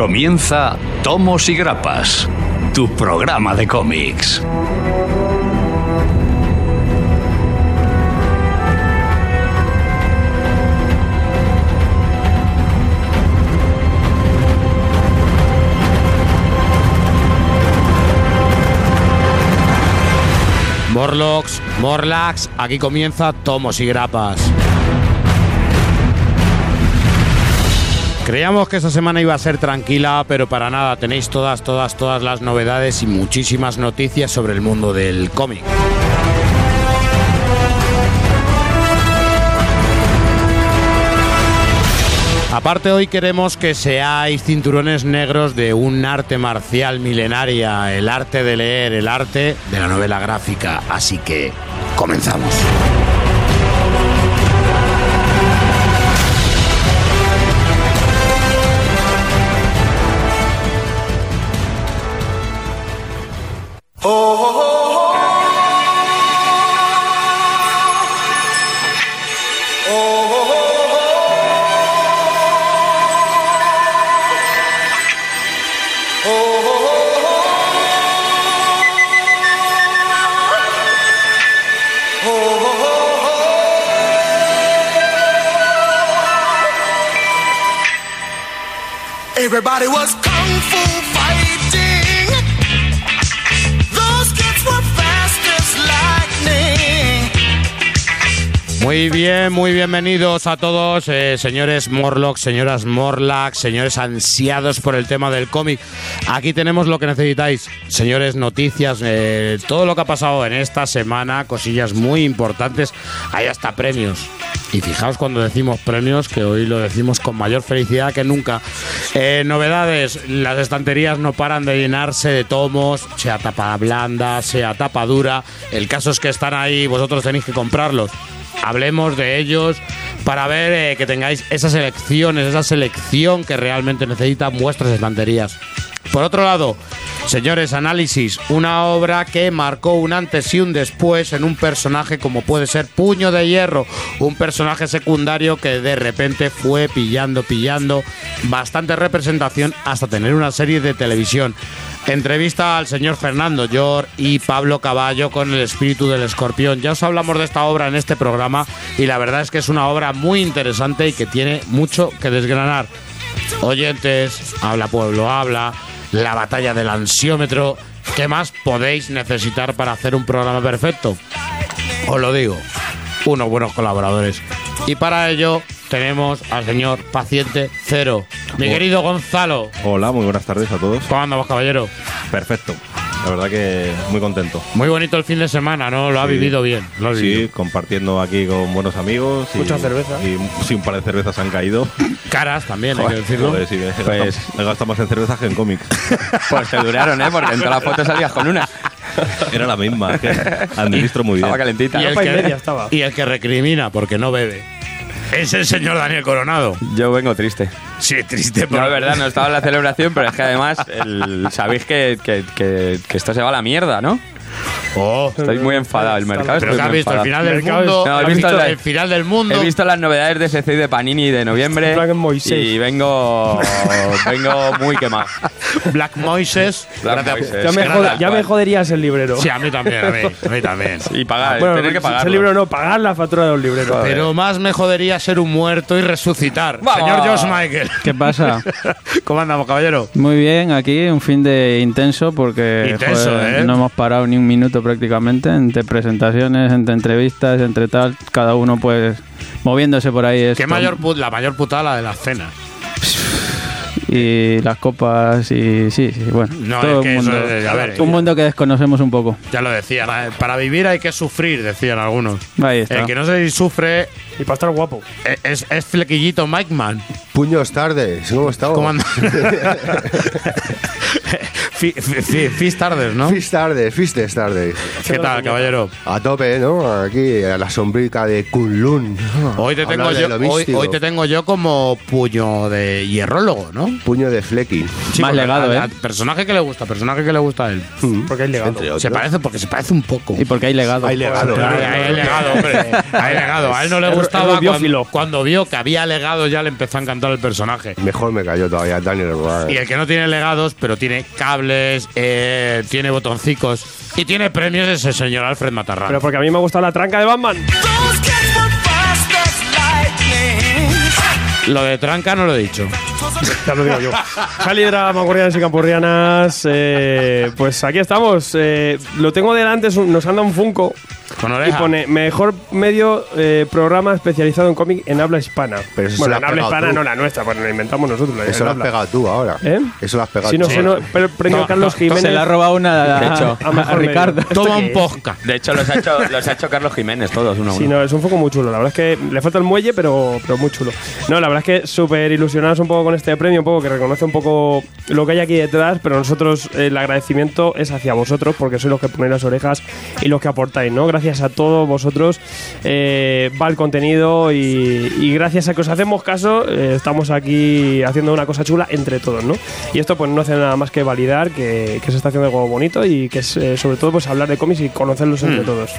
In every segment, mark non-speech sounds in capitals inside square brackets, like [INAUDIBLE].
Comienza Tomos y Grapas, tu programa de cómics. Morlocks, Morlax, aquí comienza Tomos y Grapas. Creíamos que esta semana iba a ser tranquila, pero para nada, tenéis todas, todas, todas las novedades y muchísimas noticias sobre el mundo del cómic. Aparte hoy queremos que seáis cinturones negros de un arte marcial milenaria, el arte de leer, el arte de la novela gráfica. Así que comenzamos. Muy bien, muy bienvenidos a todos, eh, señores Morlocks, señoras Morlax, señores ansiados por el tema del cómic. Aquí tenemos lo que necesitáis, señores, noticias, eh, todo lo que ha pasado en esta semana, cosillas muy importantes, hay hasta premios. Y fijaos cuando decimos premios, que hoy lo decimos con mayor felicidad que nunca. Eh, novedades, las estanterías no paran de llenarse de tomos, sea tapa blanda, sea tapa dura. El caso es que están ahí, vosotros tenéis que comprarlos hablemos de ellos para ver eh, que tengáis esas elecciones, esa selección que realmente necesitan vuestras estanterías. Por otro lado, señores, análisis, una obra que marcó un antes y un después en un personaje como puede ser Puño de Hierro, un personaje secundario que de repente fue pillando, pillando bastante representación hasta tener una serie de televisión. Entrevista al señor Fernando Llor y Pablo Caballo con el espíritu del escorpión. Ya os hablamos de esta obra en este programa y la verdad es que es una obra muy interesante y que tiene mucho que desgranar. Oyentes, habla pueblo, habla, la batalla del ansiómetro. ¿Qué más podéis necesitar para hacer un programa perfecto? Os lo digo, unos buenos colaboradores. Y para ello tenemos al señor Paciente Cero. Mi querido Gonzalo. Hola, muy buenas tardes a todos. ¿Cómo andamos, caballero? Perfecto. La verdad que muy contento. Muy bonito el fin de semana, ¿no? Lo ha Sí. vivido bien. Lo ha Sí, vivido. compartiendo aquí con buenos amigos. y- Mucha cerveza. Y sí, un par de cervezas han caído. [LAUGHS] Caras también, hay que decirlo. Joder, sí, he, Pues- gastado, he gastado más en cervezas que en cómics. [LAUGHS] Pues te duraron, ¿eh? Porque en todas las fotos salías con una. [LAUGHS] Era la misma. que administro muy bien. Estaba calentita. y, el y que, y el que recrimina porque no bebe es el señor Daniel Coronado. Yo vengo triste. Sí, triste, No, pero es verdad, no estaba en la celebración, pero es que además el- sabéis que, que- que- que esto se va a la mierda, ¿no? Oh, Estoy muy enfadado. El mercado pero que has muy visto el enfadado. final del mundo. No, he visto visto la- el final del mundo. He visto las novedades de CC y de Panini de noviembre Black Moisés. y vengo, [LAUGHS] vengo muy quemado. Black Moises. Black Gracias. Moises. Ya me, Era jod- tal ya me joderías el librero. Sí, a mí también, a mí, a mí también. [LAUGHS] Y pagar, bueno, tener que pagar. ese libro no, pagar la factura de los libreros. Pero más me jodería ser un muerto y resucitar. Vamos. Señor Josh Michael. [LAUGHS] ¿Qué pasa? ¿Cómo andamos, caballero? Muy bien, aquí un fin de intenso porque Intenso, joder, ¿eh? no hemos parado ni un minuto prácticamente entre presentaciones, entre entrevistas, entre tal, cada uno pues moviéndose por ahí. ¿Qué mayor put- la mayor putada la de las cenas? Y las copas y sí, sí, bueno. No, todo es que un mundo, es- a ver, un mundo que desconocemos un poco. Ya lo decía, para- para vivir hay que sufrir, decían algunos. Ahí está. El que no se sufre Y para estar guapo. es, es flequillito Mike Man. Puños tardes, ¿cómo estamos? ¿Cómo anda? [LAUGHS] Fi- fi- fi- Fist tardes, ¿no? Fist tarde, fistes tarde. ¿Qué tal, caballero? A tope, ¿no? Aquí, a la sombrica de Kunlun. Hoy te, Hablar tengo yo, hoy, te tengo yo como puño de hierrólogo, ¿no? Puño de Flecky. Sí, Más legado, ¿eh? personaje que le gusta, personaje que le gusta a él. Porque hay legado. Entre otros. Se parece porque se parece un poco. Y porque hay legado. Hay legado. Claro, hay legado, hombre. Hay legado. A él no le gustaba cuando, cuando vio que había legado ya le empezó a encantar el personaje. Mejor me cayó todavía Daniel. Y el que no tiene legados, pero tiene cables, eh, tiene botoncicos y tiene premios es el señor Alfred Matarrán. Pero porque a mí me ha gustado la tranca de Batman. Lo de tranca no lo he dicho. [LAUGHS] Ya lo digo yo. Jalidra, mangurrianas y campurrianas. eh, pues aquí estamos. eh, lo tengo delante, nos anda un Funko. Con Y pone mejor medio eh, programa especializado en cómic en habla hispana. Pero eso bueno, en habla hispana tú. no la nuestra, pues lo inventamos nosotros. la- Eso lo has habla. pegado tú ahora. ¿Eh? Eso lo has pegado Si no, tú. si no, pero premio No, Carlos no, Jiménez. Se le ha robado una a, De hecho, a [LAUGHS] a. Ricardo. ¿Esto Toma un podcast. De hecho, los ha hecho, los ha hecho Carlos Jiménez, todos, uno a uno. Sí, no, es un foco muy chulo. La verdad es que le falta el muelle, pero, pero muy chulo. No, la verdad es que súper ilusionados un poco con este premio, un poco que reconoce un poco lo que hay aquí detrás, pero nosotros eh, el agradecimiento es hacia vosotros, porque sois los que ponéis las orejas y los que aportáis, ¿no? Gracias a todos vosotros eh, va el contenido y, y gracias a que os hacemos caso, eh, estamos aquí haciendo una cosa chula entre todos, ¿no? Y esto pues no hace nada más que validar que, que se está haciendo algo bonito y que es eh, sobre todo pues hablar de cómics y conocerlos entre todos.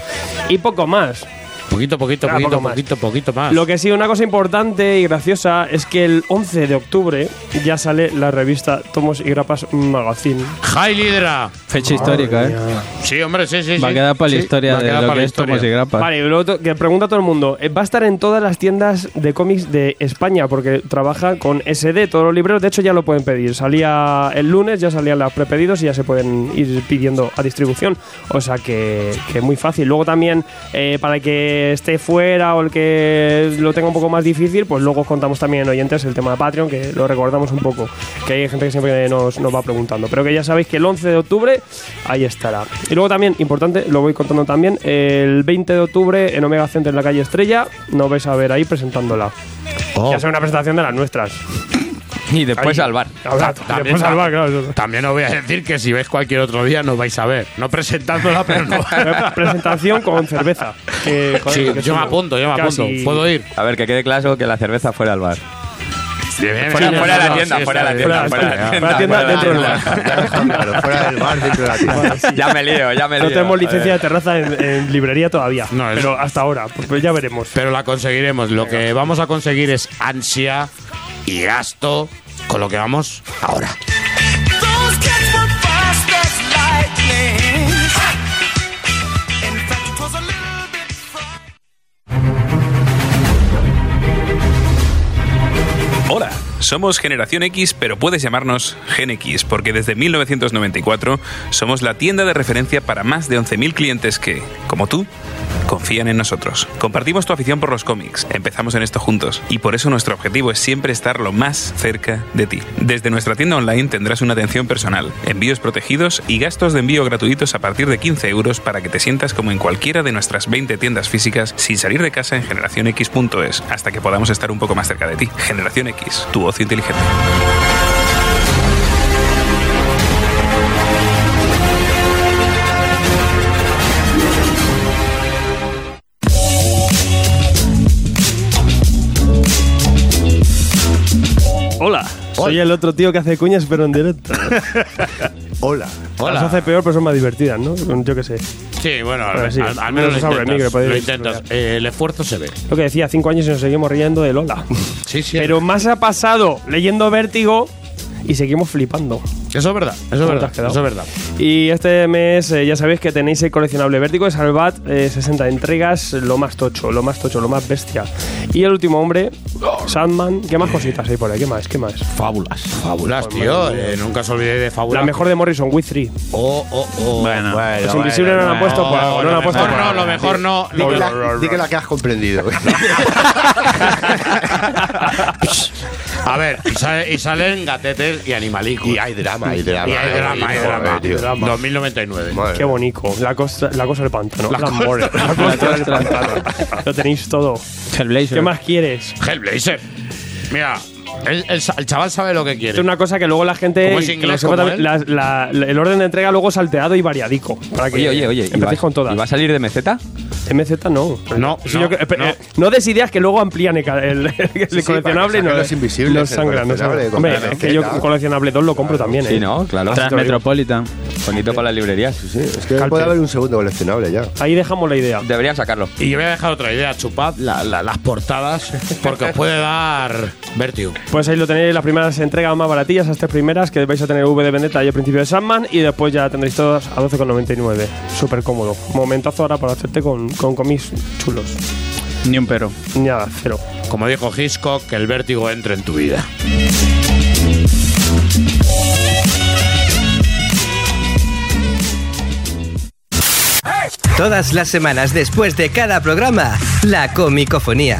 Y poco más. Poquito, poquito, poquito, más. poquito, poquito más. Lo que sí, una cosa importante y graciosa es que el 11 de octubre ya sale la revista Tomos y Grapas Magazine. High Lidra. Fecha histórica, ¿eh? Sí, hombre, sí, sí. Va a quedar para la Sí, historia va a de quedar lo para que la es Tomos y. Grapas. Vale, y luego que pregunta a todo el mundo. eh, Va a estar en todas las tiendas de cómics de España porque trabaja con SD, todos los libreros. De hecho, ya lo pueden pedir. Salía el lunes, ya salían los prepedidos y ya se pueden ir pidiendo a distribución. O sea que, que muy fácil. Luego también, eh, para el que esté fuera o el que lo tenga un poco más difícil, pues luego os contamos también en oyentes el tema de Patreon, que lo recordamos un poco. Que hay gente que siempre nos, nos va preguntando. Pero que ya sabéis que el 11 de octubre ahí estará. Y luego también, importante, lo voy contando también, el 20 de octubre en Omega Center en la calle Estrella, nos vais a ver ahí presentándola. Oh. Ya sea una presentación de las nuestras. Y después Ahí. al bar. Ahora, También, después al bar, claro. también os voy a decir que si veis cualquier otro día nos vais a ver. No presentándola, [LAUGHS] pero no. presentación con cerveza. Que, joder, Sí, que yo me chulo. apunto, yo me Claro, apunto. ¿Puedo ir? A ver, que quede claro que la cerveza fuera al bar. Fuera- de la no, tienda, fuera de la tienda, fuera de la Fuera de la tienda, fuera de la dentro del bar. Claro, fuera del bar, dentro de la tienda. Ya me lío, ya me lío. No tenemos licencia de terraza en, en librería todavía. No, es- pero hasta ahora, pues, pues ya veremos. Pero la conseguiremos. Lo que vamos a conseguir es ansia y gasto con lo que vamos ahora. Hola, somos Generación X, pero puedes llamarnos Gen X, porque desde 1994 somos la tienda de referencia para más de 11.000 clientes que, como tú, confían en nosotros. Compartimos tu afición por los cómics, empezamos en esto juntos, y por eso nuestro objetivo es siempre estar lo más cerca de ti. Desde nuestra tienda online tendrás una atención personal, envíos protegidos y gastos de envío gratuitos a partir de 15 euros para que te sientas como en cualquiera de nuestras 20 tiendas físicas sin salir de casa en generacionx.es hasta que podamos estar un poco más cerca de ti. Generación X, tu inteligente. Hola, soy el otro tío que hace cuñas, pero en directo. [LAUGHS] Hola. Las hace peor, pero son más divertidas, ¿no? Yo qué sé. Sí, bueno, al, sí. al- al menos Menos lo intentas. micro, lo intentas. Eh, el esfuerzo se ve. Lo que decía, cinco años y nos seguimos riendo de Lola. Sí, sí. Pero más ha pasado leyendo Vértigo y seguimos flipando. Eso es verdad, eso es ¿Cómo te verdad, eso es verdad. Y este mes eh, ya sabéis que tenéis el coleccionable Vértigo de Salvat, eh, 60 entregas, lo más tocho, lo más tocho, lo más bestia. Y el último hombre, Sandman, ¿qué más cositas hay por ahí? ¿Qué más? ¿Qué más? Fábulas. Fábulas, tío. eh, nunca os olvidéis de fábulas. La mejor de Morrison, With Three. Oh, oh, oh. Bueno, Los invisibles no lo han puesto por algo, no han puesto no, lo mejor no. La, di que la que has comprendido. [LAUGHS] [LAUGHS] A ver, y, sale- y salen gatetes y animalicos. y hay drama, hay drama. Y hay drama, hay drama. tío. 2099. Madre Qué bonito. La cosa, la cosa del pantano. La, more. La cosa del pantano. Lo tenéis todo. Hellblazer. ¿Qué más quieres? Hellblazer. Mira, El, el- el chaval sabe lo que Es quiere. una cosa que luego la gente. Como es que inglés, lo sepa como también, la- la- la- el orden de entrega luego salteado y variadico. Para que Oye, oye, oye. ¿y empecéis con todas. ¿Y va a salir de meseta? MZ no. No, Sí, no, yo no. eh, no des ideas que luego amplían el, el- el sí, coleccionable no, los invisibles, sangra, no con Hombre, es que yo coleccionable 2 lo compro también, ¿eh? Sí, ¿no? Claro. Transmetropolitan. Bonito para las librerías. Sí, es que Calpe. puede haber un segundo coleccionable ya. Ahí dejamos la idea. Deberían sacarlo. Y yo voy a dejar otra idea, chupad la- la- las portadas porque os puede dar vértigo. Pues ahí lo tenéis, las primeras entregas más baratillas, las tres primeras, que vais a tener V de Vendetta y el principio de Sandman, y después ya tendréis todas a 12,99. Súper cómodo. Momentazo ahora para hacerte con, con cómics chulos. Ni un pero. Nada, cero. Como dijo Hitchcock, que el vértigo entre en tu vida. Todas las semanas después de cada programa, la comicofonía.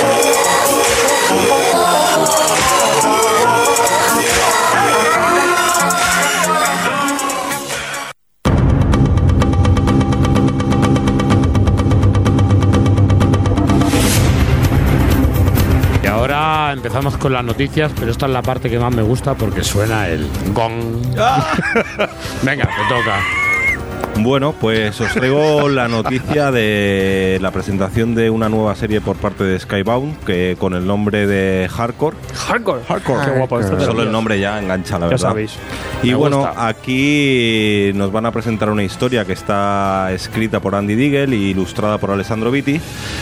Ahora empezamos con las noticias, pero esta es la parte que más me gusta porque suena el gong. [LAUGHS] Venga, te toca. Bueno, pues os traigo la noticia de la presentación de una nueva serie por parte de Skybound, que con el nombre de Hardcore. Hardcore. Hardcore. Qué guapo. esto Solo el nombre ya engancha, la Ya verdad. sabéis. Y Me bueno, gusta. aquí nos van a presentar una historia que está escrita por Andy Diggle y ilustrada por Alessandro Vitti.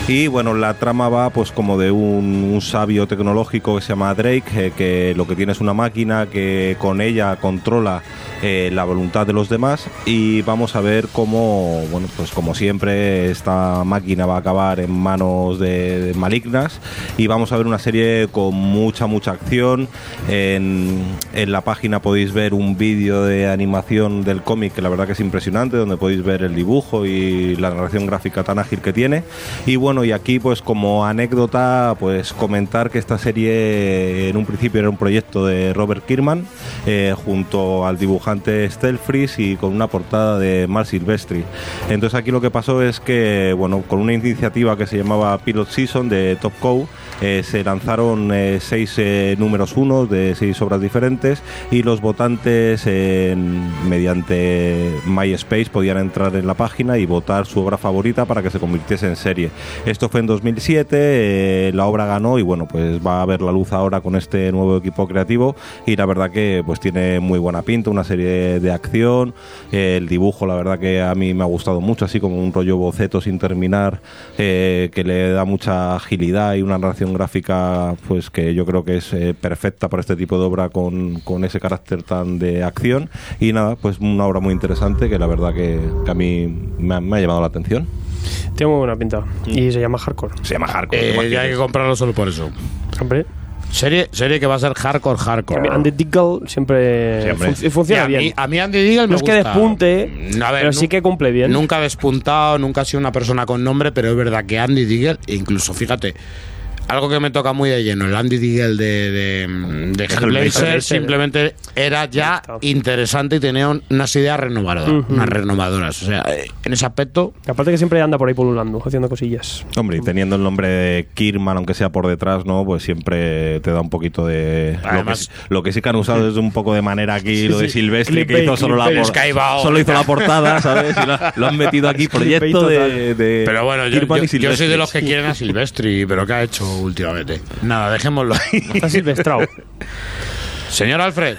Y bueno, la trama va pues como de un, un sabio tecnológico que se llama Drake, eh, que lo que tiene es una máquina que con ella controla eh, la voluntad de los demás y vamos a ver cómo, bueno, pues como siempre esta máquina va a acabar en manos de, de malignas y vamos a ver una serie con mucha, mucha acción. En, en la página podéis ver un vídeo de animación del cómic que la verdad que es impresionante, donde podéis ver el dibujo y la narración gráfica tan ágil que tiene. Y bueno, y aquí pues como anécdota, pues comentar que esta serie en un principio era un proyecto de Robert Kirkman eh, junto al dibujante Stelfris y con una portada de Mark Silvestri. Entonces aquí lo que pasó es que, bueno, con una iniciativa que se llamaba Pilot Season de Top Cow, eh, se lanzaron eh, seis eh, números uno de seis obras diferentes y los votantes mediante MySpace podían entrar en la página y votar su obra favorita para que se convirtiese en serie. Esto fue en 2007, eh, la obra ganó y bueno, pues va a ver la luz ahora con este nuevo equipo creativo y la verdad que pues tiene muy buena pinta, una serie de acción, el dibujo la verdad que a mí me ha gustado mucho, así como un rollo boceto sin terminar, que le da mucha agilidad y una narración gráfica pues que yo creo que es eh, perfecta para este tipo de obra con, con ese carácter tan de acción y nada, pues una obra muy interesante que la verdad que, que a mí me ha, me ha llamado la atención. Tiene muy buena pinta. Y se llama Hardcore. Se llama Hardcore. Eh, ¿te ya hay que comprarlo solo por eso. Hombre. Serie, serie que va a ser hardcore, hardcore. Andy Diggle siempre, Siempre. fun- funciona a bien. Mí, a mí Andy Diggle me no es que gusta. despunte, a ver, pero sí que cumple bien. Nunca ha despuntado, nunca ha sido una persona con nombre, pero es verdad que Andy Diggle, incluso fíjate, algo que me toca muy de lleno, el Andy Diggle de, de, de Hellblazer simplemente era ya interesante y tenía un- unas ideas renovadoras, unas renovadoras. O sea, eh, en ese aspecto, Aparte que siempre anda por ahí pululando, haciendo cosillas. Hombre, y teniendo el nombre de Kirman, aunque sea por detrás, ¿no? Pues siempre te da un poquito de. lo, que, sí- lo que sí que han usado es un poco de manera aquí, lo de sí. Silvestri, que hizo solo la, clickbait. por- Skybound. solo hizo la portada, ¿sabes? Y lo, lo han metido aquí, [LAUGHS] proyecto de, de pero bueno, yo, Kirman yo- y yo soy de los que quieren a Silvestri, pero ¿qué ha hecho últimamente? Nada, dejémoslo ahí. Está silvestrado. Señor Alfred,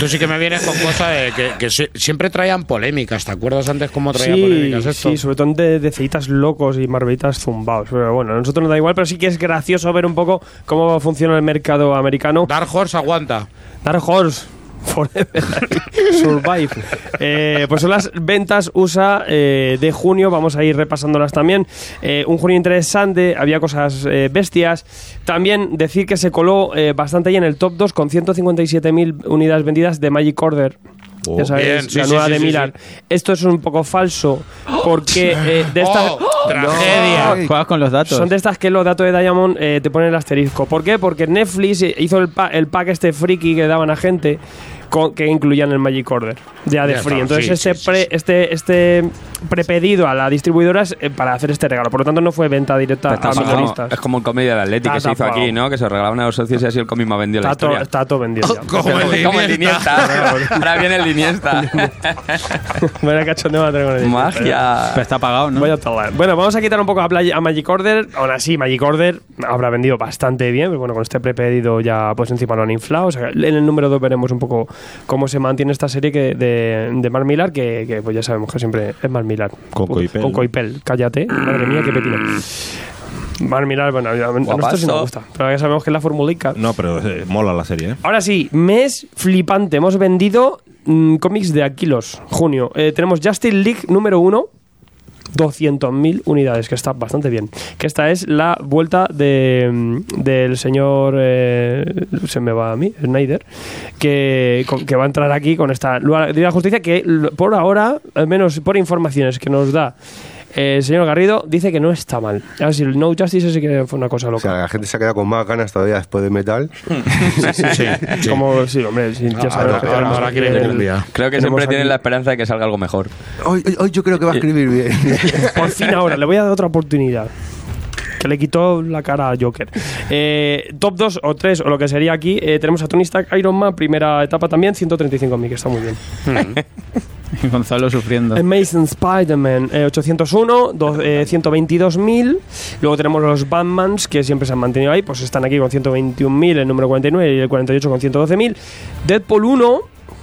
tú sí que me vienes con cosas de que, que si- siempre traían polémicas. ¿Te acuerdas antes cómo traía sí, polémicas esto? sí, sobre todo de, de ceitas locos y marvelitas zumbados. Pero bueno, a nosotros nos da igual, pero sí que es gracioso ver un poco cómo funciona el mercado americano. Dark Horse aguanta. Dark Horse. Forever. [LAUGHS] Survive. Eh, pues son las ventas USA eh, de junio. Vamos a ir repasándolas también. Eh, un junio interesante. Había cosas bestias. También decir que se coló bastante ahí en el top 2 con 157.000 unidades vendidas de Magic Order. Oh, Ya sabéis, bien, sí, la sí, nueva sí, de sí, Milan. Esto es un poco falso porque [GASPS] eh, de estas... ¡Oh! ¡Tragedia! Juegas con los datos. Son de estas que los datos de Diamond eh, te ponen el asterisco. ¿Por qué? Porque Netflix hizo el, pa- el pack este friki que daban a gente con- que incluían el Magic Order ya de Ya free. está, Entonces sí, este, sí, pre- sí. este este prepedido a la distribuidora es eh, para hacer este regalo. Por lo tanto no fue venta directa Está a minoristas. Es como el comedia del Atlético que Está se hizo aquí, ¿no? Que se regalaban a los socios y así el cómic más vendido en la Está todo, historia. está todo vendido. [LAUGHS] Como el Como el Iniesta. Iniesta. Ahora viene el Iniesta. [LAUGHS] Vaya cachondeo a tener con el Magia. Pero está pagado, ¿no? Vaya tela. Bueno, vamos a quitar un poco a, Play- a Magic Order. Aún así, Magic Order habrá vendido bastante bien. Pero bueno, con este prepedido ya pues encima lo han inflado. O sea, en el número 2 veremos un poco cómo se mantiene esta serie que de, de Mar Millar, que, que, pues ya sabemos que siempre es Mar Millar. Con Coipel. Con Coipel. Cállate. Madre mía, qué pepino. Mar Millar, bueno, a nosotros sí nos gusta. Pero ya sabemos que es la formulica. No, pero eh, mola la serie, ¿eh? Ahora sí, mes flipante. Hemos vendido mm, cómics de Aquilos, junio. Eh, tenemos Justice League número 1. 200.000 unidades, que está bastante bien. Que esta es la vuelta de, mm, del señor, eh, se me va a mí, Snyder, que, que va a entrar aquí con esta la Justicia que por ahora, al menos por informaciones que nos da eh, el señor Garrido, dice que no está mal. A ver si el No Justice ese que fue una cosa O loca. sea, la gente se ha quedado con más ganas todavía después de Metal. [LAUGHS] Sí, sí. Como, sí, hombre, sí, ya Ah, sabemos ahora- ahora- tenemos ahora aquí quiere el- cumbia. Creo que siempre tienen la esperanza de que salga algo mejor. Hoy, hoy, hoy yo creo que va a escribir bien. [LAUGHS] Por fin ahora, le voy a dar otra oportunidad. Que le quitó la cara a Joker. Eh, top 2 o 3 o lo que sería aquí, eh, tenemos a Tony Stark Iron Man, primera etapa también, 135.000, que está muy bien. [LAUGHS] [LAUGHS] Y Gonzalo sufriendo. Amazing Spider-Man, eh, 801, do- eh, 122.000. Luego tenemos los Batmans, que siempre se han mantenido ahí, pues están aquí con 121.000, el número 49 y el 48 con 112.000. Deadpool 1,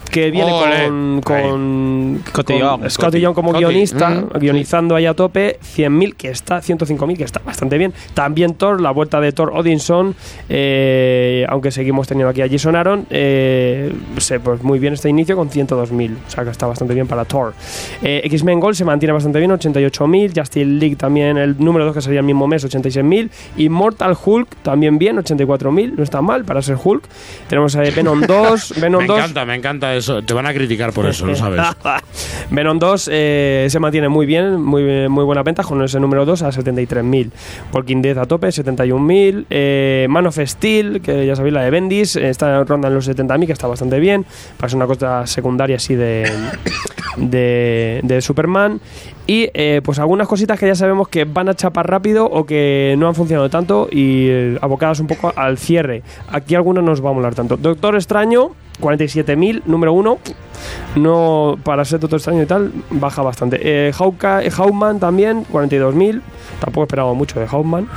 que viene con, con, Scotty con Young. Scotty Young como Scotty. guionista, Mm, guionizando ahí a tope, 100.000, que está, 105.000, que está bastante bien. También Thor, la vuelta de Thor Odinson, eh, aunque seguimos teniendo aquí a Jason Aaron, eh, sé, pues muy bien este inicio con 102.000, o sea que está bastante bien para Thor. Eh, X-Men Gold se mantiene bastante bien, 88.000, Justice League también el número 2 que sería el mismo mes, 86.000, y Mortal Hulk también bien, 84.000, no está mal para ser Hulk. Tenemos eh, Venom [LAUGHS] 2, Venom Me 2. encanta, me encanta Te van a criticar por eso, lo sabes. [LAUGHS] Venom 2 eh, se mantiene muy bien, muy, muy buena venta con ese número 2 a 73.000. Walking Dead a tope, 71.000. Eh, Man of Steel, que ya sabéis, la de Bendis, está ronda en los 70.000, que está bastante bien. Ser una cosa secundaria así de, de, de Superman. Y eh, pues algunas cositas que ya sabemos que van a chapar rápido o que no han funcionado tanto y eh, abocadas un poco al cierre. Aquí algunos nos va a molar tanto. Doctor Extraño, 47.000, número 1. No, para ser Doctor Extraño y tal, baja bastante. Eh, eh, también, 42.000. Tampoco esperaba mucho de Hawkman.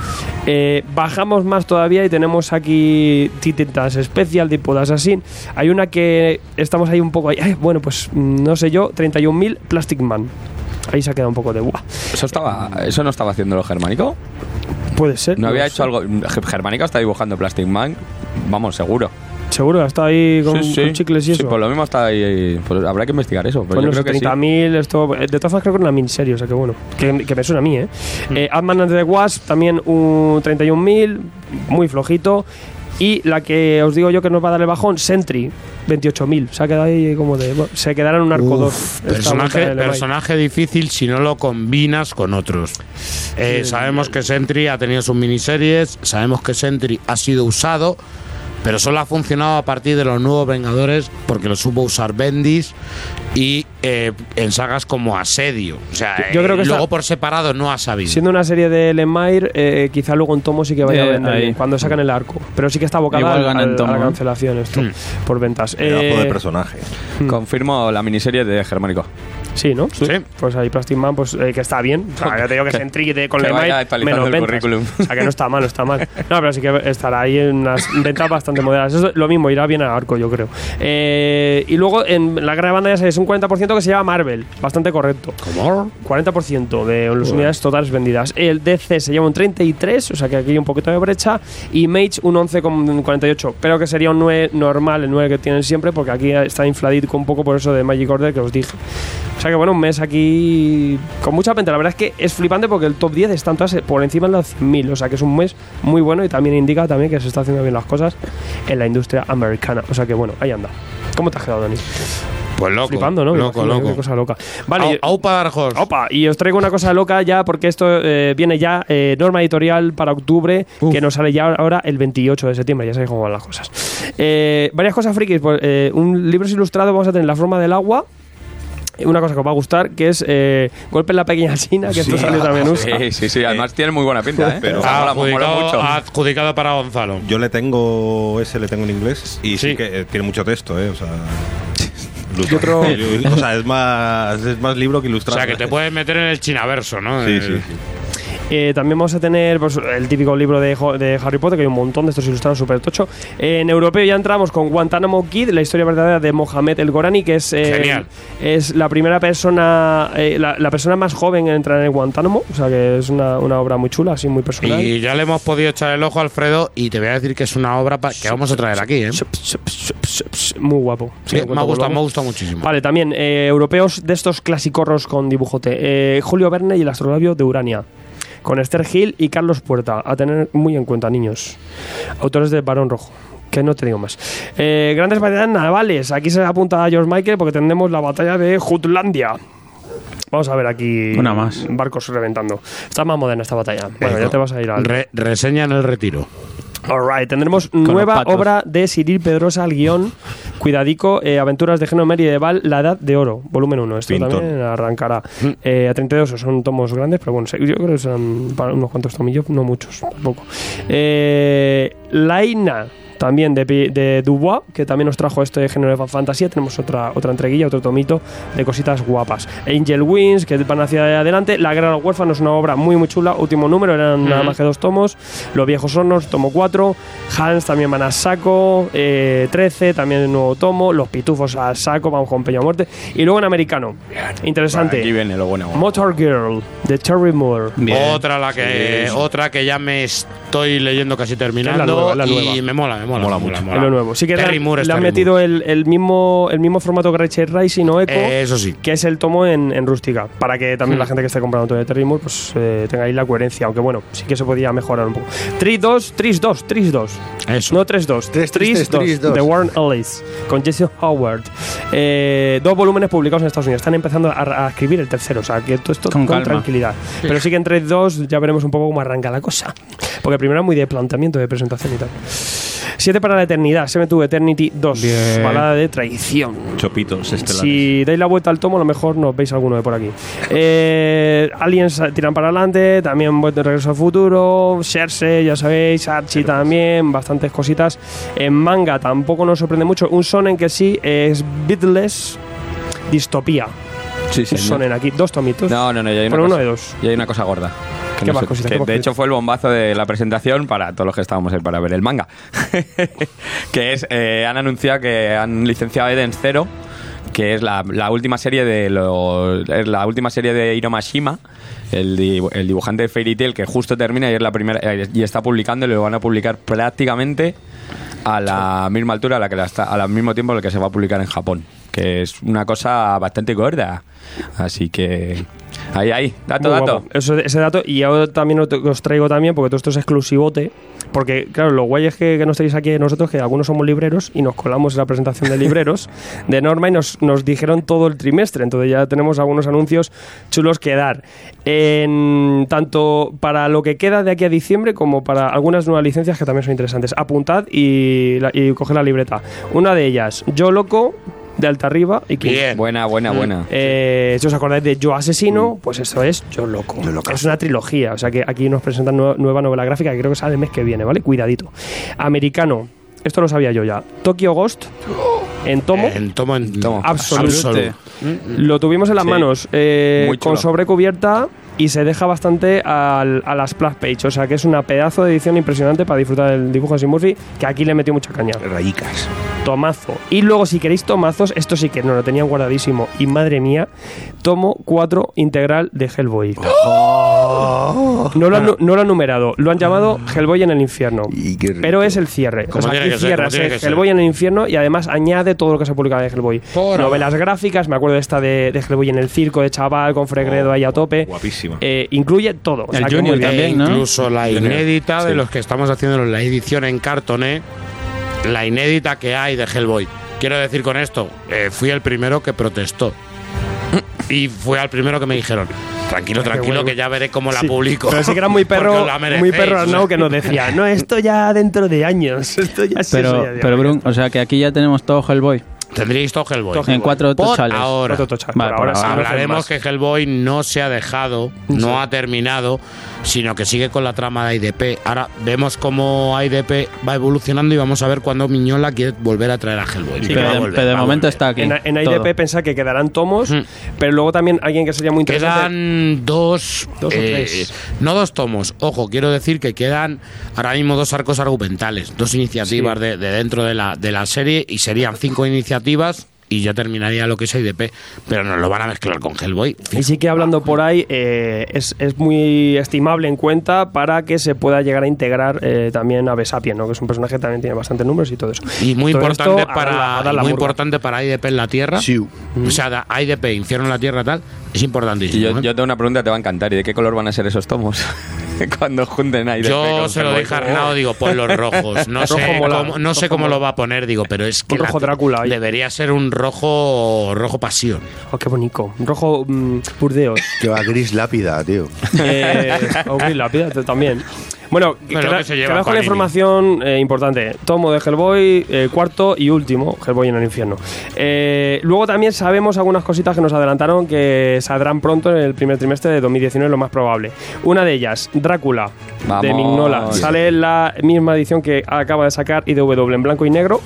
Eh, bajamos más todavía y tenemos aquí Titans Special, tipo de Assassin. Hay una que estamos ahí un poco ahí. bueno, pues mm, no sé yo, 31.000 Plastic Man. Ahí se ha quedado un poco de guau. ¿Eso, estaba, ¿Eso no estaba haciendo lo germánico? Puede ser. ¿No había hecho algo? Germánico está dibujando Plastic Man. Vamos, seguro. Seguro, estado ahí con, Sí, sí. con chicles y Sí, eso. pues lo mismo está ahí. Pues habrá que investigar eso. Pero Bueno, yo creo que sí. 30.000, esto. De todas formas, creo que es una miniserie, o sea que bueno. Que, que me suena a mí, ¿eh? Mm. eh Ant-Man and the Wasp, también un 31.000, muy flojito. Y la que os digo yo que nos va a dar el bajón, Sentry, 28.000. Se ha quedado ahí como de. bueno, se quedará en un arco 2. Personaje, personaje difícil si no lo combinas con otros. Eh, sabemos que Sentry ha tenido sus miniseries, sabemos que Sentry ha sido usado, pero solo ha funcionado a partir de los nuevos Vengadores porque lo supo usar Bendis y eh, en sagas como Asedio. O sea, Yo creo que eh, luego está- por separado no ha sabido. Siendo una serie de Lemire, eh, quizá luego en tomo sí que vaya Eh, a vender ahí. bien, cuando sacan el arco. Pero sí que está abocada Igual al- tomo, a la ¿eh? cancelación esto, Hmm. por ventas. Eh, de personaje. Confirmo la miniserie de Germánico. Sí, ¿no? Sí. Pues ahí Plastic Man, pues eh, que está bien. O sea, ya te digo que se entrique con que la imagen, menos el ventas. currículum. O sea, que no está mal, no está mal. [LAUGHS] No, pero sí que estará ahí en unas ventas bastante moderadas. Eso es lo mismo, irá bien al arco, yo creo. Eh, y luego en la guerra de bandas es un 40% que se llama Marvel. Bastante correcto. ¿Cómo? 40% de las unidades totales vendidas. El DC se lleva un 33, o sea que aquí hay un poquito de brecha. Y Mage un 11,48. Pero que sería un 9 normal, el 9 que tienen siempre, porque aquí está infladito un poco por eso de Magic Order que os dije. O sea que bueno, un mes aquí con mucha pena. La verdad es que es flipante porque el top 10 están todas por encima de los 100.000. O sea que es un mes muy bueno y también indica también que se está haciendo bien las cosas en la industria americana. O sea que bueno, ahí anda. ¿Cómo te has quedado, Dani? Pues loco. Flipando, ¿no? Loco, imagino, loco. Cosa loca. Vale, Au- Aupa Dark Horse. Opa, y os traigo una cosa loca ya, porque esto eh, viene ya, eh, norma editorial para octubre, que nos sale ya ahora el 28 de septiembre, ya sabéis cómo van las cosas. Eh, varias cosas frikis, pues, eh, un libro ilustrado vamos a tener La forma del agua, una cosa que os va a gustar, que es eh, Golpe en la pequeña China, que esto Sí. salió también USA. Sí, sí, sí. Además tiene muy buena pinta, ¿eh? Pero- mola, Adjudicado, mucho. adjudicado para Gonzalo. Yo le tengo ese, le tengo en inglés y sí, Sí. que eh, tiene mucho texto, ¿eh? O sea. Y otro- [LAUGHS] o sea, es más, es más libro que O ilustrado. sea, que te puedes meter en el chinaverso, ¿no? Sí, sí. Eh, también vamos a tener pues, el típico libro de, Harry Potter, que hay un montón de estos ilustrados súper tocho. en europeo ya entramos con Guantánamo Kid, la historia verdadera de Mohamed El Gorani, que es, eh, es la primera persona, eh, la, la persona más joven en entrar en el Guantánamo. O sea que es una, una obra muy chula, así muy personal. Y ya le hemos podido echar el ojo a Alfredo y te voy a decir que es una obra que vamos a traer aquí, ¿eh? Muy guapo. Sí, Sí, me ha gustado, me ha gustado muchísimo. Vale, también eh, europeos de estos clasicorros con dibujote. Eh, Julio Verne y el astrolabio de Urania. Con Esther Gil y Carlos Puerta. A tener muy en cuenta, niños. Autores de Barón Rojo. Que no te digo más. Eh, grandes variedades navales. Aquí se apunta a George Michael porque tendremos la batalla de Jutlandia. Vamos a ver aquí Una más. barcos reventando. Está más moderna esta batalla. Bueno, ya te vas a ir al. Re- reseña en el retiro. Alright, tendremos nueva obra de Cyril Pedrosa al guion. Cuidadico, eh, Aventuras de Genomer y de Val, La Edad de Oro, volumen 1. Esto también arrancará. Eh, a 32 son tomos grandes, pero bueno, yo creo que son para unos cuantos tomillos, no muchos, tampoco. Eh, Laina. También de, Dubois, que también nos trajo este género de fantasía. Tenemos otra, otra entreguilla, otro tomito de cositas guapas. Angel Wings, que van hacia adelante. La Guerra de los Huérfanos, una obra muy, muy chula. Último número, eran nada más que dos tomos. Los Viejos Hornos, tomo 4. Hans también van a saco. eh, 13, también nuevo tomo. Los Pitufos a saco, vamos con Peña Muerte. Y luego en americano. Interesante. Aquí viene lo bueno. Motor Girl, de Terry Moore. Otra la que otra que ya me estoy leyendo casi terminando nueva, la y nueva. me mola, me mola, Mola me mucho. Es lo nuevo. Sí que Terry Moore es le han Terry metido el, el mismo, el mismo formato que Rachel Rising o Echo. Eh, eso sí. que es el tomo en, en rústica, para que también la gente que esté comprando todo de Terry Moore pues, eh, tenga ahí la coherencia, aunque bueno, sí que se podía mejorar un poco. Tris 2, Tris 2, Tris 2. Eso. No 3 2, Tres, Tris tres, 2, Tris dos. de Warren Ellis, con Jesse Howard. Eh, dos volúmenes publicados en Estados Unidos. Están empezando a, a escribir el tercero, o sea, que todo esto Con tranquilidad. Pero sí que en 3 2 ya veremos un poco cómo arranca la cosa. Porque primero es muy de planteamiento, de presentación y tal. 7 para la eternidad, Seven Eternity 2, Bien. balada de traición. Chopitos estelares. Si dais la vuelta al tomo, a lo mejor nos veis alguno de por aquí. [LAUGHS] Eh, Aliens tiran para adelante, también vuelta de Regreso al Futuro, Cersei, ya sabéis, Archie también, bastantes cositas. En manga tampoco nos sorprende mucho. Un sonen que sí es Beatless Distopía. Sí, sí. Un sonen aquí, dos tomitos. No, no, no, ya hay una Pero uno cosa, de dos. ya hay una cosa gorda. Que ¿Qué no más sé- cositas? que ¿Qué más de hecho fue el bombazo de la presentación para todos los que estábamos ahí para ver el manga. [LAUGHS] que es, eh, han anunciado que han licenciado Eden Zero, que es la, la última serie de los, es la última serie de Hiro Mashima, el, dibu- el dibujante de Fairy Tail, que justo termina y es la primera eh, y está publicando y lo van a publicar prácticamente a la misma altura a la que la está, al mismo tiempo en el que se va a publicar en Japón, que es una cosa bastante gorda. Así que ahí, ahí, dato, Muy dato. Eso- ese dato. Y ahora también os traigo también, porque todo esto es exclusivote. Porque, claro, lo guay es que, que nos tenéis aquí nosotros, que algunos somos libreros y nos colamos en la presentación de libreros [LAUGHS] de Norma y nos, nos dijeron todo el trimestre. Entonces ya tenemos algunos anuncios chulos que dar. En, tanto para lo que queda de aquí a diciembre como para algunas nuevas licencias que también son interesantes. Apuntad y, y coged la libreta. Una de ellas, Yo Loco, de Alta Arriba y King. Bien. Buena, buena, buena. Eh, si os acordáis de Yo Asesino, pues eso es Yo Loco. Es una trilogía, o sea que aquí nos presentan nue- nueva novela gráfica que creo que sale el mes que viene, ¿vale? Cuidadito. Americano, esto lo sabía yo ya. Tokyo Ghost, en tomo. En tomo, en tomo. Absolute. Mm, Lo tuvimos en las Sí. manos eh, con sobrecubierta y se deja bastante al- a la splash page. O sea que es una pedazo de edición impresionante para disfrutar del dibujo de Murphy, que aquí le metió mucha caña. Rayicas. Tomazo. Y luego, si queréis tomazos, esto sí que no lo tenían guardadísimo. Y madre mía, tomo 4 integral de Hellboy. Oh. No, lo han, nu- no lo han numerado, lo han llamado Hellboy en el infierno. Y qué rico. Pero es el cierre. O sea, aquí ser. Hellboy en el infierno y además añade todo lo que se ha publicado de Hellboy. Por Novelas gráficas, me acuerdo de esta de, de Hellboy en el circo, de chaval, con Fregredo ahí a tope. Eh, incluye todo. O El sea, que Junior muy bien. también, ¿no? Incluso la inédita de los que estamos haciendo la edición en cartoné, la inédita que hay de Hellboy. Quiero decir con esto, eh, fui el primero que protestó. Y fue al primero que me dijeron, tranquilo, tranquilo, que ya veré cómo la Sí, publico. Pero sí que era muy [LAUGHS] perro, muy perro. Arnau que nos decía, no, esto ya dentro de años. [LAUGHS] Esto ya sí, Pero, pero Brun, o sea que aquí ya tenemos todo Hellboy. Tendríais todo Hellboy. En cuatro Por tochales. ahora. Cuatro. Vale, por sí, Hablaremos que Hellboy no se ha dejado, no ha terminado, sino que sigue con la trama de IDP. Ahora vemos cómo IDP va evolucionando y vamos a ver cuándo Miñola quiere volver a traer a Hellboy. Sí, pero, a de- volver, pero de va a momento está aquí. En, en. IDP pensá que quedarán tomos, Mm. pero luego también alguien que sería muy interesante. Quedan dos, Dos o eh, tres. no dos tomos. Ojo, quiero decir que quedan ahora mismo dos arcos argumentales, dos iniciativas de, de dentro de la, de la serie y serían cinco iniciativas y ya terminaría lo que es IDP, pero nos lo van a mezclar con Hellboy. Y sí que hablando por ahí, eh, es, es muy estimable en cuenta para que se pueda llegar a integrar eh, también a Besapien, ¿no? que es un personaje que también tiene bastantes números y todo eso. Y muy Todo importante esto para la- a la muy importante para IDP en la Tierra. Sí. O sea, IDP, Infierno en la Tierra, tal, es importantísimo. Y yo, ¿eh? yo tengo una pregunta que te va a encantar. ¿Y de qué color van a ser esos tomos? [LAUGHS] Cuando junten ahí. Yo se lo dije a Arnau, digo, pon los rojos. No Rojo sé, mola, cómo, no sé cómo mola. lo va a poner, digo, pero es que Un rojo la- Drácula ahí. debería ser un rojo rojo pasión. Oh, qué bonito. Rojo mm, Burdeos. Que va gris lápida, tío. eh, o gris lápida también. Bueno, Pero que, lo que se lleva con la información eh, importante. Tomo de Hellboy, eh, cuarto y último, Hellboy en el infierno. Eh, luego también sabemos algunas cositas que nos adelantaron que saldrán pronto en el primer trimestre de 2019, lo más probable. Una de ellas, Drácula, de Vamos. Mignola. Sale la misma edición que acaba de sacar IDW en blanco y negro,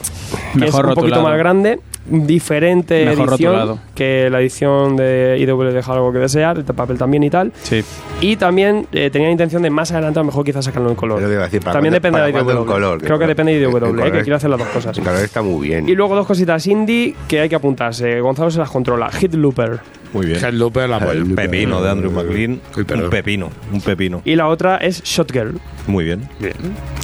que Mejor es un poquito rotulado. más grande, diferente Mejor edición rotulado. que la edición de IDW deja algo que desear, el papel también y tal. Sí. Y también eh, tenía intención de más adelante a lo mejor quizás sacarlo en color. Iba a decir, ¿para también cuándo- depende para de IDW. color? Creo que Que depende de IDW, eh, que quiere hacer las dos cosas. El color está muy bien. Y luego dos cositas indie que hay que apuntarse. Gonzalo se las controla. Hit Looper. Muy bien. Hellooper, la El pepino de Andrew McLean. Uy. Un pepino, un pepino. Y la otra es Shot Girl. Muy bien.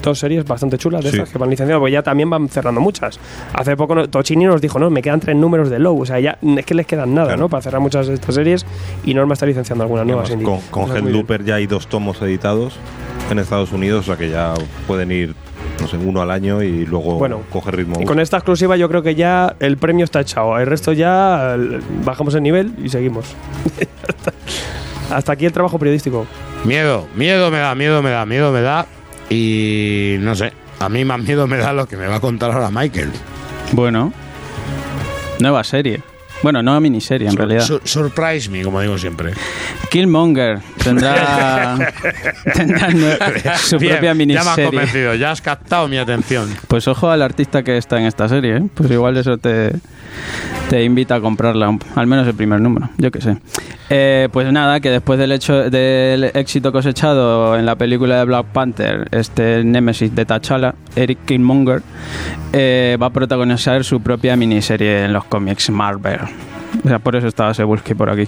Dos series bastante chulas de Sí. estas que van licenciadas, porque ya también van cerrando muchas. Hace poco Tochini nos dijo, no, me quedan tres números de Low. O sea, ya es que les quedan nada, Claro. ¿no? Para cerrar muchas de estas series. Y Norma está licenciando algunas nuevas con con bien. Hellooper ya hay dos tomos editados en Estados Unidos, o sea que ya pueden ir, no sé, uno al año y luego Bueno, coger ritmo. Y con esta exclusiva yo creo que ya el premio está echado. El resto ya bajamos el nivel y seguimos. [LAUGHS] Hasta aquí el trabajo periodístico. Miedo, miedo me da, miedo me da, miedo me da. Y no sé, a mí más miedo me da lo que me va a contar ahora Michael. Bueno. Nueva serie. Bueno, nueva miniserie en Sur- realidad. sur- surprise me, como digo siempre. Killmonger tendrá, [LAUGHS] tendrá su Bien, propia Ya me has miniserie. convencido, ya has captado mi atención. Pues ojo al artista que está en esta serie, ¿eh? pues igual eso te, te invita a comprarla, al menos el primer número, yo qué sé. Eh, pues nada, que después del hecho del éxito cosechado en la película de Black Panther, este Nemesis de T'Challa, Eric Killmonger, eh, va a protagonizar su propia miniserie en los cómics Marvel. O sea, por eso estaba Sebulski por aquí.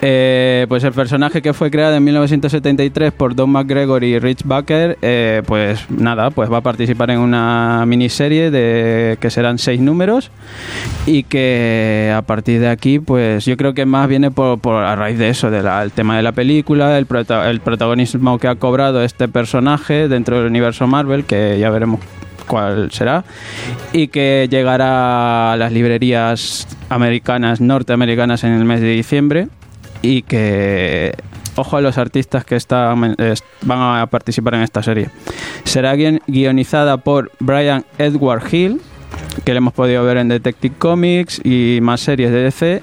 Eh, pues el personaje que fue creado en 1973 por Don McGregor y Rich Bucker, eh, pues nada, pues va a participar en una miniserie de que serán seis números y que a partir de aquí, pues yo creo que más viene por, por a raíz de eso, del tema de la película, el, prota- el protagonismo que ha cobrado este personaje dentro del universo Marvel, que ya veremos cuál será, y que llegará a las librerías americanas, norteamericanas en el mes de diciembre, y que, ojo a los artistas que van a participar en esta serie. Será guion- guionizada por Brian Edward Hill, que le hemos podido ver en Detective Comics y más series de DC.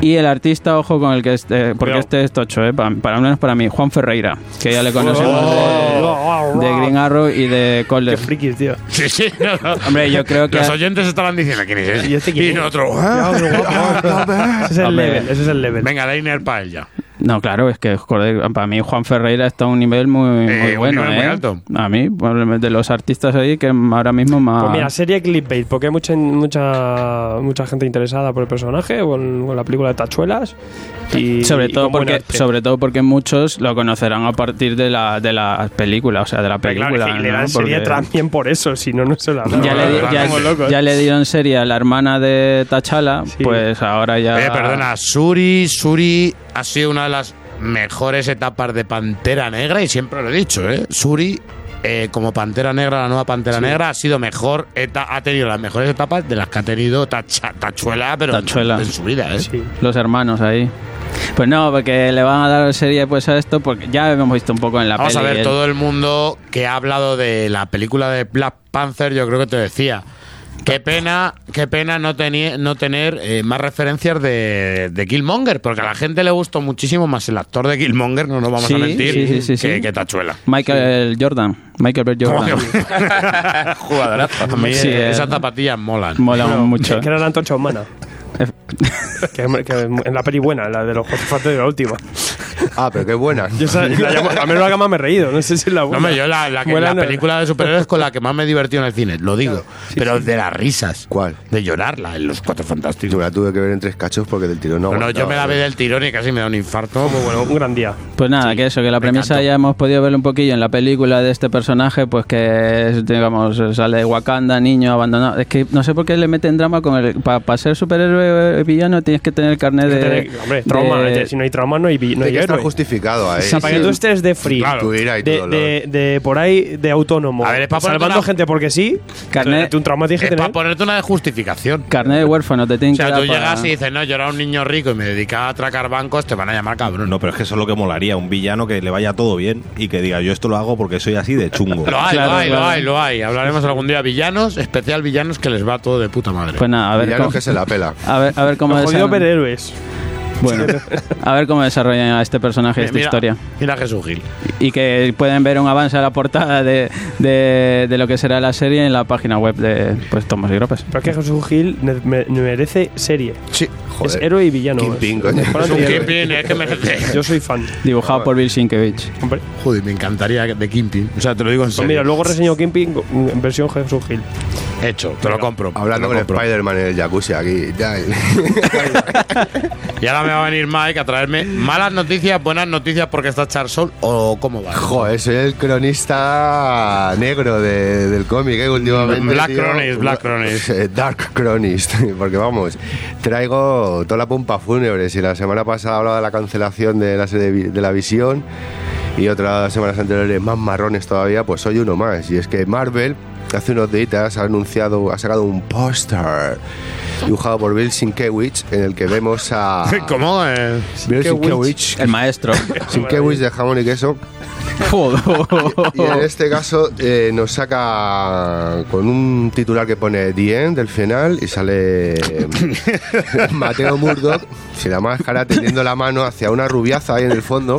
Y el artista, ojo con el que este, porque Cuidado. este es tocho, eh, para, para al menos para mí, Juan Ferreira, que ya le conocemos Oh, de- oh, de Green Arrow y de Qué Colder. frikis, tío. Sí, sí. no, no. Hombre, yo creo que- Los oyentes estaban diciendo quién es ese. ¿Y este quién Y. Ya, qué guapo. Ese es el Hombre. level, ese es el level. Venga, Leiner para ella. No, claro, es que joder, para mí Juan Ferreira está a un nivel muy, Eh, muy un bueno, nivel muy ¿eh? alto. A mí, probablemente de los artistas ahí que ahora mismo más... Pues mira, serie clickbait, porque hay mucha, mucha, mucha gente interesada por el personaje, con, con la película de Tachuelas. Y, sobre todo porque arte. sobre todo porque muchos lo conocerán a partir de la de la película o sea de la claro, película le dan serie también por eso, si no, no se la dan. ya, le, ya- ya le dieron serie a la hermana de Tachala Sí. pues ahora ya perdona, Suri, Suri ha sido una de las mejores etapas de Pantera Negra y siempre lo he dicho, ¿eh? Suri, eh, como Pantera Negra, la nueva Pantera Negra, ha sido mejor, eta- ha tenido las mejores etapas de las que ha tenido Tacha- Tachuela, pero en- Tachuela. En, su vida, ¿eh? Sí. los hermanos ahí pues no porque le van a dar serie pues a esto porque ya hemos visto un poco en la Vamos a ver, el- todo el mundo que ha hablado de la película de Black Panther, yo creo que te decía. Qué pena, qué pena no, no tener eh, más referencias de, de Killmonger, porque a la gente le gustó muchísimo más el actor de Killmonger, no nos vamos Sí, a mentir, sí, sí, sí, que, sí. que Tachuela. Michael Jordan Michael B. Jordan [LAUGHS] Jugadorazo. A mí Sí, eh, esas zapatillas molan. mola mucho Que era la antorcha humana. Que, que en la peli buena, la de los Factores de la última. Ah, pero qué buena. Yo esa- la llamo- a menos la que más me he reído, no sé si es la No, buena. hombre, yo la, la, que- Buena la no- película de superhéroes con la que más me he divertido en el cine, lo digo. pero de las risas. ¿Cuál? De llorarla en Los Cuatro Yo Fantásticos. la tuve que ver en tres cachos porque del tirón no No, no, yo me la vi del tirón y casi me da un infarto. Pues bueno, Un gran día. Pues nada, que eso, que la premisa encantó. ya hemos podido ver un poquillo en la película de este personaje, pues que es, digamos, sale de Wakanda, niño abandonado. Es que no sé por qué le meten drama con el. Para ser superhéroe villano tienes que tener carnet de. Tener- hombre, trauma. de- Si no hay trauma, no hay, no hay que héroe. justificado ahí. O sea, para que tú estés de free, Claro. Tu ira y tu de, dolor. de, de por ahí, de autónomo, A ver, salvando una- gente porque sí, Carnet- un trauma tienes que tener. para ponerte una de justificación. Carnet de huérfano, te tienen O sea, que tú para- llegas y dices, no, yo era un niño rico y me dedicaba a atracar bancos, te van a llamar cabrón. No, pero es que eso es lo que molaría, un villano que le vaya todo bien y que diga, yo esto lo hago porque soy así de chungo. [LAUGHS] Lo hay, Claro, lo hay, claro. lo hay, lo hay. Hablaremos algún día villanos, especial villanos que les va todo de puta madre. Pues nada, a ver, Villano cómo, que se la pela. A ver, a ver cómo superhéroes. bueno, a ver cómo desarrollan a este personaje, esta mira, historia. Mira a Jesús Gil. Y que pueden ver un avance a la portada de, de, de lo que será la serie en la página web de pues Tomos y Gropes. Pero es que Jesús Gil ne- me- merece serie. Sí, joder. Es héroe y villano. Kingpin, Es- coño. es Es un antihéroe. Kingpin, es que merece. Yo soy fan. Dibujado por Bill Sienkiewicz. Hombre. Joder, me encantaría de Kingpin. O sea, te lo digo en Pues serio. mira, luego reseño Kingpin en versión Jesús Gil. Hecho, te lo compro. Hablando con. Spider-Man en el jacuzzi aquí. Ya. [LAUGHS] Y ahora me va a venir Mike a traerme malas noticias, buenas noticias porque está Charles Soul o cómo va. Joder, soy el cronista negro de- del cómic, ¿eh? Últimamente. Black tío. Chronist, Black Chronist. Eh, [LAUGHS] Dark Chronist. [LAUGHS] Porque vamos, traigo toda la pompa fúnebre. Si la semana pasada hablaba de la cancelación de la serie de, la visión y otras semanas anteriores más marrones todavía, pues soy uno más. Y es que Marvel. Hace unos días ha anunciado, ha sacado un póster dibujado por Bill Sienkiewicz en el que vemos a [LAUGHS] ¿Cómo? Eh, Bill Sienkiewicz. Sienkiewicz, El maestro. [LAUGHS] Sienkiewicz de jamón y queso Joder. y en este caso eh, nos saca con un titular que pone The End del final y sale [LAUGHS] Mateo Murdoch sin la máscara tendiendo la mano hacia una rubiaza ahí en el fondo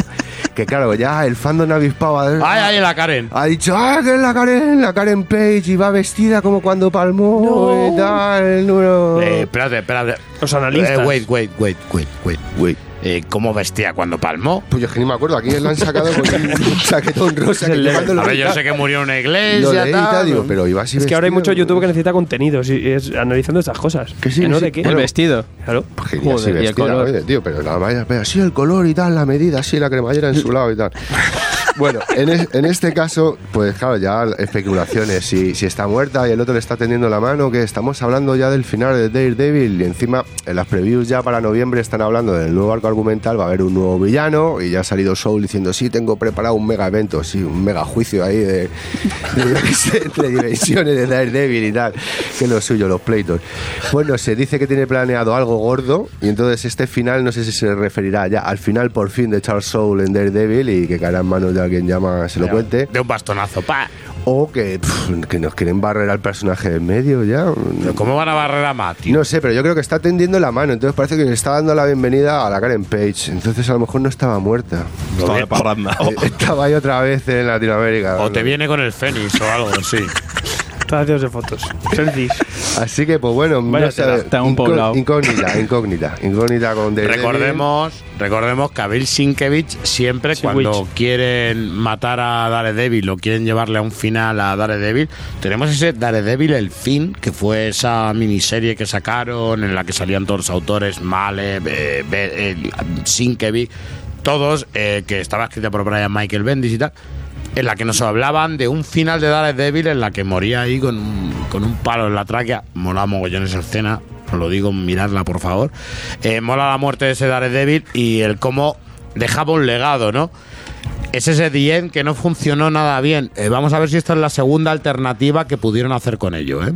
que claro, ya el fandom avispado ha, Ay, ay, la Karen. ha dicho, ah, que es la Karen, la Karen Page y va vestida como cuando palmó y tal, el número... Eh, espérate, espérate. Los analistas. Eh, wait, wait, wait, wait, wait. Uy, Eh, ¿Cómo vestía cuando palmó? pues yo es que ni me acuerdo, aquí la han sacado con un [LAUGHS] chaquetón rosa que A ver, yo sé que murió en una Lo iglesia, leí y tal, tal. digo, pero iba así Es que ahora hay mucho YouTube que necesita contenidos y es analizando estas cosas. Que sí, ¿Que no sí. de qué? El vestido. Claro. Genial, Joder, sí, y el color. oye, tío, pero la vaya, pero así el color y tal, la medida, así la cremallera en su lado y tal. [LAUGHS] Bueno, en, es- en este caso, pues claro, ya especulaciones. Si, si está muerta y el otro le está tendiendo la mano, que estamos hablando ya del final de Daredevil y encima en las previews ya para noviembre están hablando del nuevo arco argumental, va a haber un nuevo villano y ya ha salido Soul diciendo, sí, tengo preparado un mega evento, sí, un mega juicio ahí de, de, entre dimensiones de Daredevil y tal, que es lo suyo, los pleitos. Bueno, se dice que tiene planeado algo gordo y entonces este final no sé si se referirá ya al final por fin de Charles Soul en Daredevil y que caerá en manos de alguien más se lo cuente. De un bastonazo, pa. O que, que nos quieren barrer al personaje del medio ya. Pero ¿Cómo van a barrer a Mati? No sé, pero yo creo que está tendiendo la mano, entonces parece que le está dando la bienvenida a la Karen Page. Entonces a lo mejor no estaba muerta. Estaba de parranda. Eh, [LAUGHS] Estaba ahí otra vez en Latinoamérica. O te viene con el Fénix o algo así. [LAUGHS] Está haciéndose fotos. Selfies. Así que, pues bueno, Vaya no. Está un incó- poblado. incógnita, incógnita, incógnita con Daredevil. Recordemos, recordemos que a Bill Sienkiewicz siempre Sienkiewicz. cuando quieren matar a Daredevil o quieren llevarle a un final a Daredevil, tenemos ese Daredevil el fin, que fue esa miniserie que sacaron en la que salían todos los autores, Male, eh, Be- el- Sienkiewicz, todos, eh, que estaba escrita por Brian Michael Bendis y tal. En la que nos hablaban de un final de Daredevil en la que moría ahí con un, con un palo en la tráquea. Mola mogollón esa escena, os lo digo, miradla por favor. Eh, mola la muerte de ese Daredevil y el cómo dejaba un legado, ¿no? Es ese End que no funcionó nada bien. Eh, vamos a ver si esta es la segunda alternativa que pudieron hacer con ello, ¿eh?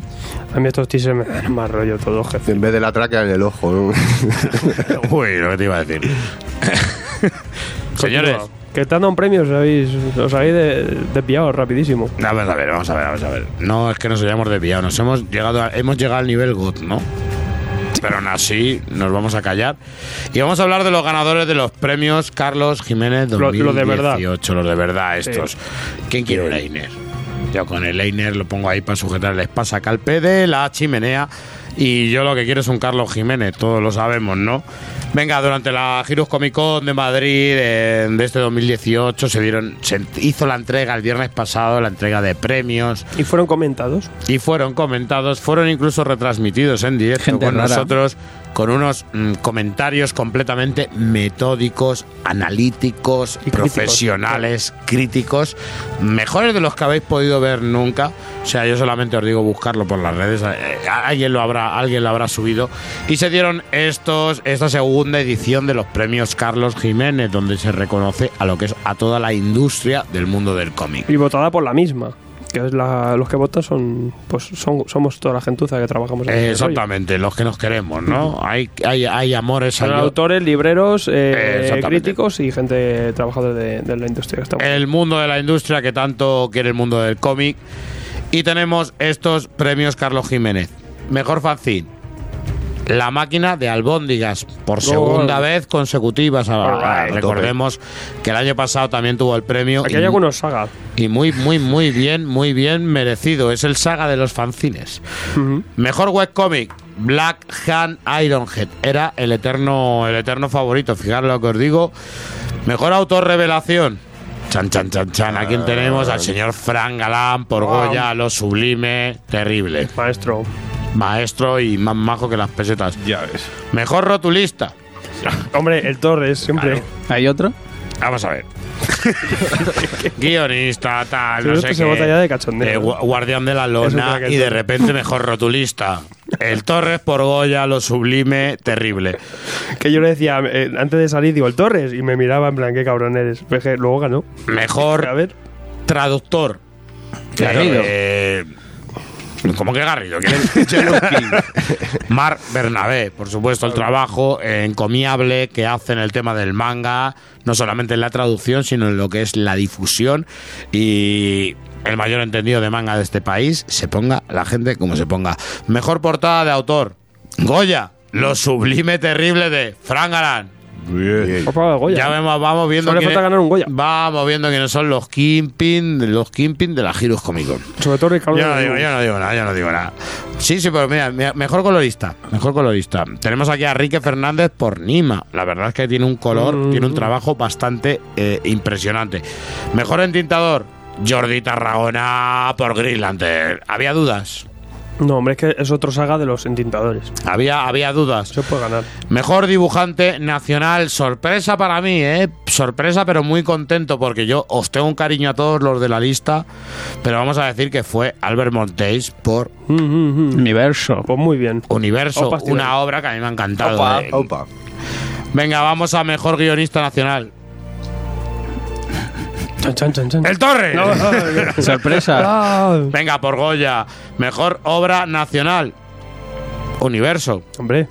A mí estos teasers me dan más rollo todo, jefe. En vez de la tráquea en el ojo. ¿no? [LAUGHS] Uy, lo que te iba a decir. [LAUGHS] [LAUGHS] Señores. Que te han dado un premio, os habéis, os habéis de- desviado rapidísimo. Vamos a ver, vamos a ver, vamos a ver. No es que nos hayamos desviado, nos hemos llegado, a- hemos llegado al nivel GOT, ¿no? Pero aún así nos vamos a callar. Y vamos a hablar de los ganadores de los premios Carlos Jiménez Lo- 2018, lo de verdad. los de verdad estos. ¿Quién quiere un Einer? Yo con el Einer lo pongo ahí para sujetar el espasa calpe de la chimenea. Y yo lo que quiero es un Carlos Jiménez, todos lo sabemos, ¿no? Venga, durante la Girus Comic Con de Madrid eh, de este 2018 se dieron, se hizo la entrega el viernes pasado, la entrega de premios Y fueron comentados. y fueron comentados, fueron incluso retransmitidos en directo Gente con rara. nosotros, con unos mm, comentarios completamente metódicos, analíticos, Y profesionales, críticos, mejores de los que habéis podido ver nunca. O sea, yo solamente os digo buscarlo por las redes, eh, alguien lo habrá, alguien lo habrá subido. Y se dieron estos, esta segunda edición de los premios Carlos Jiménez, donde se reconoce a lo que es a toda la industria del mundo del cómic. Y votada por la misma. Que es la, los que votan son, pues son, somos toda la gentuza que trabajamos en Eh, rollo. exactamente, los que nos queremos, ¿no? Hay, hay, hay amores, Son hay autores, libreros, eh, Eh, críticos y gente trabajadora de, de la industria. el mundo de la industria que tanto quiere el mundo del cómic. Y tenemos estos premios Carlos Jiménez. Mejor fanzine. La máquina de albóndigas, por segunda vez consecutivas. Ah, recordemos que el año pasado también tuvo el premio. Aquí y- hay algunos sagas. Y muy, muy, muy bien, muy bien merecido. Es el saga de los fanzines. Mejor webcomic, Black Hand Ironhead. Era el eterno, el eterno favorito. Fijaros lo que os digo. Mejor autor revelación. Chan, chan, chan, chan. ¿A quién tenemos? Al señor Frank Galán, por Goya, lo sublime, terrible. Maestro. Maestro y más majo que las pesetas. Ya ves. Mejor rotulista. [LAUGHS] Hombre, el Torres, siempre. ¿Hay otro? Vamos a ver. [LAUGHS] Guionista, tal, Pero no sé se ya de cachondeo. Eh, gu- guardián de la lona y de repente mejor rotulista. El Torres por Goya, lo sublime, terrible. Que yo le decía, eh, antes de salir, digo, el Torres. Y me miraba en plan, qué cabrón eres. Luego ganó. A Mejor ver. traductor. Garrido. Eh, ¿Cómo que Garrido? [LAUGHS] [LAUGHS] Marc Bernabé, por supuesto, el trabajo eh, encomiable que hace en el tema del manga, no solamente en la traducción, sino en lo que es la difusión y el mayor entendido de manga de este país, se ponga la gente como se ponga. Mejor portada de autor, Goya, lo sublime terrible de Frank Galán. Bien. Opa, Goya. Ya vemos, vamos viendo Solo le quiénes- falta ganar un Goya. Vamos viendo quiénes son los Kingpin, los Kingpin de la Heroes Comic Con. Sobre todo Ricardo. Yo no digo, yo no digo nada, yo no digo nada. Sí, sí, pero mira, mira, mejor colorista, mejor colorista. Tenemos aquí a Enrique Fernández por Nima. La verdad es que tiene un color, Mm. tiene un trabajo bastante eh, impresionante. Mejor entintador, Jordi Tarragona por Green Lantern. ¿Había dudas? No, hombre, es que es otro saga de los entintadores. Había, había dudas. Se puede ganar. Mejor dibujante nacional, sorpresa para mí, ¿eh? Sorpresa, pero muy contento porque yo os tengo un cariño a todos los de la lista, pero vamos a decir que fue Albert Montéis por Mm, mm, mm. Universo. Pues muy bien. Universo, Opa, una obra que a mí me ha encantado. Opa. eh. Opa. Venga, vamos a mejor guionista nacional. Chan, chan, chan, chan. ¡El Torre! [LAUGHS] Sorpresa. Ah, Venga, por Goya. Mejor obra nacional. Universo. hombre,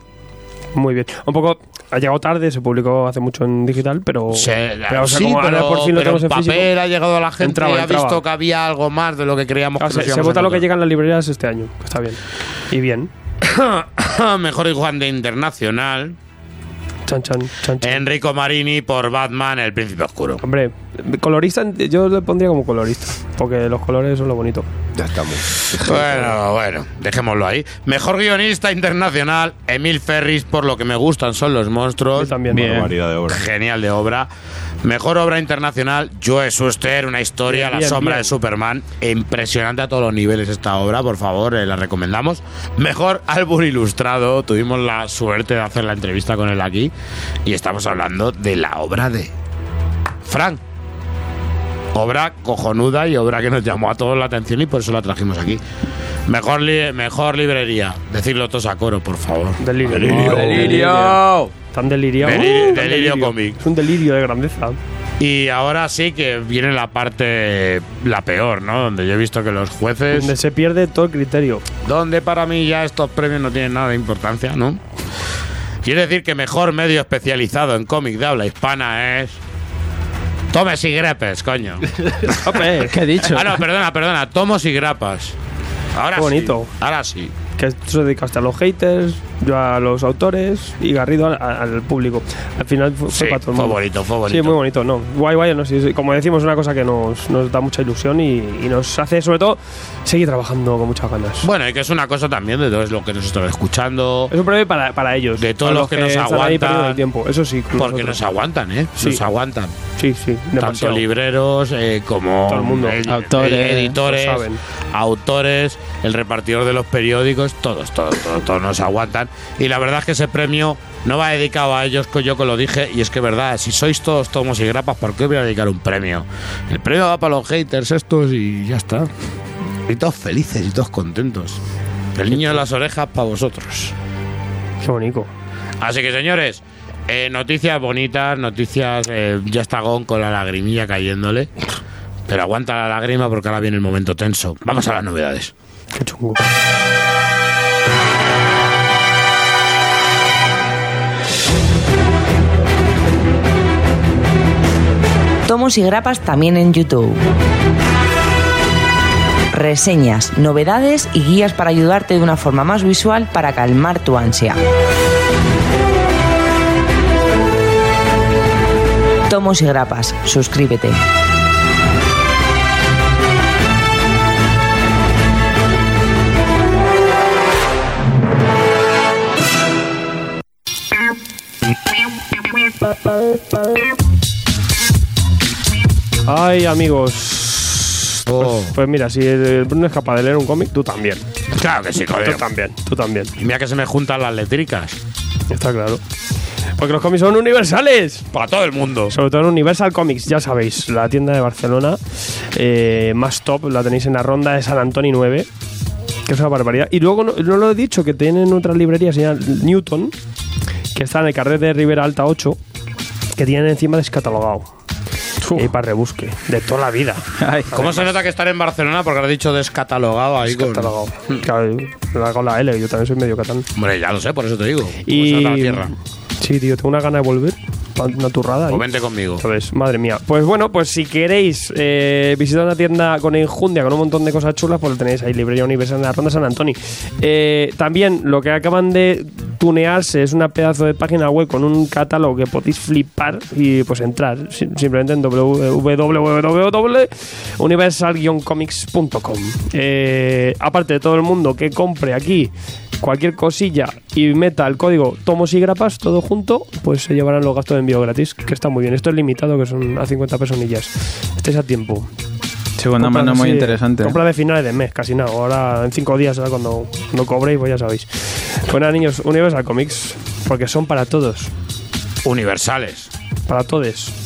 muy bien. Un poco Ha llegado tarde, se publicó hace mucho en digital, pero. Se- pero, o sea, sí, como ahora pero, por fin lo pero tenemos en físico. papel ha llegado a la gente Entraba, y ha entraba. visto que había algo más de lo que creíamos Claro, que se, se vota lo que llega en las librerías este año. Está bien. Y bien. [COUGHS] Mejor Juan de Internacional. Chan, chan. Enrico Marini por Batman, El Príncipe Oscuro. Hombre, colorista, yo le pondría como colorista. Porque los colores son lo bonito. Ya estamos. Bueno, bueno, dejémoslo ahí. Mejor guionista internacional, Emil Ferris, por lo que me gustan son los monstruos. Yo también. Bien. De obra. Genial de obra. Mejor obra internacional, Joe Shuster, una historia, Bien, La bien, sombra bien. de Superman. Impresionante a todos los niveles esta obra, por favor, eh, la recomendamos. Mejor álbum ilustrado, tuvimos la suerte de hacer la entrevista con él aquí y estamos hablando de la obra de Frank. Obra cojonuda y obra que nos llamó a todos la atención y por eso la trajimos aquí. Mejor, li- mejor librería, decirlo todos a coro, por favor. Delirio. Delirio. ¡Delirio! Tan deliriado. Delirio- Uh, delirio cómic. Es un delirio de grandeza. Y ahora sí que viene la parte, la peor, ¿no? Donde yo he visto que los jueces, Donde se pierde todo el criterio. donde para mí ya estos premios no tienen nada de importancia, ¿no? Quiere decir que mejor medio especializado en cómic de habla hispana es... Tomes y grepes, coño. [LAUGHS] ¿Qué he dicho? Ah, no, perdona, perdona. Tomos y grapas. Ahora Qué bonito. sí. Ahora sí. Que tú se dedicaste a los haters, yo a los autores y Garrido al, al público. Al final fue, fue Sí, para todo el fue mundo. bonito, fue bonito. Sí, muy bonito, no. Guay, guay, no, sí, sí. como decimos, una cosa que nos, nos da mucha ilusión y, y nos hace, sobre todo, seguir trabajando con muchas ganas. Bueno, y que es una cosa también de todos los que nos están escuchando. Es un premio para, para ellos. De todos los que nos aguantan. tiempo. Eso sí, Porque nos aguantan, ¿eh? Sí. Nos aguantan. Sí, sí, Tanto libreros eh, como Todo el mundo. ed- Autores, editores, lo saben. autores, el repartidor de los periódicos, todos, todos, todos, todos nos aguantan. Y la verdad es que ese premio no va dedicado a ellos, que yo que lo dije, y es que verdad, si sois todos tomos y grapas, ¿por qué voy a dedicar un premio? El premio va para los haters estos y ya está. Y todos felices y todos contentos. El niño de las orejas para vosotros. Qué bonito. Así que señores, eh, noticias bonitas, noticias. eh, ya está Gon con la lagrimilla cayéndole. Pero aguanta la lágrima porque ahora viene el momento tenso. Vamos a las novedades. Qué chungo. Tomos y grapas también en YouTube. Reseñas, novedades y guías para ayudarte de una forma más visual para calmar tu ansia. Tomos y grapas, suscríbete. Ay, amigos. Pues, pues mira, si el Bruno es capaz de leer un cómic, tú también. Claro que sí, joder. Tú también, tú también. Mira que se me juntan las letricas. Está claro. Porque los cómics son universales. Para todo el mundo. Sobre todo en Universal Comics, ya sabéis, la tienda de Barcelona eh, más top, la tenéis en la ronda de San Antonio 9, que es una barbaridad. Y luego, no, no lo he dicho, que tienen otras librerías, se llama Newton, que está en el carrer de Rivera Alta 8, que tienen encima descatalogado. Y para rebusque, de toda la vida. [LAUGHS] Ay, ¿Cómo se nota que estar en Barcelona? Porque lo has dicho descatalogado ahí con... Descatalogado. [LAUGHS] Claro, lo hago la L, yo también soy medio catán. Hombre, ya lo sé, por eso te digo. ¿Cómo se Y. nota la tierra? Sí, tío, tengo una gana de volver. Una turrada. ahí. Vente conmigo. ¿Sabes? Madre mía. Pues bueno, pues si queréis eh, visitar una tienda con enjundia, con un montón de cosas chulas, pues lo tenéis ahí, Librería Universal en la Ronda San Antonio. Eh, también lo que acaban de tunearse es una pedazo de página web con un catálogo que podéis flipar y pues entrar sim- simplemente en www.universal-comics.com. Eh, aparte de todo el mundo que compre aquí cualquier cosilla y meta el código tomos y grapas todo junto, pues se llevarán los gastos de envío gratis, que está muy bien. Esto es limitado, que son a 50 personillas. Estáis a tiempo. segunda Compra mano muy interesante. Compra de finales de mes, casi nada. Ahora en 5 días será cuando, cuando cobréis, pues ya sabéis. Bueno, niños, Universal Comics, porque son para todos, Universales. para todos.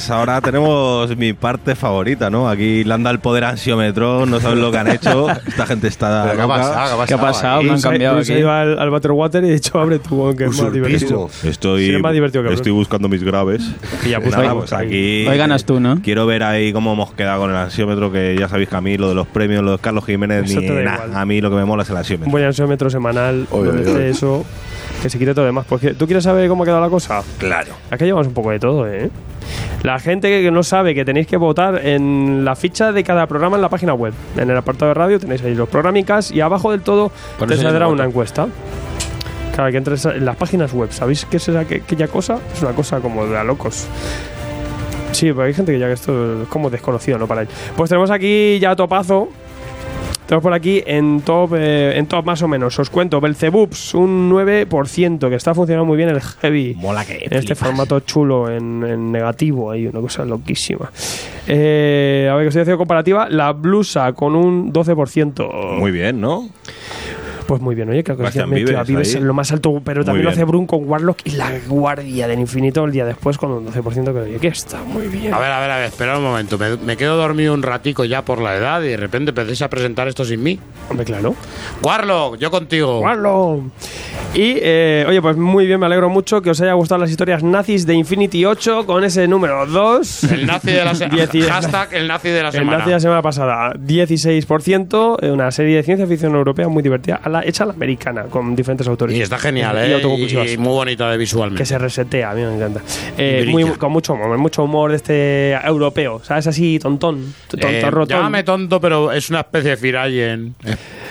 Pues ahora tenemos mi parte favorita, ¿no? Aquí le han dado el poder ansiómetro, no saben lo que han hecho. Esta gente está. ¿qué ha pasado? ¿Qué ha pasado? Me han cambiado se aquí. iba al, al Water Water y he dicho, abre tú, que es más divertido. Estoy, Sí, es más divertido que estoy buscando mis graves. Y ya, pues, Nada, pues aquí. Hoy ganas tú, ¿no? Quiero ver ahí cómo hemos quedado con el ansiómetro, que ya sabéis que a mí lo de los premios, lo de Carlos Jiménez, ni igual. A mí lo que me mola es el ansiómetro. Un buen ansiómetro semanal, Oye, donde oye, esté oye. eso, que se quite todo lo demás. Porque tú quieres saber cómo ha quedado la cosa. Claro. Aquí llevamos un poco de todo, ¿eh? La gente que no sabe que tenéis que votar en la ficha de cada programa en la página web. En el apartado de radio tenéis ahí los programicas y abajo del todo te saldrá una encuesta. Claro, que entrar en las páginas web. ¿Sabéis qué es esa- aquella cosa? Es una cosa como de a locos. Sí, pero hay gente que ya que esto es como desconocido, ¿no? Para ellos. Pues tenemos aquí ya topazo. Tenemos por aquí en top, eh, en top más o menos. Os cuento, Belzebups, un 9%, que está funcionando muy bien el heavy. Mola que. En este formato chulo, en, en negativo, hay una cosa loquísima. Eh, a ver, que estoy haciendo comparativa. La blusa con un 12%. Muy bien, ¿no? Pues muy bien, oye, que Bastian que Vives Vives en lo más alto, pero Muy también lo hace Brun con Warlock y la Guardia del Infinito el día después con un 12%, que oye, que está muy bien. A ver, a ver, a ver, espera un momento. Me, me quedo dormido un ratico ya por la edad y de repente empecéis a presentar esto sin mí. Hombre, claro. Warlock, yo contigo. Warlock. Y, eh, oye, pues muy bien, me alegro mucho que os haya gustado las historias nazis de Infinity 8 con ese número 2. El nazi de la semana. [LAUGHS] Hashtag el nazi de la El semana. nazi de la semana pasada, 16%, eh, una serie de ciencia ficción europea muy divertida, a la, hecha a la americana, con diferentes autores. Y está genial, Y ¿eh? Y, y muy bonita de visualmente. que se resetea, a mí me encanta. Eh, muy, con mucho humor, mucho humor de este europeo, ¿sabes? Así, tontón, tonto, Eh, rotón. llámame tonto, pero es una especie de Firayen.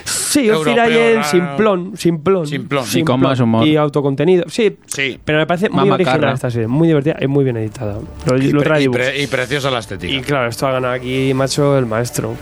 Sí, un Firayen simplón, simplón. Simplón. Y con más humor. Y autocontenido. Sí, Sí. pero me parece muy original macarra. esta serie, muy divertida y muy bien editada. Lo, Y, lo pre- trae y pre- y preciosa la estética. Y claro, esto ha ganado aquí, macho, el maestro.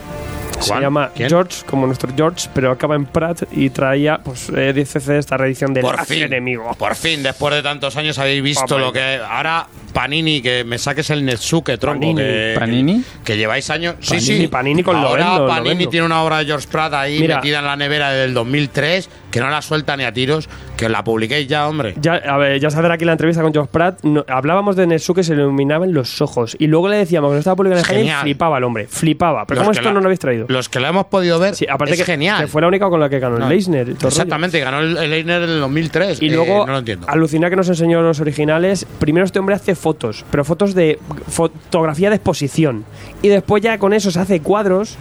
Se llama ¿Quién? George, como nuestro George, pero acaba en Pratt y traía, pues, eh, 10cc esta reedición del por fin, enemigo. por fin, después de tantos años habéis visto lo que ahora Panini que me saques el Netsuke tronco Panini. que, ¿Panini? que lleváis años. Sí, Panini, sí. Panini con ahora Lovendo, Panini Lovendo. tiene una obra de George Pratt ahí Mira. metida en la nevera del 2003 que no la suelta ni a tiros, que la publiquéis ya, hombre. Ya, a ver, ya saber aquí la entrevista con George Pratt, no- hablábamos de Netsuke, se le iluminaban los ojos. Y luego le decíamos que no estaba publicado en flipaba el hombre, flipaba. Pero Los ¿cómo que esto la- no lo habéis traído? Los que la hemos podido ver, Sí, aparte es que, genial. que fue la única con la que ganó No. el Leisner. el rollo. Exactamente, ganó el, el Leiner en el 2003. Y Eh, luego, no lo entiendo. alucina que nos enseñó los originales. Primero este hombre hace fotos, pero fotos de fotografía de exposición. Y después ya con eso se hace cuadros.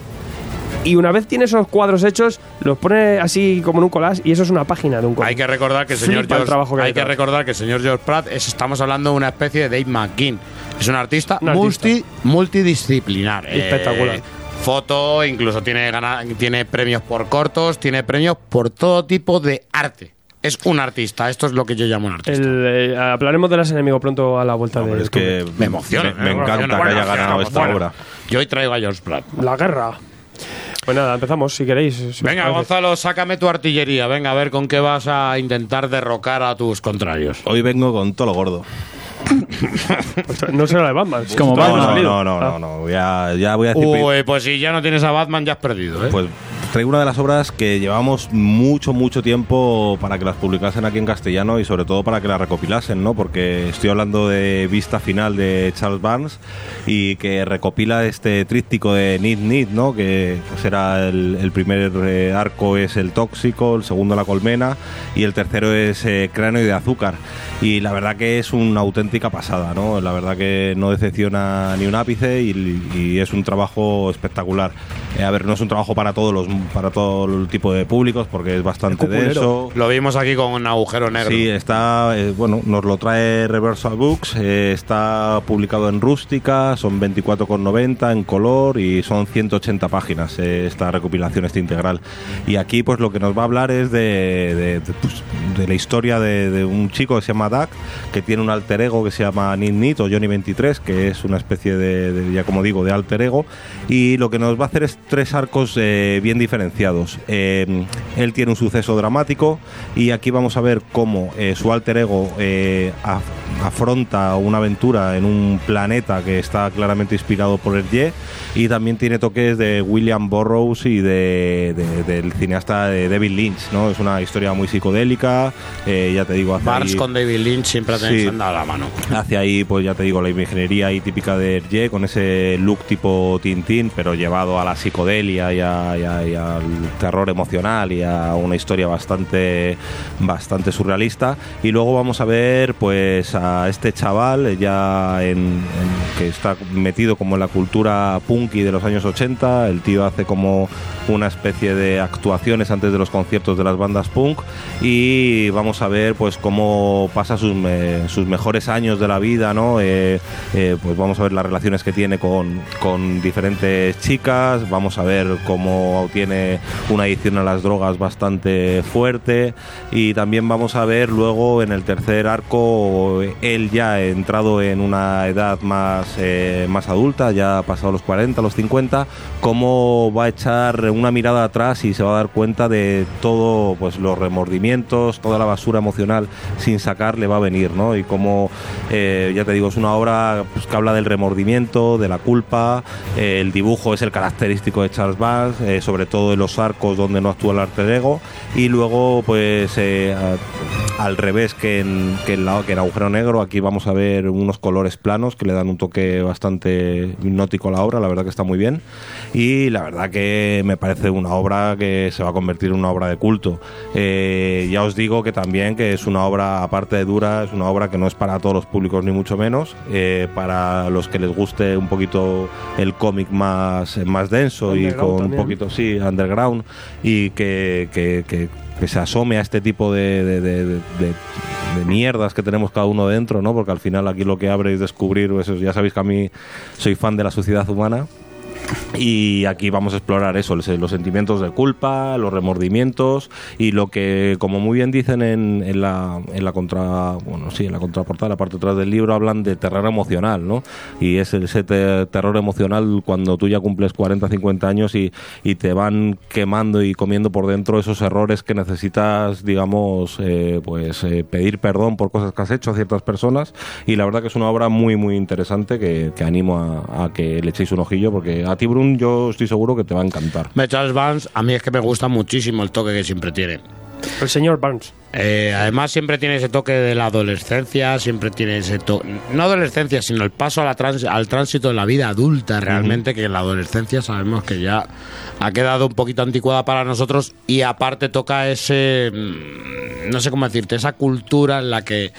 Y una vez tiene esos cuadros hechos, los pone así como en un collage y eso es una página de un collage. Hay que recordar que el señor el George, trabajo que hay hay que recordar que el señor George Pratt es, estamos hablando de una especie de Dave McGinn. Es un artista, Un artista. multi- multidisciplinar. Eh, Espectacular. Foto, incluso tiene tiene premios por cortos, tiene premios por todo tipo de arte. Es un artista, esto es lo que yo llamo un artista. El, eh, hablaremos de las enemigos pronto a la vuelta de es que me emociona. Me, me encanta que haya ganado bueno, esta bueno. obra. Yo hoy traigo a George Pratt. la guerra. Pues nada, empezamos si queréis. si Venga. Gonzalo, sácame tu artillería. Venga, a ver con qué vas a intentar derrocar a tus contrarios. Hoy vengo con todo lo gordo. [LAUGHS] Pues no será de Batman. Es como Batman. no, no, no, no, no. Ya, ya voy a decir. Uy, pues si ya no tienes a Batman, ya has perdido, ¿eh? Pues traigo una de las obras que llevamos mucho, mucho tiempo para que las publicasen aquí en castellano y sobre todo para que las recopilasen, ¿no? Porque estoy hablando de Vista Final de Charles Barnes y que recopila este tríptico de Need Need, ¿no? Que pues, era el, el primer eh, arco es el tóxico, el segundo la colmena y el tercero es eh, cráneo y de azúcar. Y la verdad que es una auténtica pasada, ¿no? La verdad que no decepciona ni un ápice y, y es un trabajo espectacular. Eh, a ver, no es un trabajo para todos los para todo el tipo de públicos porque es bastante denso. Lo vimos aquí con un agujero negro. Sí, está, eh, bueno, nos lo trae Reversal Books, eh, está publicado en rústica, son 24,90 en color y son 180 páginas eh, esta recopilación, este integral. Y aquí pues lo que nos va a hablar es de, de- de, pues, de la historia de, de un chico que se llama Duck, que tiene un alter ego que se llama Nit Nit o Johnny 23, que es una especie de, de, ya como digo, de alter ego. Y lo que nos va a hacer es tres arcos eh, bien diferenciados. Eh, él tiene un suceso dramático y aquí vamos a ver cómo eh, su alter ego eh, af- afronta una aventura en un planeta que está claramente inspirado por el Ye y también tiene toques de William Burroughs y de, de- del cineasta de David Lynch. ¿no? Es una historia muy psicodélica. Eh, ya te digo, hace Barnes ahí- con David Lynch siempre ha tenido Sí. la mano. Hace ahí, pues ya te digo, la imaginería ahí típica de Hergé, con ese look tipo Tintín, pero llevado a la psicodelia y, a- y a- y al terror emocional y a una historia bastante, bastante surrealista. Y luego vamos a ver pues a este chaval ya en, en- que está metido como en la cultura punky de los años 80. El tío hace como una especie de actuaciones antes de los conciertos de las bandas punk y vamos a ver pues cómo pasa sus, me- sus mejores años de la vida, ¿no? Eh, eh, pues vamos a ver las relaciones que tiene con, con diferentes chicas, vamos a ver cómo tiene una adicción a las drogas bastante fuerte y también vamos a ver luego en el tercer arco él ya entrado en una edad más, eh, más adulta, ya ha pasado los 40, los 50, cómo va a echar una mirada atrás y se va a dar cuenta de todo, pues los remordimientos, toda la basura emocional sin sacar le va a venir, ¿no? Y cómo, eh, ya te digo, es una obra pues, que habla del remordimiento, de la culpa, eh, el dibujo es el característico de Charles Vance, eh, sobre todo en los arcos donde no actúa el arte ego, y luego, pues, al revés que en, que, en la- que en Agujero Negro, aquí vamos a ver unos colores planos que le dan un toque bastante hipnótico a la obra, la verdad que está muy bien, y la verdad que me parece una obra que se va a convertir en una obra de culto. Eh, ya os digo que también que es una obra, aparte de dura, es una obra que no es para todos los públicos ni mucho menos, eh, para los que les guste un poquito el cómic más, más denso y con un poquito, sí, underground, y que, que- que- que se asome a este tipo de, mierdas que tenemos cada uno dentro, ¿no? Porque al final aquí lo que abre es descubrir, eso, ya sabéis que a mí soy fan de la sociedad humana. Y aquí vamos a explorar eso, los, sentimientos de culpa, los remordimientos y lo que, como muy bien dicen en, en la, en la contra, bueno, sí, en la contraportada, la parte atrás del libro, hablan de terror emocional, ¿no? Y es ese te- terror emocional cuando tú ya cumples 40, 50 años y, y te van quemando y comiendo por dentro esos errores que necesitas, digamos, eh, pues eh, pedir perdón por cosas que has hecho a ciertas personas. Y la verdad que es una obra muy, muy interesante que, que animo a, a que le echéis un ojillo porque a ti, Brun, yo estoy seguro que te va a encantar. Me Charles Vance, a mí es que me gusta muchísimo el toque que siempre tiene. El señor Barnes. Eh, además siempre tiene ese toque de la adolescencia, siempre tiene ese toque, no adolescencia, sino el paso a la trans- al tránsito de la vida adulta realmente, que en la adolescencia sabemos que ya ha quedado un poquito anticuada para nosotros y aparte toca ese, mm, no sé cómo decirte, esa cultura en la que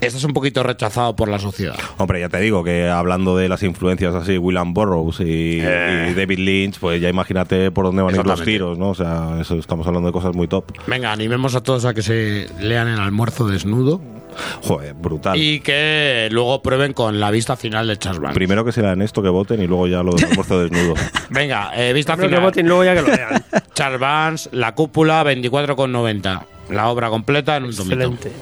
estás un poquito rechazado por la sociedad. Hombre, ya te digo que hablando de las influencias así, William Burroughs y, y David Lynch, pues ya imagínate por dónde van a ir los tiros, ¿no? O sea, eso, estamos hablando de cosas muy top. Venga, animemos a todos a que se lean el almuerzo desnudo Joder, brutal. y que luego prueben con la vista final de Charles Vance. Primero que se lean esto, que voten y luego ya lo del almuerzo desnudo. [LAUGHS] Venga, eh, vista Primero que final. voten, luego ya que lo lean. [LAUGHS] Charles Vance, La Cúpula, 24,90. La obra completa en un tomito. Excelente.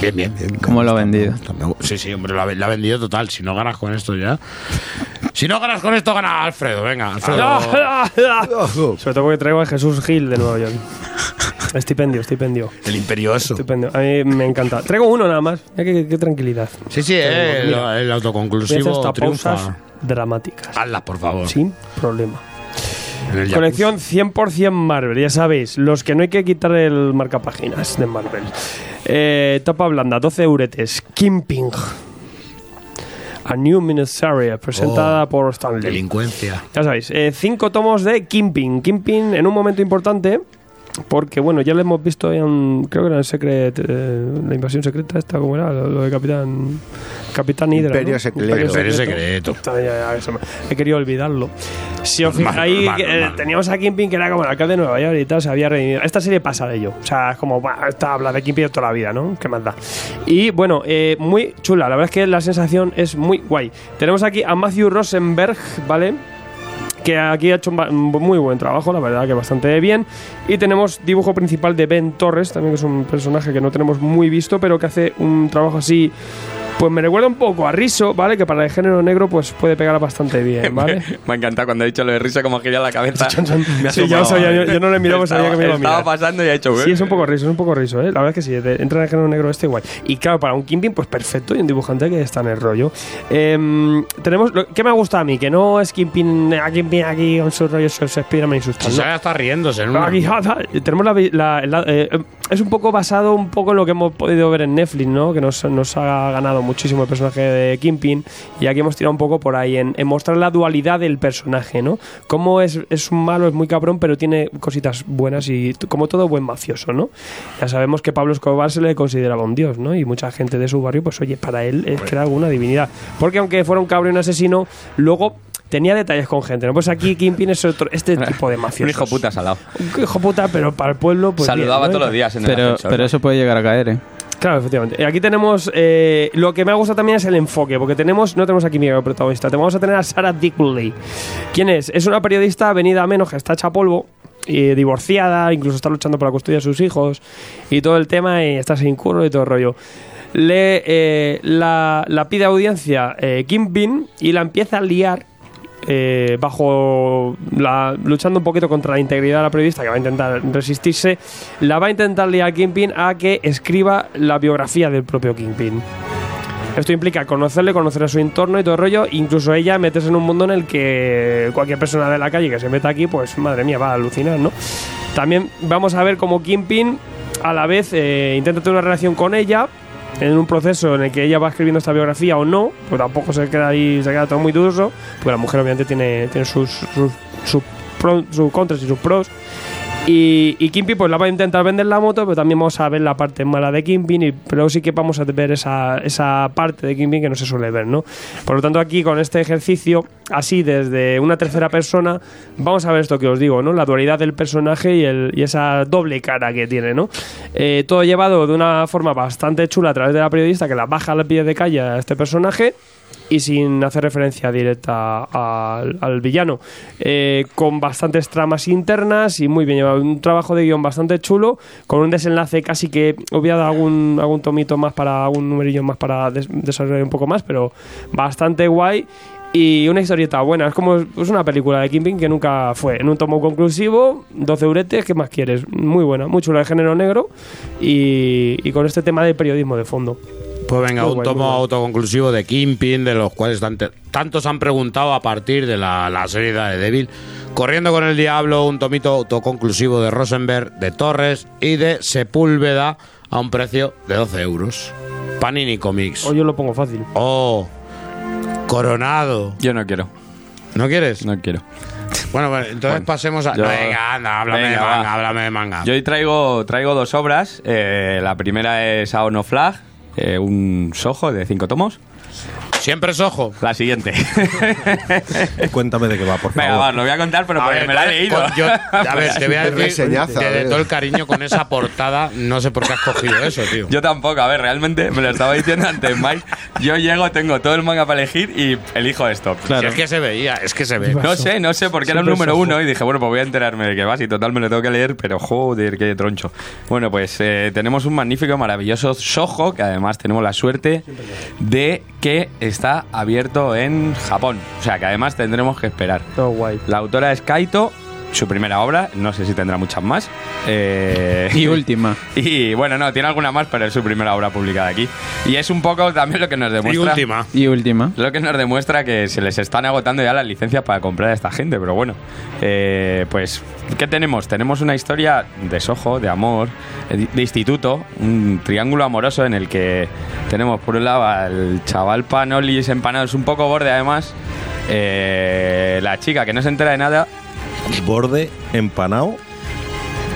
Bien, bien, bien. ¿Cómo lo ha vendido? Sí, sí, hombre, la ha vendido total. Si no ganas con esto ya. Si no ganas con esto, gana Alfredo. Venga, Alfredo. [LAUGHS] Sobre todo porque traigo a Jesús Gil de Nueva York. Estipendio, estipendio. El imperioso. Estipendio. A mí me encanta. Traigo uno nada más. Mira qué, qué tranquilidad. Sí, sí, eh, el, el autoconclusivo hasta triunfa. pausas dramáticas. Hazlas, por favor. Sin problema. Colección 100% Marvel, ya sabéis, los que no hay que quitar el marcapáginas de Marvel. Eh, tapa blanda, 12 euretes. Kimping. A New Miniserie, presentada Oh, por Stanley. Delincuencia. Ya sabéis, eh, cinco tomos de Kimping. Kimping en un momento importante, porque bueno, ya lo hemos visto en, creo que era en Secret, eh, la invasión secreta esta, ¿cómo era? Lo, lo de Capitán, Capitán Hydra. Imperio ¿no? secreto. Imperio secreto. Ya, ya, he querido olvidarlo. Si os fijáis, normal, eh, normal. teníamos a Kimping que era como el alcalde de Nueva York y tal, se había redimido. Esta serie pasa de ello. O sea, es como, bah, esta habla de Kimping toda la vida, ¿no? ¿Qué más da? Y bueno, eh, muy chula. La verdad es que la sensación es muy guay. Tenemos aquí a Matthew Rosenberg, ¿vale? Que aquí ha hecho un muy buen trabajo, la verdad que bastante bien. Y tenemos dibujo principal de Ben Torres, también que es un personaje que no tenemos muy visto, pero que hace un trabajo así. Pues me recuerda un poco a Riso, ¿vale? Que para el género negro pues puede pegar bastante bien, [LAUGHS] ¿vale? Me ha encantado cuando ha dicho lo de risa, como gira la cabeza. [LAUGHS] Me ha Sí, asomado, sabía, yo, ¿eh? yo no le miraba, sabía que me iba a Estaba mirar. pasando y ha hecho... Sí, es un poco riso, es un poco riso, ¿eh? La verdad es que sí, entra en el género negro este guay. Y claro, para un Kimping, pues perfecto, y un dibujante que está en el rollo. Em, tenemos, lo, ¿qué me gusta a mí? Que no es Kimping, a Kimping aquí con su rollo, se, se Spiderman y sus tal, no. ya está riéndose. una- Aquí, ja, [LAUGHS] ja, tenemos la, vi- la- la- eh, es un poco basado un poco en lo que hemos podido ver en Netflix, ¿no? Que nos, nos ha ganado muchísimo el personaje de Kingpin. Y aquí hemos tirado un poco por ahí en, en mostrar la dualidad del personaje, ¿no? Cómo es, es un malo, es muy cabrón, pero tiene cositas buenas y como todo buen mafioso, ¿no? Ya sabemos que Pablo Escobar se le consideraba un dios, ¿no? Y mucha gente de su barrio, pues oye, para él es que era alguna divinidad. Porque aunque fuera un cabrón asesino, luego tenía detalles con gente, ¿no? Pues aquí Kingpin es otro, este [LAUGHS] tipo de mafioso. Un hijo puta salado. Un hijo puta, pero para el pueblo, pues. Saludaba bien, ¿no? todos los días en el Pero, ascensor. pero eso puede llegar a caer, ¿eh? Claro, efectivamente. Aquí tenemos. eh, lo que me ha gustado también es el enfoque, porque tenemos. No tenemos aquí mi protagonista, te vamos a tener a Sarah Dickley. ¿Quién es? Es una periodista venida a menos que está hecha polvo. Y divorciada, incluso está luchando por la custodia de sus hijos y todo el tema, y está sin curro y todo el rollo. Le, eh, la, la pide audiencia eh, Kingpin y la empieza a liar eh, bajo la, luchando un poquito contra la integridad de la periodista que va a intentar resistirse, la va a intentar liar Kingpin a que escriba la biografía del propio Kingpin. Esto implica conocerle, conocer a su entorno y todo el rollo, incluso ella meterse en un mundo en el que cualquier persona de la calle que se meta aquí, pues madre mía, va a alucinar, ¿no? También vamos a ver cómo Kingpin a la vez eh, intenta tener una relación con ella en un proceso en el que ella va escribiendo esta biografía o no, pues tampoco se queda ahí, se queda todo muy dudoso, porque la mujer obviamente tiene, tiene sus, sus, sus, sus contras y sus pros. Y, y Kingpin pues la va a intentar vender la moto, pero también vamos a ver la parte mala de Kingpin, y, pero sí que vamos a ver esa, esa parte de Kingpin que no se suele ver, ¿no? Por lo tanto, aquí con este ejercicio, así desde una tercera persona, vamos a ver esto que os digo, ¿no? La dualidad del personaje y, el, y esa doble cara que tiene, ¿no? Eh, todo llevado de una forma bastante chula a través de la periodista que la baja al pie de calle a este personaje y sin hacer referencia directa al, villano. Eh, con bastantes tramas internas y muy bien llevado. Un trabajo de guion bastante chulo, con un desenlace casi que voy a dar algún, algún tomito más para, algún numerillo más para des- desarrollar un poco más, pero bastante guay. Y una historieta buena, es como es una película de Kingpin que nunca fue. En un tomo conclusivo, 12 euretes, ¿qué más quieres? Muy buena, muy chula de género negro y, y con este tema de periodismo de fondo. Pues venga, Muy un tomo autoconclusivo de Kingpin, de los cuales tantos han preguntado a partir de la, la serie de Devil. Corriendo con el Diablo, un tomito autoconclusivo de Rosenberg, de Torres y de Sepúlveda a un precio de 12 euros. Panini Comics. O yo lo pongo fácil. Oh, Coronado. Yo no quiero. ¿No quieres? No quiero. Bueno, bueno, entonces Bueno, pasemos a. yo- Venga, anda, háblame Venga, de manga, va. háblame de manga. Yo hoy traigo, traigo dos obras. Eh, la primera es Aono Flag, eh, un sojo de cinco tomos. Siempre es ojo. La siguiente. [LAUGHS] Cuéntame de qué va, por favor. Venga, va, lo voy a contar, pero A porque ver, me la he leído. con- yo- a ver, te voy a [LAUGHS] decir Reseñaza, de, de todo el cariño con esa portada. No sé por qué has cogido eso, tío. Yo tampoco, a ver, realmente me lo estaba diciendo antes Mike. Yo llego, tengo todo el manga para elegir y elijo esto. Si es que se veía, es que se ve. No sé, no sé, porque era un Siempre número uno y dije, bueno, pues voy a enterarme de qué vas y total me lo tengo que leer, pero joder, qué troncho. Bueno, pues eh, tenemos un magnífico, maravilloso Soho, que además tenemos la suerte de que está abierto en Japón. O sea, que además tendremos que esperar. Todo guay. La autora es Kaito, su primera obra, no sé si tendrá muchas más. Eh, Y última. [LAUGHS] y bueno, no, tiene alguna más, pero es su primera obra publicada aquí. Y es un poco también lo que nos demuestra. Y última. Y última. Lo que nos demuestra que se les están agotando ya las licencias para comprar a esta gente, pero bueno. Eh, pues, ¿qué tenemos? Tenemos una historia de sojo, de amor, eh, de instituto, un triángulo amoroso en el que tenemos por un lado al chaval Panolis empanados un poco borde además, eh, la chica que no se entera de nada. Borde, empanado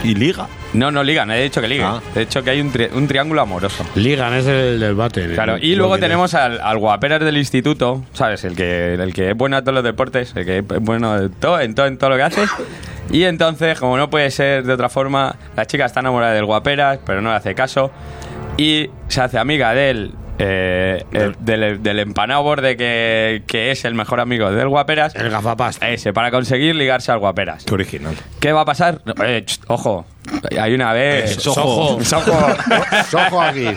y liga. No, no liga, no he dicho que ligue. Ah. He dicho que hay un, tri- un triángulo amoroso. Ligan es el del bate. Claro, y luego tenemos al, al guaperas del instituto, ¿sabes? El que, el que es bueno a todos los deportes, el que es bueno de todo, en, todo, en todo lo que hace. Y entonces, como no puede ser de otra forma, la chica está enamorada del guaperas, pero no le hace caso. Y se hace amiga del, eh, eh, del, del empanado borde que, que es el mejor amigo del guaperas. El gafapasta. Ese, para conseguir ligarse al guaperas. Qué original. ¿Qué va a pasar? Eh, ch, ojo, hay una vez... Sojo. [LAUGHS] Sojo. Sojo aquí.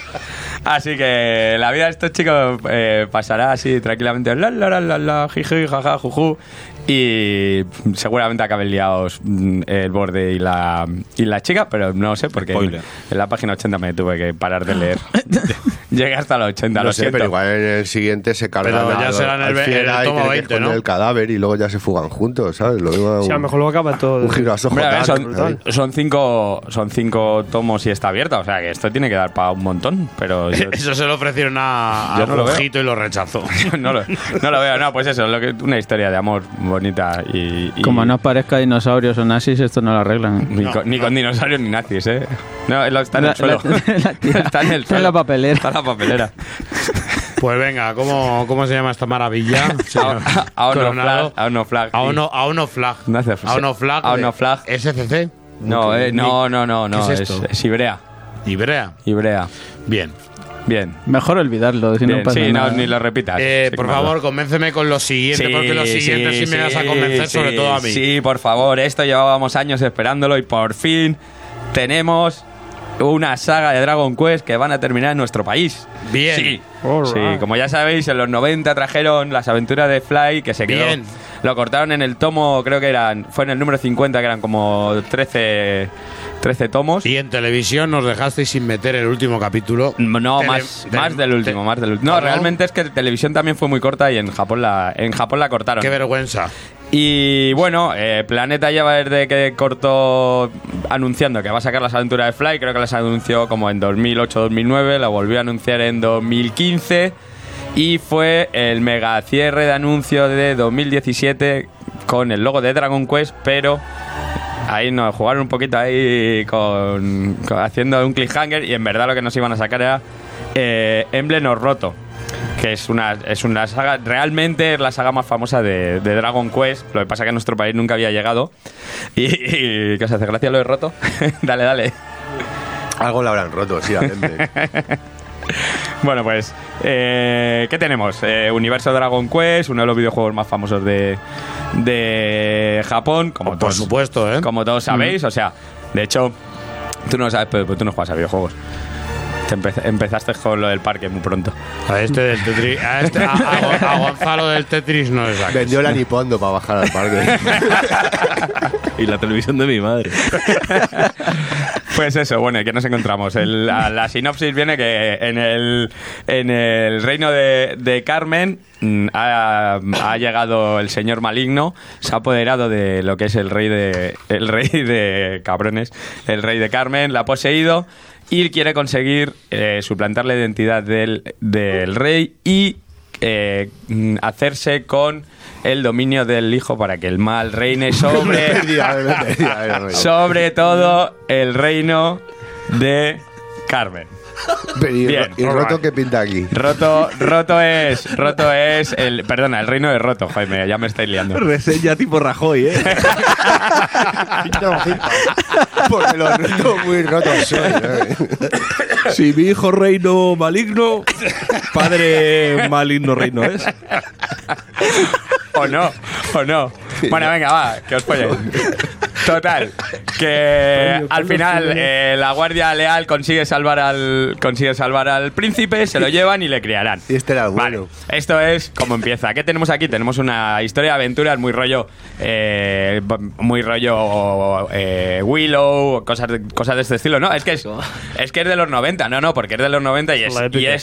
Así que la vida de estos chicos eh, pasará así tranquilamente. La, la, la, la, la, jiji, jaja, juju. Y seguramente acaben liados mm, el borde y la, y la chica, pero no sé, porque en, en la página 80 me tuve que parar de leer. [LAUGHS] [LAUGHS] Llegué hasta la 80, No lo sé, siento. pero igual en el siguiente se cargan Pero ya al- será en el al fiera el y que 20, esconder ¿no? el cadáver y luego ya se fugan juntos, ¿sabes? Lo mismo Sí, a lo mejor luego acaba todo. un giro a sojo Hombre, a ver, dark, son, son cinco, son cinco tomos y está abierta, o sea que esto tiene que dar para un montón, pero [LAUGHS] yo, Eso se lo ofrecieron a, Yo a no lo y lo rechazó. no, lo, no lo veo, no, pues eso, lo que, una historia de amor bonita y... y- Como no parezca dinosaurios o nazis, esto no lo arreglan. Ni, con, ni con dinosaurios ni nazis, ¿eh? No, está en La- el suelo. la- la [LAUGHS] tía- [LAUGHS] está en el está en suelo. la papelera. Está en la papelera. Pues venga, ¿cómo, cómo se llama esta maravilla? [LAUGHS] Aono Coronado? Flag. Aono Flag. Aono, Aono Flag. No hace- Aono Flag. Aono de- Flag. SCC. No, eh, no, no, no, no. ¿Qué es es, esto? es Ibrea. Ibrea. Ibrea. Bien. Bien. Mejor olvidarlo, si no pasa sí, no, nada. ni lo repitas. Eh, Sí, por favor, convénceme con los siguientes, porque los siguientes sí, me vas a convencer, sí, sobre todo a mí. Sí, por favor, esto llevábamos años esperándolo y por fin tenemos una saga de Dragon Quest que van a terminar en nuestro país. Bien. Sí. Sí, como ya sabéis, en los 90 trajeron las aventuras de Fly, que se quedó. Bien. Lo cortaron en el tomo, creo que eran. Fue en el número 50, que eran como 13, 13 tomos. Y en televisión nos dejasteis sin meter el último capítulo. No, Tele- más, de- más del último, más del último. No, ¿Ah, no? realmente es que televisión también fue muy corta y en Japón la, en Japón la cortaron. Qué vergüenza. Y bueno, eh, Planeta lleva desde que cortó anunciando que va a sacar las aventuras de Fly, creo que las anunció como en 2008-2009, la volvió a anunciar en 2015 y fue el mega cierre de anuncio de 2017 con el logo de Dragon Quest, pero ahí nos jugaron un poquito ahí con, con- haciendo un cliffhanger y en verdad lo que nos iban a sacar era eh, Emblem o Roto que es una, es una saga, realmente es la saga más famosa de, de Dragon Quest, lo que pasa que a nuestro país nunca había llegado. [LAUGHS] Y, y ¿qué os hace gracia lo he roto? [LAUGHS] dale, dale. Algo lo habrán roto, sí, gente. [LAUGHS] Bueno, pues, eh, ¿qué tenemos? Eh, universo Dragon Quest, uno de los videojuegos más famosos de, de Japón, como Por todos, supuesto, ¿eh? como todos sabéis. O sea, de hecho, tú no lo sabes, pero, pero tú no juegas a videojuegos. Te empe- empezaste con lo del parque muy pronto. A este del Tetris. A, este, a, a- a Gonzalo del Tetris no es. Vendió la Nipondo para bajar al parque. [LAUGHS] [LAUGHS] Y la televisión de mi madre. [LAUGHS] Pues eso, bueno, ¿y ¿qué nos encontramos? La, sinopsis viene que en el, en el reino de, de Carmen mm, ha, ha llegado el señor maligno, se ha apoderado de lo que es el rey de el rey de cabrones, el rey de Carmen, la ha poseído y quiere conseguir eh, suplantar la identidad del, del rey y eh, mm, hacerse con el dominio del hijo para que el mal reine sobre [LAUGHS] sobre todo el reino de Carmen. Pero, ¿Y, Bien, y roto qué pinta aquí? Roto, roto es, roto es el, perdona, el reino de roto, Jaime, ya me estáis liando. Reseña tipo Rajoy, ¿eh? [LAUGHS] Porque los rotos muy rotos soy. ¿eh? si mi hijo reino maligno, padre maligno reino es. O no, o no. [LAUGHS] Bueno, venga, va, que os follen. Total, que al final eh, la guardia leal consigue salvar al consigue salvar al príncipe, se lo llevan y le criarán. Y este era el Vale, bueno. esto es como empieza. ¿Qué tenemos aquí? Tenemos una historia de aventuras muy rollo, eh, muy rollo eh, Willow, cosas de, cosas de este estilo. No, es que es, es que es de los 90, no, no, porque es de los 90 y es,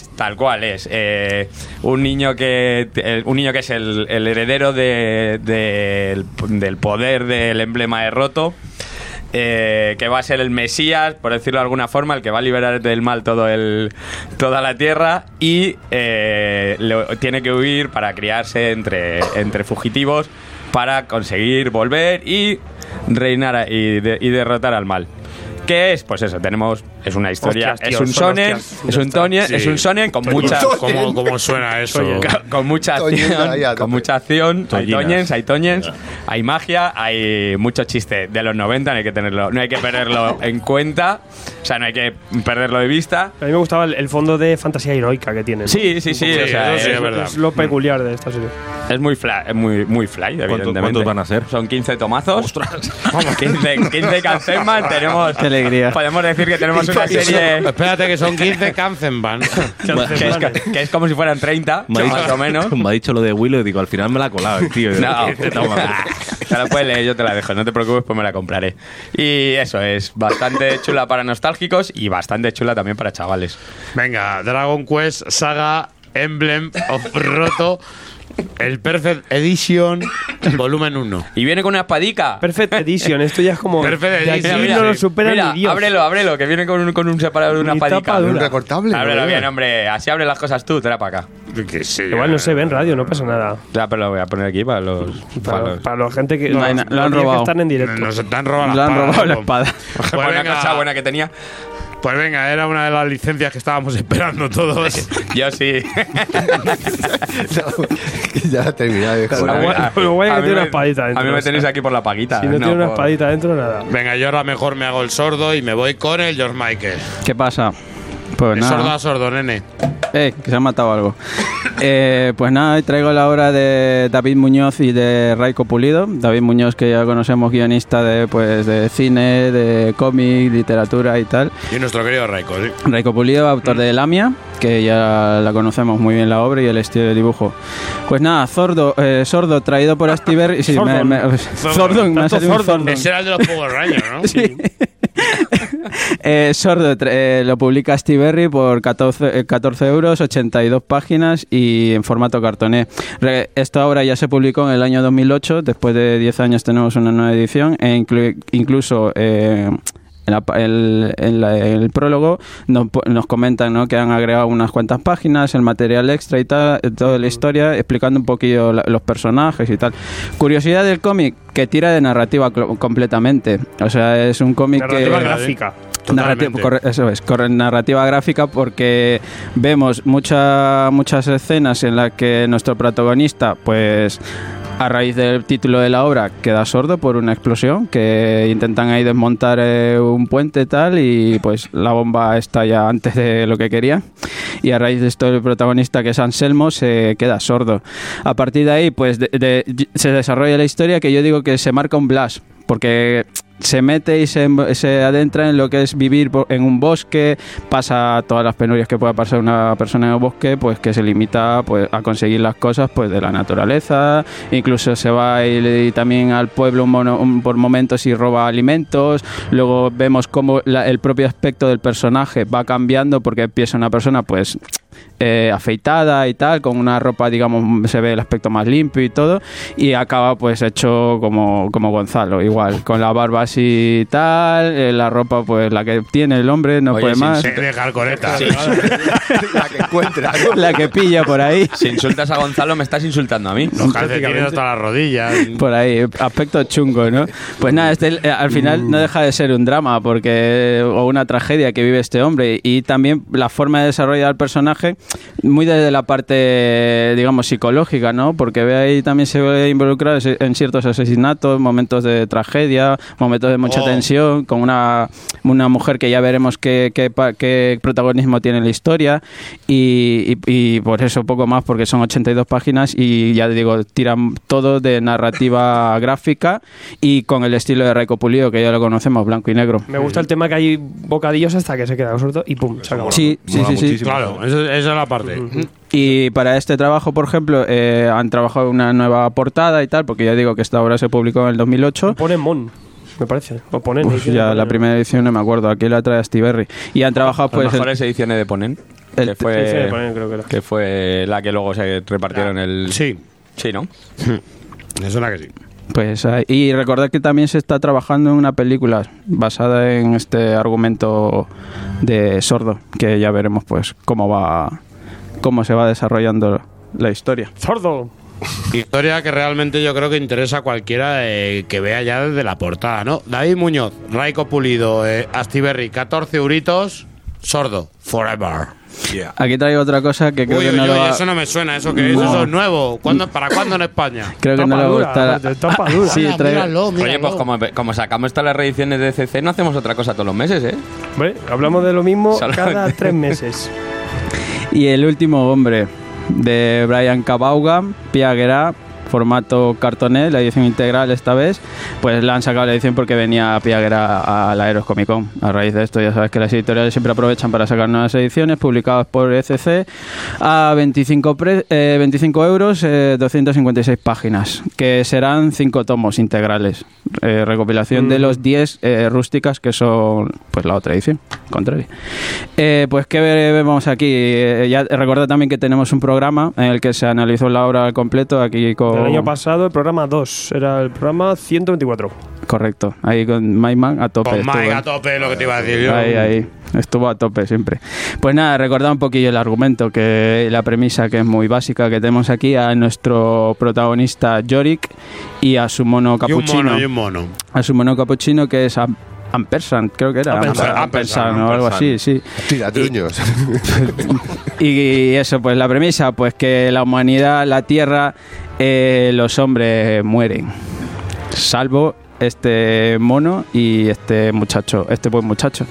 y tal cual es. Eh, un niño que el- un niño que es el, el heredero de- del- poder del emblema de Roto. eh, que va a ser el Mesías, por decirlo de alguna forma, el que va a liberar del mal todo el, toda la tierra y eh, tiene que huir para criarse entre, entre fugitivos para conseguir volver y reinar y derrotar al mal. ¿Qué es? Pues eso, tenemos. Es una historia. Hostias, es un son sonen. hostias. Es un está. tonie, Sí. es un sonen con mucha. ¿Cómo, cómo suena [LAUGHS] eso? Con, con mucha acción, ahí a con tope. mucha acción, hay toñens, hay toñens, hay magia, hay mucho chiste de los 90, no hay que tenerlo, no hay que perderlo [LAUGHS] en cuenta, o sea, no hay que perderlo de vista. A mí me gustaba el, el fondo de fantasía heroica que tienen. Sí, sí, sí, Sí, o sea, eso sí, es, es verdad. Es lo peculiar de esta serie. es muy fly, es muy, muy fly, evidentemente. cuántos van a ser? Son 15 tomazos. Vamos, 15, 15 cancelman, tenemos... Alegría. [LAUGHS] Podemos decir que tenemos una serie Espérate que son 15 Kanzenban. [LAUGHS] que es, que es como si fueran 30, Me ha, más dicho, o menos. [LAUGHS] me ha dicho lo de Willow y digo, al final me la ha colado el tío. No, Toma. te la puedes leer, yo te la dejo, no te preocupes, pues me la compraré. Y eso es bastante chula para nostálgicos y bastante chula también para chavales. Venga, Dragon Quest Saga Emblem of Roto. El Perfect Edition, volumen 1. Y viene con una espadica. Perfect Edition, esto ya es como. [LAUGHS] Perfect de aquí Edition, no lo supera Mira, ni Dios. ábrelo, ábrelo, que viene con un, con un separador de una Ni espadica. Un recortable. Ábrelo bien, hombre. Así abre las cosas tú, trae para acá. Que sí, Igual no se ve en radio, no pasa nada. Ya, pero lo voy a poner aquí para los. Para Para, los... para la gente que. No hay los- na- lo han los días que robado. están en directo. Nos robado Le la han espada, robado la espada. Buena venga, cosa buena que tenía. Pues venga, era una de las licencias que estábamos [LAUGHS] esperando todos. [LAUGHS] Yo sí. [LAUGHS] ya ha terminado de Lo joder. guay- lo guay es A que mí tiene una me- espadita dentro. A mí me o sea, tenéis aquí por la paguita. Si no, tiene una por- espadita dentro, nada. Venga, yo ahora mejor me hago el sordo y me voy con el George Michael. ¿Qué pasa? Pues nada. sordo a sordo, nene. Eh, que se ha matado algo. [LAUGHS] Eh, pues nada, hoy traigo la obra de David Muñoz y de Raico Pulido. David Muñoz, que ya conocemos, guionista de, pues, de cine, de cómic, literatura y tal. Y nuestro querido Raiko, sí. Raico Pulido, autor de Lamia, que ya la conocemos muy bien la obra y el estilo de dibujo. Pues nada, Sordo, eh, Sordo traído por Astiber. y Sí, me, Sordon. me- [LAUGHS] Sordon, me ha salido un. Sordon. Ese era el de los Power Rangers, ¿no? [LAUGHS] Sí. Eh, Sordo eh, lo publica Stiberry por 14, eh, 14 euros, 82 páginas y en formato cartoné. Re- esta obra ya se publicó en el año 2008, después de 10 años tenemos una nueva edición e inclu- incluso... eh, en, la el, en la- el prólogo nos, nos comentan ¿no? que han agregado unas cuantas páginas, el material extra y tal, eh, toda la historia, explicando un poquillo la- los personajes y tal. Curiosidad del cómic, que tira de narrativa completamente. O sea, es un cómic que... Narrativa gráfica. Narrativa, corre- eso es, corre- narrativa gráfica porque vemos mucha- muchas escenas en las que nuestro protagonista, pues a raíz del título de la obra, queda sordo por una explosión que intentan ahí desmontar eh, un puente tal y pues la bomba estalla antes de lo que querían y a raíz de esto el protagonista que es Anselmo se queda sordo. A partir de ahí pues se desarrolla la historia que yo digo que se marca un blast porque se mete y se, se adentra en lo que es vivir en un bosque, pasa todas las penurias que pueda pasar una persona en el bosque, pues que se limita pues a conseguir las cosas pues de la naturaleza, incluso se va y, también al pueblo por momentos y roba alimentos, luego vemos cómo la- el propio aspecto del personaje va cambiando porque empieza una persona pues eh, afeitada y tal, con una ropa, digamos, se ve el aspecto más limpio y todo, y acaba pues hecho como, como Gonzalo, igual, con la barba así y tal, eh, la ropa pues la que tiene el hombre, no Oye, puede sin más, Sí, de Calcoreta. [LAUGHS] la que encuentra. ¿no? la que pilla por ahí. Si insultas a Gonzalo, me estás insultando a mí. Los calcetines hasta las rodillas. Por ahí, aspecto chungo, ¿no? Pues nada, este, eh, al final no deja de ser un drama porque o una tragedia que vive este hombre y también la forma de desarrollar el personaje muy desde la parte, digamos, psicológica, ¿no? Porque ve ahí también se ve involucrado en ciertos asesinatos, momentos de tragedia, momentos de mucha Oh. tensión, con una, una mujer que ya veremos qué, qué, protagonismo tiene en la historia y, y- y por eso poco más porque son 82 páginas y ya digo, tiran todo de narrativa [LAUGHS] gráfica y con el estilo de Raiko Pulido que ya lo conocemos, blanco y negro. Me gusta el tema que hay bocadillos hasta que se queda sordo y pum, se acabó. Sí, sí, sí, sí. Claro, eso- esa es la parte. Y para este trabajo, por ejemplo, eh, han trabajado una nueva portada y tal, porque ya digo que esta obra se publicó en el 2008. Ponen Mon, me parece. O ponen. Ya la primera edición no me acuerdo, aquí la trae Stiberry. Y han trabajado Las pues... el- mejores ediciones de Ponen. el- que, de fue, Ponen, creo que era. que fue la que luego se repartieron el. Sí, Sí, ¿no? [LAUGHS] me suena que sí. Pues ahí- y recordad que también se está trabajando en una película basada en este argumento de sordo, que ya veremos pues cómo va cómo se va desarrollando la historia. ¡Sordo! Historia que realmente yo creo que interesa a cualquiera eh, que vea ya desde la portada, ¿no? David Muñoz, Raiko Pulido, eh, Astiberri, 14 euritos, sordo, forever. Aquí traigo otra cosa que creo Uy, que uy, no uy, lo va- eso no me suena, eso que es, eso es nuevo. ¿Cuándo, ¿Para cuándo en España? [LAUGHS] creo que no le dura, gustará. de tapa [LAUGHS] dura. Sí, traigo- míralo, Oye, míralo. pues como, como sacamos todas las reediciones de CC, no hacemos otra cosa todos los meses, ¿eh? Hombre, hablamos de lo mismo Solamente- cada tres meses. [LAUGHS] Y el último hombre de Brian Cabauga, Pia Guerá, formato cartoné, la edición integral esta vez, pues la han sacado la edición porque venía Piaguera a la Eros Comic Con. A raíz de esto ya sabes que las editoriales siempre aprovechan para sacar nuevas ediciones publicadas por ECC a 25, pre- eh, 25 euros, eh, 256 páginas, que serán 5 tomos integrales. Eh, recopilación de Mm. los 10 eh, rústicas que son pues la otra edición, contraria. Eh, pues que vemos aquí, ya recuerda también que tenemos un programa en el que se analizó la obra al completo aquí con El año pasado, el programa 2, era el programa 124. correcto, ahí con Maiman a tope. Con. Mike a tope, lo que te iba a decir yo. Ahí, ahí. Estuvo a tope siempre. Pues nada, recordad un poquillo el argumento, que la premisa que es muy básica que tenemos aquí a nuestro protagonista Yorick y a su mono Y un capuchino. mono, y un mono. A su mono capuchino que es Am- Ampersand, creo que era. Ampersand, Amper- Ampersand o algo así, sí. Tiratruños. [LAUGHS] Y eso, pues la premisa, pues que la humanidad, la Tierra, eh, los hombres mueren. Salvo este mono y este muchacho, este buen muchacho.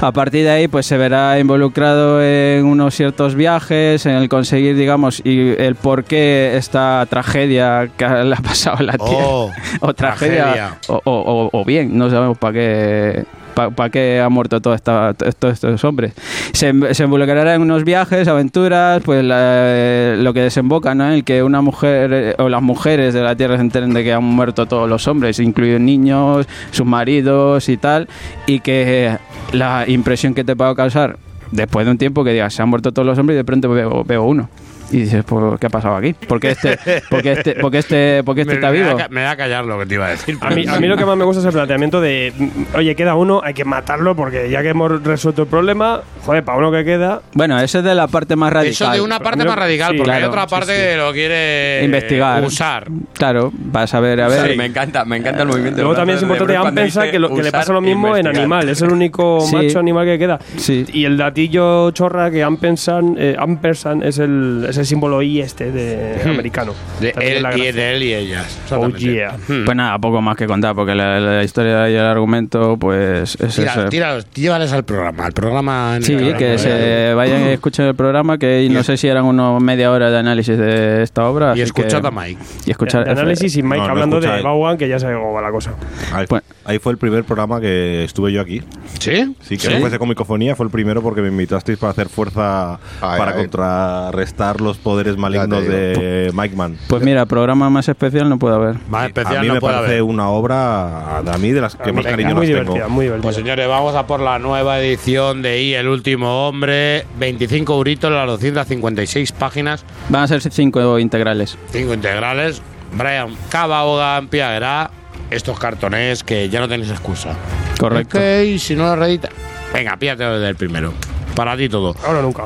A partir de ahí, pues se verá involucrado en unos ciertos viajes, en el conseguir, digamos, y el por qué esta tragedia que [LAUGHS] le ha pasado a la Tierra. Oh, o tragedia, tragedia. O, o- o- o bien, no sabemos para qué. ¿Para qué ha muerto todo todos estos hombres? Se, se involucrará en unos viajes, aventuras, pues la- lo que desemboca ¿no? el que una mujer o las mujeres de la Tierra se enteren de que han muerto todos los hombres, incluidos niños, sus maridos y tal, y que la impresión que te puede causar después de un tiempo que digas se han muerto todos los hombres y de pronto veo, veo uno. Y dices, pues, ¿qué ha pasado aquí? ¿Por qué este, por qué este, por qué este, por qué este me, está me vivo? da, me da callar lo que te iba a decir. A mí, a mí lo que más me gusta es el planteamiento de, oye, queda uno, hay que matarlo porque ya que hemos resuelto el problema, joder, para uno que queda, Bueno, ese es de la parte más radical. Eso de una parte más radical, sí, porque hay claro, otra parte que lo quiere Investigar. usar. Claro, vas a ver, a ver. Sí, me encanta, me encanta el movimiento. Luego también es importante pensar dice que, lo, que le pasa lo mismo en animal. Es el único [LAUGHS] Sí. macho animal que queda. Sí. Y el datillo chorra que Ampersand, eh, Ampersand es, el, es el símbolo I este de americano. Hmm. De También él, y de él y ellas. Oh yeah. Hmm. Pues nada, poco más que contar, porque la, la historia y el argumento, pues es Tira- eso. tíralos, llévales al programa. Al programa. en Sí, el que programa. se vayan y escuchen el programa, que no sé si eran unos media hora de análisis de esta obra. Y escuchad a Mike. Y escuchar De análisis y Mike No, no hablando de. Bauan, que ya sabe cómo va la cosa. Ahí, Pues- ahí fue el primer programa que estuve yo aquí. ¿Sí? Sí, que no fuese comicofonía, fue el primero porque me invitasteis para hacer fuerza Ay, para ay. contrarrestar los poderes malignos de Mike Man. Pues mira, programa más especial no puede haber. Más especial a mí no me puede parece haber. una obra, a mí, de las que más cariño muy las divertida, tengo. muy divertida. Pues señores, vamos a por la nueva edición de I, El último hombre. 25 euritos, las 256 páginas, Van a ser cinco integrales. 5 integrales. Brian Cabahogan, Piagra. Estos cartones que ya no tenéis excusa. Correcto. Y si no lo redita. Venga, píllate desde el primero. Para ti todo. Ahora nunca.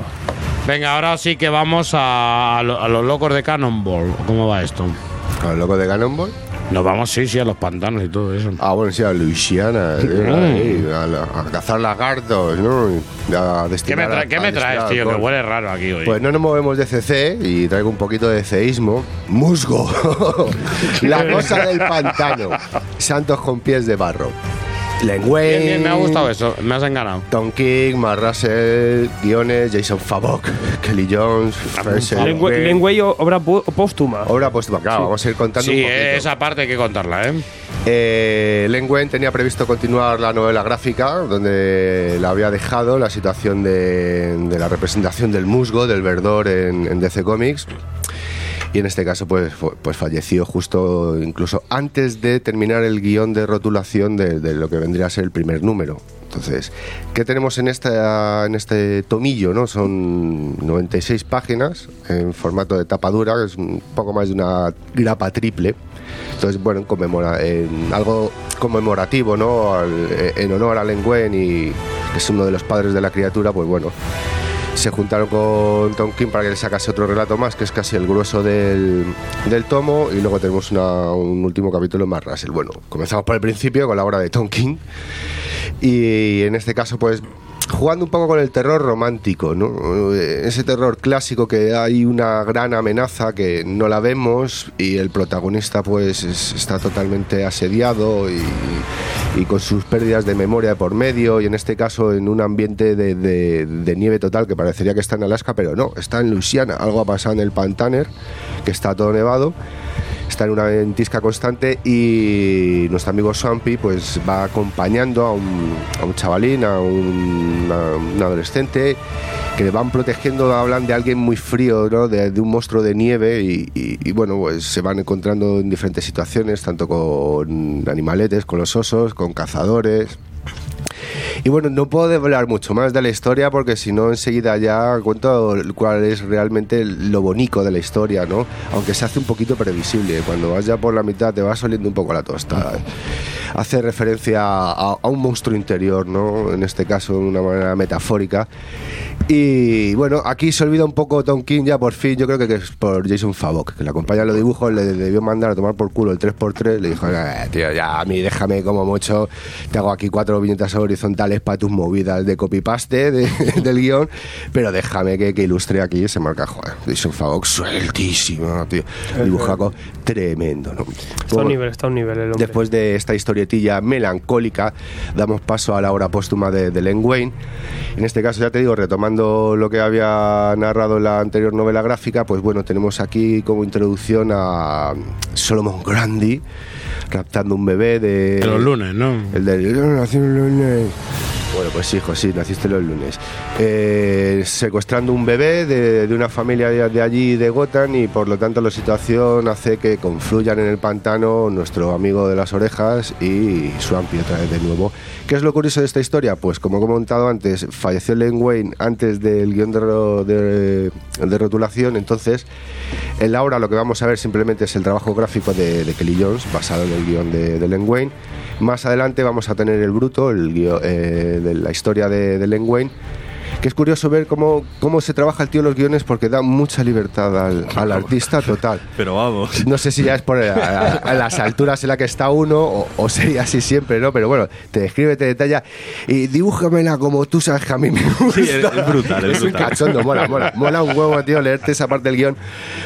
Venga, ahora sí que vamos a, a lo- a los locos de Cannonball. ¿Cómo va esto? Con el loco de Cannonball. Nos vamos, sí, sí, a los pantanos y todo eso. Ah, bueno, sí, a Luisiana, [LAUGHS] ahí, a, la- a cazar lagartos, ¿no? A ¿Qué me, tra- a- qué a me traes, tío? Que huele raro aquí hoy. Pues no nos movemos de CC y traigo un poquito de ceísmo. Musgo. [LAUGHS] La cosa del pantano. Santos con pies de barro. Len Bien, bien, me ha gustado eso. Me has enganado. Tom King, Mark Russell, guiones, Jason Favok, Kelly Jones, Fraser. Len Wei- Len Wei, obra póstuma. Obra póstuma, claro, vamos a ir contando Sí, un poquito. esa parte hay que contarla, ¿eh? Eh, Len Wein tenía previsto continuar la novela gráfica, donde la había dejado la situación de, de la representación del musgo, del verdor en, en DC Comics. Y en este caso, pues, pues falleció justo incluso antes de terminar el guion de rotulación de, de lo que vendría a ser el primer número. Entonces, ¿qué tenemos en, esta, en este tomillo? ¿no? Son 96 páginas en formato de tapa dura, que es un poco más de una grapa triple. Entonces, bueno, en, conmemora- en algo conmemorativo, ¿no? Al- eh, en honor a Len Wein y que es uno de los padres de la criatura, pues bueno, se juntaron con Tom King para que le sacase otro relato más, que es casi el grueso del, del tomo, y luego tenemos una- un último capítulo más Russell. Bueno, comenzamos por el principio con la obra de Tom King, y en este caso, pues jugando un poco con el terror romántico, ¿no? Ese terror clásico que hay una gran amenaza que no la vemos y el protagonista pues es- está totalmente asediado y, y con sus pérdidas de memoria por medio y en este caso en un ambiente de, de- de nieve total que parecería que está en Alaska, pero no, está en Luisiana. Algo ha pasado en el Pantaner, que está todo nevado está en una ventisca constante y nuestro amigo Swampy pues va acompañando a un, chavalín, a un, adolescente que le van protegiendo, hablan de alguien muy frío, ¿no? de, un monstruo de nieve y, y- y, bueno, pues se van encontrando en diferentes situaciones, tanto con animaletes, con los osos, con cazadores. Y bueno, no puedo hablar mucho más de la historia porque si no enseguida ya cuento cuál es realmente lo bonito de la historia, ¿no? Aunque se hace un poquito previsible. Cuando vas ya por la mitad te vas oliendo un poco la tostada. Hace referencia a, a un monstruo interior, ¿no? En este caso de una manera metafórica. Y bueno, aquí se olvida un poco Tom King ya por fin, yo creo que es por Jason Favok, que le acompaña en los dibujos, le debió mandar a tomar por culo el 3x3, le dijo, "Eh, tío, ya a mí déjame como mucho, te hago aquí cuatro viñetas horizontales para tus movidas de copy-paste de- [LAUGHS] del guion, pero déjame que, que ilustre aquí ese marca, joder, Favok sueltísimo, tío, dibujaco tremendo, ¿no? Está a un nivel, está a un nivel el hombre. Después de esta historietilla melancólica, damos paso a la obra póstuma de, de Len Wayne. En este caso, ya te digo, retomando lo que había narrado en la anterior novela gráfica, pues bueno, tenemos aquí como introducción a Solomon Grundy raptando un bebé de... De los lunes, ¿no? El de nací los lunes. Bueno, pues sí, naciste los lunes. Eh, secuestrando un bebé de, de una familia de, de allí, de Gotham, y por lo tanto la situación hace que confluyan en el pantano nuestro amigo de las orejas y Swampy otra vez de nuevo. ¿Qué es lo curioso de esta historia? Pues como he comentado antes, falleció Len Wayne antes del guion de, de- rotulación, entonces en la obra lo que vamos a ver simplemente es el trabajo gráfico de Kelly Jones, basado en el guion de, de Len Wayne. Más adelante vamos a tener el bruto, el eh, de la historia de, de Len Wayne. Que es curioso ver cómo, cómo se trabaja el tío en los guiones porque da mucha libertad al, al artista total. Pero vamos. No sé si ya es por a, a- a las alturas en las que está uno o, o sería así siempre, ¿no? Pero bueno, te describe, te detalla y dibújamela como tú sabes que a mí me gusta. Sí, es- es brutal, es un brutal. cachondo, mola, mola. Mola un huevo, tío, leerte esa parte del guion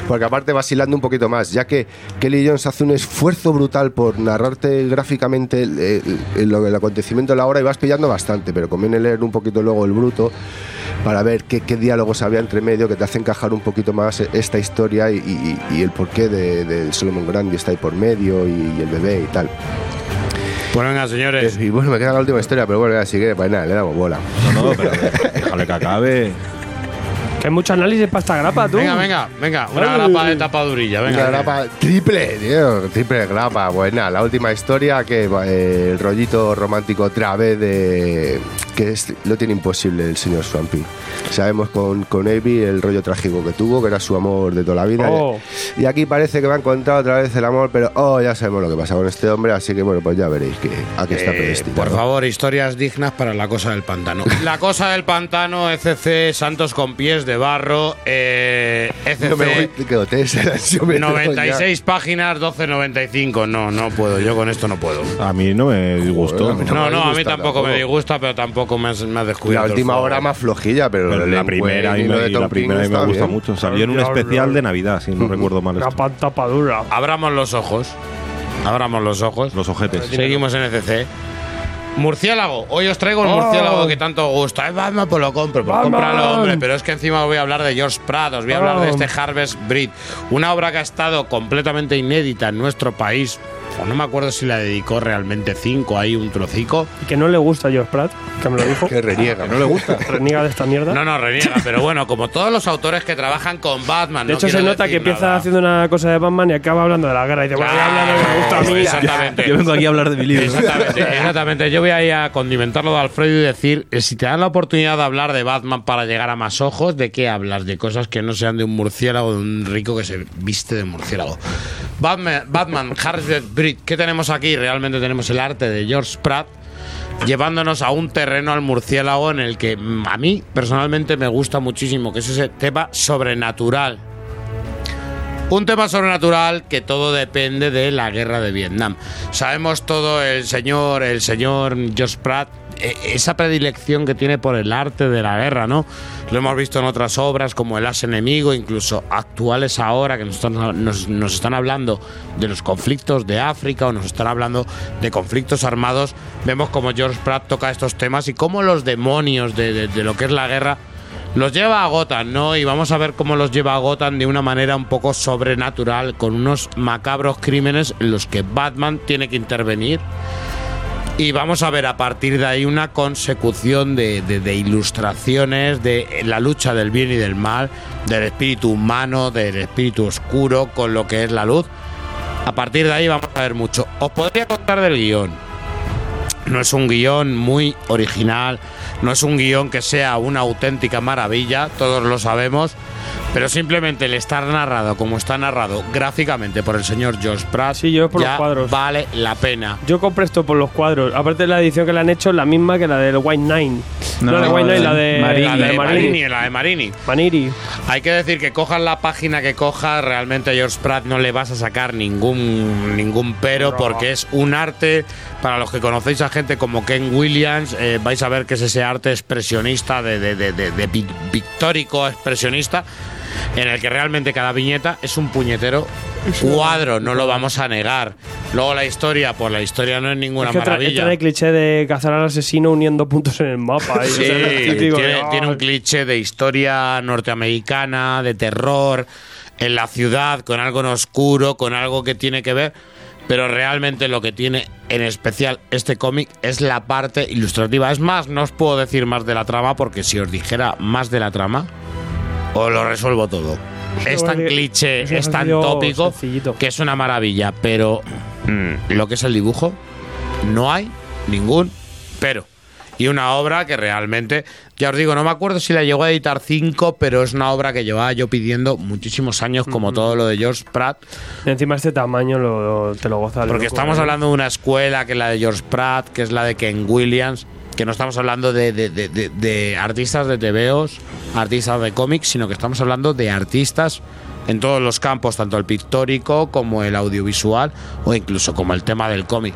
porque aparte vas hilando un poquito más, ya que Kelly Jones hace un esfuerzo brutal por narrarte gráficamente el, el- el- el acontecimiento de la hora y vas pillando bastante, pero conviene leer un poquito luego el bruto para ver qué, qué diálogos había entre medio que te hace encajar un poquito más esta historia y, y- y el porqué de, de Solomon Grundy está ahí por medio y, y el bebé y tal. Pues venga, señores. Y bueno, me queda la última historia, pero bueno, si quieres, pues nada, le damos bola. No, no, pero déjale que acabe. Que hay mucho análisis para esta grapa, tú. Venga, venga, venga. Una Ay. grapa de tapadurilla, venga. Una grapa triple, tío, triple grapa. Pues nada, la última historia que eh, el rollito romántico otra vez de que es, lo tiene imposible el señor Swampy. Sabemos con, con Avi el rollo trágico que tuvo, que era su amor de toda la vida. Oh. Y aquí parece que va a encontrar otra vez el amor, pero oh, ya sabemos lo que pasa con este hombre, así que bueno, pues ya veréis que a qué está Eh, predestinado. por favor, historias dignas para la cosa del pantano. [LAUGHS] La cosa del pantano, ECC, Santos con pies de barro, eh, No me voy, ECC, que hotel se la- [LAUGHS] yo me tengo ya. 96 páginas, 12.95. No, no puedo, yo con esto no puedo. A mí no me disgustó. Joder, a mí No, me no, a mí disgusta tampoco me tampoco. disgusta, pero tampoco me has descubierto. La última hora más flojilla, pero, la primera, y y de y la primera me gusta bien. mucho. Salió en un especial de Navidad, si no [LAUGHS] recuerdo mal. esto. Grapa tapadura. Abramos los ojos. Abramos los ojos. Los ojetes. Seguimos en ECC. Murciélago, hoy os traigo el Oh. murciélago que tanto gusta. Eh, Batman, pues lo compro, pues cómpralo, hombre. Pero es que encima os voy a hablar de George Pratt, os voy a hablar de este Harvest Breed, una obra que ha estado completamente inédita en nuestro país. Pues no me acuerdo si la dedicó realmente cinco, ahí un trocico. Y que no le gusta a George Pratt, que me lo dijo. Que reniega. No le gusta. [LAUGHS] Reniega de esta mierda. No, no, reniega, pero bueno, como todos los autores que trabajan con Batman. de no hecho, se nota que empieza nada. haciendo una cosa de Batman y acaba hablando de la guerra. Y dice, bueno, voy a hablar de lo que me gusta a mí. Exactamente. Yo vengo aquí a hablar de mi libro. Exactamente, [LAUGHS] exactamente. Yo voy a ir a condimentarlo de Alfredo y decir, eh, si te dan la oportunidad de hablar de Batman para llegar a más ojos, ¿de qué hablas? De cosas que no sean de un murciélago, de un rico que se viste de murciélago. Batman, Batman Harvest Breed, ¿qué tenemos aquí? Realmente tenemos el arte de George Pratt llevándonos a un terreno al murciélago en el que mm, a mí personalmente me gusta muchísimo, que es ese tema sobrenatural. Un tema sobrenatural que todo depende de la guerra de Vietnam. Sabemos todo el señor, el señor George Pratt, esa predilección que tiene por el arte de la guerra, ¿no? Lo hemos visto en otras obras como El As Enemigo, incluso actuales ahora, que nos están, nos, están hablando de los conflictos de África o nos están hablando de conflictos armados. Vemos como George Pratt toca estos temas y cómo los demonios de, de- de lo que es la guerra Los lleva a Gotham, ¿no? Y vamos a ver cómo los lleva a Gotham de una manera un poco sobrenatural, con unos macabros crímenes en los que Batman tiene que intervenir. Y vamos a ver a partir de ahí una consecución de, ilustraciones de la lucha del bien y del mal, del espíritu humano, del espíritu oscuro con lo que es la luz. A partir de ahí vamos a ver mucho. Os podría contar del guion. No es un guion muy original, no es un guion que sea una auténtica maravilla, todos lo sabemos, pero simplemente el estar narrado como está narrado gráficamente por el señor George Pratt Sí, yo por los cuadros. vale la pena. Yo compré esto por los cuadros. Aparte de la edición que le han hecho, la misma que la del White Nine. No, la de White Nine, la de Marini. La la de Marini, Marini. la de Marini. Maniri. Hay que decir que cojas la página que cojas, realmente a George Pratt no le vas a sacar ningún, ningún pero, porque es un arte. Para los que conocéis a gente como Ken Williams, eh, vais a ver que es ese arte expresionista, de, de- de- de- de pi- pictórico expresionista, en el que realmente cada viñeta es un puñetero cuadro, no lo vamos a negar. Luego la historia, pues la historia no es ninguna Es que maravilla. cliché de cazar al asesino uniendo puntos en el mapa. [LAUGHS] o Sí, sea, de, tiene, "Ah, tiene un cliché de historia norteamericana, de terror en la ciudad, con algo en oscuro, con algo que tiene que ver. Pero realmente lo que tiene en especial este cómic es la parte ilustrativa. Es más, no os puedo decir más de la trama porque si os dijera más de la trama, os lo resuelvo todo. Es tan cliché, es es tan tópico sencillito. que es una maravilla. Pero mm, lo que es el dibujo, no hay ningún pero. Y una obra que realmente, ya os digo, no me acuerdo si la llegó a editar 5, pero es una obra que llevaba yo pidiendo muchísimos años, como todo lo de George Pratt, Encima este tamaño lo, lo- te lo goza. porque estamos hablando de una escuela que es la de George Pratt, que es la de Ken Williams, que no estamos hablando de, de- de- de- artistas de TVOs, artistas de cómics, sino que estamos hablando de artistas en todos los campos, tanto el pictórico como el audiovisual o incluso como el tema del cómic.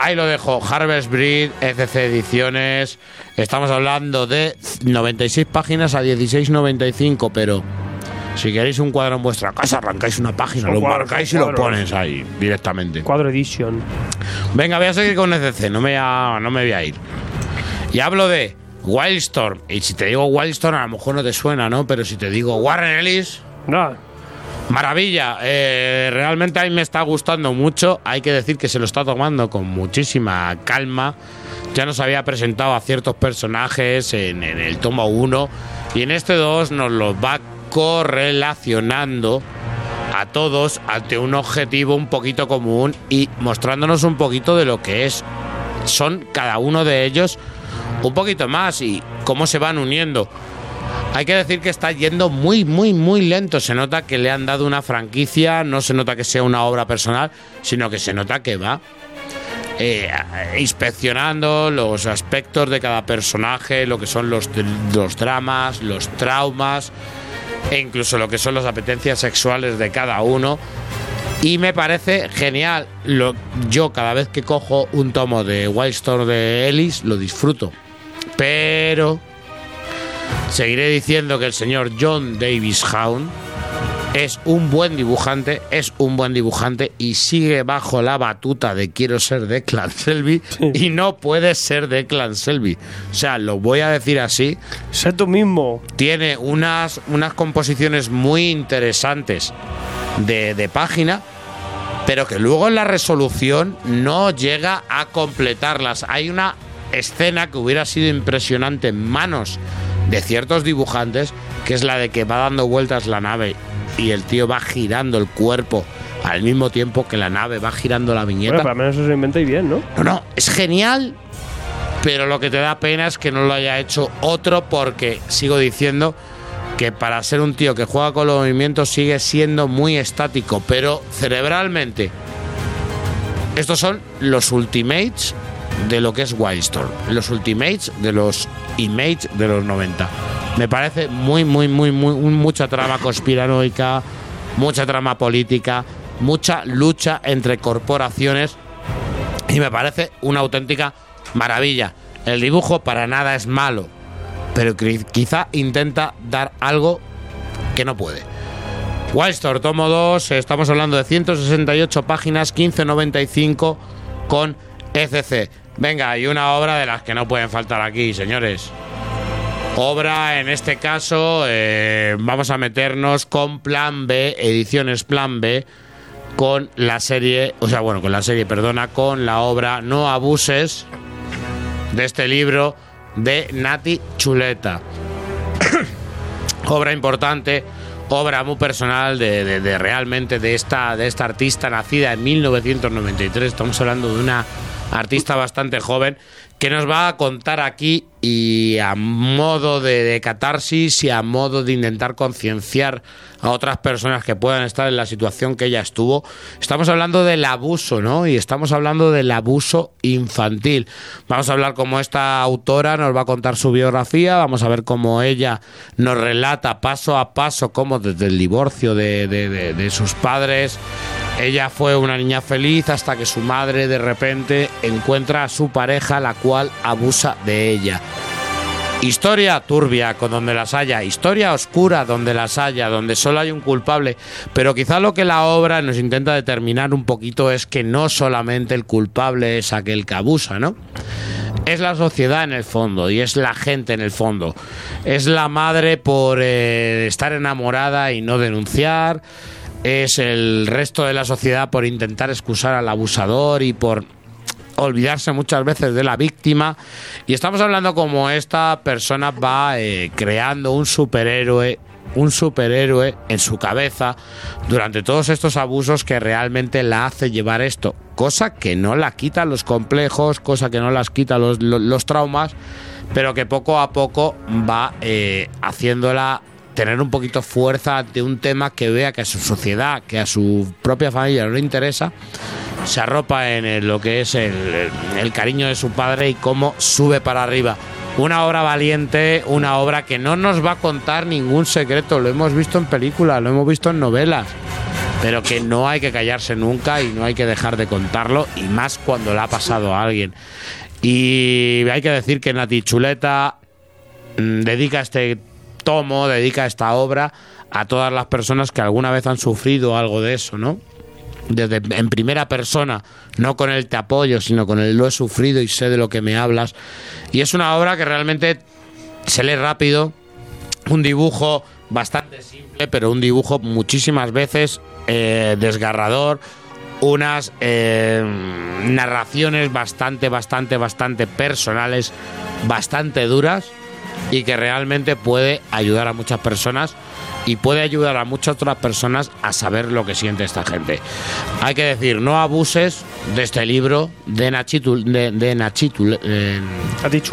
Ahí lo dejo, Harvest Breed, ECC Ediciones. Estamos hablando de 96 páginas a 16.95, pero si queréis un cuadro en vuestra casa, arrancáis una página, lo marcáis y lo pones ahí directamente. Cuadro Edition. Venga, voy a seguir con ECC, no me, voy a- no me voy a ir. Y hablo de Wildstorm. Y si te digo Wildstorm, a lo mejor no te suena, ¿no? Pero si te digo Warren Ellis, Nada. Maravilla, eh, realmente a mí me está gustando mucho. Hay que decir que se lo está tomando con muchísima calma. Ya nos había presentado a ciertos personajes en, en el tomo 1 y en este 2 nos los va correlacionando a todos ante un objetivo un poquito común y mostrándonos un poquito de lo que es son cada uno de ellos un poquito más y cómo se van uniendo. Hay que decir que está yendo muy, muy, muy lento. Se nota que le han dado una franquicia, no se nota que sea una obra personal, sino que se nota que va eh, inspeccionando los aspectos de cada personaje, lo que son los, los dramas, los traumas e incluso lo que son las apetencias sexuales de cada uno. Y me parece genial. Lo, yo cada vez que cojo un tomo de Wildstorm de Ellis lo disfruto. Pero seguiré diciendo que el señor John Davis Hound es un buen dibujante, es un buen dibujante y sigue bajo la batuta de quiero ser Declan Selby [LAUGHS] y no puede ser Declan Selby. O sea, lo voy a decir así. Sé tú mismo. Tiene unas, unas composiciones muy interesantes de, de página, pero que luego en la resolución no llega a completarlas. Hay una escena que hubiera sido impresionante en manos de ciertos dibujantes, que es la de que va dando vueltas la nave y el tío va girando el cuerpo al mismo tiempo que la nave va girando la viñeta. Bueno, pero al menos eso lo inventáis bien, ¿no? No, no, es genial, pero lo que te da pena es que no lo haya hecho otro porque sigo diciendo que para ser un tío que juega con los movimientos sigue siendo muy estático, pero cerebralmente. Estos son los ultimates de lo que es Wildstorm, los ultimates de los Image de los 90. Me parece muy, muy, muy, muy, mucha trama conspiranoica, mucha trama política, mucha lucha entre corporaciones y me parece una auténtica maravilla. El dibujo para nada es malo, pero quizá intenta dar algo que no puede. Wildstorm, tomo 2, estamos hablando de 168 páginas, 15.95 con ECC. Venga, y una obra de las que no pueden faltar aquí, señores. Obra, en este caso, eh, vamos a meternos con Plan B, Ediciones Plan B, con la serie, o sea, bueno, con la serie, perdona, con la obra No abuses de este libro de Nati Chuleta. [COUGHS] obra importante, obra muy personal de, de- realmente de esta, de esta artista nacida en 1993. Estamos hablando de una artista bastante joven que nos va a contar aquí y a modo de, catarsis y a modo de intentar concienciar a otras personas que puedan estar en la situación que ella estuvo. Estamos hablando del abuso, ¿no? Y estamos hablando del abuso infantil. Vamos a hablar como esta autora nos va a contar su biografía, vamos a ver cómo ella nos relata paso a paso cómo desde el divorcio de- de sus padres ella fue una niña feliz hasta que su madre de repente encuentra a su pareja la cual abusa de ella. Historia turbia con donde las haya, historia oscura donde las haya, donde solo hay un culpable, pero quizá lo que la obra nos intenta determinar un poquito es que no solamente el culpable es aquel que abusa, ¿no? Es la sociedad en el fondo y es la gente en el fondo. Es la madre por eh, estar enamorada y no denunciar. Es el resto de la sociedad por intentar excusar al abusador y por olvidarse muchas veces de la víctima. Y estamos hablando como esta persona va eh, creando un superhéroe, un superhéroe en su cabeza durante todos estos abusos que realmente la hace llevar esto. Cosa que no la quita los complejos, cosa que no las quita los, los- los traumas, pero que poco a poco va eh, haciéndola tener un poquito fuerza ante un tema que vea que a su sociedad, que a su propia familia no le interesa, se arropa en lo que es el, el cariño de su padre y cómo sube para arriba. Una obra valiente, una obra que no nos va a contar ningún secreto, lo hemos visto en películas, lo hemos visto en novelas, pero que no hay que callarse nunca y no hay que dejar de contarlo, y más cuando le ha pasado a alguien. Y hay que decir que Nati Chuleta mm, dedica este tomo, dedica esta obra a todas las personas que alguna vez han sufrido algo de eso, ¿no? Desde en primera persona, no con el te apoyo, sino con el lo he sufrido y sé de lo que me hablas. Y es una obra que realmente se lee rápido, un dibujo bastante simple, pero un dibujo muchísimas veces eh, desgarrador, unas eh, narraciones bastante, bastante, bastante personales, bastante duras y que realmente puede ayudar a muchas personas y puede ayudar a muchas otras personas a saber lo que siente esta gente. Hay que decir, no abuses de este libro de Nachitu, de, de Nachitu- eh,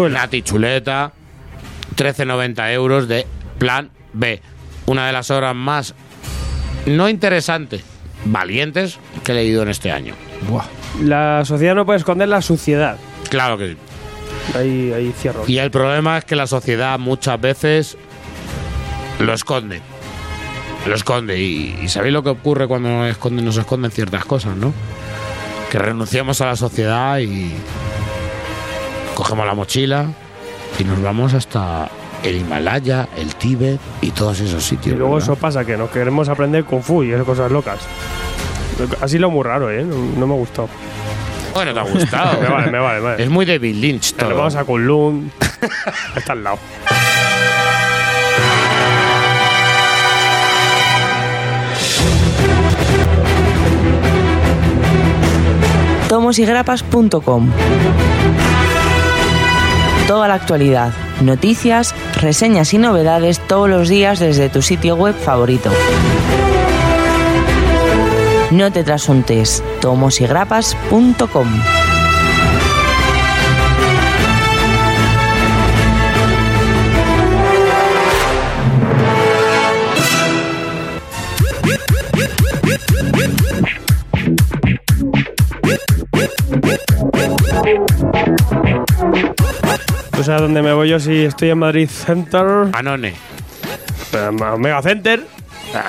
Nati Chuleta, 13,90 euros de Plan B. Una de las obras más no interesantes, valientes que he leído en este año. La sociedad no puede esconder la suciedad. Claro que sí. Ahí, ahí cierro. Y el problema es que la sociedad muchas veces lo esconde. Lo esconde. Y, y ¿sabéis lo que ocurre cuando nos esconden, nos esconden ciertas cosas, no? Que renunciamos a la sociedad y cogemos la mochila y nos vamos hasta el Himalaya, el Tíbet y todos esos Y sitios. luego ¿verdad? eso pasa, que nos queremos aprender Kung Fu y esas cosas locas. Así lo muy raro, ¿eh? No, no me ha gustado. Bueno, te ha gustado. [LAUGHS] me vale, me vale, me vale. Es muy David Lynch todo. Nos vamos a Kunlun. Está al lado. tomosygrapas.com. Toda la actualidad, noticias, reseñas y novedades todos los días desde tu sitio web favorito. No te trasuntes, tomosygrapas.com. ¿Tú sabes dónde me voy yo si estoy en Madrid Center? Anone. Pero, Mega Center.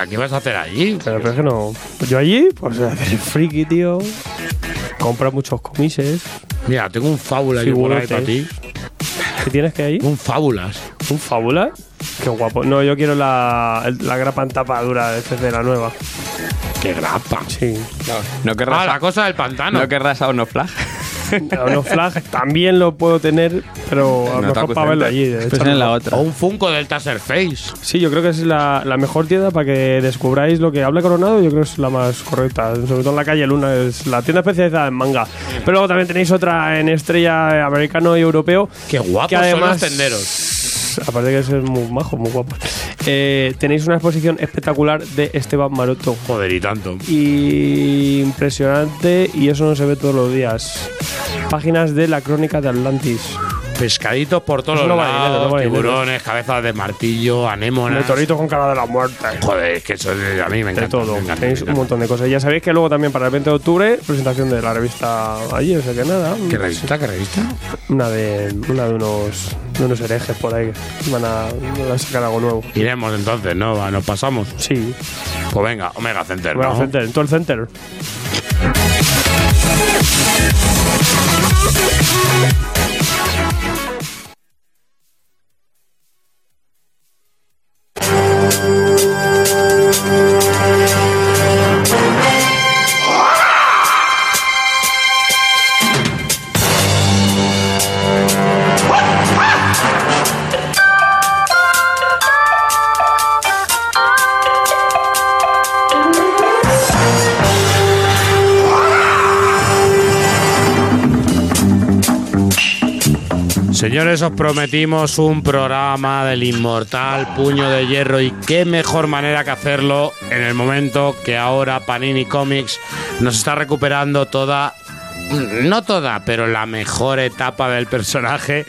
¿Qué vas a hacer allí? Pero, pero es que no. Yo allí, pues a [LAUGHS] hacer el friki, tío. Compra muchos comises. Mira, tengo un fábula yo por ahí para ti. ¿Qué tienes que ahí? Un fábulas. ¿Un fábula? Qué guapo. No, yo quiero la, la grapa en tapa dura de CC, la nueva. ¿Qué grapa? Sí. No querrás, Ah, la cosa del pantano. ¿No querrás a Ono Flag? [LAUGHS] No, Flag también lo puedo tener, pero a lo mejor para verlo allí. de Pues echarle en la un- otra. O un Funko del Taserface. Sí, yo creo que es la, la mejor tienda para que descubráis lo que habla Coronado. Yo creo que es la más correcta. Sobre todo en la calle Luna, es la tienda especializada en manga. Pero luego también tenéis otra en estrella americano y europeo. Qué guapos que son además, los tenderos. Aparte de que es muy majo, muy guapo. Eh, tenéis una exposición espectacular de Esteban Maroto. Joder, y tanto. Y impresionante, y eso no se ve todos los días. Páginas de la crónica de Atlantis. Pescaditos por todos los no lados, no vale dinero. tiburones, cabezas de martillo, anémonas. Meteorito con cara de la muerte. Joder, es que eso es- a mí me encanta. de todo. me encanta, Tenéis me un montón de cosas. Y ya sabéis que luego también para el 20 de octubre, presentación de la revista allí, o sea que nada. ¿Qué revista? ¿Qué revista? Una de, una de unos de unos herejes por ahí que van a, van a sacar algo nuevo. Iremos entonces, ¿no? Va, Nos pasamos. Sí, Pues venga, Omega Center, ¿no? center, en todo el center. Señores, os prometimos un programa del inmortal puño de hierro y qué mejor manera que hacerlo en el momento que ahora Panini Comics nos está recuperando toda, no toda, pero la mejor etapa del personaje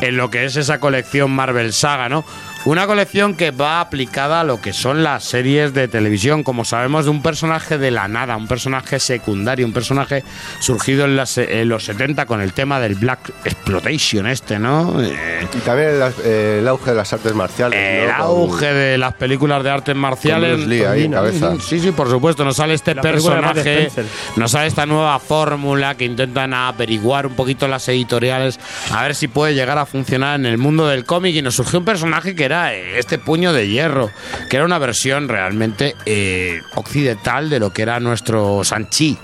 en lo que es esa colección Marvel Saga, ¿no? Una colección que va aplicada a lo que son las series de televisión, como sabemos, de un personaje de la nada, un personaje secundario, un personaje surgido en, las- en los 70 con el tema del Black Exploitation este, ¿no? Eh, Y también el, eh, el auge de las artes marciales. el ¿no? Con- auge de las películas de artes marciales. Bruce Lee ahí, cabeza. Sí, sí, por supuesto. Nos sale este La personaje, nos sale esta nueva fórmula que intentan averiguar un poquito las editoriales, a ver si puede llegar a funcionar en el mundo del cómic. Y nos surgió un personaje que era eh, este puño de hierro, que era una versión realmente eh, occidental de lo que era nuestro Sanchi.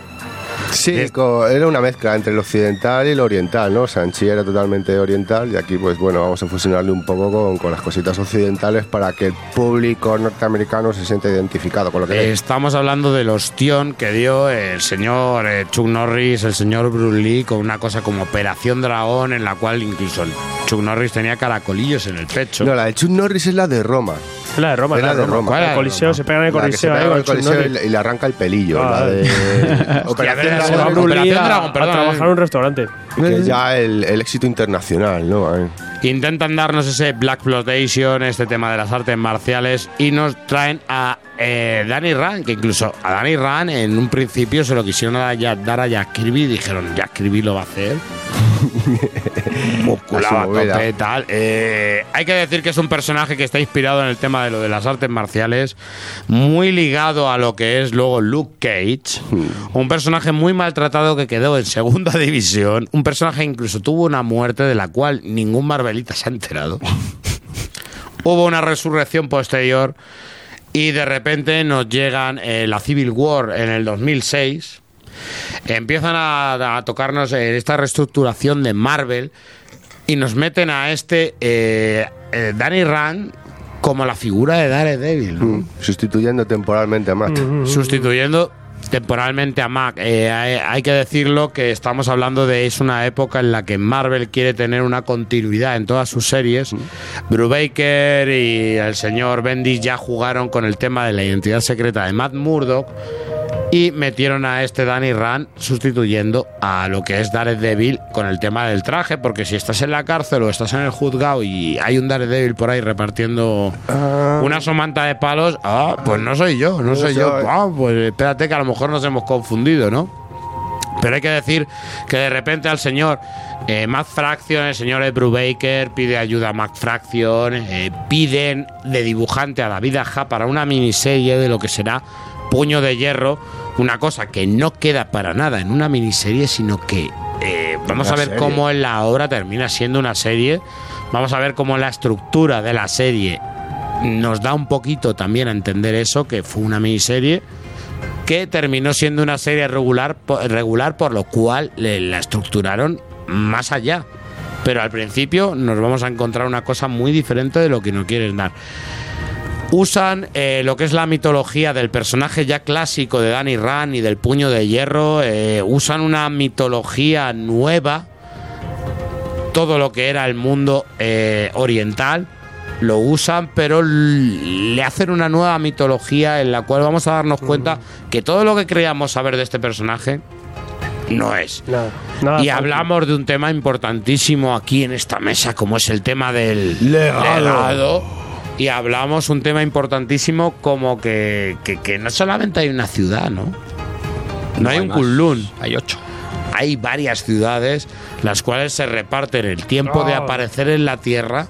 Sí, era una mezcla entre el occidental y el oriental, ¿no? Sanchi era totalmente oriental y aquí, pues bueno, vamos a fusionarle un poco con, con las cositas occidentales para que el público norteamericano se sienta identificado con lo que. Estamos hablando del ostión que dio el señor eh, Chuck Norris, el señor Bruce Lee, con una cosa como Operación Dragón, en la cual incluso Chuck Norris tenía caracolillos en el pecho. No, la de Chuck Norris es la de Roma. La de Roma, la de Roma. ¿Cuál El? Coliseo, se pegan en el se Coliseo. con el coliseo y, le- y le arranca el pelillo. Ah, la de [LAUGHS] Hostia, Operación Se a, a perdón, trabajar eh. en un restaurante. que es ya el, el éxito internacional, ¿no? Eh. Intentan darnos ese Black Exploitation, este tema de las artes marciales, y nos traen a eh, Danny Rand, que incluso a Danny Rand en un principio se lo quisieron dar a Jack- dar a Jack Kirby y dijeron, Jack Kirby lo va a hacer. [LAUGHS] Tope, tal. Eh, hay que decir que es un personaje que está inspirado en el tema de lo de las artes marciales, muy ligado a lo que es luego Luke Cage, un personaje muy maltratado que quedó en segunda [LAUGHS] división, un personaje que incluso tuvo una muerte de la cual ningún Marvelita se ha enterado. [LAUGHS] Hubo una resurrección posterior y de repente nos llegan eh, la Civil War en el 2006. Empiezan a, a tocarnos eh, esta reestructuración de Marvel y nos meten a este eh, eh, Danny Rand como la figura de Daredevil, ¿no? Mm, Sustituyendo temporalmente a Matt. sustituyendo temporalmente a Mac. Eh, hay, hay que decirlo que estamos hablando de es una época en la que Marvel quiere tener una continuidad en todas sus series. Brubaker y el señor Bendis ya jugaron con el tema de la identidad secreta de Matt Murdock y metieron a este Danny Rand sustituyendo a lo que es Daredevil con el tema del traje, porque si estás en la cárcel o estás en el juzgado y hay un Daredevil por ahí repartiendo una somanta de palos, ah, pues no soy yo, no soy yo. Ah, pues espérate que a lo mejor nos hemos confundido, ¿no? Pero hay que decir que de repente al señor eh, Matt Fraction, el señor Ed Brubaker, pide ayuda a Matt Fraction, eh, piden de dibujante a David Aja para una miniserie de lo que será Puño de Hierro, una cosa que no queda para nada en una miniserie, sino que eh, vamos Una a ver serie. cómo en la obra termina siendo una serie, vamos a ver cómo la estructura de la serie nos da un poquito también a entender eso, que fue una miniserie que terminó siendo una serie regular, regular por lo cual le- la estructuraron más allá. Pero al principio nos vamos a encontrar una cosa muy diferente de lo que nos quieren dar. Usan eh, lo que es la mitología del personaje ya clásico de Danny Rand y del puño de hierro. eh, usan una mitología nueva. Todo lo que era el mundo eh, oriental lo usan, pero le hacen una nueva mitología en la cual vamos a darnos cuenta que todo lo que creíamos saber de este personaje no es. Nada, nada Y hablamos de un tema importantísimo aquí en esta mesa, como es el tema del Legado. legado. Y hablamos un tema importantísimo como que, que- que no solamente hay una ciudad, ¿no? No, hay, un más. Kunlun. Hay ocho. Hay varias ciudades las cuales se reparten el tiempo de Ah. aparecer en la Tierra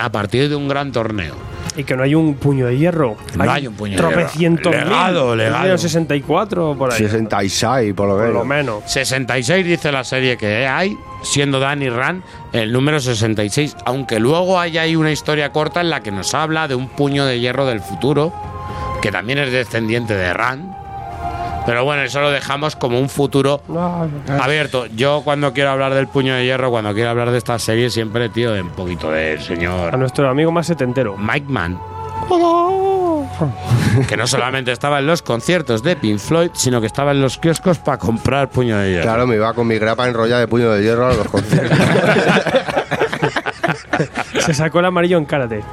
a partir de un gran torneo. Y que no hay un puño de hierro. No hay un puño de hierro. Tropecientos mil. Legado, En legado. el año 64 o por ahí. 66, por lo Por menos. lo menos. 66 dice la serie que hay, siendo Danny Rand el número 66, aunque luego hay ahí una historia corta en la que nos habla de un puño de hierro del futuro, que también es descendiente de Rand. Pero bueno, eso lo dejamos como un futuro abierto. Yo cuando quiero hablar del puño de hierro, cuando quiero hablar de esta serie, siempre, tío, de un poquito del a señor nuestro amigo más setentero. Mike Mann. Que no solamente estaba en los conciertos de Pink Floyd, sino que estaba en los kioscos para comprar puño de hierro. Claro, me iba con mi grapa enrollada de puño de hierro a los conciertos. [LAUGHS] Se sacó el amarillo en karate.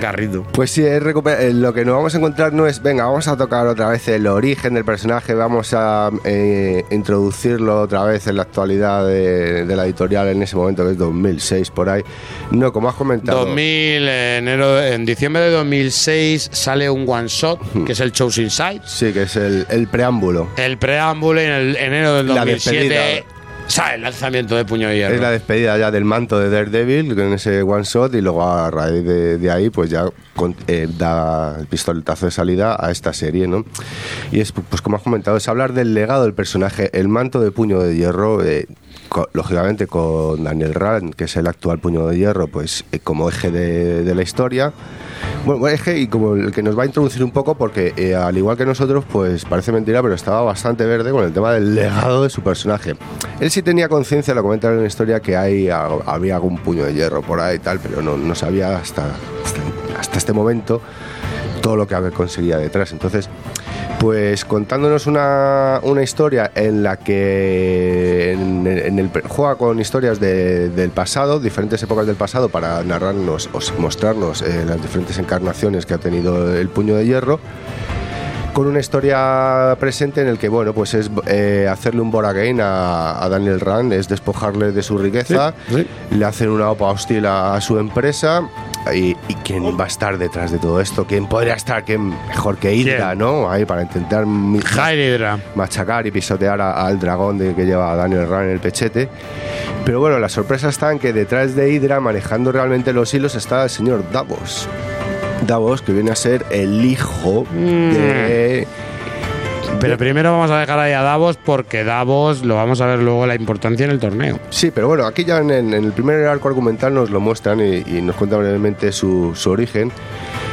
Garrido. Pues sí, es eh, lo que nos vamos a encontrar no es, venga, vamos a tocar otra vez el origen del personaje, vamos a eh, introducirlo otra vez en la actualidad de, de la editorial en ese momento, que es 2006, por ahí. No, como has comentado. 2000, eh, enero, en diciembre de 2006 sale un one shot, que es el Chosen Side. Sí, que es el, el preámbulo. El preámbulo en el enero del La 2007 sale el lanzamiento de Puño de Hierro. Es la despedida ya del manto de Daredevil con ese one shot y luego a raíz de, de ahí pues ya eh, da el pistoletazo de salida a esta serie, ¿no? Y es, pues como has comentado, es hablar del legado del personaje, el manto de puño de hierro, eh, lógicamente con Daniel Rand, que es el actual puño de hierro, pues eh, como eje de, la historia. Bueno, eje y como el que nos va a introducir un poco porque eh, al igual que nosotros, pues parece mentira, pero estaba bastante verde con el tema del legado de su personaje. Él sí tenía conciencia, lo comenta en la historia, que hay, había algún puño de hierro por ahí y tal, pero no, no sabía hasta, hasta, hasta este momento todo lo que había conseguía detrás. Entonces, pues contándonos una, una historia en la que en, en el, juega con historias de- del pasado, diferentes épocas del pasado, para narrarnos o mostrarnos eh, las diferentes encarnaciones que ha tenido el puño de hierro con una historia presente en el que, bueno, pues es eh, hacerle un Boragain a, a Daniel Rand, es despojarle de su riqueza, le hacen una OPA hostil a, a su empresa. Y, y quién va a estar detrás de todo esto? ¿Quién podría estar? ¿Quién mejor que Hydra, ¿Quién? no? Ahí para intentar Hydra. machacar y pisotear a- al dragón de, que lleva a Daniel Rand en el pechete. Pero bueno, la sorpresa está en que detrás de Hydra, manejando realmente los hilos, está el señor Davos. Davos, que viene a ser el hijo de. Pero primero vamos a dejar ahí a Davos porque Davos lo vamos a ver luego la importancia en el torneo. Sí, pero bueno, aquí ya en, en el primer arco argumental nos lo muestran y, y nos cuentan brevemente su, su origen,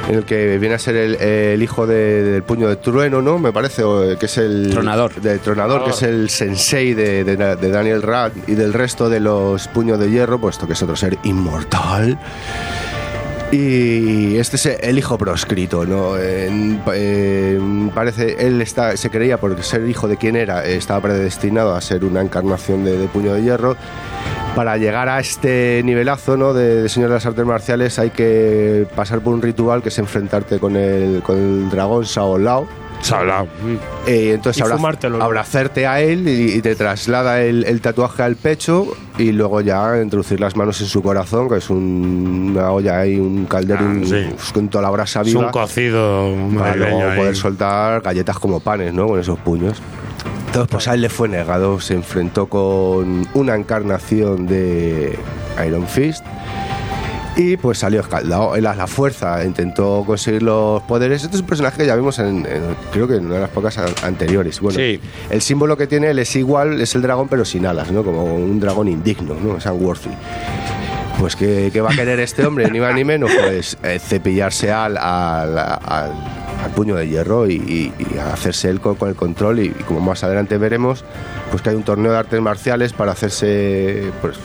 en el que viene a ser el, el hijo de- del puño de trueno, ¿no? Me parece, o, que es el. Tronador. De Tronador, que es el sensei de, de- de Daniel Rad y del resto de los puños de hierro, puesto que es otro ser inmortal. Y este es el hijo proscrito, ¿no? Parece, él está, se creía, por ser hijo de quien era, estaba predestinado a ser una encarnación de, puño de hierro. Para llegar a este nivelazo, ¿no? De, de Señor de las Artes Marciales hay que pasar por un ritual que es enfrentarte con el, con el dragón Sao Lao. Sablao. Eh, entonces Y abra- abrazarte a él y, y te traslada el, el tatuaje al pecho y luego ya introducir las manos en su corazón, que es un- una olla ahí, un caldero Ah, sí. con toda la brasa Es viva. un cocido para luego ahí. poder soltar galletas como panes, ¿no? Con esos puños. Entonces, pues a él le fue negado, se enfrentó con una encarnación de Iron Fist y pues salió escaldado. Él a la fuerza intentó conseguir los poderes. Este es un personaje que ya vimos en, en- creo que en una de las pocas an- anteriores. Bueno, Sí. el símbolo que tiene él es igual, es el dragón pero sin alas, ¿no? Como un dragón indigno, ¿no? Es unworthy. Pues ¿qué, qué va a querer este hombre? Ni más ni menos, pues eh, cepillarse al, al, al- al puño de hierro y, y- y hacerse él con, con el control y, y como más adelante veremos, pues que hay un torneo de artes marciales para hacerse, pues,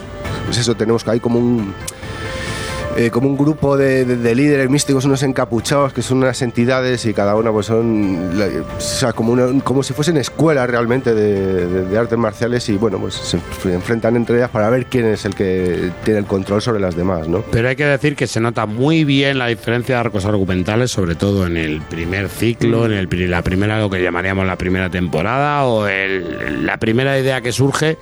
pues eso, tenemos que hay como un eh, como un grupo de, de- de líderes místicos, unos encapuchados que son unas entidades y cada una pues son o sea, como, una- como si fuesen escuelas realmente de, de- artes marciales y bueno, pues se enf- enfrentan entre ellas para ver quién es el que tiene el control sobre las demás, ¿no? Pero hay que decir que se nota muy bien la diferencia de arcos argumentales, sobre todo en el primer ciclo, en el, la primera, lo que llamaríamos la primera temporada, o el- la primera idea que surge,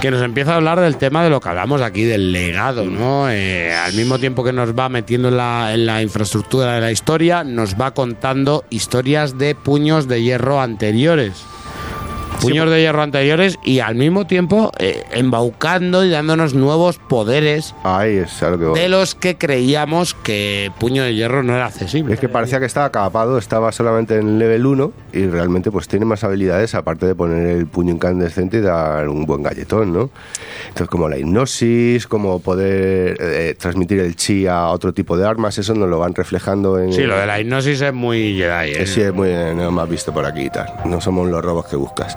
que nos empieza a hablar del tema de lo que hablamos aquí, del legado, ¿no? Eh, al mismo tiempo que nos va metiendo en la, en la infraestructura de la historia, nos va contando historias de puños de hierro anteriores. Puños de hierro anteriores y al mismo tiempo eh, embaucando y dándonos nuevos poderes Ahí es a lo que voy. de los que creíamos que Puño de Hierro no era accesible. Es que parecía que estaba capado, estaba solamente en level 1 y realmente pues tiene más habilidades aparte de poner el puño incandescente y dar un buen galletón, ¿no? Entonces como la hipnosis, como poder eh, transmitir el chi a otro tipo de armas, eso nos lo van reflejando en... Sí, lo de la hipnosis es muy Jedi. ¿eh? Eh, Sí, es muy no me has visto por aquí y tal. No somos los robos que buscas.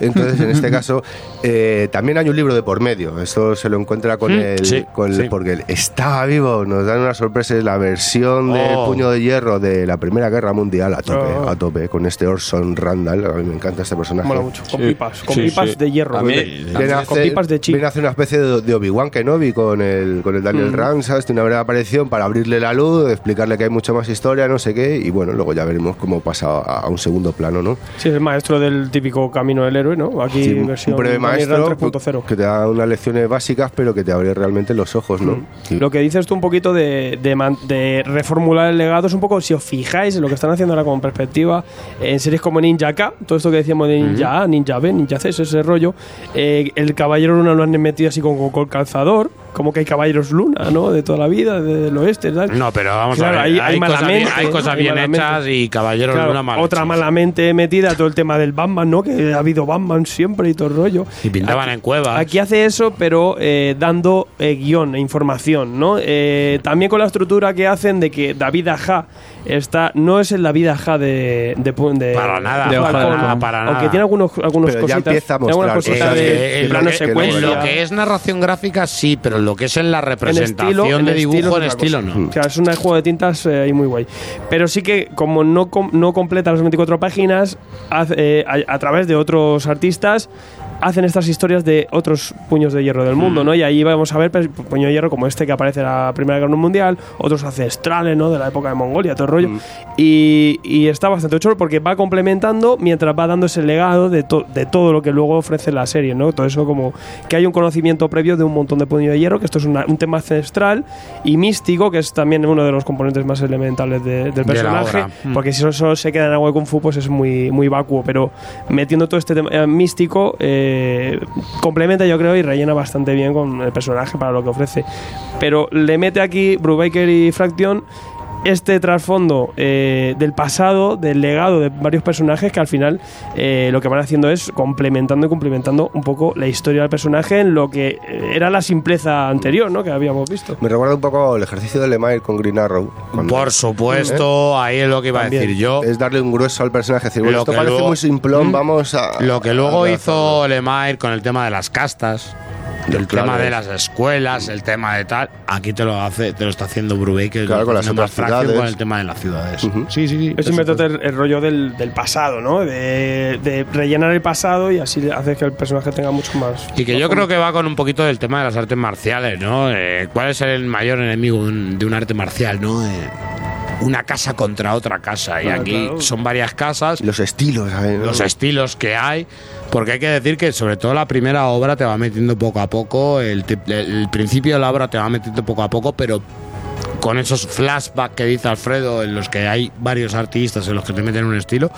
Entonces, en este [LAUGHS] caso, eh, también hay un libro de por medio. Esto se lo encuentra con Mm, el. sí, con el- sí. Porque él estaba vivo. Nos dan una sorpresa. Es la versión del Oh. puño de hierro de la Primera Guerra Mundial a tope, Oh. a tope. Con este Orson Randall. A mí me encanta este personaje. Mola mucho. Con Sí, pipas, con sí, pipas sí. de hierro. A mí- Viene a, con hacer, pipas de chi. viene a hacer una especie de, de Obi-Wan Kenobi con el, con el Daniel Mm. Ramsas, tiene una breve aparición para abrirle la luz, explicarle que hay mucha más historia, no sé qué, y bueno, luego ya veremos cómo pasa a, a un segundo plano, ¿no? Sí, es el maestro del típico camino del héroe, ¿no? Aquí Sí, versión un breve maestro 3.0. que te da unas lecciones básicas, pero que te abre realmente los ojos, ¿no? Sí. Lo que dices tú un poquito de, de man- de reformular el legado es un poco, si os fijáis en lo que están haciendo ahora con perspectiva, en series como Ninja K, todo esto que decíamos de Ninja A, Ninja B, Ninja C, ese rollo, eh, el Caballero Luna lo han metido así con, con, con calzador, como que hay Caballeros Luna, ¿no? De toda la vida, de- del oeste, tal. No, pero vamos Claro, a ver. hay- Hay, cosas, bien, hay cosas hechas y Caballeros Claro, de una mal otra hechas. malamente metida, todo el tema del Batman, ¿no? Que ha habido Batman siempre y todo el rollo. Y pintaban en cuevas. Aquí hace eso, pero eh, dando eh, guion e información, ¿no? Eh, también con la estructura que hacen de que David Aja está, no es el David Aja de, de, de- Para nada, de para Falcon, nada, para nada. Aunque tiene algunos, algunos Pero ya cositas. empieza a mostrar cositas cosas de, que- de en plano lo que- secuencia. En lo que es narración gráfica, sí, pero en lo que es en la representación estilo- de en dibujo, estilo en estilo, no. O sea, es un juego de tintas eh, ahí muy guay. Pero sí que, como no, com- no completa las 24 páginas, hace, eh, a, a través de otros artistas, hacen estas historias de otros puños de hierro del mundo, Mm. ¿no? Y ahí vamos a ver pues, puño de hierro como este que aparece en la Primera Guerra Mundial, otros ancestrales, ¿no? De la época de Mongolia, todo el rollo. Mm. Y, y está bastante chulo porque va complementando mientras va dando ese legado de, to- de todo lo que luego ofrece la serie, ¿no? Todo eso como que hay un conocimiento previo de un montón de puño de hierro, que esto es una- un tema ancestral y místico, que es también uno de los componentes más elementales de- del personaje, obra. Mm. porque si solo, solo se queda en algo de Kung Fu, pues es muy, muy vacuo, pero metiendo todo este tema eh, místico, eh, complementa yo creo y rellena bastante bien con el personaje para lo que ofrece. Pero le mete aquí Brubaker y Fraction este trasfondo eh, del pasado, del legado de varios personajes que al final eh, lo que van haciendo es complementando y complementando un poco la historia del personaje en lo que eh, era la simpleza anterior, ¿no? Que habíamos visto. Me recuerda un poco el ejercicio de Lemire con Green Arrow. cuando- Por supuesto, ahí es lo que iba También. a decir yo. Es darle un grueso al personaje. Decir, bueno, Lo esto que parece luego- muy simplón, Mm. vamos a. Lo que luego a- hizo Lemire con el tema de las castas, el Claro, tema de las escuelas, el tema de tal, aquí te lo hace, te lo está haciendo Brubaker Claro, con las otras más Con el tema de las ciudades. Ujú. Sí, sí, sí. Es simplemente el, el rollo del, del pasado, ¿no? De, de rellenar el pasado y así hace que el personaje tenga mucho más. Y que yo creo que va con un poquito del tema de las artes marciales, ¿no? Eh, ¿Cuál es el mayor enemigo de un- de un arte marcial, no? Eh, una casa contra otra casa. Y Claro, aquí claro. son varias casas, Los estilos, ¿sabes? los estilos que hay, porque hay que decir que sobre todo la primera obra te va metiendo poco a poco, el, el principio de la obra te va metiendo poco a poco, pero con esos flashbacks que dice Alfredo, en los que hay varios artistas en los que te meten un estilo,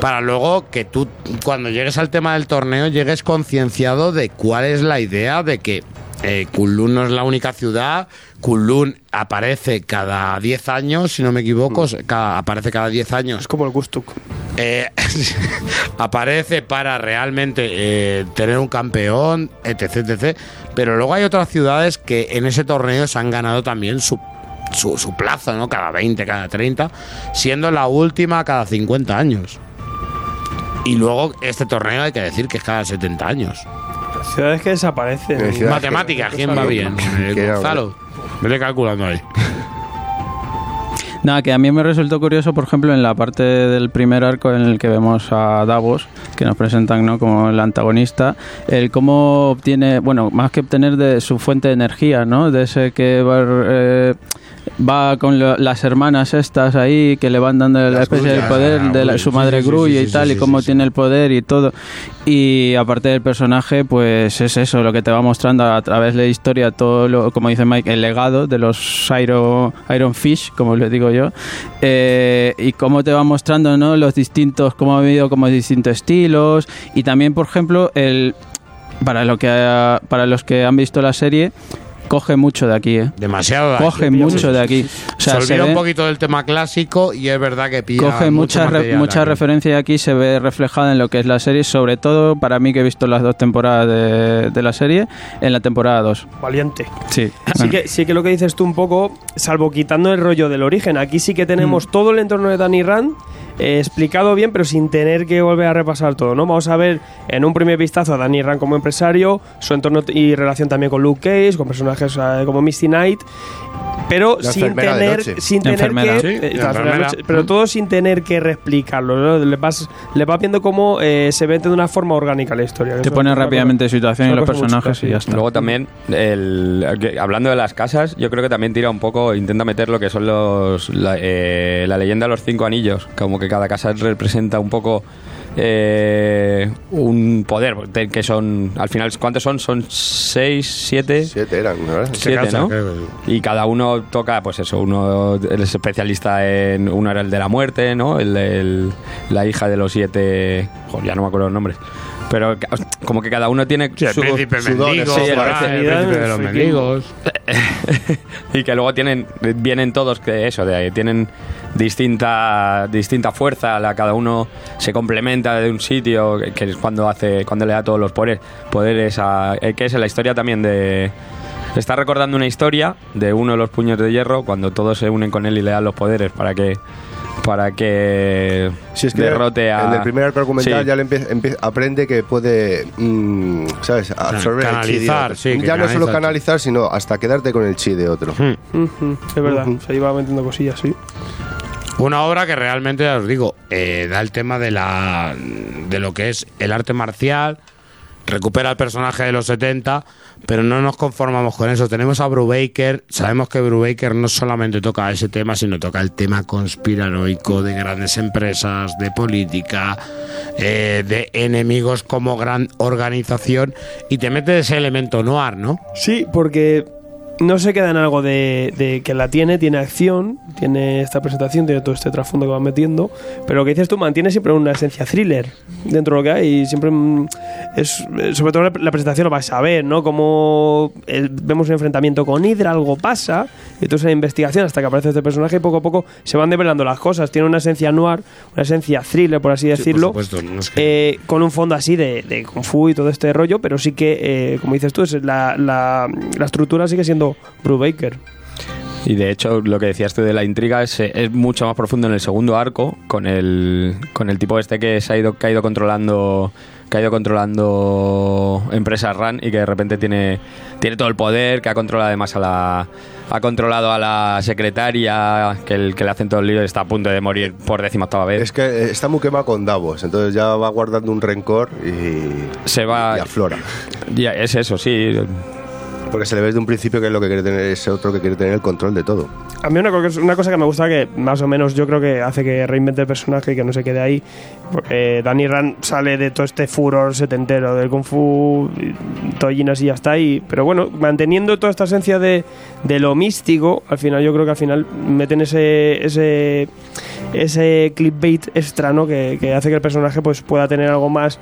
para luego que tú cuando llegues al tema del torneo llegues concienciado de cuál es la idea de que eh, Kunlun no es la única ciudad, Kunlun aparece cada 10 años, si no me equivoco, cada- aparece cada 10 años Es como el Gustuk. eh, [LAUGHS] aparece para realmente eh, tener un campeón, etc, etc. Pero luego hay otras ciudades que en ese torneo se han ganado también su, su, su plazo, ¿no? Cada 20, cada 30, siendo la última cada 50 años. Y luego este torneo hay que decir que es cada 70 años. Ciudades que desaparecen. Eh, ciudades Matemáticas, ¿quién va bien? Eh, Gonzalo. Vete calculando ahí. Nada, que a mí me resultó curioso, por ejemplo, en la parte del primer arco en el que vemos a Davos, que nos presentan ¿no? como el antagonista, el cómo obtiene, bueno, más que obtener de su fuente de energía, ¿no? De ese que va, eh, va con lo- las hermanas estas ahí, que le van dando la especie de poder ah, de la- su madre sí, grulla sí, y tal, y cómo tiene el poder y todo. Y aparte del personaje, pues es eso, lo que te va mostrando a través de la historia, todo lo, como dice Mike, el legado de los Iron, Iron Fish, como le digo yo, eh, y cómo te va mostrando ¿no? los distintos, cómo ha habido como distintos estilos, y también, por ejemplo, el para lo que para los que han visto la serie, coge mucho de aquí, ¿eh? Demasiado. de aquí. Coge mucho de aquí. O sea, se se olvida ve- un poquito del tema clásico y es verdad que pilla coge mucho mucha, re- mucha aquí. referencia aquí, se ve reflejada en lo que es la serie, sobre todo para mí que he visto las dos temporadas de, de la serie, en la temporada 2. Valiente. Sí. Sí que, sí que lo que dices tú un poco, salvo quitando el rollo del origen, aquí sí que tenemos Mm. todo el entorno de Danny Rand eh, explicado bien, pero sin tener que volver a repasar todo, ¿no? Vamos a ver en un primer vistazo a Danny Rand como empresario, su entorno y relación también con Luke Cage, con personajes eh, como Misty Knight, pero La sin tener, noche. sin tener enfermera. que Sí, eh, la la noche, pero todo sin tener que reexplicarlo, ¿no? Le vas, le vas viendo cómo eh, se vende de una forma orgánica la historia. Te pone rápidamente cosa- situación y los personajes y ya sí. está. Luego también, el, hablando de las casas, yo creo que también tira un poco, intenta meter lo que son los la, eh, la leyenda de los cinco anillos, como que cada casa representa un poco eh, un poder, de- que son, al final, ¿cuántos son? Son seis, siete, Siete eran, ¿no? siete, casa, ¿no? creo Y cada uno toca, pues eso, uno es especialista en, uno era el de la muerte, ¿no? El, el- la hija de los siete, joder, ya no me acuerdo los nombres. Pero como que cada uno tiene Sí, el su- príncipe su mendigo, sí, el príncipe- el príncipe de los mendigos. [LAUGHS] y que luego tienen vienen todos que eso de ahí, tienen distinta distinta fuerza la cada uno se complementa de un sitio que, es cuando hace cuando le da todos los poderes poderes a eh, que es la historia también de está recordando una historia de uno de los puños de hierro cuando todos se unen con él y le dan los poderes para que para que Si es que derrote a en el primer arco argumental Sí. ya le aprende que puede, mm, ¿sabes? Absorber el chi de Canalizar, otro. sí, ya no solo canaliza. canalizar, sino hasta quedarte con el chi de otro. Ujú, es verdad, Ujú. se iba metiendo cosillas, sí. Una obra que realmente, ya os digo, eh, da el tema de, la, de lo que es el arte marcial, recupera el personaje de los 70, pero no nos conformamos con eso. Tenemos a Brubaker, sabemos que Brubaker no solamente toca ese tema, sino toca el tema conspiranoico de grandes empresas, de política, eh, de enemigos como gran organización, y te mete ese elemento noir, ¿no? Sí, porque no se queda en algo de, de que la tiene, tiene acción, tiene esta presentación, tiene todo este trasfondo que va metiendo, pero lo que dices tú mantiene siempre una esencia thriller dentro de lo que hay y siempre mm, es, eh, sobre todo la, presentación lo vais a ver, ¿no? Como vemos un enfrentamiento con Hydra, algo pasa, y entonces la investigación hasta que aparece este personaje y poco a poco se van develando las cosas, tiene una esencia noir, una esencia thriller, por así decirlo. Por supuesto, no es que- Eh, con un fondo así de, de Kung Fu y todo este rollo, pero sí que, eh, como dices tú, es la, la, la estructura sigue siendo Brubaker. Y de hecho, lo que decías tú de la intriga es, eh, es mucho más profundo en el segundo arco, con el, con el tipo este que se ha ido, que ha ido controlando que ha ido controlando empresas RAN y que de repente tiene, tiene todo el poder, que ha controlado además a la ha controlado a la secretaria, que, el, que le hacen todo el lío y está a punto de morir por décima octava vez. Es que eh, está muy quemado con Davos, entonces ya va guardando un rencor y, se va y aflora. ya, es eso, sí. Porque se le ve desde un principio que es lo que quiere tener ese otro que quiere tener el control de todo. A mí una, co- una cosa que me gusta que más o menos yo creo que hace que reinvente el personaje y que no se quede ahí. porque Danny Rand sale de todo este furor setentero del Kung Fu, tollinas y ya está ahí. Pero bueno, manteniendo toda esta esencia de, de lo místico, al final yo creo que al final meten ese, ese ese clickbait extra, ¿no? Que, que hace que el personaje pues pueda tener algo más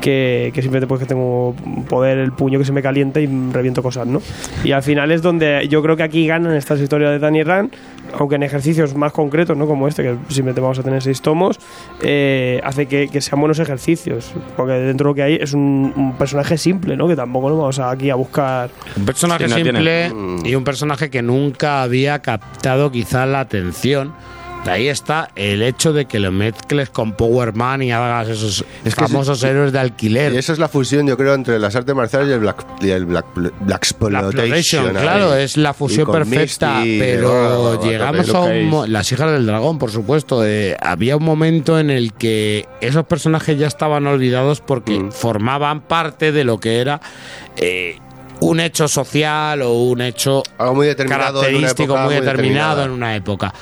que, que simplemente pues que tengo poder, el puño que se me calienta y reviento cosas, ¿no? Y al final es donde yo creo que aquí ganan estas historias de Danny Rand, aunque en ejercicios más concretos, ¿no? Como este, que simplemente vamos a tener seis tomos, eh, hace que, que sean buenos ejercicios. Porque dentro de lo que hay es un, un personaje simple, ¿no? Que tampoco nos vamos a- aquí a buscar. Un personaje Sí, no simple Mm. y un personaje que nunca había captado quizá la atención. De ahí está el hecho de que lo mezcles con Power Man y hagas esos Es que famosos héroes de alquiler. Y eso es la fusión, yo creo, entre las artes marciales y el Black, y el Black, Black Exploitation, claro, es la fusión perfecta, Misty, pero llegamos a un... Las hijas del dragón, por supuesto. eh, había un momento en el que esos personajes ya estaban olvidados porque Mm. formaban parte de lo que era... eh, un hecho social o un hecho Algo muy determinado en una característico época muy determinado en una época.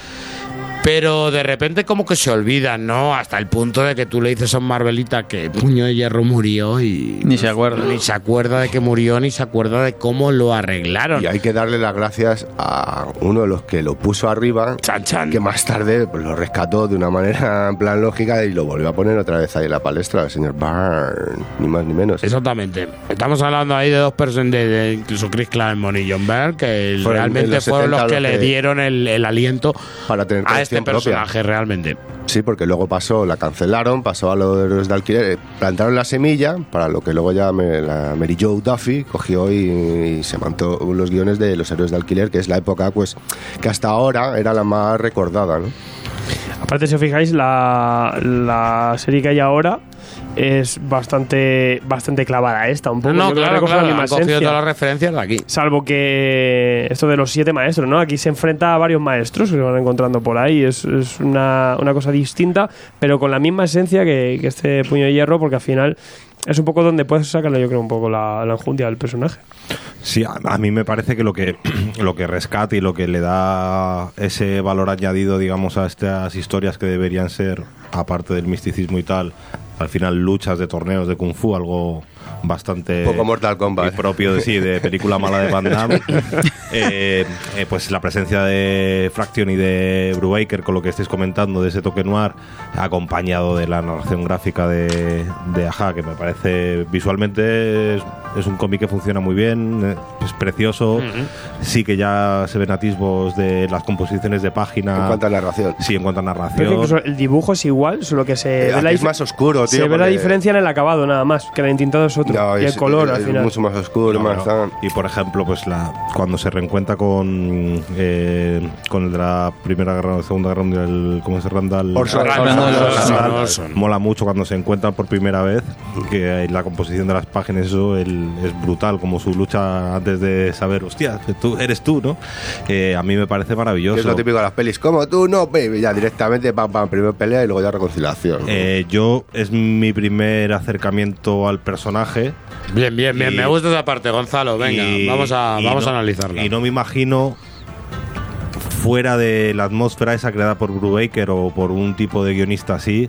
Pero de repente como que se olvidan, ¿no? Hasta el punto de que tú le dices a un Marvelita que Puño de Hierro murió y... Ni se acuerda. Ni se acuerda de que murió, ni se acuerda de cómo lo arreglaron. Y hay que darle las gracias a uno de los que lo puso arriba, Chan, chan. que más tarde pues, lo rescató de una manera [LAUGHS] en plan lógica y lo volvió a poner otra vez ahí en la palestra, el señor Byrne, ni más ni menos. Exactamente. Estamos hablando ahí de dos personas, de, de incluso Chris Claremont y John Byrne, que Fueron realmente los fueron los 70 que los le dieron el, el aliento para tener a este propia. personaje realmente. Sí, porque luego pasó, la cancelaron, pasó a los héroes de alquiler, eh, plantaron la semilla para lo que luego ya me- la Mary Jo Duffy cogió y, y se montó los guiones de los héroes de alquiler, que es la época pues que hasta ahora era la más recordada, ¿no? Aparte, si os fijáis, la, la serie que hay ahora es bastante bastante clavada a esta, un poco. No, que claro, la claro, misma han cogido esencia. todas las referencias de aquí. Salvo que esto de los siete maestros, ¿no? Aquí se enfrenta a varios maestros que se van encontrando por ahí. Es, es una, una cosa distinta, pero con la misma esencia que, que este puño de hierro, porque al final es un poco donde puedes sacarle, yo creo, un poco la, la enjundia del personaje. Sí, a, a mí me parece que lo que [CLEARS THROAT] lo que rescata y lo que le da ese valor añadido, digamos, a estas historias que deberían ser, aparte del misticismo y tal, al final luchas de torneos de kung fu, algo bastante Poco Mortal Kombat. propio de sí de película mala de Van Damme Eh, eh, pues la presencia de Fraction y de Brubaker con lo que estáis comentando de ese toque noir acompañado de la narración gráfica de, de Aja que me parece visualmente es, es un cómic que funciona muy bien eh, es precioso sí que ya se ven atisbos de las composiciones de página En cuanto a narración. sí en cuanto a Pero narración incluso el dibujo es igual, solo que se Eh, ve la es más oscuro, tío. se ve la diferencia en el acabado nada más, que el entintado es otro. No, y el es- color es al final. mucho más oscuro, No, más no. Y por ejemplo, pues la cuando se reencuentra con eh, con el de la primera guerra, segunda guerra mundial, ¿cómo se Randall? Orson. Orson. Mola mucho cuando se encuentran por primera vez, que la composición de las páginas eso el- es brutal, como su lucha antes de saber, hostia, tú eres tú, ¿no? Eh, a mí me parece maravilloso. Es lo típico de las pelis. Como tú, no, baby. Ya directamente, pam, pam, primero pelea y luego ya reconciliación. Eh, yo es mi primer acercamiento al personaje. Bien, bien, bien. Y- Me gusta esa parte, Gonzalo. Venga, Y- vamos a, vamos no- a analizarla. Y no me imagino fuera de la atmósfera esa creada por Brubaker o por un tipo de guionista así,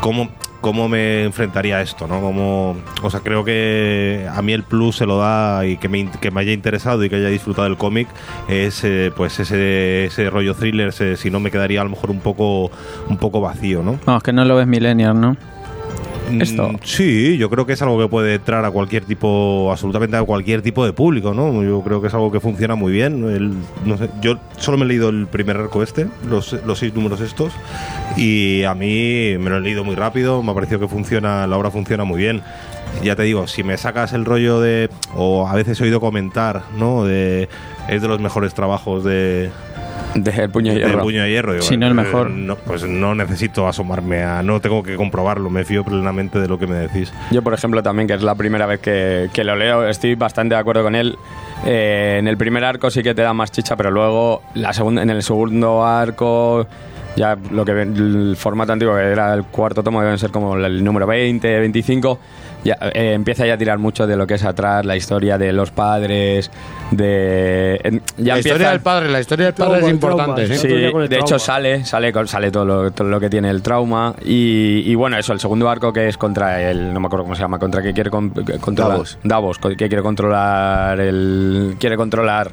cómo, cómo me enfrentaría a esto, ¿no? Como, o sea, creo que a mí el plus se lo da y que me, que me haya interesado y que haya disfrutado del cómic es eh, pues ese, ese rollo thriller, ese- si no me quedaría a lo mejor un poco un poco vacío, ¿no? Vamos, que no lo ves millennial, ¿no? Esto. Sí, yo creo que es algo que puede entrar a cualquier tipo, absolutamente a cualquier tipo de público, ¿no? Yo creo que es algo que funciona muy bien. El- no sé, yo solo me he leído el primer arco este, los, los seis números estos, y a mí me lo he leído muy rápido, me ha parecido que funciona, la obra funciona muy bien. Ya te digo, si me sacas el rollo de, o a veces he oído comentar, ¿no? De, es de los mejores trabajos de, De puño de hierro. puño de hierro. Digo, Si no el eh, mejor. no, pues no necesito asomarme a. No tengo que comprobarlo, me fío plenamente de lo que me decís. Yo, por ejemplo, también, que es la primera vez que, que lo leo, estoy bastante de acuerdo con él. Eh, en el primer arco sí que te da más chicha, pero luego la segunda, en el segundo arco, ya lo que el formato antiguo, que era el cuarto tomo, deben ser como el número 20, 25, ya, eh, empieza ya a tirar mucho de lo que es atrás, la historia de los padres, de... ya la historia empieza- del padre, la historia del Trauma, padre es importante. trauma, ¿sí? sí. Sí, Otro día con el de hecho sale, sale, con- sale todo lo, todo lo que tiene el trauma y, y bueno, eso, el segundo arco que es contra el, no me acuerdo cómo se llama, contra que quiere con- que controlar Davos. Davos, co- que quiere controlar el, quiere controlar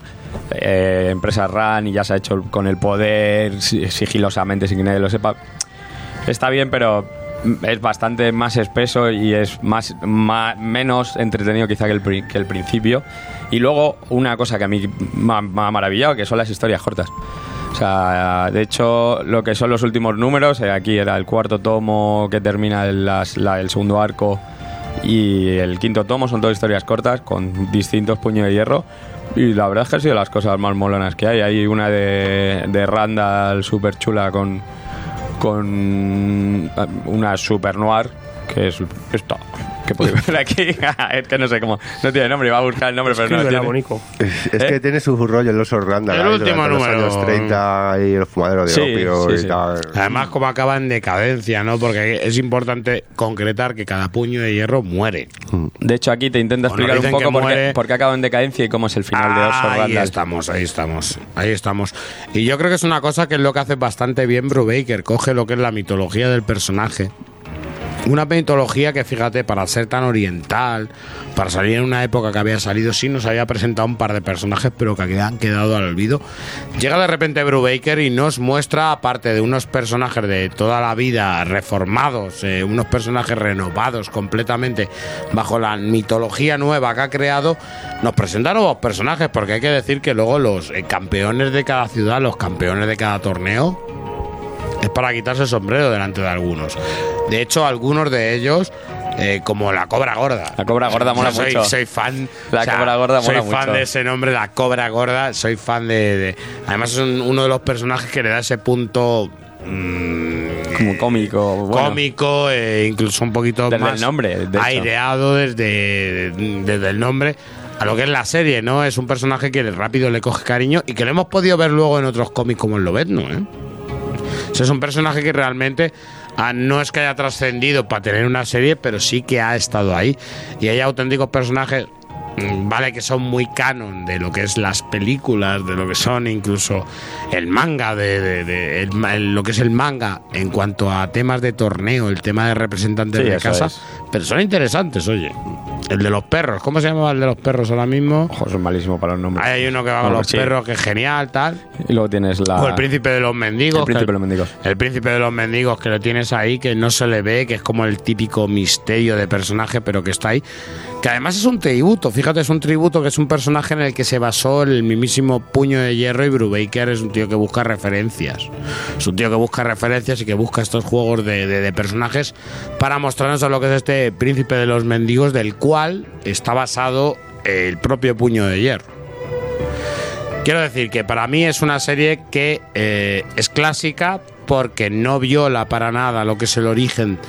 eh, empresa RAN y ya se ha hecho con el poder si- sigilosamente sin que nadie lo sepa. Está bien, pero es bastante más espeso y es más, ma- menos entretenido quizá que el, que el principio. Y luego una cosa que a mí me ha, me ha maravillado, que son las historias cortas. O sea, de hecho, lo que son los últimos números, eh, aquí era el cuarto tomo que termina el, las- la- el segundo arco y el quinto tomo, son todas historias cortas con distintos puños de hierro. Y la verdad es que han sido las cosas más molonas que hay. Hay una de, de Randall súper chula con, con ah, una super noir que es esto que podéis ver aquí [LAUGHS] es que no sé cómo no tiene nombre iba a buscar el nombre pero no lo tiene. [LAUGHS] Es, es ¿Eh? que tiene su rollo en los Orlando. El ahí, último número. Los años 30 y el fumadero de Sí, opio sí, y sí. tal. Además, como acaba en decadencia, ¿no? Porque es importante concretar que cada puño de hierro muere. de hecho aquí te intenta Bueno, explicar un poco que por qué, muere- por qué acaba en decadencia y cómo es el final de Orson ahí Randall estamos, ahí estamos, ahí estamos. Y yo creo que es una cosa que es lo que hace bastante bien Brubaker. Coge lo que es la mitología del personaje. Una mitología que, fíjate, para ser tan oriental, para salir en una época que había salido, sí nos había presentado un par de personajes, pero que han quedado al olvido. Llega de repente Brubaker y nos muestra, aparte de unos personajes de toda la vida reformados, eh, unos personajes renovados completamente bajo la mitología nueva que ha creado, nos presenta nuevos personajes, porque hay que decir que luego los eh, campeones de cada ciudad, los campeones de cada torneo, es para quitarse el sombrero delante de algunos. De hecho, algunos de ellos, eh, como la Cobra Gorda. La Cobra Gorda mola soy, mucho. Soy fan. La Cobra Gorda soy mola fan mucho. de ese nombre, la Cobra Gorda. Soy fan de. de- además, es un- uno de los personajes que le da ese punto. mm, como cómico bueno. cómico, eh, incluso un poquito Desde más el nombre, de aireado desde, desde el nombre a lo que es la serie, ¿no? Es un personaje que rápido le coge cariño y que lo hemos podido ver luego en otros cómics como el Lobezno, ¿eh? Es un personaje que realmente ah, no es que haya trascendido para tener una serie, pero sí que ha estado ahí. Y hay auténticos personajes, vale, que son muy canon de lo que es las películas, de lo que son incluso el manga, de, de- de- el ma- el- lo que es el manga en cuanto a temas de torneo, el tema de representantes Sí, de casa. es. Pero son interesantes, oye. El de los perros, ¿cómo se llama el de los perros ahora mismo? Ojo, soy malísimo para los nombres Hay uno que va con los sí. perros, que es genial, tal. y luego tienes la O el príncipe de los mendigos. El príncipe que- de los mendigos. El príncipe de los mendigos que lo tienes ahí, que no se le ve, que es como el típico misterio de personaje, pero que está ahí. Que además es un tributo, fíjate, es un tributo que es un personaje en el que se basó el mismísimo puño de hierro y Brubaker es un tío que busca referencias. Es un tío que busca referencias y que busca estos juegos de, personajes para mostrarnos a lo que es este príncipe de los mendigos, del cual está basado el propio puño de hierro. Quiero decir que para mí es una serie que eh, es clásica porque no viola para nada lo que es el origen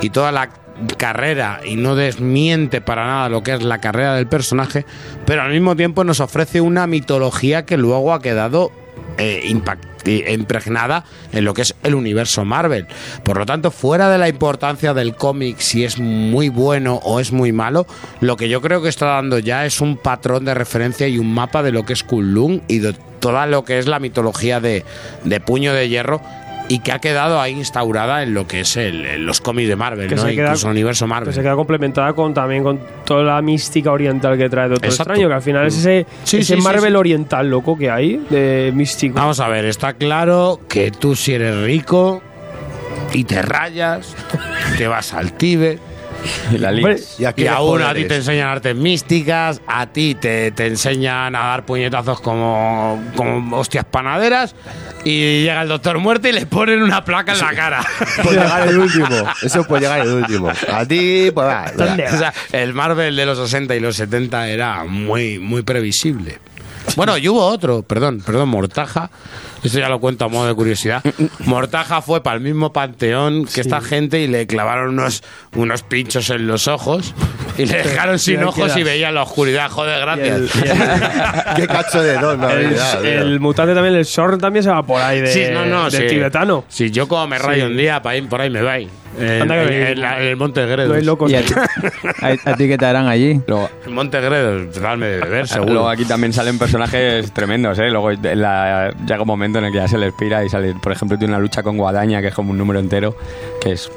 y toda la carrera y no desmiente para nada lo que es la carrera del personaje, pero al mismo tiempo nos ofrece una mitología que luego ha quedado eh, eh, impregnada en lo que es el universo Marvel. Por lo tanto, fuera de la importancia del cómic, si es muy bueno o es muy malo, lo que yo creo que está dando ya es un patrón de referencia y un mapa de lo que es Kunlun y de toda lo que es la mitología de, de Puño de Hierro y que ha quedado ahí instaurada en lo que es el, en los cómics de Marvel, Que ¿no? se queda- incluso el universo Que Marvel. se queda complementada con también con toda la mística oriental que trae Doctor Exacto. Extraño, que al final es ese, Sí, ese sí, Marvel sí. oriental loco que hay, de místico. Vamos a ver, está claro que tú si eres rico y te rayas, te vas al Tíbet. [LAUGHS] Y la. Y aún a ti te enseñan artes místicas, a ti te, te enseñan a dar puñetazos como, como hostias panaderas, y llega el doctor muerte y le ponen una placa en la cara. [LAUGHS] Puede llegar el último. Eso puede llegar el último. A ti, pues va. ¿Dónde? [LAUGHS] O sea, el Marvel de los 60 y los 70 era muy, muy previsible. Bueno, y hubo otro, perdón, perdón, Mortaja. Esto ya lo cuento a modo de curiosidad. Mortaja fue para el mismo panteón que esta gente y le clavaron unos, unos pinchos en los ojos y le [LAUGHS] dejaron sin ojos y veía la oscuridad. Joder, Y gracias. el, y el- [LAUGHS] Qué cacho de don, la el- verdad. tío. el mutante también, el Sorn también se va por ahí de, Sí, no, no, de sí. tibetano. Si yo como me rayo Sí. un día, pa' ahí- por ahí me va. En, que en- bien. en la- en el Monte Gredos. No hay locos. ¿Y a ti, a, a ti qué te harán allí? Luego, El Monte Gredos, darme de beber, [LAUGHS] seguro. luego aquí también salen personajes tremendos, ¿eh? Luego en la- llega un momento en el que ya se le expira y sale, por ejemplo, tiene una lucha con Guadaña, que es como un número entero, que es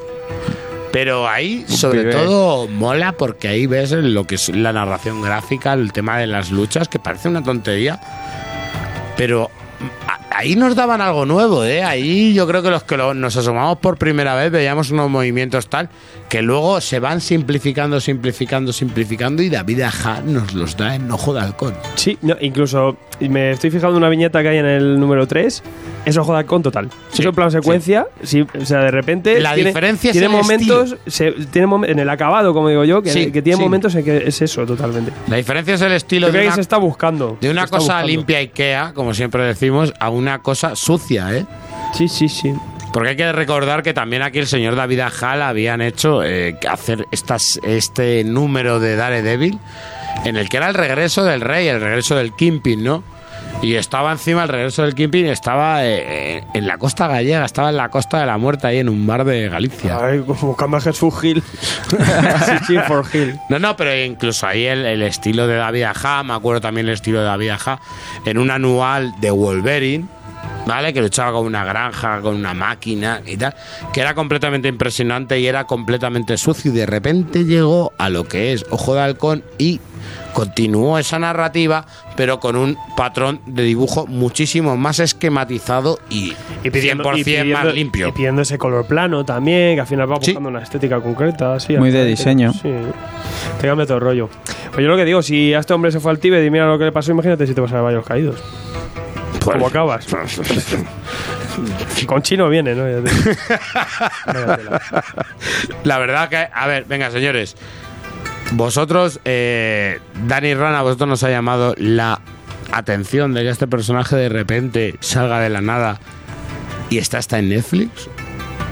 Pero ahí, sobre pibe. todo, mola porque ahí ves lo que es la narración gráfica, el tema de las luchas, que parece una tontería, pero a- ahí nos daban algo nuevo, ¿eh? Ahí yo creo que los que nos asomamos por primera vez veíamos unos movimientos tal que luego se van simplificando, simplificando, simplificando y David Aja nos los da en Ojo de Halcón. Sí, no, incluso me estoy fijando una viñeta que hay en el número 3. Es ojo de halcón total. Sí, Eso en plan secuencia. sí, o sea, de repente. La tiene, diferencia es tiene el momentos. se- tiene mom- en el acabado, como digo yo, que, que tiene momentos en que es eso totalmente. La diferencia es el estilo Yo creo de que una, se está buscando. de una cosa buscando. limpia Ikea, como siempre decimos, a una cosa sucia, ¿eh? Sí, sí, sí. Porque hay que recordar que también aquí el señor David Ajal habían hecho eh, hacer estas, este número de Daredevil en el que era el regreso del rey, el regreso del Kimpin, ¿no? Y estaba encima el regreso del Kimpin, estaba eh, en la costa gallega, estaba en la costa de la muerte, ahí en un bar de Galicia. Ay, como Cambridge for Hill. sí, for Hill. No, no, pero incluso ahí el, el estilo de David Aja, me acuerdo también el estilo de David Aja, en un anual de Wolverine, ¿vale? Que luchaba con una granja, con una máquina y tal, que era completamente impresionante y era completamente sucio. Y de repente llegó a lo que es Ojo de Halcón y continuó esa narrativa, pero con un patrón de dibujo muchísimo más esquematizado y, Y pidiendo, 100% y pidiendo- más limpio. Y pidiendo ese color plano también, que al final va buscando una estética concreta. Sí, Muy de diseño. Sí. Te cambia todo el rollo. Pues yo lo que digo, si a este hombre se fue al Tíbet y mira lo que le pasó, imagínate si te vas a varios caídos. Pues- ¿Cómo acabas? [LAUGHS] Con chino viene, ¿no? [LAUGHS] La verdad que, a ver, venga, señores. Vosotros, eh, Dani Rana, vosotros nos ha llamado la atención de que este personaje de repente salga de la nada y está hasta en Netflix.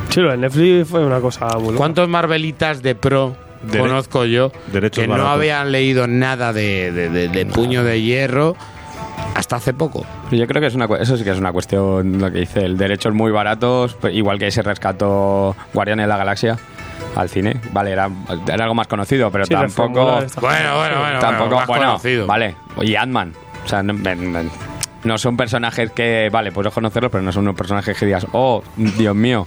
Sí, lo de Netflix fue una cosa muy. ¿Cuántos Marvelitas de pro Dere- conozco yo derechos que no habían leído nada de, de- de- de puño de hierro hasta hace poco? Yo creo que es una, eso sí que es una cuestión, lo que dice, el derechos muy baratos, pues, igual que ese rescató Guardianes de la Galaxia al cine. Vale, era, era algo más conocido, pero Sí, tampoco... Bueno, bueno, bueno. tampoco, bueno, más bueno, conocido. vale. Y Ant-Man. O sea, no, no- no- no son personajes que, vale, puedes conocerlos, pero no son unos personajes que digas, oh, Dios mío.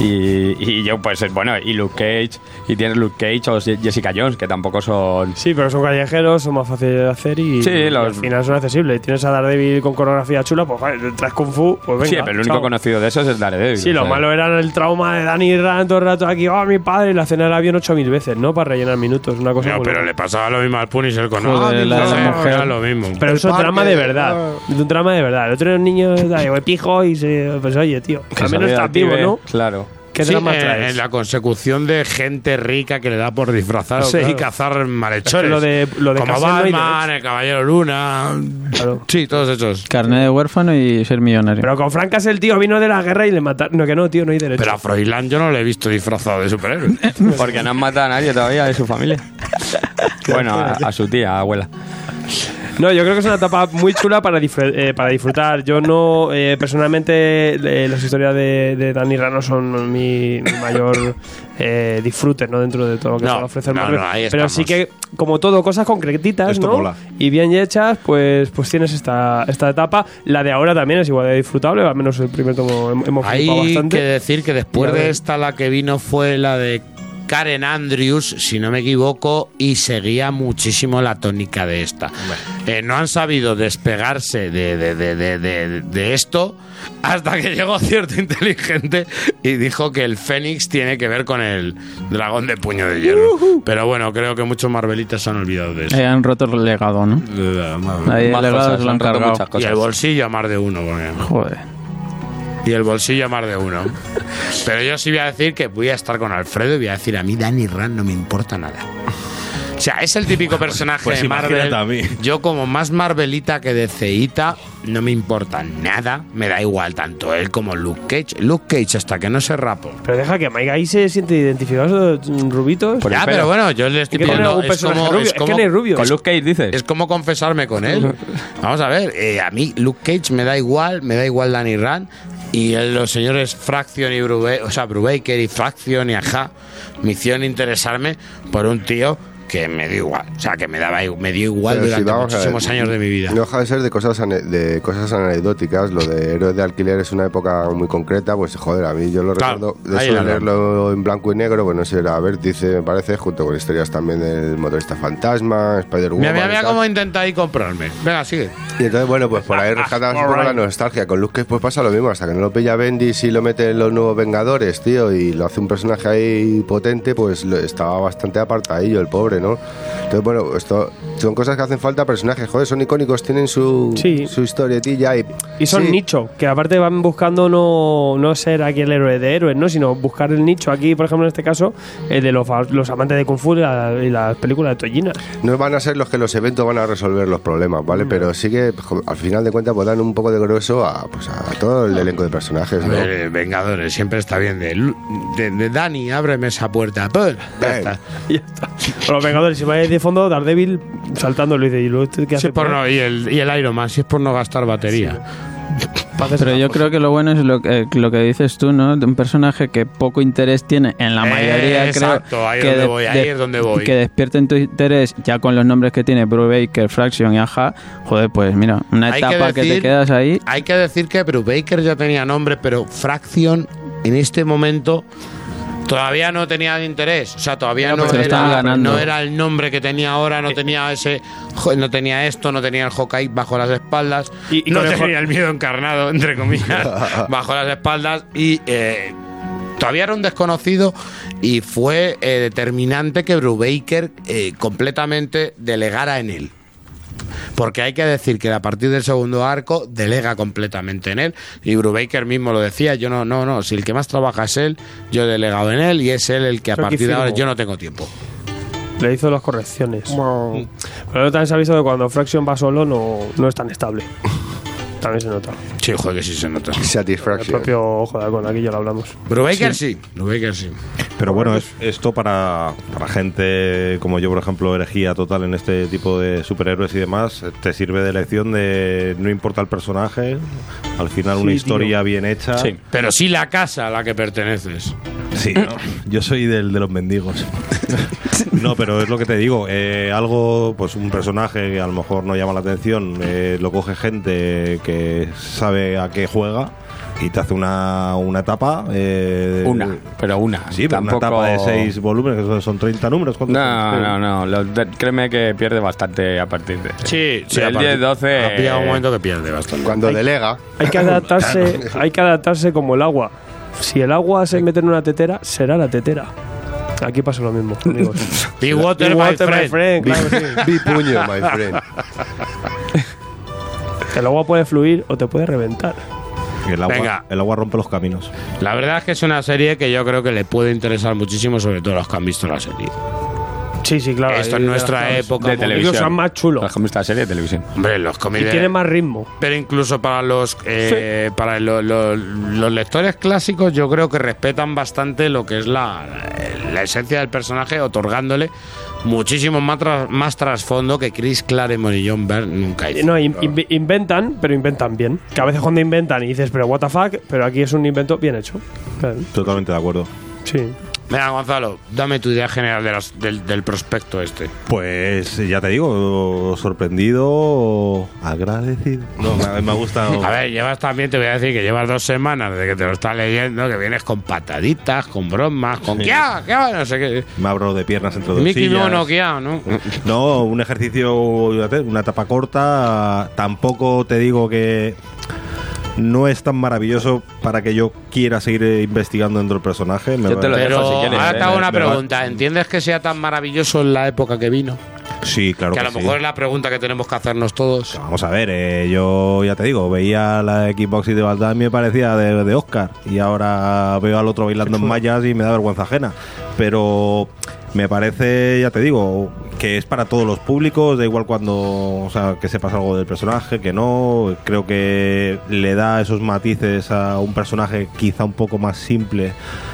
Y, y yo, pues, bueno, y Luke Cage, y tienes Luke Cage o Jessica Jones, que tampoco son... Sí, pero son callejeros, son más fáciles de hacer y, Sí, y los- al final son accesibles. Tienes a Daredevil con coreografía chula, pues vale, traes Kung Fu, pues venga. sí, pero el único chao. conocido de esos es Daredevil. Sí, lo sea. malo era el trauma de Danny Rand todo el rato aquí, oh, mi padre, la cena del avión 8000 veces, ¿no? Para rellenar minutos, una cosa No, pero le pasaba lo mismo al Punisher con Joder, la mujer, era lo mismo. Pero eso es drama de verdad. ah. Un drama de verdad. El otro era un niño, [LAUGHS] da, pijo y se. Pues oye, tío, Que al menos estás vivo, ¿no? Claro. ¿Qué Sí, drama en, traes? en la consecución de gente rica que le da por disfrazarse Claro, y cazar malhechores. Es que lo de- lo de Como Batman, el Caballero Luna. Claro. Sí, todos esos. Carnet de huérfano y ser millonario. Pero con Francas el tío vino de la guerra y le mataron. No, que no, tío, no hay derecho. Pero a Froilán yo no le he visto disfrazado de superhéroe. [LAUGHS] Porque no han matado a nadie todavía de su familia. [LAUGHS] bueno, a, a su tía, abuela. No, yo creo que es una etapa muy chula para, disfr- eh, para disfrutar. Yo no, eh, personalmente, eh, las historias de, de Danny Rano son mi, mi mayor eh, disfrute, ¿no? Dentro de todo lo que No, se ofrece el no, Marvel. no, ahí Pero sí que, como todo, cosas concretitas, Esto ¿no? mola. Y bien hechas, pues, pues tienes esta, esta etapa. La de ahora también es igual de disfrutable, al menos el primer tomo hem- hemos Hay bastante. que decir que después de esta la que vino fue la de Karen Andrews, si no me equivoco, y seguía muchísimo la tónica de esta. Eh, no han sabido despegarse de, de- de- de- de- de esto hasta que llegó cierto inteligente y dijo que el Fénix tiene que ver con el dragón de puño de hierro. Pero bueno, creo que muchos Marvelitas se han olvidado de eso. Eh, han roto el legado, ¿no? Ahí Más el legado cosas, se lo han han roto cargado. muchas Y el bolsillo a más de uno. porque- Joder. Y el bolsillo más de uno. Pero yo sí voy a decir que voy a estar con Alfredo y voy a decir a mí Danny Rand no me importa nada. O sea, es el típico personaje Pues de Marvel. a mí. Yo como más Marvelita que de Ceita, no me importa nada. Me da igual tanto él como Luke Cage. Luke Cage hasta que no se rapo. Pero deja que Mike ahí se siente identificado, mm, rubitos. Por Ya, pero bueno, yo le estoy ¿Hay que tener pidiendo... Es como, rubio? es Es que rubio. Con Luke Cage dices. es como confesarme con él. Vamos a ver, eh, a mí Luke Cage me da igual, me da igual Danny Rand y los señores Fraction y Brubaker, o sea, Brubaker y Fraction y Aja me hicieron interesarme por un tío que me dio igual. O sea, que me daba me dio igual Pero si durante ver, muchísimos años de mi vida. No deja de ser de cosas, de cosas anecdóticas. Lo de Héroes de Alquiler es una época muy concreta. Pues joder, a mí yo lo Claro, recuerdo de eso leerlo en blanco y negro. Pues no sé, era Vértice, me parece, junto con historias también del motorista fantasma, Spider-Woman. Mira, mira, tal. cómo intenta ahí comprarme. Venga, sigue. Y entonces, bueno, pues por ahí [LAUGHS] rescatas un poco la nostalgia. Con Luke Cage pues pasa lo mismo, hasta que no lo pilla Bendis y lo mete en los nuevos Vengadores, tío, y lo hace un personaje ahí potente, pues lo- estaba bastante apartadillo el pobre, ¿no? Entonces, bueno, esto son cosas que hacen falta, personajes, joder, son icónicos, tienen su, Sí. su historietilla y... Y son sí, nicho, que aparte van buscando no, no ser aquí el héroe de héroes, ¿no? sino buscar el nicho. Aquí, por ejemplo, en este caso, el de los, los amantes de Kung Fu y, la- y las películas de Tollina. No van a ser los que los eventos van a resolver los problemas, ¿vale? Pero sí que al final de cuentas pues dan un poco de grueso a, pues, a todo el elenco de personajes, A ¿no? ver, eh, Vengadores, siempre está bien. De, de, de Dani, ábreme esa puerta. [LAUGHS] Ya está. Ya [LAUGHS] está. Vengadores, si vais de fondo, Daredevil saltando, lo dice. ¿Y luego este qué Si hace? es por no, y, el, y el Iron Man, si es por no gastar batería. Pero yo creo que lo bueno es lo que, lo que dices tú, ¿no? De un personaje que poco interés tiene en la Eh, mayoría, exacto, creo. ahí es que donde de- voy, ahí de- es donde voy. Que despierten tu interés ya con los nombres que tiene Brubaker, Fraction y Aja. Joder, pues mira, una Hay que etapa que, te quedas ahí. Hay que decir que Brubaker ya tenía nombre, pero Fraction en este momento todavía no tenía interés. O sea, todavía no, pues era, no era el nombre que tenía ahora, no tenía ese, jo- no tenía esto, no tenía el Hawkeye bajo las espaldas, Y- y no tenía el miedo encarnado, entre comillas, [LAUGHS] bajo las espaldas y eh, todavía era un desconocido y fue eh, determinante que Brubaker eh, completamente delegara en él. Porque hay que decir que a partir del segundo arco delega completamente en él. Y Brubaker mismo lo decía, yo no, no, no, si el que más trabaja es él, yo he delegado en él y es él el que a partir de ahora yo no tengo tiempo. Le hizo las correcciones. Pero luego también se ha visto que cuando Fraction va solo no, no es tan estable. [LAUGHS] También se nota. Sí, joder, que sí se nota. El Satisfaction. propio Ojo de Halcón, aquí ya lo hablamos. Brubaker sí, Brubaker sí. Pero bueno, es- esto para, para gente como yo, por ejemplo, herejía total en este tipo de superhéroes y demás, te sirve de lección de no importa el personaje, al final una historia bien hecha. Sí. Pero sí la casa a la que perteneces. Sí, ¿no? yo soy del de los mendigos. [LAUGHS] no, pero es lo que te digo, eh, algo, pues un personaje que a lo mejor no llama la atención, eh, lo coge gente que sabe a qué juega y te hace una, una etapa. eh, Una, pero una. Sí, Tampoco... una etapa de seis volúmenes, que son- son 30 números. ¿cuántos No, no, no. de- créeme que pierde bastante a partir de. Sí, sí. Partir- 10, 12, Ha pillado un eh, momento que pierde bastante. Cuando delega... Hay que adaptarse, [LAUGHS] [LAUGHS] hay que adaptarse como el agua. Si el agua se mete en una tetera, será la tetera. Aquí pasa lo mismo, amigos. [LAUGHS] Be water, Be my water, my friend. friend, claro sí. Vi puño, my friend. El agua puede fluir o te puede reventar. El agua, Venga. el agua rompe los caminos. La verdad es que es una serie que yo creo que le puede interesar muchísimo, sobre todo a los que han visto la serie. Sí, sí, claro. Esto de nuestra época. de televisión. son más chulos. Por ejemplo, esta serie de televisión. Hombre, los Y cómics. de- tiene más ritmo. Pero incluso para los eh, para lo- lo- los lectores clásicos, yo creo que respetan bastante lo que es la, la esencia del personaje, otorgándole muchísimo más, tras- más trasfondo que Chris Claremont y John Byrne nunca hicieron. No, in- inve- inventan, pero inventan bien. Que a veces cuando inventan y dices, pero what the fuck, pero aquí es un invento bien hecho. Claro, Totalmente de acuerdo. Sí. Venga, Gonzalo, dame tu idea general de las- del, del prospecto este. Pues ya te digo, sorprendido, agradecido. No, me, me ha gustado. A ver, llevas también, te voy a decir que llevas dos semanas de que te lo estás leyendo, que vienes con pataditas, con bromas, con Sí. qué, qué, no sé qué. Me abro de piernas entre dos Mickey sillas. Mono, qué, ¿no? [LAUGHS] No, un ejercicio, una etapa corta. Tampoco te digo que no es tan maravilloso para que yo quiera seguir eh, investigando dentro del personaje. Me Yo te va- lo dejo Pero si quieres, ahora te hago una va- pregunta. ¿Entiendes que sea tan maravilloso en la época que vino? Sí, claro que que, a lo sí. mejor es la pregunta que tenemos que hacernos todos. Vamos a ver, eh, yo ya te digo, veía la Xbox y de Valdad y me parecía de, de Oscar. Y ahora veo al otro bailando en mallas y me da vergüenza ajena. Pero me parece, ya te digo, que es para todos los públicos, da igual cuando, o sea, que sepas algo del personaje, que no. Creo que le da esos matices a un personaje quizá un poco más simple,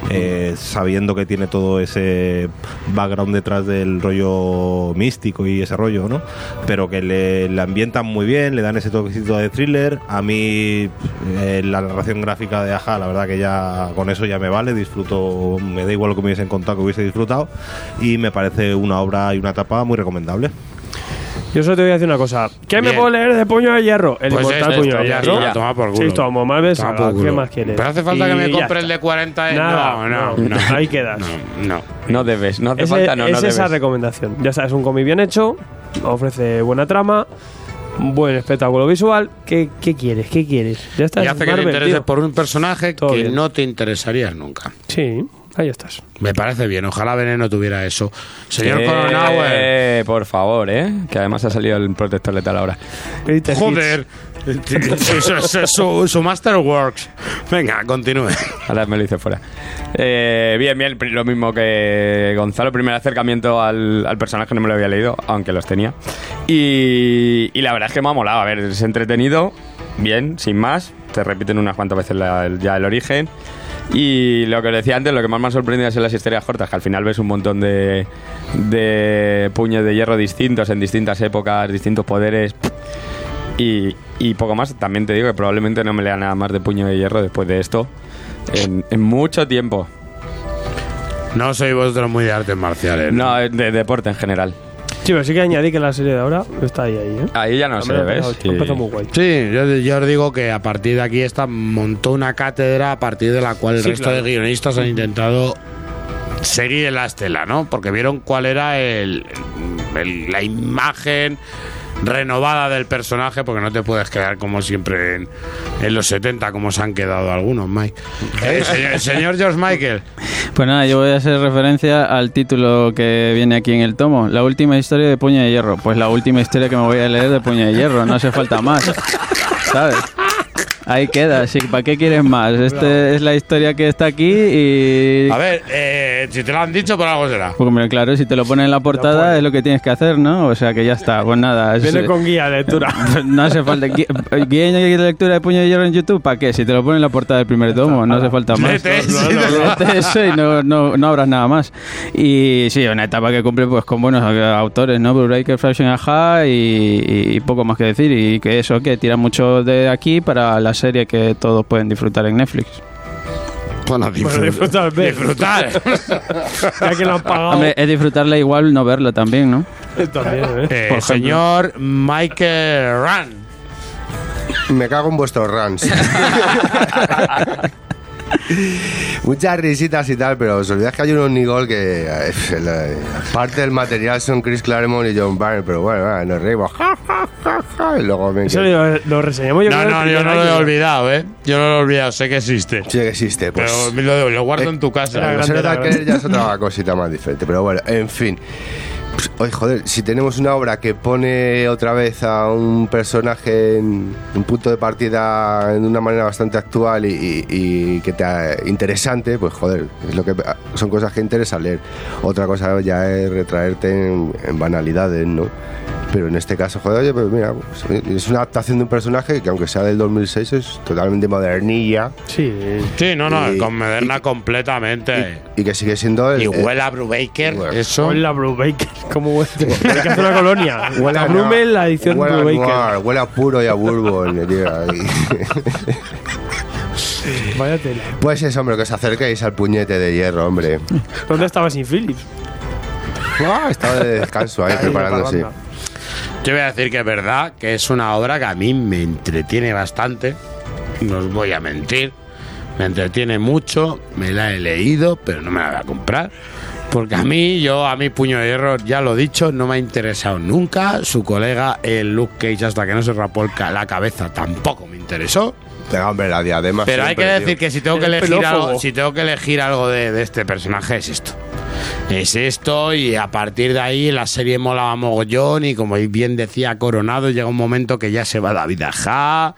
eh, sabiendo que tiene todo ese background detrás del rollo místico y ese rollo, ¿no? Pero que le, le ambientan muy bien, le dan ese toquecito de thriller. A mí eh, la narración gráfica de Aja, la verdad que ya con eso ya me vale, disfruto, me da igual lo que me hubiesen contado que hubiese disfrutado y me parece una obra y una etapa muy recomendable. Yo solo te voy a decir una cosa. ¿Qué me Bien. puedo leer de Puño de Hierro? El Pues inmortal es Puño de Hierro. está, toma por culo. Sí, toma, mal ves, Toma por ¿Qué más quieres? Pero hace falta que Y me ya compre el de 40 Nada, no, no, no. [LAUGHS] Ahí quedas. No, no. No debes, no hace Ese- falta, no, es no debes. esa recomendación. Ya sabes, un cómic bien hecho, ofrece buena trama, un buen espectáculo visual. ¿Qué, qué quieres? ¿Qué quieres? Ya está. Y hace que te Marvel, intereses tío. por un personaje Todo que bien. no te interesarías nunca. Sí, ahí estás. Me parece bien, ojalá Veneno tuviera eso. Señor Eh, Coronauer. por favor, ¿eh? Que además ha salido el protector letal ahora. Joder. su, su- su- su Masterworks. Venga, continúe. Ahora me lo hice fuera. Eh, bien, bien, lo mismo que Gonzalo. Primer acercamiento al, al personaje no me lo había leído, aunque los tenía. Y, y la verdad es que me ha molado. A ver, es entretenido, bien, sin más. Te repiten unas cuantas veces la- ya el origen. Y lo que os decía antes, lo que más me ha sorprendido es en las historias cortas, que al final ves un montón de, de puños de hierro distintos en distintas épocas, distintos poderes. Y, y poco más, también te digo que probablemente no me lea nada más de puño de hierro después de esto en, en mucho tiempo. No sois vosotros muy de artes marciales. No, de deporte en general. Sí, pero sí que añadí que la serie de ahora está ahí, ahí, ¿eh? Ahí ya no sé, Hombre, ¿ves? muy guay. Sí, yo, yo os digo que a partir de aquí esta montó una cátedra a partir de la cual el Sí, resto claro. de guionistas han intentado seguir en la estela, ¿no? Porque vieron cuál era el, el- la imagen renovada del personaje, porque no te puedes quedar como siempre en, en los 70, como se han quedado algunos, Mike. Eh, [LAUGHS] señor, señor George Michael. Pues nada, yo voy a hacer referencia al título que viene aquí en el tomo. La última historia de Puño de Hierro. Pues la última historia que me voy a leer de Puño de Hierro. No hace falta más. ¿Sabes? Ahí queda. Sí, ¿Para qué quieres más? Esta es la historia que está aquí y... A ver, eh, si te lo han dicho, por algo será. Pues, hombre, claro, si te lo ponen en la portada es lo que tienes que hacer, ¿no? O sea que ya está. Pues nada. es- Viene con guía de lectura. [LAUGHS] no hace falta. Gui- Guía de lectura de Puño de Hierro en YouTube, ¿para qué? Si te lo ponen en la portada del primer tomo, no hace falta más. Léete eso. Léete eso y no, no, no habrás nada más. Y sí, una etapa que cumple pues con buenos autores, ¿no? Breaker, Fraction, Aja y, y poco más que decir. Y que eso, que tira mucho de aquí para la serie que todos pueden disfrutar en Netflix. Bueno, Bueno, disfrutar, disfrutar. [LAUGHS] Ya que lo han pagado. Hombre, es disfrutarla igual no verlo también, ¿no? También, ¿eh? Eh, Por señor Michael Run. Me cago en vuestros runs. [LAUGHS] Muchas risitas y tal, pero os olvidáis que hay unos Nigol que eh, la- parte del material son Chris Claremont y John Byrne, pero bueno, va, nos reímos. Y luego me Eso lo, lo reseñamos yo No, no, yo no lo he olvidado, ¿eh? Yo no lo he olvidado, sé que existe. Sí que existe, pues. Pero lo, lo guardo Eh, en tu casa. se grande, que ya es otra cosita más diferente. Pero bueno, en fin. Pues, oye, joder, si tenemos una obra que pone otra vez a un personaje en un punto de partida de una manera bastante actual y, y- y que te interesante, pues joder, es lo que son cosas que interesa leer. Otra cosa ya es retraerte en, en banalidades, ¿no? Pero en este caso, joder, oye, pues mira, pues, es una adaptación de un personaje que aunque sea del 2006 es totalmente modernilla Sí. Sí, no, no, Y- con moderna y- completamente. y que sigue siendo el, Y el- huele a Brubaker, Bueno. eso. Huele a Blue Baker. ¿Cómo huele? [LAUGHS] Hay que hacer una colonia. Huele a Blumel, la edición huele a Blue Baker. noir, huele a puro y a bourbon, [LAUGHS] tío, ahí. Vaya tela. Pues eso, hombre, que os acerquéis al puñete de hierro, hombre. ¿Dónde estaba sin Phillips? Ah, estaba de descanso ahí preparándose. Yo voy a decir que es verdad que es una obra que a mí me entretiene bastante. No os voy a mentir. Me entretiene mucho. Me la he leído, pero no me la voy a comprar. Porque a mí, yo, a mi puño de hierro, ya lo he dicho, no me ha interesado nunca. Su colega, el Luke Cage, hasta que no se rapó la cabeza, tampoco me interesó. Venga, hombre, la diadema Pero hay que decir tío. que si tengo que El elegir algo, si tengo que elegir algo de, de este personaje es esto. Es esto y a partir de ahí la serie molaba mogollón y como bien decía Coronado llega un momento que ya se va David Aja,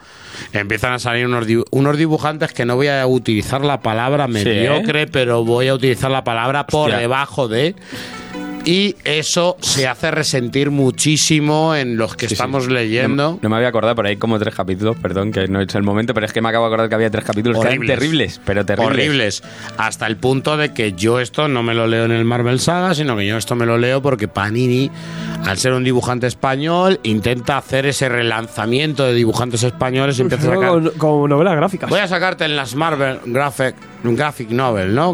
empiezan a salir unos, dibu- unos dibujantes que no voy a utilizar la palabra mediocre, pero voy a utilizar la palabra por Hostia. debajo de Y eso se hace resentir muchísimo en los que Sí, sí. estamos leyendo. No, no me había acordado, pero hay como tres capítulos, perdón, que no he hecho el momento, pero es que me acabo de acordar que había tres capítulos que eran terribles, pero terribles. Horribles. Hasta el punto de que yo esto no me lo leo en el Marvel Saga, sino que yo esto me lo leo porque Panini, al ser un dibujante español, intenta hacer ese relanzamiento de dibujantes españoles y empieza a [LAUGHS] sacar. Como, como novelas gráficas. Voy a sacarte en las Marvel Graphic, Graphic Novel, ¿no?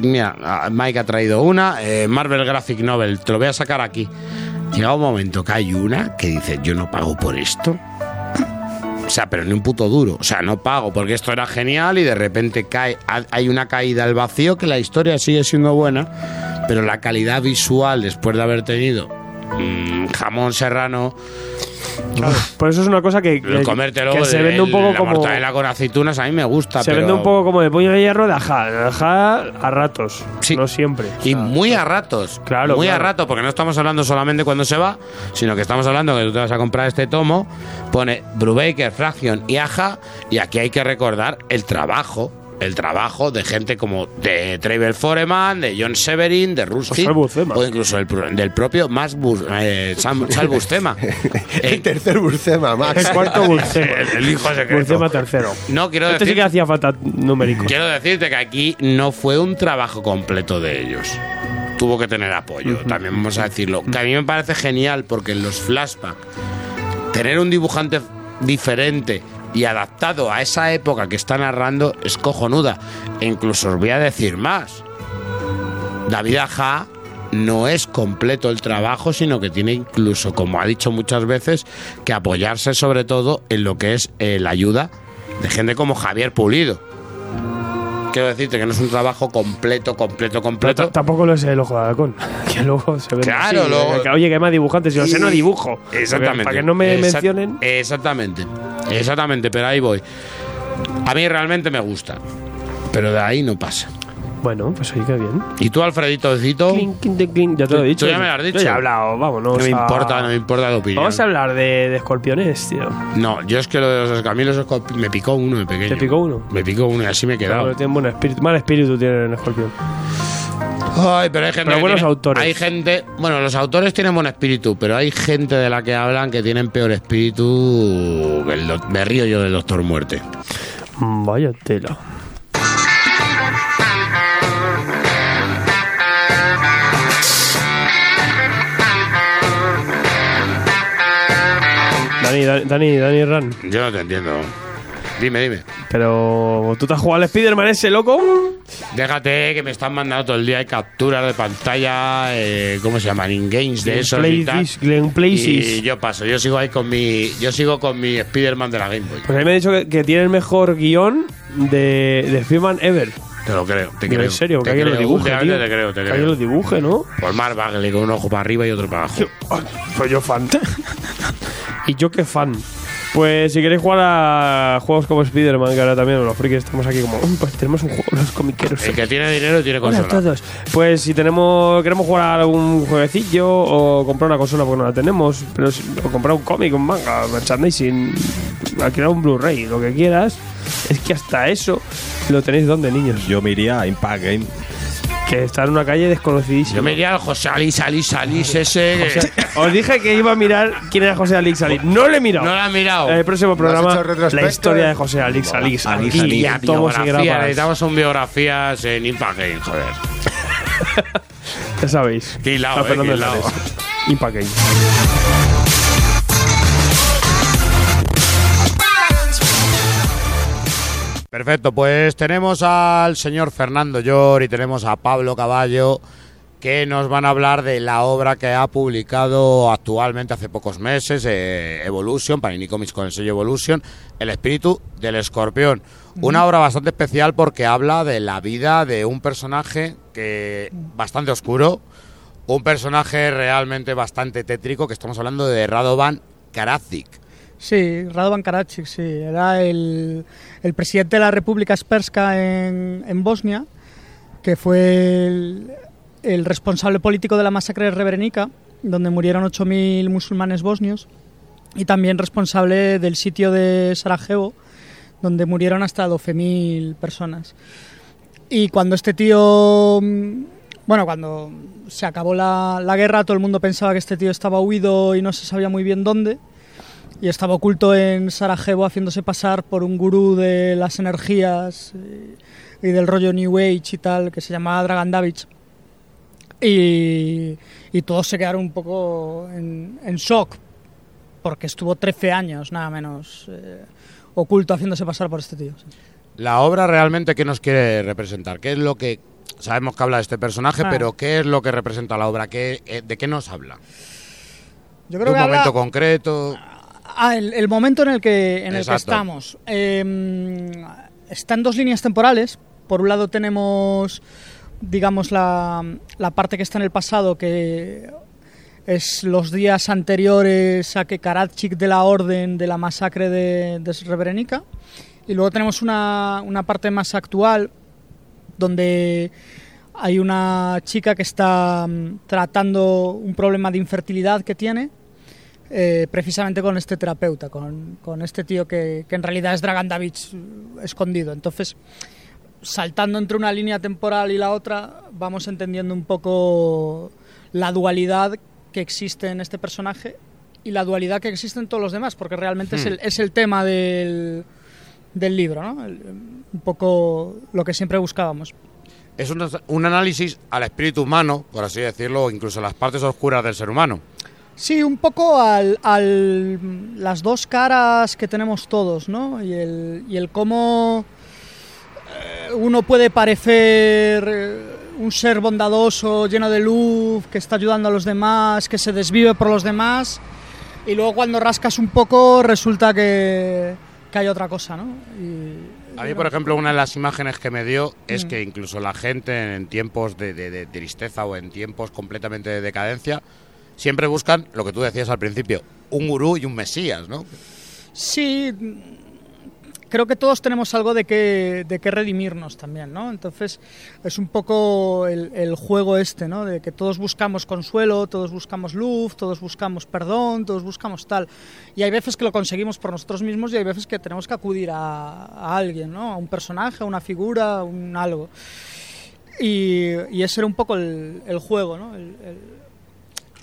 Mira, Mike ha traído una, eh, Marvel Graphic Novel, te lo voy a sacar aquí. Llega un momento que hay una que dice, yo no pago por esto. O sea, pero ni un puto duro. O sea, no pago porque esto era genial y de repente cae, ha- hay una caída al vacío que la historia sigue siendo buena, pero la calidad visual después de haber tenido mm, jamón serrano, Claro, por eso es una cosa que, el que- comértelo, que se el- vende un poco la como. mortadela con aceitunas a mí me gusta. Se pero- vende un poco como de puño de hierro de ajá. Ajá a ratos. No siempre. Y muy a ratos. Claro, Muy a ratos, porque no estamos hablando solamente cuando se va, sino que estamos hablando que tú te vas a comprar este tomo, pone Brubaker, Fraction y Aja, y aquí hay que recordar el trabajo. El trabajo de gente como de Travel Foreman, de John Severin, de Rusty, Sal Buscema. o incluso el del propio Max Bus, eh, Sam- [LAUGHS] Sal Buscema. El tercer Burcema, Max. El cuarto Burcema. El, el hijo secreto. Burcema tercero. No, quiero Este decir sí que hacía falta numérico. Quiero decirte que aquí no fue un trabajo completo de ellos. Tuvo que tener apoyo, también vamos a decirlo. Que a mí me parece genial porque en los flashbacks, tener un dibujante diferente y adaptado a esa época que está narrando es cojonuda. E incluso os voy a decir más. David Aja no es completo el trabajo, sino que tiene incluso, como ha dicho muchas veces, que apoyarse sobre todo en lo que es eh, la ayuda de gente como Javier Pulido. Quiero decirte que no es un trabajo completo, completo, completo. tampoco lo es el ojo de halcón. [LAUGHS] Que luego se ve. Claro, así, luego- que, oye, que más dibujantes. Yo sé, no dibujo. Exactamente. Para que no me Exact- mencionen. Exactamente. Exactamente, pero ahí voy. A mí realmente me gusta. Pero de ahí no pasa. Bueno, pues ahí qué bien. ¿Y tú, Alfredito Cito? Clink, clink, clink, Ya te lo he dicho. tú ya me lo has dicho. Yo ya he hablado, vámonos. No me a- importa, no me importa la opinión. Vamos a hablar de, de escorpiones, tío. No, yo es que lo de los escorpi- me picó uno de pequeño. ¿Te picó uno? Me picó uno y así me he quedado. Claro, tienen buen espíritu. Mal espíritu tienen en escorpión. Ay, pero hay gente Pero buenos tiene- autores. Hay gente, bueno, los autores tienen buen espíritu, pero hay gente de la que hablan que tienen peor espíritu. que el doc- me río yo del Doctor Muerte. Mm, Vaya tela. Dani, Dani, Dani, Ran. Yo no te entiendo. Dime, dime. Pero, ¿tú te has jugado al Spider-Man ese, loco? Déjate que me están mandando todo el día hay capturas de pantalla, eh, ¿cómo se llaman? In-games de esos y yo paso, yo sigo ahí con mi, yo sigo con mi Spider-Man de la Game Boy. Pues a mí me han dicho que, que tiene el mejor guion de, de Spider-Man ever. Te lo creo, te Pero creo. en serio, que alguien lo dibuje, tío. te creo, te Que creo. alguien lo dibuje, ¿no? Por Mark Bagley con un ojo para arriba y otro para abajo. Pues yo fan. [LAUGHS] y yo qué fan. Pues si queréis jugar a juegos como Spider-Man, que ahora también los frikis estamos aquí como, "Mm, pues tenemos un juego, los comiqueros. El que tiene dinero tiene Hola a consola. todos. Pues si tenemos queremos jugar a algún jueguecillo o comprar una consola porque no la tenemos, pero si- o comprar un cómic, un manga, merchandising, alquilar un Blu-ray, lo que quieras, es que hasta eso lo tenéis donde, niños. Yo me iría a Impact Game. Que está en una calle desconocidísima. Yo me iría al José Alice, Alice, Alice ese. que- sea, os dije que iba a mirar quién era José Alix Alix. No le he mirado. no lo has mirado. En el próximo programa, hecho retrospecto? la historia de José Alix Alix. Alice, Aquí, Alice, en tomos y biografía, grapas. necesitamos un biografías en Impact Game, joder. [LAUGHS] Ya sabéis. Qué hilado, eh, qué hilado. Impact Game. Perfecto, pues tenemos al señor Fernando Llor y tenemos a Pablo Caballo que nos van a hablar de la obra que ha publicado actualmente hace pocos meses, eh, Evolution, Panini Comics con el sello Evolution, El espíritu del escorpión. Una obra bastante especial porque habla de la vida de un personaje que bastante oscuro, un personaje realmente bastante tétrico, que estamos hablando de Radovan Karadzic. Sí, Radovan Karadzic, sí. Era el, el presidente de la República Sperská en, en Bosnia, que fue el, responsable político de la masacre de Srebrenica, donde murieron 8.000 musulmanes bosnios, y también responsable del sitio de Sarajevo, donde murieron hasta 12.000 personas. Y cuando este tío Bueno, cuando se acabó la, la guerra, todo el mundo pensaba que este tío estaba huido y no se sabía muy bien dónde. Y estaba oculto en Sarajevo haciéndose pasar por un gurú de las energías y, y del rollo New Age y tal, que se llamaba Dragan Davic. Y, y todos se quedaron un poco en, en shock, porque estuvo 13 años, nada menos, eh, oculto haciéndose pasar por este tío. sí. La obra realmente, ¿qué nos quiere representar? ¿Qué es lo que... Sabemos que habla de este personaje, Ah. pero ¿qué es lo que representa la obra? ¿Qué, eh, ¿De qué nos habla? Yo ¿De creo un que habla- momento concreto? Ah, el, el momento en el que, en el que estamos. Eh, está en dos líneas temporales. Por un lado tenemos, digamos, la, la parte que está en el pasado, que es los días anteriores a que Karatchik de la orden de la masacre de, de Srebrenica. Y luego tenemos una, una parte más actual, donde hay una chica que está mm, tratando un problema de infertilidad que tiene, eh, precisamente con este terapeuta, con, con este tío que, que en realidad es Dragan Davic eh, escondido. Entonces, saltando entre una línea temporal y la otra, vamos entendiendo un poco la dualidad que existe en este personaje y la dualidad que existe en todos los demás, porque realmente es, Hmm. el, es el tema del, del libro, ¿no? El- un poco lo que siempre buscábamos. Es un, un análisis al espíritu humano, por así decirlo, incluso a las partes oscuras del ser humano. Sí, un poco al, al- las dos caras que tenemos todos, ¿no? Y el, y el cómo eh, uno puede parecer eh, un ser bondadoso, lleno de luz, que está ayudando a los demás, que se desvive por los demás, y luego cuando rascas un poco resulta que, que hay otra cosa, ¿no? Y- A mí, por ejemplo, una de las imágenes que me dio es Mm. que incluso la gente en tiempos de, de- de tristeza o en tiempos completamente de decadencia siempre buscan lo que tú decías al principio, un gurú y un mesías, ¿no? Sí, creo que todos tenemos algo de que, de que redimirnos también, ¿no? Entonces es un poco el, el juego este, ¿no? De que todos buscamos consuelo, todos buscamos luz, todos buscamos perdón, todos buscamos tal. Y hay veces que lo conseguimos por nosotros mismos y hay veces que tenemos que acudir a, a alguien, ¿no? A un personaje, a una figura, a un algo. Y, y ese era un poco el, el juego, ¿no?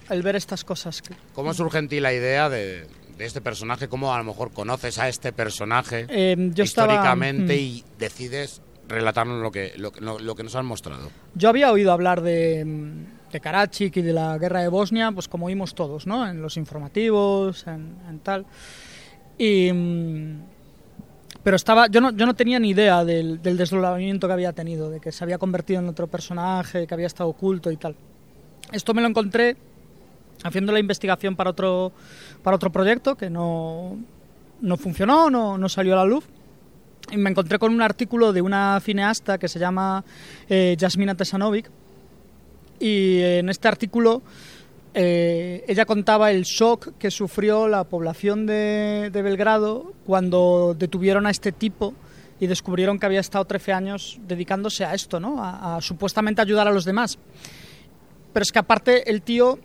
El- ver estas cosas. ¿Cómo surge en ti la idea de, de este personaje? ¿Cómo a lo mejor conoces a este personaje Eh, yo estaba- históricamente mm. y decides relatarnos lo que, lo, lo- lo que nos han mostrado? Yo había oído hablar de, mm, de Karachik y de la guerra de Bosnia, pues como oímos todos, ¿no? En los informativos, en, en tal. Y, mm, pero estaba, yo no, yo no tenía ni idea del, del desdoblamiento que había tenido, de que se había convertido en otro personaje, que había estado oculto y tal. Esto me lo encontré haciendo la investigación para otro, para otro proyecto que no, no funcionó, no, no salió a la luz. Y me encontré con un artículo de una cineasta que se llama eh, Yasmina Tesanovic. Y en este artículo eh, ella contaba el shock que sufrió la población de, de Belgrado cuando detuvieron a este tipo y descubrieron que había estado 13 años dedicándose a esto, ¿no? a, a supuestamente ayudar a los demás. Pero es que aparte el tío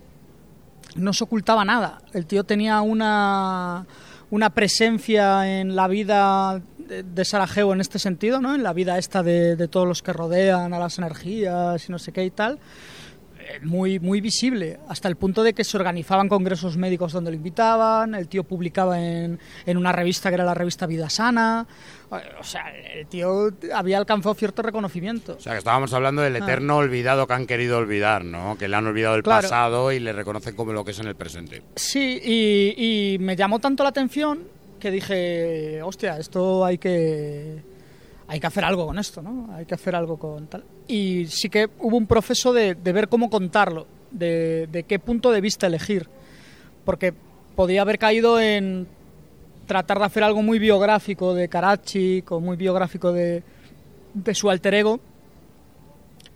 no se ocultaba nada. El tío tenía una, una presencia en la vida de, Sarajevo en este sentido, ¿no? En la vida esta de, de todos los que rodean a las energías y no sé qué y tal. Muy, muy visible, hasta el punto de que se organizaban congresos médicos donde lo invitaban, el tío publicaba en, en una revista que era la revista Vida Sana, o sea, el tío había alcanzado cierto reconocimiento. O sea, que estábamos hablando del Ah. eterno olvidado que han querido olvidar, ¿no? Que le han olvidado el Claro. pasado y le reconocen como lo que es en el presente. Sí, y, y me llamó tanto la atención que dije, hostia, esto hay que hay que hacer algo con esto, ¿no? Hay que hacer algo con tal. Y sí que hubo un proceso de, de ver cómo contarlo, de, de qué punto de vista elegir, porque podía haber caído en tratar de hacer algo muy biográfico de Karachik o muy biográfico de, de su alter ego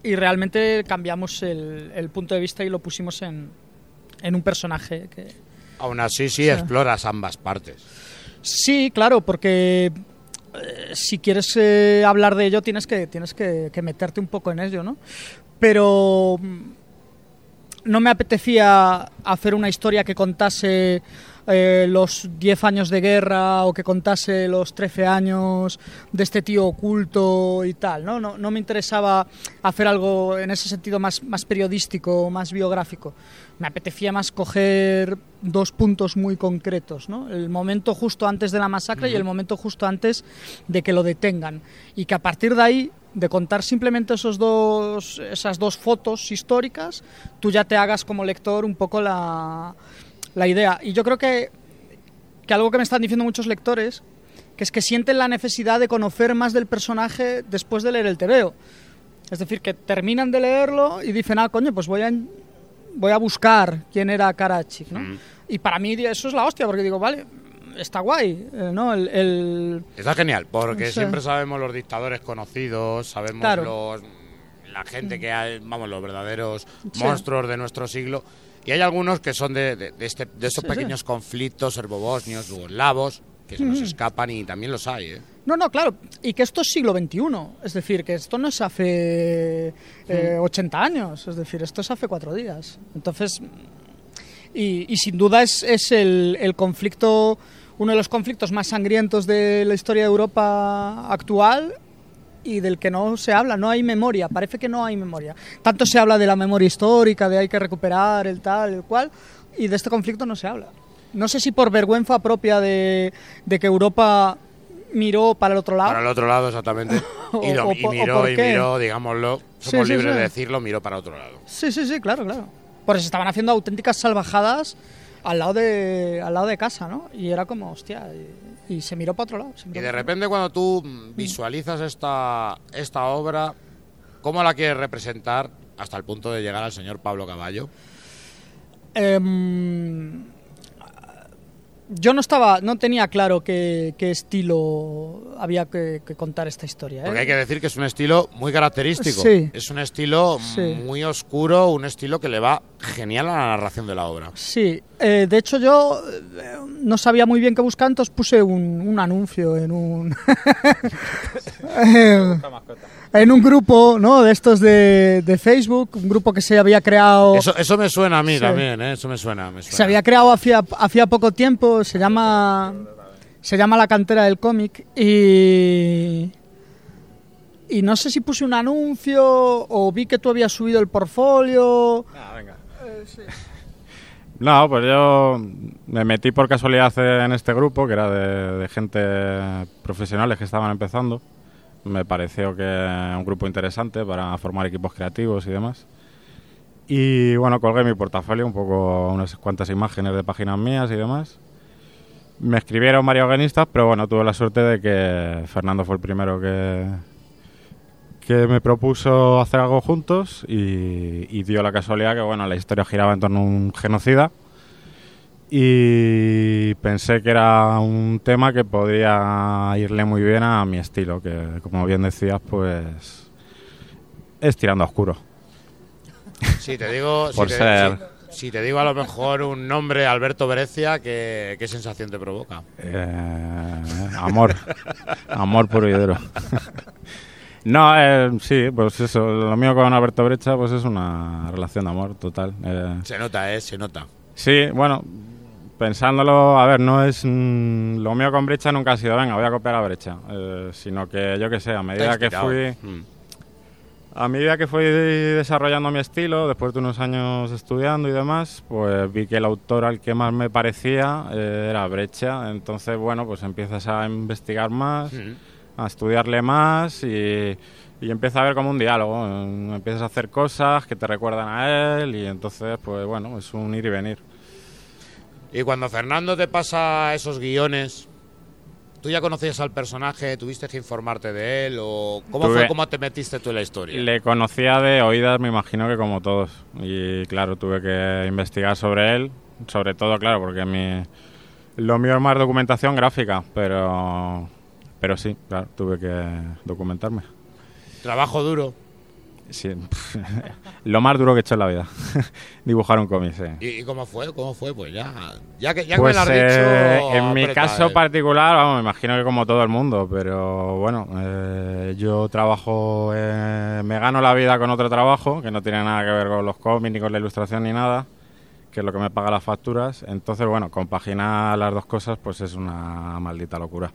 y realmente cambiamos el, el punto de vista y lo pusimos en, en un personaje que... Aún así, sí, Sí. exploras ambas partes. Sí, claro, porque si quieres eh, hablar de ello tienes que tienes que, que meterte un poco en ello, ¿no? Pero mm, no me apetecía hacer una historia que contase eh, los 10 años de guerra o que contase los 13 años de este tío oculto y tal, ¿no? No, no me interesaba hacer algo en ese sentido más, más periodístico, más biográfico. Me apetecía más coger dos puntos muy concretos, ¿no? El momento justo antes de la masacre y el momento justo antes de que lo detengan. Y que a partir de ahí, de contar simplemente esos dos, esas dos fotos históricas, tú ya te hagas como lector un poco la, la idea. Y yo creo que, que algo que me están diciendo muchos lectores, que es que sienten la necesidad de conocer más del personaje después de leer el TVO. Es decir, que terminan de leerlo y dicen, ah, coño, pues voy a, voy a buscar quién era Karachik, ¿no? Mm. Y para mí eso es la hostia, porque digo, vale, está guay, eh, ¿no? El, el- Está genial, porque Sí. siempre sabemos los dictadores conocidos, sabemos Claro. los la gente que hay, vamos, los verdaderos Sí. monstruos de nuestro siglo. Y hay algunos que son de, de- de este, de estos Sí, sí. pequeños conflictos serbobosnios, yugoslavos, que se nos escapan y también los hay, ¿eh? No, no, claro, y que esto es siglo XXI, es decir, que esto no es hace eh, 80 años, es decir, esto es hace cuatro días. Entonces, y, y sin duda es, es el, el conflicto, uno de los conflictos más sangrientos de la historia de Europa actual y del que no se habla, no hay memoria, parece que no hay memoria. Tanto se habla de la memoria histórica, de hay que recuperar el tal, el cual, y de este conflicto no se habla. No sé si por vergüenza propia de, de que Europa miró para el otro lado. Para el otro lado, exactamente. [LAUGHS] Y, lo- o y miró, y miró, digámoslo, somos sí, libres sí. de decirlo, miró para otro lado. Sí, sí, sí, claro, claro. Porque se estaban haciendo auténticas salvajadas al lado de, al lado de casa, ¿no? Y era como, hostia, y, y se miró para otro lado. Y de repente cuando tú visualizas esta, esta obra, ¿cómo la quieres representar hasta el punto de llegar al señor Pablo Caballo? Em, yo no estaba, no tenía claro qué, qué estilo había que, que contar esta historia. ¿eh? Porque hay que decir que es un estilo muy característico. Sí. Es un estilo Sí. muy oscuro, un estilo que le va genial a la narración de la obra. Sí, eh, de hecho yo eh, no sabía muy bien qué buscar, entonces puse un, un anuncio en un [LAUGHS] [LAUGHS] Eh, en un grupo, ¿no? De estos de, de Facebook, un grupo que se había creado Eso, eso me suena a mí Sí. también, ¿eh? Eso me suena, me suena. se había creado hacía, hacía poco tiempo, se llama se llama La cantera del cómic y y no sé si puse un anuncio o vi que tú habías subido el portfolio. [LAUGHS] No, pues yo me metí por casualidad en este grupo, que era de, de gente profesionales que estaban empezando. Me pareció que era un grupo interesante para formar equipos creativos y demás. Y bueno, colgué mi portafolio, un poco unas cuantas imágenes de páginas mías y demás. Me escribieron varios guionistas, pero bueno, tuve la suerte de que Fernando fue el primero que, que me propuso hacer algo juntos y, y dio la casualidad que bueno la historia giraba en torno a un genocida y pensé que era un tema que podría irle muy bien a mi estilo que como bien decías pues es tirando a oscuro Si te digo, si Por te, ser- si- si te digo a lo mejor un nombre, Alberto Berecia, ¿qué, qué sensación te provoca? Eh, amor amor puro y duro no eh, sí pues eso lo mío con Alberto Brecha pues es una relación de amor total eh, Se nota, ¿eh? Se nota. Sí, bueno, pensándolo, a ver, no es. mm, lo mío con brecha nunca ha sido, venga, voy a copiar a brecha. eh, sino que yo que sé, a medida que fui. Mm. A medida que fui desarrollando mi estilo, después de unos años estudiando y demás, pues vi que el autor al que más me parecía eh, era Brecha. Entonces, bueno, pues empiezas a investigar más, a estudiarle más y, y empieza a haber como un diálogo. eh, Empiezas a hacer cosas que te recuerdan a él y entonces, pues bueno, es un ir y venir. Y cuando Fernando te pasa esos guiones, ¿tú ya conocías al personaje? ¿Tuviste que informarte de él? ¿O cómo Tuve- fue cómo te metiste tú en la historia? Le conocía de oídas, me imagino que como todos. Y claro, tuve que investigar sobre él. Sobre todo, claro, porque mi, lo mío es más documentación gráfica, pero, pero sí, claro, tuve que documentarme. Trabajo duro. Sí, [LAUGHS] lo más duro que he hecho en la vida. [LAUGHS] Dibujar un cómic, sí. ¿Y, y cómo fue? ¿Cómo fue? Pues ya, ya que, ya Pues, me lo has eh, dicho... en mi caso eh. particular, vamos, me imagino que como todo el mundo, pero bueno, eh, yo trabajo, eh, me gano la vida con otro trabajo que no tiene nada que ver con los cómics ni con la ilustración ni nada, que es lo que me paga las facturas. Entonces, bueno, compaginar las dos cosas pues es una maldita locura.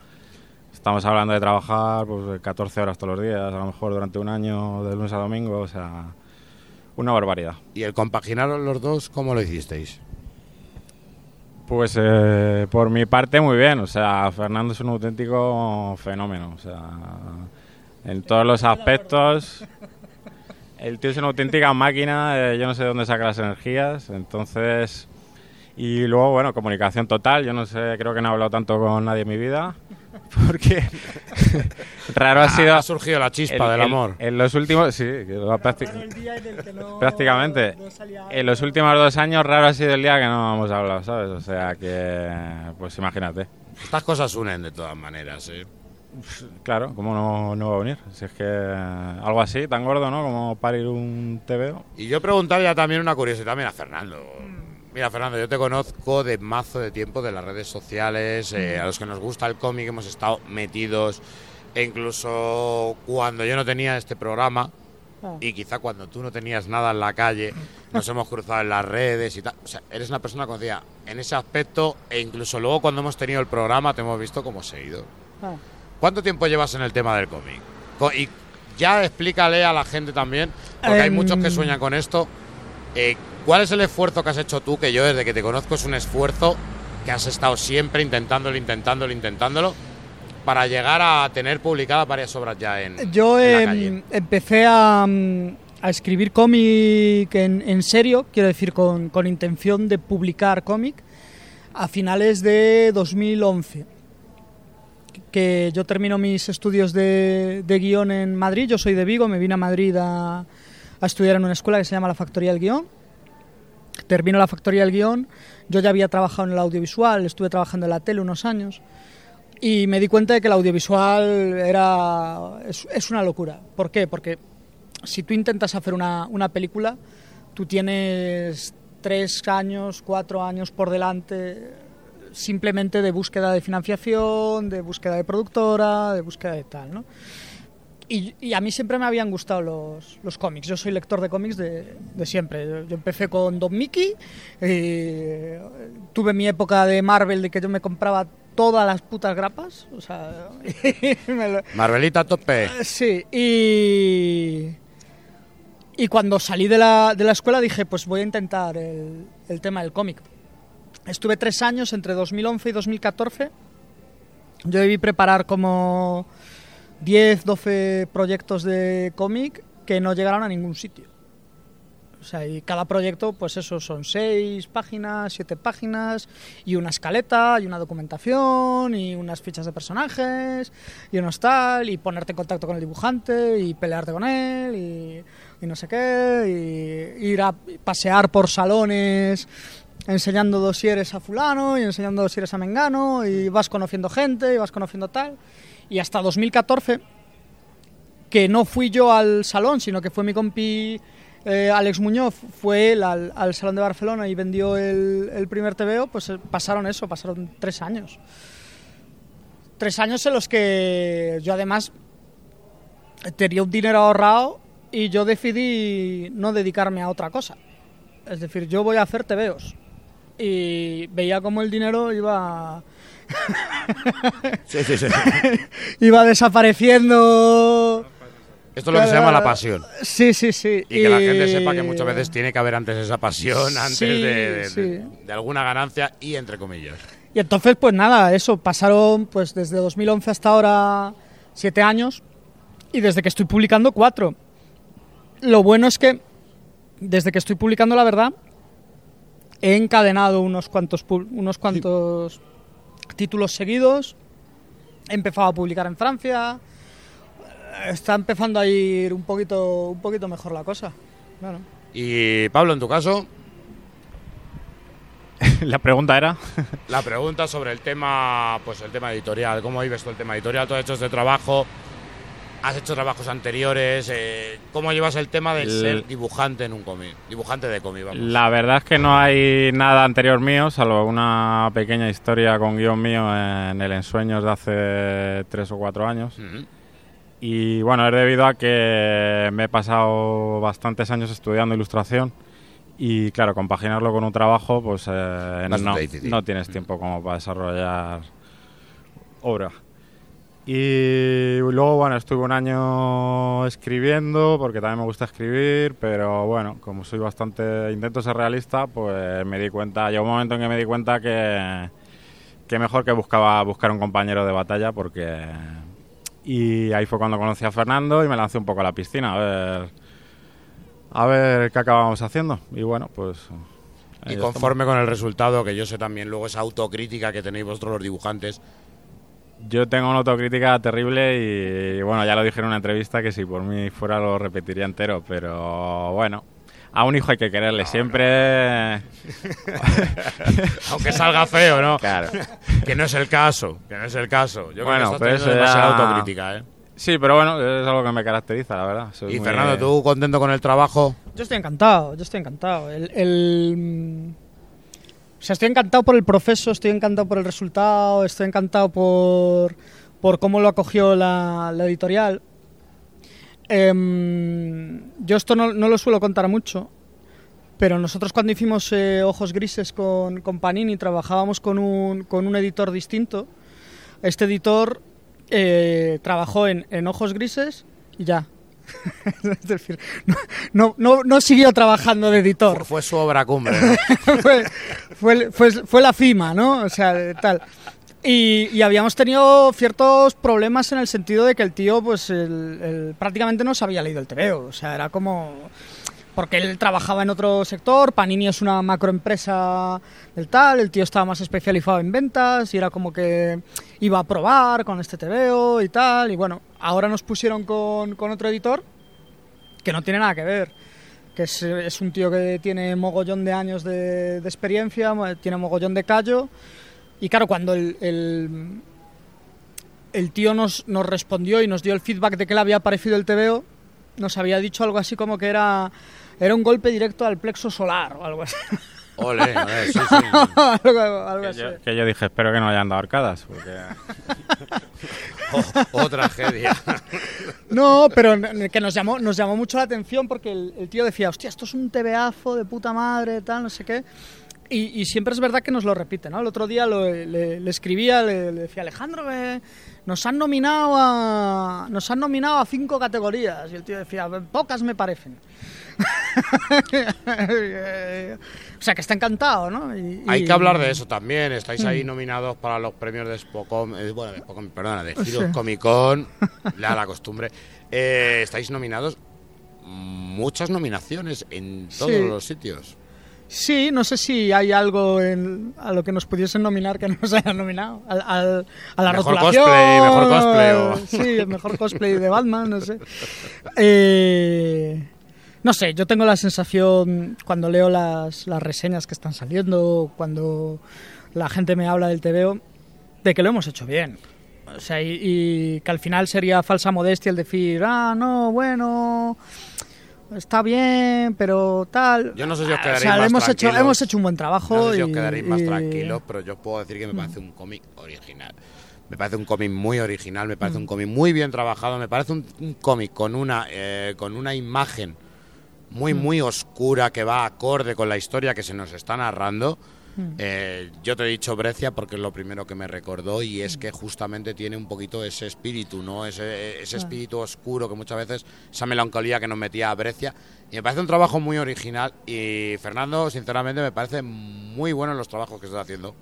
Estamos hablando de trabajar pues 14 horas todos los días, a lo mejor durante un año, de lunes a domingo, o sea, una barbaridad. ¿Y el compaginar los dos, cómo lo hicisteis? Pues eh, por mi parte muy bien, o sea, Fernando es un auténtico fenómeno, o sea, en todos los aspectos. El tío es una auténtica máquina, eh, yo no sé de dónde saca las energías, entonces... Y luego, bueno, comunicación total, yo no sé, creo que no he hablado tanto con nadie en mi vida, porque [LAUGHS] raro ha Ah, sido... ha surgido la chispa del amor. En los últimos, sí, prácticamente. En los últimos dos años raro ha sido el día que no hemos hablado, ¿sabes? O sea que, pues imagínate. Estas cosas unen de todas maneras, ¿eh? Claro, ¿cómo no, no va a unir? Si es que algo así, tan gordo, ¿no? Como parir un TVO. Y yo preguntaría también una curiosidad también a Fernando. Mira, Fernando, yo te conozco de mazo de tiempo de las redes sociales, eh, a los que nos gusta el cómic hemos estado metidos, e incluso cuando yo no tenía este programa, y quizá cuando tú no tenías nada en la calle, [LAUGHS] nos hemos cruzado en las redes y tal. O sea, eres una persona conocida en ese aspecto, e incluso luego cuando hemos tenido el programa te hemos visto como seguidor. Ah. ¿Cuánto tiempo llevas en el tema del cómic? Y ya explícale a la gente también, porque hay Em, muchos que sueñan con esto. eh, ¿Cuál es el esfuerzo que has hecho tú? Que yo desde que te conozco es un esfuerzo que has estado siempre intentándolo, intentándolo, intentándolo, para llegar a tener publicadas varias obras ya en, Yo en la em, calle. empecé a, mm, a escribir cómic en, en serio, quiero decir, con, con intención de publicar cómic, a finales de 2011. Que yo termino mis estudios de, de guion en Madrid, yo soy de Vigo, me vine a Madrid a, a estudiar en una escuela que se llama la Factoría del Guión. Termino la Factoría del Guión, yo ya había trabajado en el audiovisual, estuve trabajando en la tele unos años. Y me di cuenta de que el audiovisual era es, es una locura. ¿Por qué? Porque si tú intentas hacer una, una película, tú tienes tres años, cuatro años por delante simplemente de búsqueda de financiación, de búsqueda de productora, de búsqueda de tal, ¿no? Y, y a mí siempre me habían gustado los, los cómics. Yo soy lector de cómics de, de siempre. Yo, yo empecé con Don Mickey, eh, tuve mi época de Marvel de que yo me compraba todas las putas grapas. O sea, [LAUGHS] me lo- Marvelita tope. Sí, y. Y cuando salí de la, de la escuela dije, pues voy a intentar el, el tema del cómic. Estuve tres años, entre 2011 y 2014. Yo debí preparar como 10, 12 proyectos de cómic que no llegaron a ningún sitio. O sea, y cada proyecto, pues eso, son seis páginas, siete páginas, y una escaleta, y una documentación, y unas fichas de personajes, y unos tal, y ponerte en contacto con el dibujante, y pelearte con él, y, y no sé qué, y ir a pasear por salones enseñando dosieres a fulano, y enseñando dosieres a mengano, y vas conociendo gente, y vas conociendo tal. Y hasta 2014, que no fui yo al salón, sino que fue mi compi eh, Alex Muñoz, fue él al, al Salón de Barcelona y vendió el, el primer TVO, pues eh, pasaron eso, pasaron tres años. Tres años en los que yo además tenía un dinero ahorrado y yo decidí no dedicarme a otra cosa. Es decir, yo voy a hacer TVOs. Y veía como el dinero iba... [LAUGHS] Sí, sí, sí. iba desapareciendo. Esto es lo que se llama la pasión. Sí, sí, sí. Y que la gente sepa que muchas veces tiene que haber antes esa pasión, antes Sí, de, de- sí. de- de alguna ganancia y entre comillas. Y entonces, pues nada, eso, pasaron pues desde 2011 hasta ahora siete años y desde que estoy publicando cuatro. Lo bueno es que desde que estoy publicando la verdad he encadenado unos cuantos, unos cuantos títulos seguidos, he empezado a publicar en Francia, está empezando a ir un poquito, un poquito mejor la cosa. Y Pablo, en tu caso, [LAUGHS] La pregunta era. la pregunta sobre el tema, pues el tema editorial, ¿cómo vives tú el tema editorial? ¿Tú has hecho este trabajo? ¿Has hecho trabajos anteriores? Eh, ¿Cómo llevas el tema de El- ser dibujante en un cómic? Dibujante de cómic, vamos. La verdad es que no hay nada anterior mío, salvo una pequeña historia con guion mío en el Ensueños de hace tres o cuatro años. Y bueno, es debido a que me he pasado bastantes años estudiando ilustración Y claro, compaginarlo con un trabajo, pues eh, no, no tienes tiempo como para desarrollar obra. Y luego, bueno, estuve un año escribiendo, porque también me gusta escribir, pero bueno, como soy bastante, intento ser realista, pues me di cuenta, llegó un momento en que me di cuenta que, que mejor que buscaba buscar un compañero de batalla, porque... Y ahí fue cuando conocí a Fernando y me lancé un poco a la piscina, a ver, a ver qué acabamos haciendo. Y bueno, pues... Y conforme con el resultado, que yo sé también luego esa autocrítica que tenéis vosotros los dibujantes, Yo tengo una autocrítica terrible y bueno, ya lo dije en una entrevista que si por mí fuera lo repetiría entero, pero bueno, a un hijo hay que quererle siempre. [LAUGHS] aunque salga feo, ¿no? Claro. que no es el caso, que no es el caso. Yo Bueno, creo que pero estás eso demasiada ya- autocrítica, ¿eh? Sí, pero bueno, es algo que me caracteriza, la verdad. Soy Y muy- Fernando, ¿tú contento con el trabajo? Yo estoy encantado, yo estoy encantado. El, el, o sea, estoy encantado por el proceso, estoy encantado por el resultado, estoy encantado por, por cómo lo acogió la, la editorial. Em, yo esto no, no lo suelo contar mucho, pero nosotros cuando hicimos eh, Ojos Grises con, con Panini trabajábamos con un, con un editor distinto. Este editor eh, trabajó en, en Ojos Grises y ya. [LAUGHS] no, no, no siguió trabajando de editor. Fue su obra cumbre, ¿no? [LAUGHS] fue, fue, fue, fue la cima, ¿no? O sea, de tal. Y, y habíamos tenido ciertos problemas en el sentido de que el tío, pues, el- el- prácticamente no se había leído el TVO. O sea, era como. Porque él trabajaba en otro sector, Panini es una macroempresa del tal, el tío estaba más especializado en ventas y era como que iba a probar con este TVO y tal. Y bueno, ahora nos pusieron con, con otro editor que no tiene nada que ver que es, un tío que tiene mogollón de años de, experiencia, tiene mogollón de callo. Y claro, cuando el, el, el tío nos, nos respondió y nos dio el feedback de que le había parecido el TVO, nos había dicho algo así como que era, era un golpe directo al plexo solar o algo así. Ole, ole, sí, sí. [LAUGHS] algo, algo Que así. yo, que yo dije, espero que no hayan dado arcadas. Porque... [LAUGHS] Oh, oh, tragedia. [LAUGHS] No, pero que nos llamó, nos llamó mucho la atención porque el, el tío decía, hostia, esto es un TVAzo de puta madre, tal, no sé qué. Y, y siempre es verdad que nos lo repite, ¿no? El otro día lo- le, le escribía, le, le decía, Alejandro, que nos han nominado a nos han nominado a cinco categorías. Y el tío decía, pocas me parecen. [LAUGHS] o sea, que está encantado, ¿no? Y- Hay y- que hablar de eso también. Estáis ahí nominados para los premios de Spocom, eh, bueno, de Spocom, perdona, de [LAUGHS] Sí. Heroes Comic Con, la, la costumbre. Eh, estáis nominados muchas nominaciones en todos Sí. los sitios. Sí, no sé si hay algo en- a lo que nos pudiesen nominar que no nos hayan nominado. Al, al- a la Mejor rotulación. cosplay, mejor cosplay o- Sí, el mejor cosplay de Batman, no sé. [LAUGHS] Eh, no sé, yo tengo la sensación cuando leo las, las reseñas que están saliendo, cuando la gente me habla del TVO, de que lo hemos hecho bien. O sea, y, y que al final sería falsa modestia el decir, ah, no, bueno, está bien, pero tal. Yo no sé si os Ah, quedaréis o sea, más hemos hecho, tranquilos. hemos hecho un buen trabajo. No sé si os quedaréis más y- tranquilos, pero yo os puedo decir que me parece un cómic original. Me parece un cómic muy original, me parece un cómic muy bien trabajado, me parece un, un cómic con una, eh, con una imagen muy, muy oscura que va acorde con la historia que se nos está narrando. Eh, yo te he dicho Brecia porque es lo primero que me recordó y es que justamente tiene un poquito ese espíritu, ¿no? Ese, ese espíritu oscuro que muchas veces, esa melancolía que nos metía a Brecia. Y me parece un trabajo muy original y Fernando, sinceramente, me parece muy bueno en los trabajos que estás haciendo.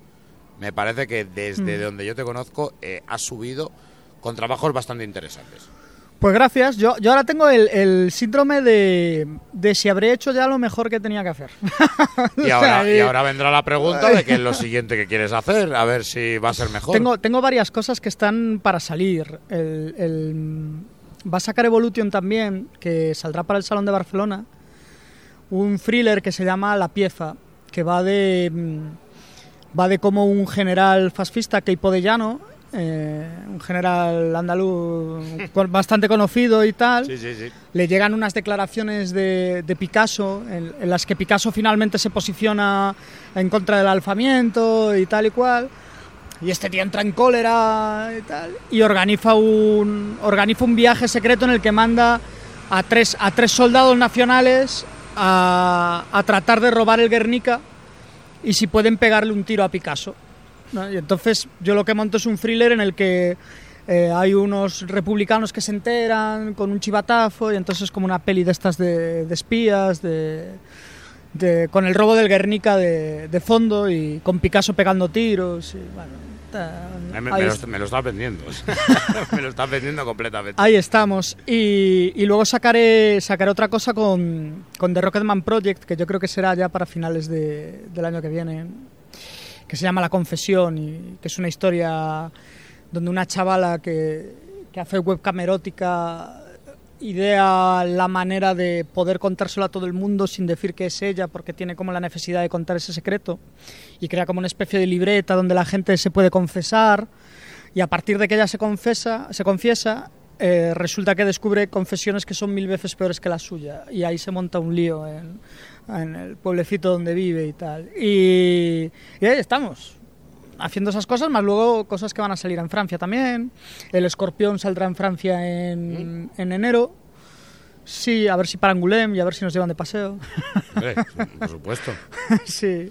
Me parece que desde Mm. donde yo te conozco eh, has subido con trabajos bastante interesantes. Pues gracias. Yo, yo ahora tengo el, el síndrome de, de si habré hecho ya lo mejor que tenía que hacer. [LAUGHS] Y ahora, y ahora vendrá la pregunta de qué es lo [LAUGHS] siguiente que quieres hacer, a ver si va a ser mejor. Tengo, tengo varias cosas que están para salir. El, el- va a sacar Evolution también, que saldrá para el Salón de Barcelona. Un thriller que se llama La pieza, que va de mm, va de cómo un general fascista, Keipo de Llano, eh, un general andaluz bastante conocido y tal, Sí, sí, sí. le llegan unas declaraciones de, de Picasso en, en las que Picasso finalmente se posiciona en contra del alfamiento y tal y cual. Y este tío entra en cólera y tal. Y organiza un, organiza un viaje secreto en el que manda a tres, a tres soldados nacionales a, a tratar de robar el Guernica y si pueden pegarle un tiro a Picasso. ¿No? Y entonces yo lo que monto es un thriller en el que eh, hay unos republicanos que se enteran con un chivatazo y entonces es como una peli de estas de, de espías, de, de- con el robo del Guernica de, de fondo y con Picasso pegando tiros. y, bueno, ta- Me, lo, me lo vendiendo. [LAUGHS] me lo estás vendiendo completamente. Ahí estamos. Y, y luego sacaré, sacaré otra cosa con, con The Rocketman Project, que yo creo que será ya para finales de- del año que viene, que se llama La Confesión, y que es una historia donde una chavala que, que hace webcam erótica idea la manera de poder contárselo a todo el mundo sin decir que es ella, porque tiene como la necesidad de contar ese secreto, y crea como una especie de libreta donde la gente se puede confesar, y a partir de que ella se confesa, se confiesa, eh, resulta que descubre confesiones que son mil veces peores que la suya, y ahí se monta un lío en el pueblecito donde vive y tal. Y, y ahí estamos, haciendo esas cosas, más luego cosas que van a salir en Francia también. El escorpión saldrá en Francia en, en enero. Sí, a ver si para Angoulême y a ver si nos llevan de paseo. Hombre, [LAUGHS] por supuesto. sí.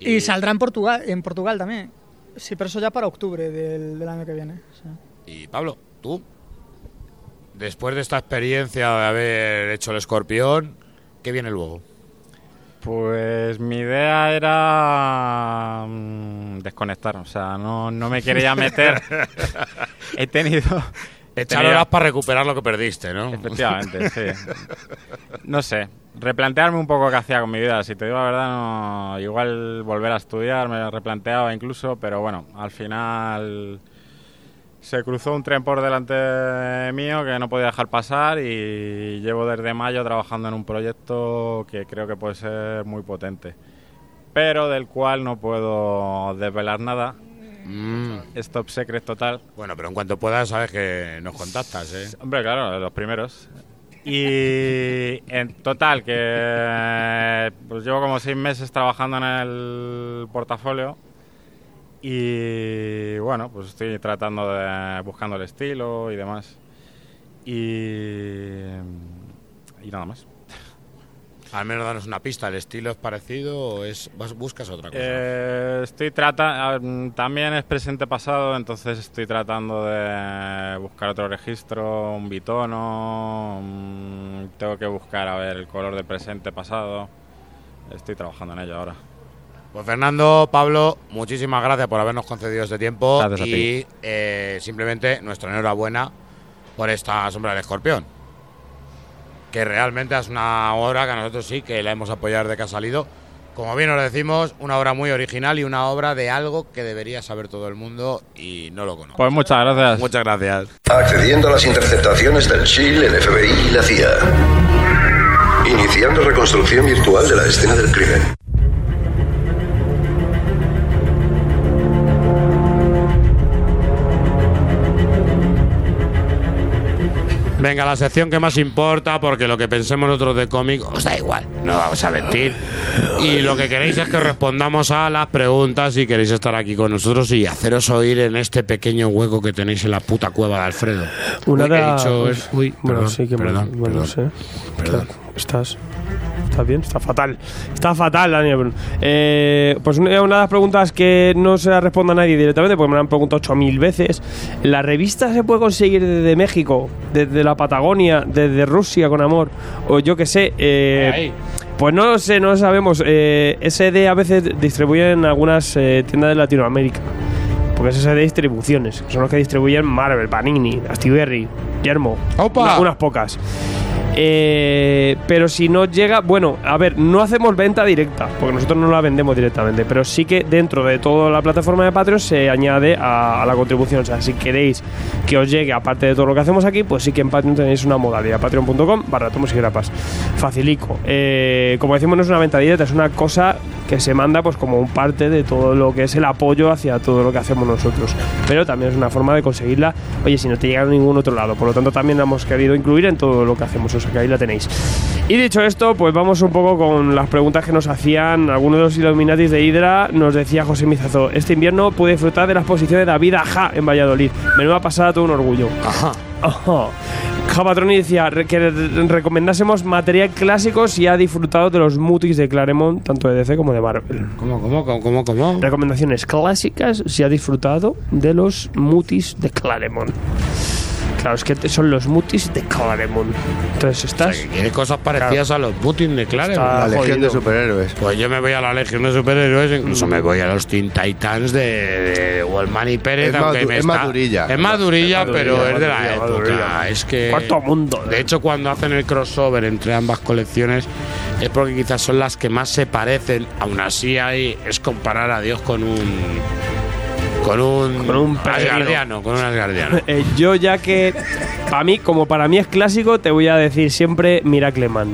Y, saldrá en Portugal, en Portugal también. Sí, pero eso ya para octubre del, del año que viene. sí. Y Pablo, tú, después de esta experiencia de haber hecho el escorpión, ¿qué viene luego? Pues mi idea era mm, desconectar, o sea, no, no me quería meter. [LAUGHS] he tenido... Echar horas para recuperar lo que perdiste, ¿no? Efectivamente, sí. [LAUGHS] No sé, replantearme un poco qué hacía con mi vida. Si te digo la verdad, no, igual volver a estudiar, me lo replanteaba incluso, pero bueno, al final se cruzó un tren por delante mío que no podía dejar pasar y llevo desde mayo trabajando en un proyecto que creo que puede ser muy potente, pero del cual no puedo desvelar nada. Es top secret total. Mm. Bueno, pero en cuanto puedas, sabes que nos contactas, ¿eh? Hombre, claro, los primeros. Y en total, que pues llevo como seis meses trabajando en el portafolio. Y bueno, pues estoy tratando de. buscando el estilo y demás. Y. y nada más. [LAUGHS] Al menos danos una pista. ¿El estilo es parecido o es buscas otra cosa? Eh, estoy tratando. También es presente pasado, entonces estoy tratando de buscar otro registro, un bitono. tengo que buscar a ver el color del presente pasado. Estoy trabajando en ello ahora. Pues Fernando, Pablo, muchísimas gracias por habernos concedido este tiempo Gracias a y ti. eh, simplemente nuestra enhorabuena por esta sombra del escorpión. Que realmente es una obra que a nosotros sí que la hemos apoyado de que ha salido. Como bien os decimos, una obra muy original y una obra de algo que debería saber todo el mundo y no lo conoce. Pues muchas gracias. Muchas gracias. Accediendo a las interceptaciones del Chile, el FBI y la CIA. Iniciando reconstrucción virtual de la escena del crimen. Venga, la sección que más importa, porque lo que pensemos nosotros de cómic os da igual, no vamos a mentir. Y lo que queréis es que respondamos a las preguntas si queréis estar aquí con nosotros y haceros oír en este pequeño hueco que tenéis en la puta cueva de Alfredo. Una Uy, de he las- dicho el- uy, bueno, perdón, sí que me- perdón, bueno, perdón, no sé. perdón. Estás. ¿Estás bien? Está fatal. Está fatal, Daniel. Eh, pues una una de las preguntas que no se la responde a nadie directamente, porque me la han preguntado 8.000 veces. ¿La revista se puede conseguir desde México, desde la Patagonia, desde Rusia con amor? O yo qué sé. eh, pues no lo sé, no lo sabemos. Eh, SD a veces distribuye en algunas eh, tiendas de Latinoamérica. Porque es SD Distribuciones, son los que distribuyen Marvel, Panini, Astiberri, Yermo. una- unas pocas. Eh, pero si no llega, bueno, a ver, no hacemos venta directa, porque nosotros no la vendemos directamente, pero sí que dentro de toda la plataforma de Patreon se añade a, la contribución. O sea, si queréis que os llegue, aparte de todo lo que hacemos aquí, pues sí que en Patreon tenéis una modalidad, patreon.com barra tomos y grapas. Facilico. Eh, como decimos, no es una venta directa, es una cosa que se manda pues como un parte de todo lo que es el apoyo hacia todo lo que hacemos nosotros. Pero también es una forma de conseguirla, oye, si no te llega a ningún otro lado. Por lo tanto, también la hemos querido incluir en todo lo que hacemos. Que ahí la tenéis. Y dicho esto, pues vamos un poco con las preguntas que nos hacían algunos de los Illuminatis de Hydra. Nos decía José Mizazo, este invierno pude disfrutar de la exposición de David Aja en Valladolid. Menuda pasada, todo un orgullo. Ajá. Ajá. Japatroni decía que re- recomendásemos material clásico si ha disfrutado de los mutis de Claremont, tanto de DC como de Marvel. ¿Cómo, cómo, cómo, cómo, cómo? Recomendaciones clásicas si ha disfrutado de los mutis de Claremont. Claro, es que te- son los mutis de Claremont. Entonces estás. Quiere cosas parecidas a los Putin de Claremont. Está La legión de jodido. superhéroes. Pues yo me voy a la Legión de Superhéroes, incluso me voy a los Teen Titans de, de Wallman y Pérez. Es aunque madu- me es está- madurilla. Es madurilla, Es pero madurilla, es de la madurilla, época. Es que. Cuarto mundo. De hecho, cuando hacen el crossover entre ambas colecciones, es porque quizás son las que más se parecen. Aún así, ahí es comparar a Dios con un. Con un. Con un asgardiano, con un asgardiano. [LAUGHS] Eh, yo ya que para mí, como para mí es clásico, te voy a decir siempre Miracleman.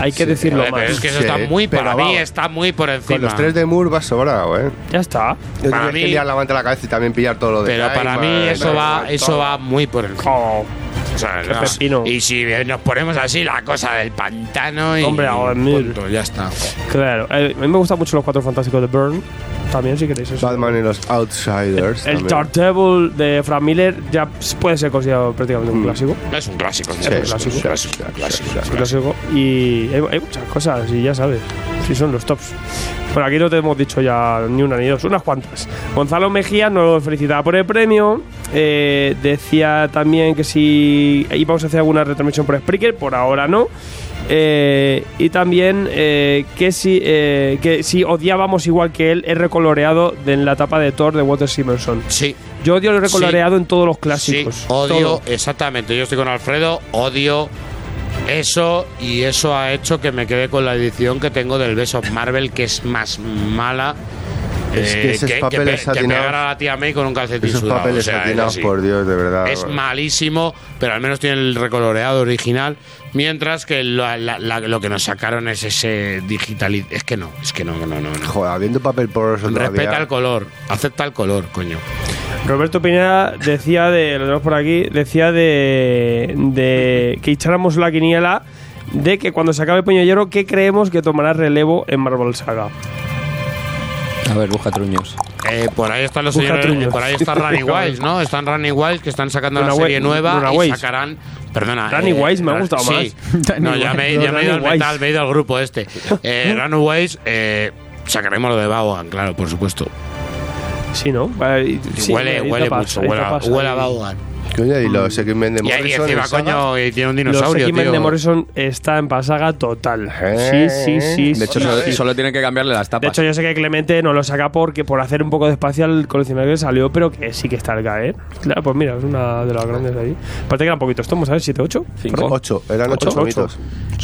Hay que decirlo Joder, más. pero es que eso Sí, está muy, pero para mí está muy por encima. Con los tres de Moore va sobrado, ¿eh? Ya está. Yo Para mí- que liar la manta a la cabeza y también pillar todo lo de Pero para Gaiman, mí eso va, eso va muy por encima. Oh, O sea, Qué no. pepino. Y si nos ponemos así la cosa del pantano y Hombre, a dormir. punto, ya está. claro. Eh, a mí me gustan mucho los cuatro fantásticos de Byrne. También, si queréis eso. Batman y los Outsiders. El también. Daredevil de Frank Miller ya puede ser considerado prácticamente un Mm. clásico. Es un clásico. Sí, es un clásico. clásico, clásico, clásico, Es un clásico. Y hay, hay muchas cosas, y ya sabes. Si son los tops. Bueno, aquí no te hemos dicho ya ni una ni dos, unas cuantas. Gonzalo Mejía nos felicitaba por el premio. Eh, decía también que si íbamos a hacer alguna retransmisión por Spreaker, por ahora no. Eh, y también eh, que, si, eh, que si odiábamos igual que él el recoloreado de en la etapa de Thor de Walter Simonson. Sí. Yo odio el recoloreado Sí. en todos los Sí, clásicos. odio, Todo. exactamente. Yo estoy con Alfredo, odio eso y eso ha hecho que me quede con la edición que tengo del Best of Marvel, que es más mala. Es que eh, esos que, papeles pe- que pegar a la tía May con un calcetín Esos sudado, papeles o sea, es satinados, así. por Dios, de verdad. Es malísimo, pero al menos tiene el recoloreado original. Mientras que lo, la- la- lo que nos sacaron es ese digital. Es que no, es que no, no, no. no. Joder, habiendo papel por eso Respeta todavía. el color, acepta el color, coño. Roberto Pineda decía de, lo tenemos por aquí, decía de, de que echáramos la quiniela de que cuando se acabe Hierro, ¿qué creemos que tomará relevo en Marvel Saga? A ver, busca truños. Eh, por ahí están los Busca señores, truños. por ahí está Running [LAUGHS] Wiles, ¿no? Están Running Wiles que están sacando la Runaway- serie nueva y Runaways. sacarán, perdona, Running Wiles me ha gustado sí. más. [LAUGHS] No, ya me, ya me he ido al metal, me he ido al grupo este. Eh, [LAUGHS] Runaways, eh, sacaremos lo de Vaughan, claro, por supuesto. Sí, ¿no? Eh, sí, huele, huele tapas, mucho, huele, a- tapas huele a ahí. Vaughan. Coño, y los X-Men de Y ahí Morrison. encima, en saga. coño, y tiene un Los dinosaurio, X-Men tío. de Morrison está en pasaga total. Eh, Sí, sí, sí. De hecho, sí, solo, sí. solo tienen que cambiarle las De tapas. hecho, yo sé que Clemente no lo saca porque por hacer un poco de espacial el coleccionario que salió, pero que sí que está al caer. Claro, pues mira, es una de las grandes ahí. Aparte que eran poquitos tomos, ¿sabes? ¿7, 8? Cinco. Ocho, eran ocho, Ocho, ocho. tomitos.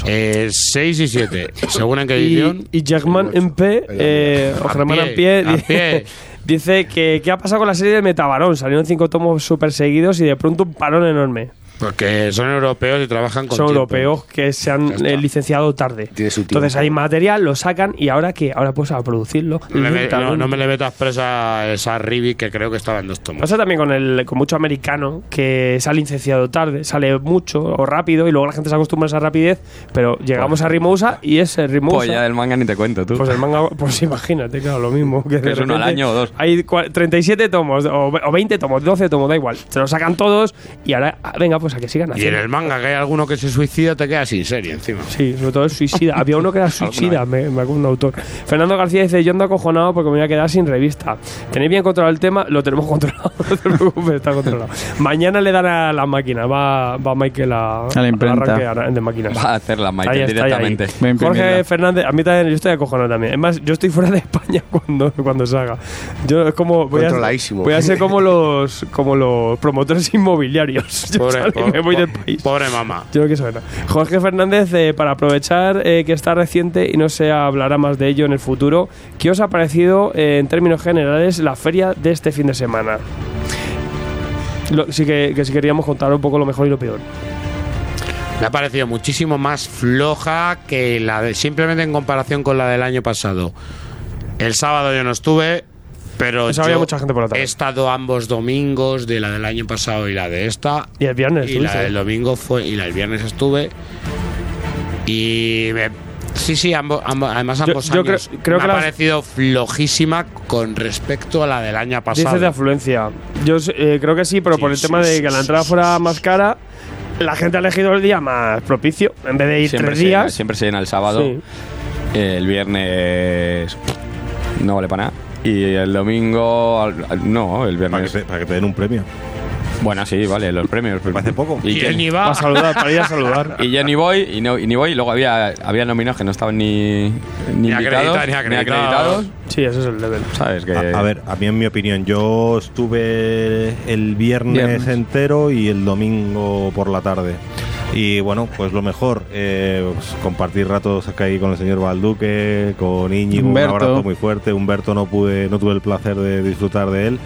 Eh, 6 y 7, según en qué edición. Y, y Jackman en P, eh, o A Germán pie, en pie, a dice, que ¿qué ha pasado con la serie de Metabarón? Salieron cinco tomos súper seguidos y de pronto un parón enorme. Porque son europeos y trabajan con Son tiempo. europeos que se han eh, licenciado tarde. Tiene su tiempo. Entonces hay material, lo sacan y ahora qué? Ahora pues a producirlo. No, me- no, lentamente. no me le metas presa esa Ribi que creo que estaba en dos tomos. Pasa también con el con mucho americano que se ha licenciado tarde, sale mucho o rápido y luego la gente se acostumbra a esa rapidez, pero llegamos a Rimosa y ese Rimosa Pues ya del manga ni te cuento, tú. pues el manga, pues imagínate, claro, lo mismo. Que, Que es uno al año o dos. Hay cua- 37 tomos, o, o 20 tomos, 12 tomos, da igual. Se los sacan todos y ahora, ah, venga, pues a que sigan Y en haciendo. el manga que hay alguno que se suicida te queda sin serie encima. Sí, sobre todo el suicida. Había uno que era [LAUGHS] suicida, me, me acuerdo un autor. Fernando García dice: Yo ando acojonado porque me voy a quedar sin revista. ¿Tenéis bien controlado el tema? Lo tenemos [LAUGHS] controlado, no te preocupes, está controlado. Mañana le dan a la máquina, va, va Michael a, A la imprenta. a- de máquinas. Va a hacer la Michael ahí, directamente. Jorge Fernández, a mí también, yo estoy acojonado también. Es más, yo estoy fuera de [LAUGHS] España cuando, cuando salga. Yo es como. Voy a, Controladísimo. voy a ser como los, como los promotores inmobiliarios. Pobre, [LAUGHS] me voy del país. pobre mamá. Yo no quiero. Jorge Fernández, eh, para aprovechar eh, que está reciente y no se hablará más de ello en el futuro, ¿qué os ha parecido eh, en términos generales la feria de este fin de semana? Lo- sí que, que si queríamos contar un poco lo mejor y lo peor. Me ha parecido muchísimo más floja que la de simplemente en comparación con la del año pasado. El sábado yo no estuve, Pero Eso yo había mucha gente por la he tarde. estado ambos domingos, de la del año pasado y la de esta. Y el viernes Y la estuviste. del domingo fue. Y la del viernes estuve. Y me- sí, sí, ambos, ambos- además Yo- ambos yo años. creo- creo me que ha las- parecido flojísima con respecto a la del año pasado. Dices de afluencia. Yo eh, creo que sí, pero por el tema de que la entrada fuera más cara, la gente ha elegido el día más propicio. En vez de ir Siempre tres se, llena, días. siempre se llena el sábado. Sí. El viernes no vale para nada. Y el domingo. al- al- No, el viernes. Para que te, den un premio. Bueno, sí, vale, los premios. Hace poco. Y, que- él ni va. Para saludar, para ir a saludar. y yo ni voy, y, no, y ni voy. Y luego había, había nominados que no estaban ni, ni, Ni invitados, acreditados, ni acreditados. Sí, ese es el level. ¿Sabes? Que, A, a ver, a mí en mi opinión, yo estuve el viernes, Viernes. entero y el domingo por la tarde. Y bueno, pues lo mejor, eh, pues, compartir ratos acá ahí con el señor Balduque, con Íñigo, Humberto. un abrazo muy fuerte. Humberto no pude, no tuve el placer de disfrutar de él.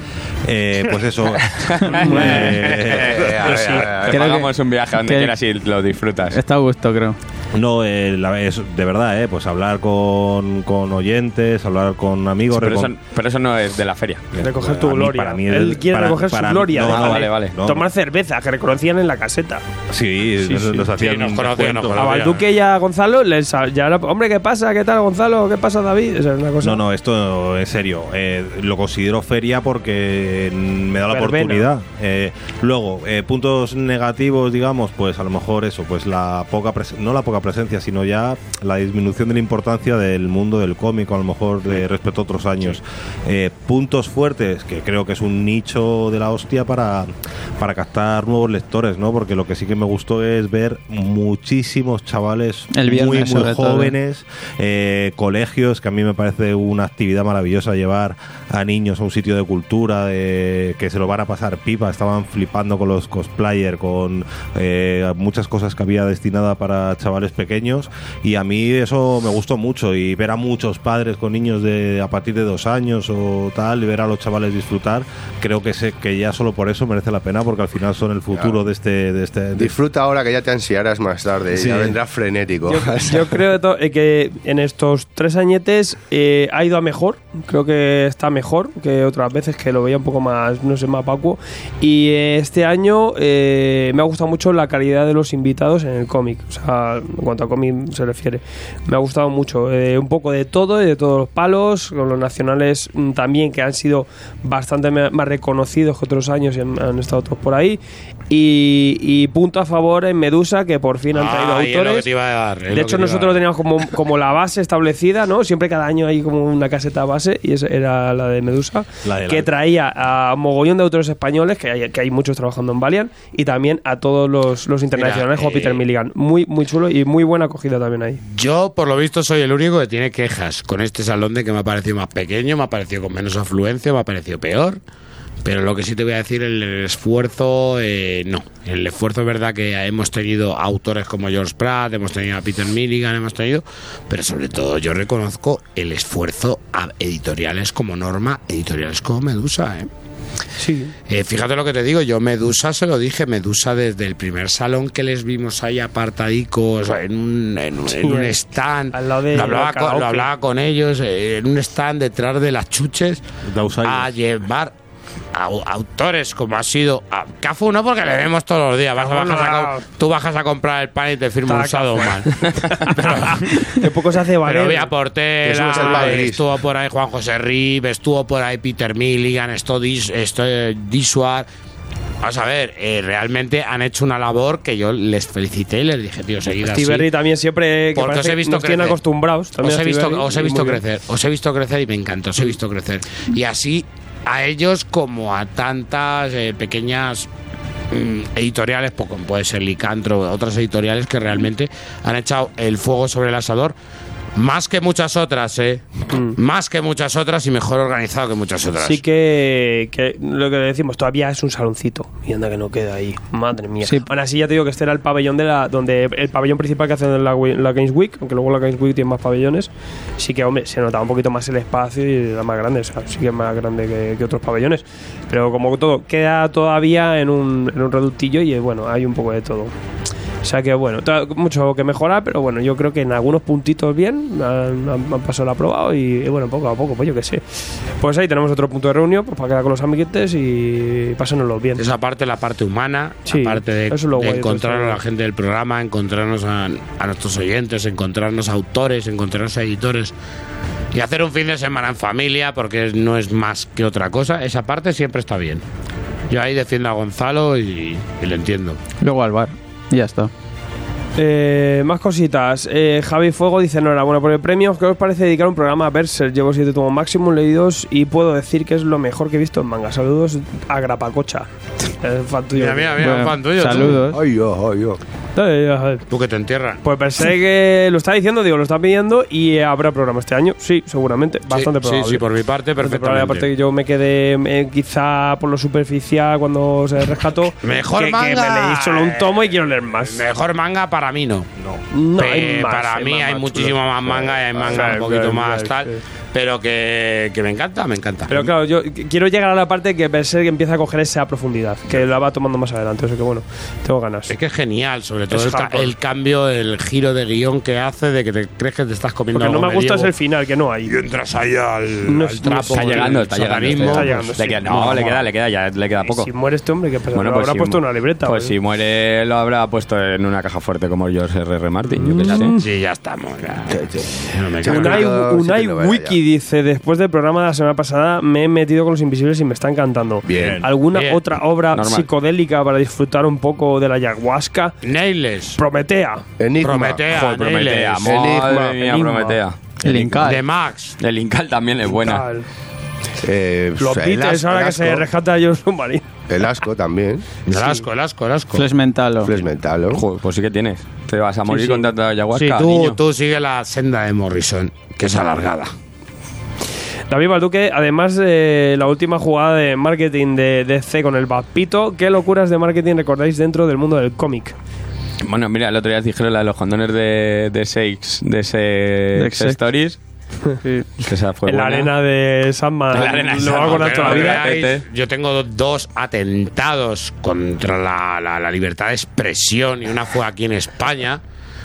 Eh, pues eso. [LAUGHS] eh, ver, a ver, a ver, Creo pagamos un viaje donde que- quieras y lo disfrutas. Está a gusto, creo. No, eh, la- es de verdad, eh, pues hablar con, con oyentes, hablar con amigos. pero, recon- eso, pero eso no es de la feria. Recoger tu gloria. para mí Él quiere para- recoger para- su gloria. no, vale. vale, vale. No, Tomar cerveza, que reconocían en la caseta. Sí, Sí, nos, sí. nos hacían Sí, nos conocían, nos descuento. A Balduque y a Gonzalo, les, ya hombre, ¿qué pasa? ¿Qué tal, Gonzalo? ¿Qué pasa, David? Esa es una cosa. No, no, esto en serio. eh, lo considero feria porque me da la Verbena. oportunidad. Eh, luego, eh, puntos negativos, digamos, pues a lo mejor eso, pues la poca pres- no la poca presencia, sino ya la disminución de la importancia del mundo del cómic, a lo mejor de respecto a otros años. Eh, puntos fuertes, que creo que es un nicho de la hostia para, para captar nuevos lectores, ¿no? Porque lo que sí que me gustó es ver muchísimos chavales El viernes, muy, jóvenes eh, colegios, que a mí me parece una actividad maravillosa llevar a niños a un sitio de cultura, de, que se lo van a pasar pipa, estaban flipando con los cosplayers, con eh, muchas cosas que había destinada para chavales pequeños y a mí eso me gustó mucho y ver a muchos padres con niños de a partir de dos años o tal y ver a los chavales disfrutar, creo que sé que ya solo por eso merece la pena porque al final son el futuro Claro. de este... De este de- Disfruta ahora que ya te ansiarás más tarde. Sí. Ya vendrá frenético. Yo, [LAUGHS] yo creo eh, que en estos tres añetes eh, ha ido a mejor. Creo que está mejor que otras veces que lo veía un poco más, no sé, más vacuo. Y eh, este año eh, me ha gustado mucho la calidad de los invitados en el cómic. O sea, en cuanto a cómic se refiere. Me ha gustado mucho. eh, un poco de todo y de todos los palos. Con los nacionales mm, también que han sido bastante más reconocidos que otros años y han, han estado todos por ahí. Y, y punto a favor en Medusa que por fin han traído Ah, lo autores. dar, lo De hecho, nosotros dar. teníamos como, [LAUGHS] como la base establecida, ¿no? Siempre cada año hay como una caseta base y esa era la de Medusa, La de la- que traía a mogollón de autores españoles, que hay, que hay muchos trabajando en Valiant, y también a todos los, los internacionales como eh, Peter Milligan. Muy, muy chulo y muy buena acogida también ahí. Yo, por lo visto, soy el único que tiene quejas con este salón de que me ha parecido más pequeño, me ha parecido con menos afluencia, me ha parecido peor. Pero lo que sí te voy a decir, el esfuerzo, eh, no. El esfuerzo es verdad que hemos tenido autores como George Pratt, hemos tenido a Peter Milligan, hemos tenido, pero sobre todo yo reconozco el esfuerzo editoriales como Norma, editoriales como Medusa, ¿eh? Sí. Eh, fíjate lo que te digo, yo Medusa se lo dije, Medusa desde el primer salón que les vimos ahí apartadicos en un, en un, Sí, en un eh, stand, al lado de lo, hablaba la con, lo hablaba con ellos eh, en un stand detrás de las chuches a llevar autores como ha sido a Cafu no porque le vemos todos los días vas bajas a no. tú bajas a comprar el pan y te firma usado mal [LAUGHS] Que poco se hace valer. pero Que Portela, estuvo por ahí Juan José Rib, estuvo por ahí Peter Milligan, esto, Dis, esto eh, Disuar. Vamos a ver, eh, realmente han hecho una labor que yo les felicité y les dije, tío, seguid así. Steve Berry también siempre que Porque os he visto nos acostumbrados. También Os he visto, os he visto bien. crecer, os he visto crecer y me encanta, os he visto crecer. Y así a ellos como a tantas eh, pequeñas mm, editoriales, puede ser Licantro, otras editoriales que realmente han echado el fuego sobre el asador. Más que muchas otras, ¿eh? Más que muchas otras y mejor organizado que muchas otras. Mm. Sí que, que lo que decimos, todavía es un saloncito. Y anda que no queda ahí. Madre mía. Aún así ya te digo que este era el pabellón de la. donde el pabellón principal que hacen en la, la Games Week, aunque luego la Games Week tiene más pabellones. Sí que, hombre, se notaba un poquito más el espacio y era más grande. O sea, sí que es más grande que, que otros pabellones. Pero como todo, queda todavía en un, en un reductillo y eh, bueno, hay un poco de todo. O sea que bueno, mucho que mejorar, pero bueno, yo creo que en algunos puntitos bien han, han- han pasado la probado y, y bueno, poco a poco, pues yo que sé. Pues ahí tenemos otro punto de reunión pues, para quedar con los amiguetes y pasárnoslo bien. Esa parte, la parte humana, Sí, la parte de, es de guay encontrar a la gente del programa, encontrarnos a, a nuestros oyentes, encontrarnos a autores, encontrarnos a editores y hacer un fin de semana en familia porque no es más que otra cosa. Esa parte siempre está bien. Yo ahí defiendo a Gonzalo y, y le entiendo. Luego al bar. Y ya está. Eh, más cositas. Eh, Javi Fuego dice: Enhorabuena por el premio. ¿Qué os parece dedicar un programa a Berser? Llevo siete tomos máximo leídos y puedo decir que es lo mejor que he visto en manga. Saludos a Grapacocha. [LAUGHS] Es fan tuyo. Mira, mira, mira, Bueno, fan tuyo. tú. saludos. Ay, yo, ay, yo. Eh. Tú que te entierras. Pues Berserk que lo está diciendo, digo, lo está pidiendo y habrá programa este año. Sí, seguramente. Bastante sí, probable. sí, por mi parte, probable. Aparte que yo me quedé eh, quizá por lo superficial cuando se rescató. [LAUGHS] Mejor que, que manga. me leí solo un tomo y quiero leer más. Mejor manga para mí no. No, hay más, para hay mí hay muchísimo más manga y hay manga Sí, un poquito sí, más sí, tal. sí. Pero que, que me encanta, me encanta. Pero claro, yo qu- quiero llegar a la parte que Berserk empieza a coger esa profundidad, que la va tomando más adelante. O sea que bueno, tengo ganas. Es que es genial, sobre todo el, ca- el cambio, el giro de guion que hace de que te crees que te estás comiendo Lo que no algo me gusta es el final, que no hay. y entras ahí al, No al es- trapo. Está llegando, está llegando. satanismo. Está Está llegando, Le sí. queda- no, le queda, le queda, ya le queda poco. si muere este hombre, ¿qué pasa? Bueno, Lo pues habrá si- puesto en una libreta. Pues ¿o si muere, lo habrá puesto en una caja fuerte como George R.R. Martin, yo qué sé. Mm. Sí, ya estamos. ya. Unai, Unai Wiki dice, después del programa de la semana pasada me he metido con los invisibles y me está encantando. Bien. ¿Alguna Bien. otra obra Normal. psicodélica para disfrutar un poco de la ayahuasca? Nameless. Prometea. Enigma. Prometea, Joder, Prometea, Nameless. madre Enigma. mía, Enigma. Prometea. El Incal. De Max. El Incal también es buena. Eh, Los el Beatles, asco, ahora que se rescata a John Submarine. El asco también. El asco, el asco, el asco. Flesh Mentalo. Flesh mental, ¿no? Joder, pues sí que tienes. Te vas a morir sí. con tanta ayahuasca, Sí, tú, niño. tú sigue la senda de Morrison, que es alargada. David Balduque, además de la última jugada de marketing de DC con el Vapito, ¿qué locuras de marketing recordáis dentro del mundo del cómic? Bueno, mira, el otro día dijeron la de los condones de, de Seix, de ese De Sex Sex. Stories. Que esa fue en la buena. arena de Sandman. En la arena vida. veáis, yo tengo dos atentados contra la, la- la libertad de expresión y una fue aquí en España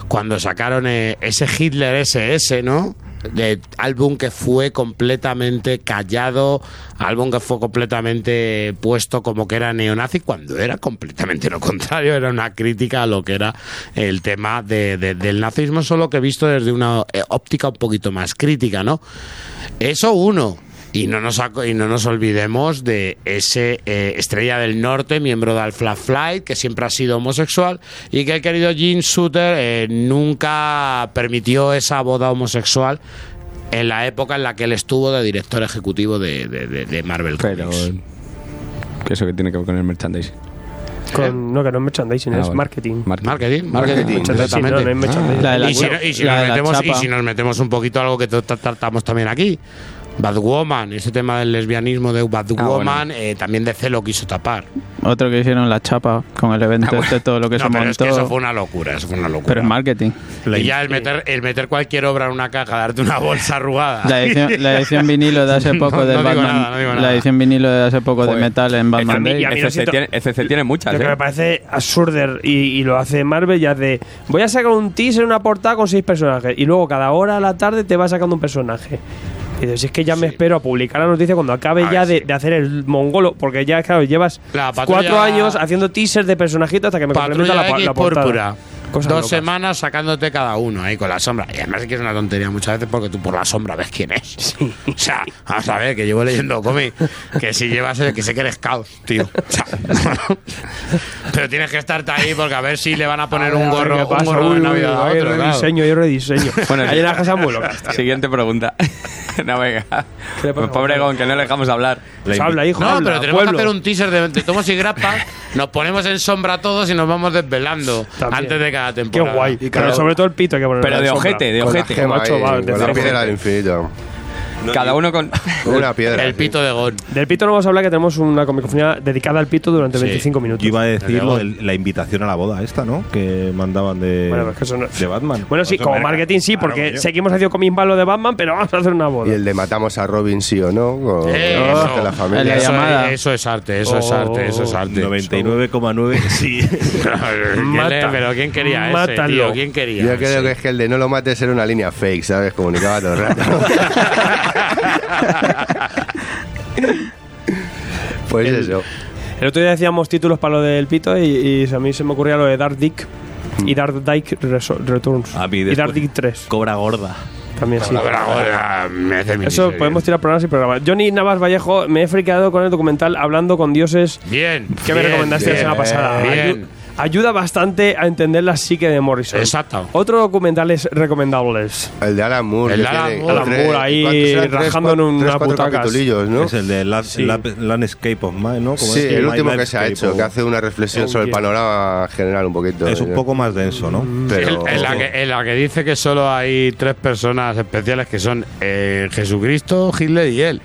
cuando sacaron eh, ese Hitler SS, ¿no? De álbum que fue completamente callado, álbum que fue completamente puesto como que era neonazi, cuando era completamente lo contrario, era una crítica a lo que era el tema de- de- del nazismo, solo que visto desde una eh, óptica un poquito más crítica, ¿no? Eso uno. Y no nos, aco- y no nos olvidemos de ese eh, estrella del norte, miembro de Alpha Flight, que siempre ha sido homosexual y que el querido Gene Suter eh, nunca permitió esa boda homosexual en la época en la que él estuvo de director ejecutivo de, de- de- de Marvel Pero. Comics. Que eso que tiene que ver con el merchandising. Con- no, que no es merchandising, Ah, es marketing. Marketing. Marketing, no, no es Y si, no- y si la nos de la metemos, y si nos metemos un poquito a algo que tra- tratamos también aquí, Batwoman, ese tema del lesbianismo de Batwoman, bueno. eh, también DC lo quiso tapar. Otro que hicieron la chapa con el evento este, todo lo que [LAUGHS] No, se pero es que montó. eso fue una locura, eso fue una locura. Pero es marketing. y ya el meter, el meter cualquier obra en una caja, darte una bolsa arrugada. La edición, la edición vinilo de hace [LAUGHS] poco No, del no digo Batman. nada, no digo la edición vinilo de hace poco de metal en A Batman siento- tiene, tiene muchas, Lo que ¿eh? me parece absurdo y, y lo hace Marvel ya de voy a sacar un teaser, una portada con seis personajes y luego cada hora a la tarde te va sacando un personaje. Dices, si es que ya me espero a publicar la noticia cuando acabe A ver, ya de, sí. de hacer el mongolo, porque ya, claro, llevas cuatro años haciendo teasers de personajitos hasta que me complementa la, la portada. púrpura. Cosas Dos locas. semanas sacándote cada uno ahí con la sombra. Y además es que es una tontería muchas veces porque tú por la sombra ves quién es. O sea, vamos a ver, que llevo leyendo cómic. Que si llevas, que sé que eres caos, tío. O sea, [LAUGHS] pero tienes que estarte ahí porque a ver si le van a poner A ver, un a gorro, qué un gorro Uy, de uy, a otro. claro. rediseño, hay rediseño. [LAUGHS] Bueno, hay muy loca. Siguiente pregunta. [LAUGHS] no, venga. Pues pobre Gon, que no le dejamos hablar. Pues habla, hijo. No, habla, pero tenemos pueblo. que hacer un teaser de, de tomos y grapas. Nos ponemos en sombra todos y nos vamos desvelando También. antes de cada Qué temporada. guay. Y pero sobre todo el pito hay que poner Pero de ojete, de Con la ojete. gema macho, ahí, va, con de la cerdo. piedra del infinito. Cada uno con. Una piedra. El pito de Gon. Del pito no vamos a hablar que tenemos una comicofonía dedicada al pito durante 25 minutos. Yo iba a decir lo la invitación a la boda esta, ¿no? Que mandaban de, Bueno, es que eso no- de Batman. Bueno, sí, Eso como merca. marketing sí, Claro, porque coño. seguimos haciendo comic malo de Batman, pero vamos a hacer una Y boda. el de matamos a Robin, sí o no. Con, Eso. con la familia. Eso, llamada. eso es arte, eso es arte, eso es arte. 99,9, sí. [LAUGHS] ¿Quién Mata. pero ¿quién quería ese, Mátalo. tío? ¿Quién quería Yo creo ese? que es que el de no lo mates era una línea fake, ¿sabes? Comunicaba todo el rato. [LAUGHS] [LAUGHS] pues eso. El otro día decíamos títulos para lo del pito y, y a mí se me ocurría lo de Dark Dick y Dark Dyke Returns. A mí y Dark Dick 3 Cobra gorda. también sí. Pero ahora me hace Eso podemos tirar programas y programas. Johnny Navas Vallejo, me he friqueado con el documental Hablando con Dioses Bien. que me bien, recomendaste la semana pasada. Bien. Ayuda bastante a entender la psique de Morrison. Exacto. Otro documental es recomendables. El de Alan Moore. El de Alan Moore. Alan Moore ahí. Tres, rajando cuatro- en cuatro butacas. capitulillos, ¿no? Es el de la- Sí. la- Landscape of Mind, ¿no? ¿Cómo Sí, es? el último que se ha hecho, o- que hace una reflexión Oh, sobre el yeah. panorama general un poquito. Es un ¿no? poco más denso, ¿no? Pero, En, en la que, en la que dice que solo hay tres personas especiales que son eh, Jesucristo, Hitler y él.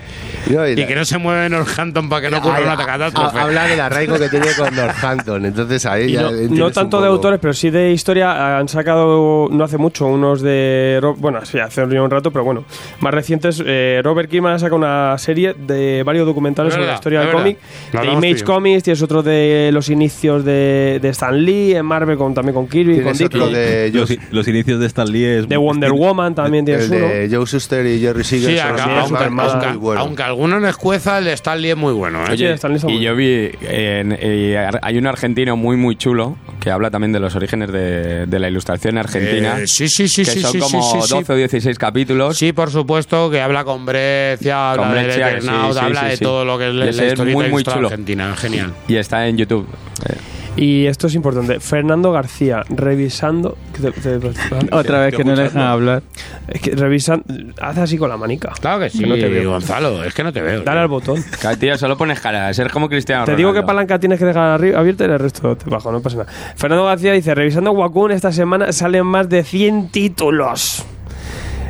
No, y Y la- que no se mueve Northampton para que no ocurra una catástrofe. Habla del arraigo que tiene con Northampton, entonces ahí no, tanto de autores, pero sí de historia. Han sacado no hace mucho unos de. Bueno, sí, hace un rato, pero bueno. Más recientes, eh, Robert Kirkman ha sacado una serie de varios documentales Es sobre la historia del cómic. De Image. Comics, tienes otro de los inicios de, de Stan Lee en Marvel, con, también con Kirby, con Dick. otro de, Los, los inicios de Stan Lee es De Wonder Woman también tienes el uno. de Joe Shuster y Jerry Siegel. Sí, aunque, aunque- más aunque- alguno no escueza, el de Stanley es muy bueno. ¿eh? Oye, Stan Lee y muy yo vi, en- eh, hay un argentino muy, muy chulo que habla también de los orígenes de, de la ilustración argentina. Eh, sí, sí, sí, que sí, son sí, como sí, sí, sí. 12 o 16 capítulos. Sí, por supuesto, que habla con Breccia, habla Con de Breccia, habla de todo lo que es Y la, historia muy, muy chulo. argentina. Genial. Y está en YouTube. Eh, Y esto es importante. Fernando García, revisando. que te- te- Otra vez que no le dejan hablar. Es que revisan. Haz así con la manica. Claro que sí, no te veo. Gonzalo, es que no te veo. Dale al botón. Tío, solo pones cara. Ser como Cristiano Te digo qué palanca tienes que dejar abierta y el resto te bajo, no pasa nada. Fernando García dice, revisando Wacom esta semana salen más de 100 títulos.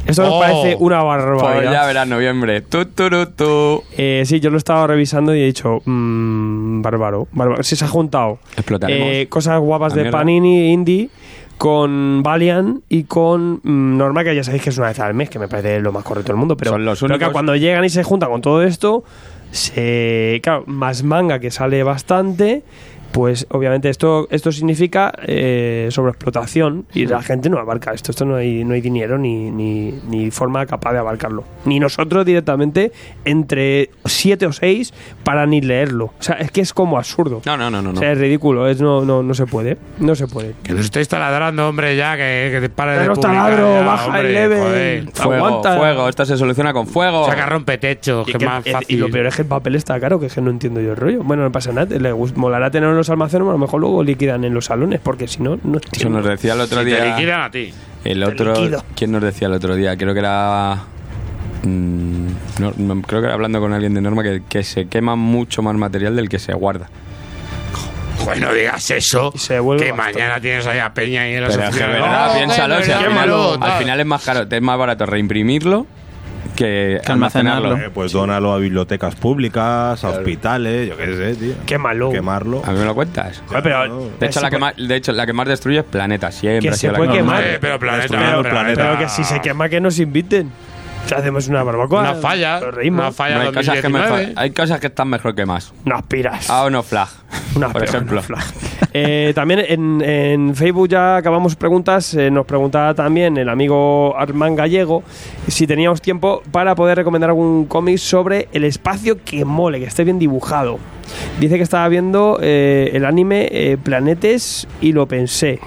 Esto me Oh. parece una Pues ya barbaridad. verás, noviembre. Tu, tu, ru, tu. Eh, sí, yo lo estaba revisando y he dicho, mmm, bárbaro, bárbaro. Sí, se ha juntado Explotaremos. eh, cosas guapas de mierda. Panini Indie con Valiant y con mm, Norma, que ya sabéis que es una vez al mes, que me parece lo más correcto del mundo. Pero, Son los únicos- claro, cuando llegan y se juntan con todo esto, se, claro, más manga que sale bastante. Pues obviamente esto, esto significa eh, sobreexplotación y la gente no abarca esto. Esto no hay, no hay dinero ni, ni, ni forma capaz de abarcarlo. Ni nosotros directamente entre siete o seis para ni leerlo. O sea, es que es como absurdo. No, no, no, no. O no. sea, es ridículo. Es, no, no, no se puede. No se puede. Que nos estáis taladrando, hombre, ya, que, que te pare Pero taladro, ya, baja hombre, el level. joder. Fuego, Aguanta. fuego. Esto se soluciona con fuego. Saca rompetecho, Y, que es que- más y- fácil. y lo peor es que el papel está caro, que es que no entiendo yo el rollo. Bueno, no pasa nada. Le molará tenerlo en los almacenes, a lo mejor luego liquidan en los salones, porque si no, no Eso nos decía el otro Si te día. liquidan a ti. El otro. ¿Quién nos decía el otro día? Creo que era. mm, no, no, creo que era hablando con alguien de Norma que, que se quema mucho más material del que se guarda. Joder, no digas eso. Y se que bastante. mañana tienes ahí a Peña y en las Pero es que, verdad, No, piénsalo. al, final, al final es más caro, es más barato reimprimirlo que, Que almacenarlo. almacenarlo. Eh, pues dónalo a bibliotecas públicas, a hospitales, yo qué sé, tío. Qué malo. Quemarlo. ¿A mí me lo cuentas? Joder, pero, De hecho, la que más, de hecho, la que más destruye es Planeta. Siempre Que se la puede quemar. Pero planeta, pero planeta. pero que si se quema, que nos inviten. Hacemos una barbacoa. Una falla. Nos reímos. Una falla No, hay, cosas que mejor- 2019. hay cosas que están mejor que más. Unas piras. Ah, o no flag. [LAUGHS] Por ejemplo. flag. [LAUGHS] Eh, también en, en Facebook ya acabamos preguntas. eh, nos preguntaba también el amigo Armán Gallego si teníamos tiempo para poder recomendar algún cómic sobre el espacio que mole, que esté bien dibujado. Dice que estaba viendo eh, el anime eh, Planetes y lo pensé.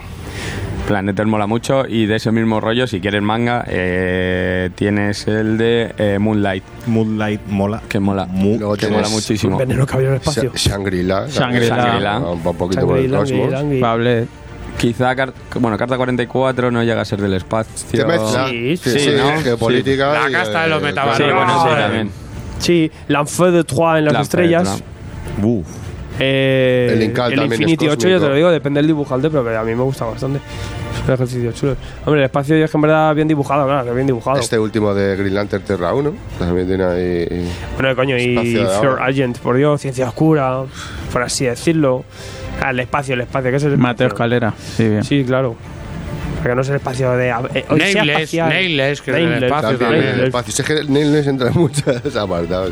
Planeter mola mucho y de ese mismo rollo, si quieres manga, eh, tienes el de eh, Moonlight, Moonlight mola. que mola, Mu- Luego que mola tienes muchísimo. Veneno Caballero del Espacio. Sha- Shangri-La. Shangri-La. Shangri-La. Un po- poquito por el Shangri-La, cosmos. Shangri-La. Pablo. Quizá, car- bueno, Carta 44 no llega a ser del espacio. Mezcla. Sí, Sí, sí, sí, ¿no? geopolítica. La y, casta de los eh. Sí, bueno, sí, también. Sí, L'Enfeu de Trois en las La estrellas. Uf. Eh, El Incal es Infinity 8, yo te lo digo, depende del dibujante, pero a mí me gusta bastante. Un ejercicio chulo. Hombre, el espacio es que en verdad bien dibujado, claro, que bien dibujado. Este último de Green Lantern Terra 1 también tiene ahí. Bueno, coño, y Fear. Agent, por Dios, ciencia oscura, por así decirlo. Ah, el espacio, el espacio, que es el Mateo. Escalera. Sí, bien. Sí, claro. Porque no es el espacio de. eh, Nameless. Nameless, que es el Nameless, espacio También también. el espacio. Si es que Nameless entra en muchos [LAUGHS] apartados.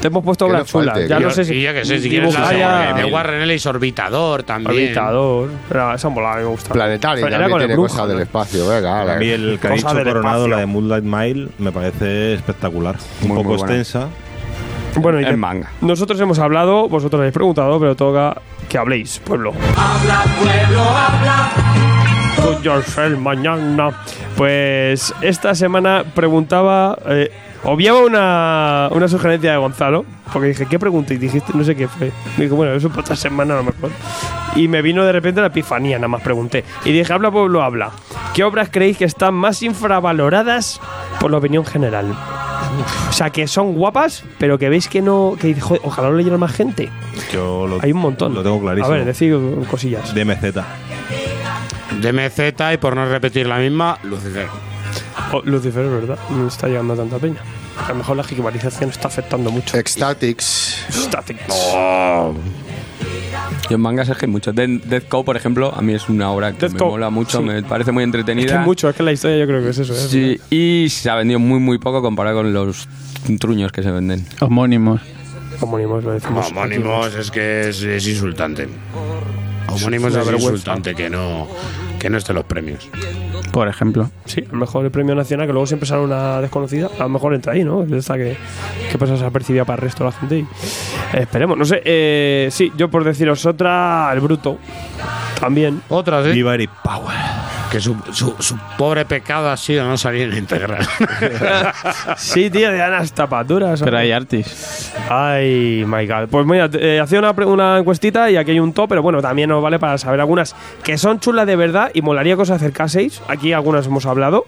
Te hemos puesto obras chulas. Ya no sé si. Y yo que sé, si quieres la ya- de Warren Ellis Orbitador también. Orbitador. Pero esa molada me gusta. Planetario Era también con tiene brujo, cosas ¿no? del espacio. Venga. A mí el que ha Cosa dicho del Coronado, espacio. la de Moonlight Mile, me parece espectacular. Un Muy, poco muy buena. extensa. Bueno, y manga. nosotros hemos hablado, vosotros habéis preguntado, pero toca que habléis, pueblo. Habla, pueblo, habla. Con yourself mañana. Pues esta semana preguntaba. Eh, obviaba una, una sugerencia de Gonzalo. Porque dije, ¿qué pregunta? Y dijiste, no sé qué fue. Y dije, bueno, eso para otra semana a lo mejor. Y me vino de repente la epifanía, nada más pregunté. Y dije, habla pueblo, habla. ¿Qué obras creéis que están más infravaloradas por la opinión general? O sea, que son guapas, pero que veis que no. Que joder, ojalá lo leyera más gente. Yo lo, Hay un montón. Lo tengo clarísimo. A ver, decid cosillas. de MZ. De MZ y por no repetir la misma, Lucifer. Oh, Lucifer, es verdad, no está llegando a tanta peña. A lo mejor la jigimarización está afectando mucho. Ecstatics. Static. Yo en mangas es que hay mucho. De- Death Cow, por ejemplo, a mí es una obra que Death me Cow, mola mucho, sí. me parece muy Es entretenida. que hay mucho, es que la historia yo creo que es eso. ¿eh? Sí, y se ha vendido muy, muy poco comparado con los truños que se venden. Homónimos. Homónimos, lo decimos. Homónimos es que es, es insultante. Homónimos una es insultante que no, que no esté los premios. Por ejemplo. Sí, a lo mejor el premio nacional, que luego siempre sale una desconocida, a lo mejor entra ahí, ¿no? Esta que, que pasa desapercibida para el resto de la gente. Y, eh, esperemos, no sé. Eh, sí, yo por deciros otra, el bruto. También. Otra, sí. Liberty Power. Que su, su, su pobre pecado ha sido no salir en integral. [LAUGHS] Sí, tío, de las tapaduras. Pero hay artis. Ay, my God. Pues mira, eh, hacía una, pre- una encuestita y aquí hay un top, pero bueno, también nos vale para saber algunas que son chulas de verdad y molaría que os acercaseis. Aquí algunas hemos hablado.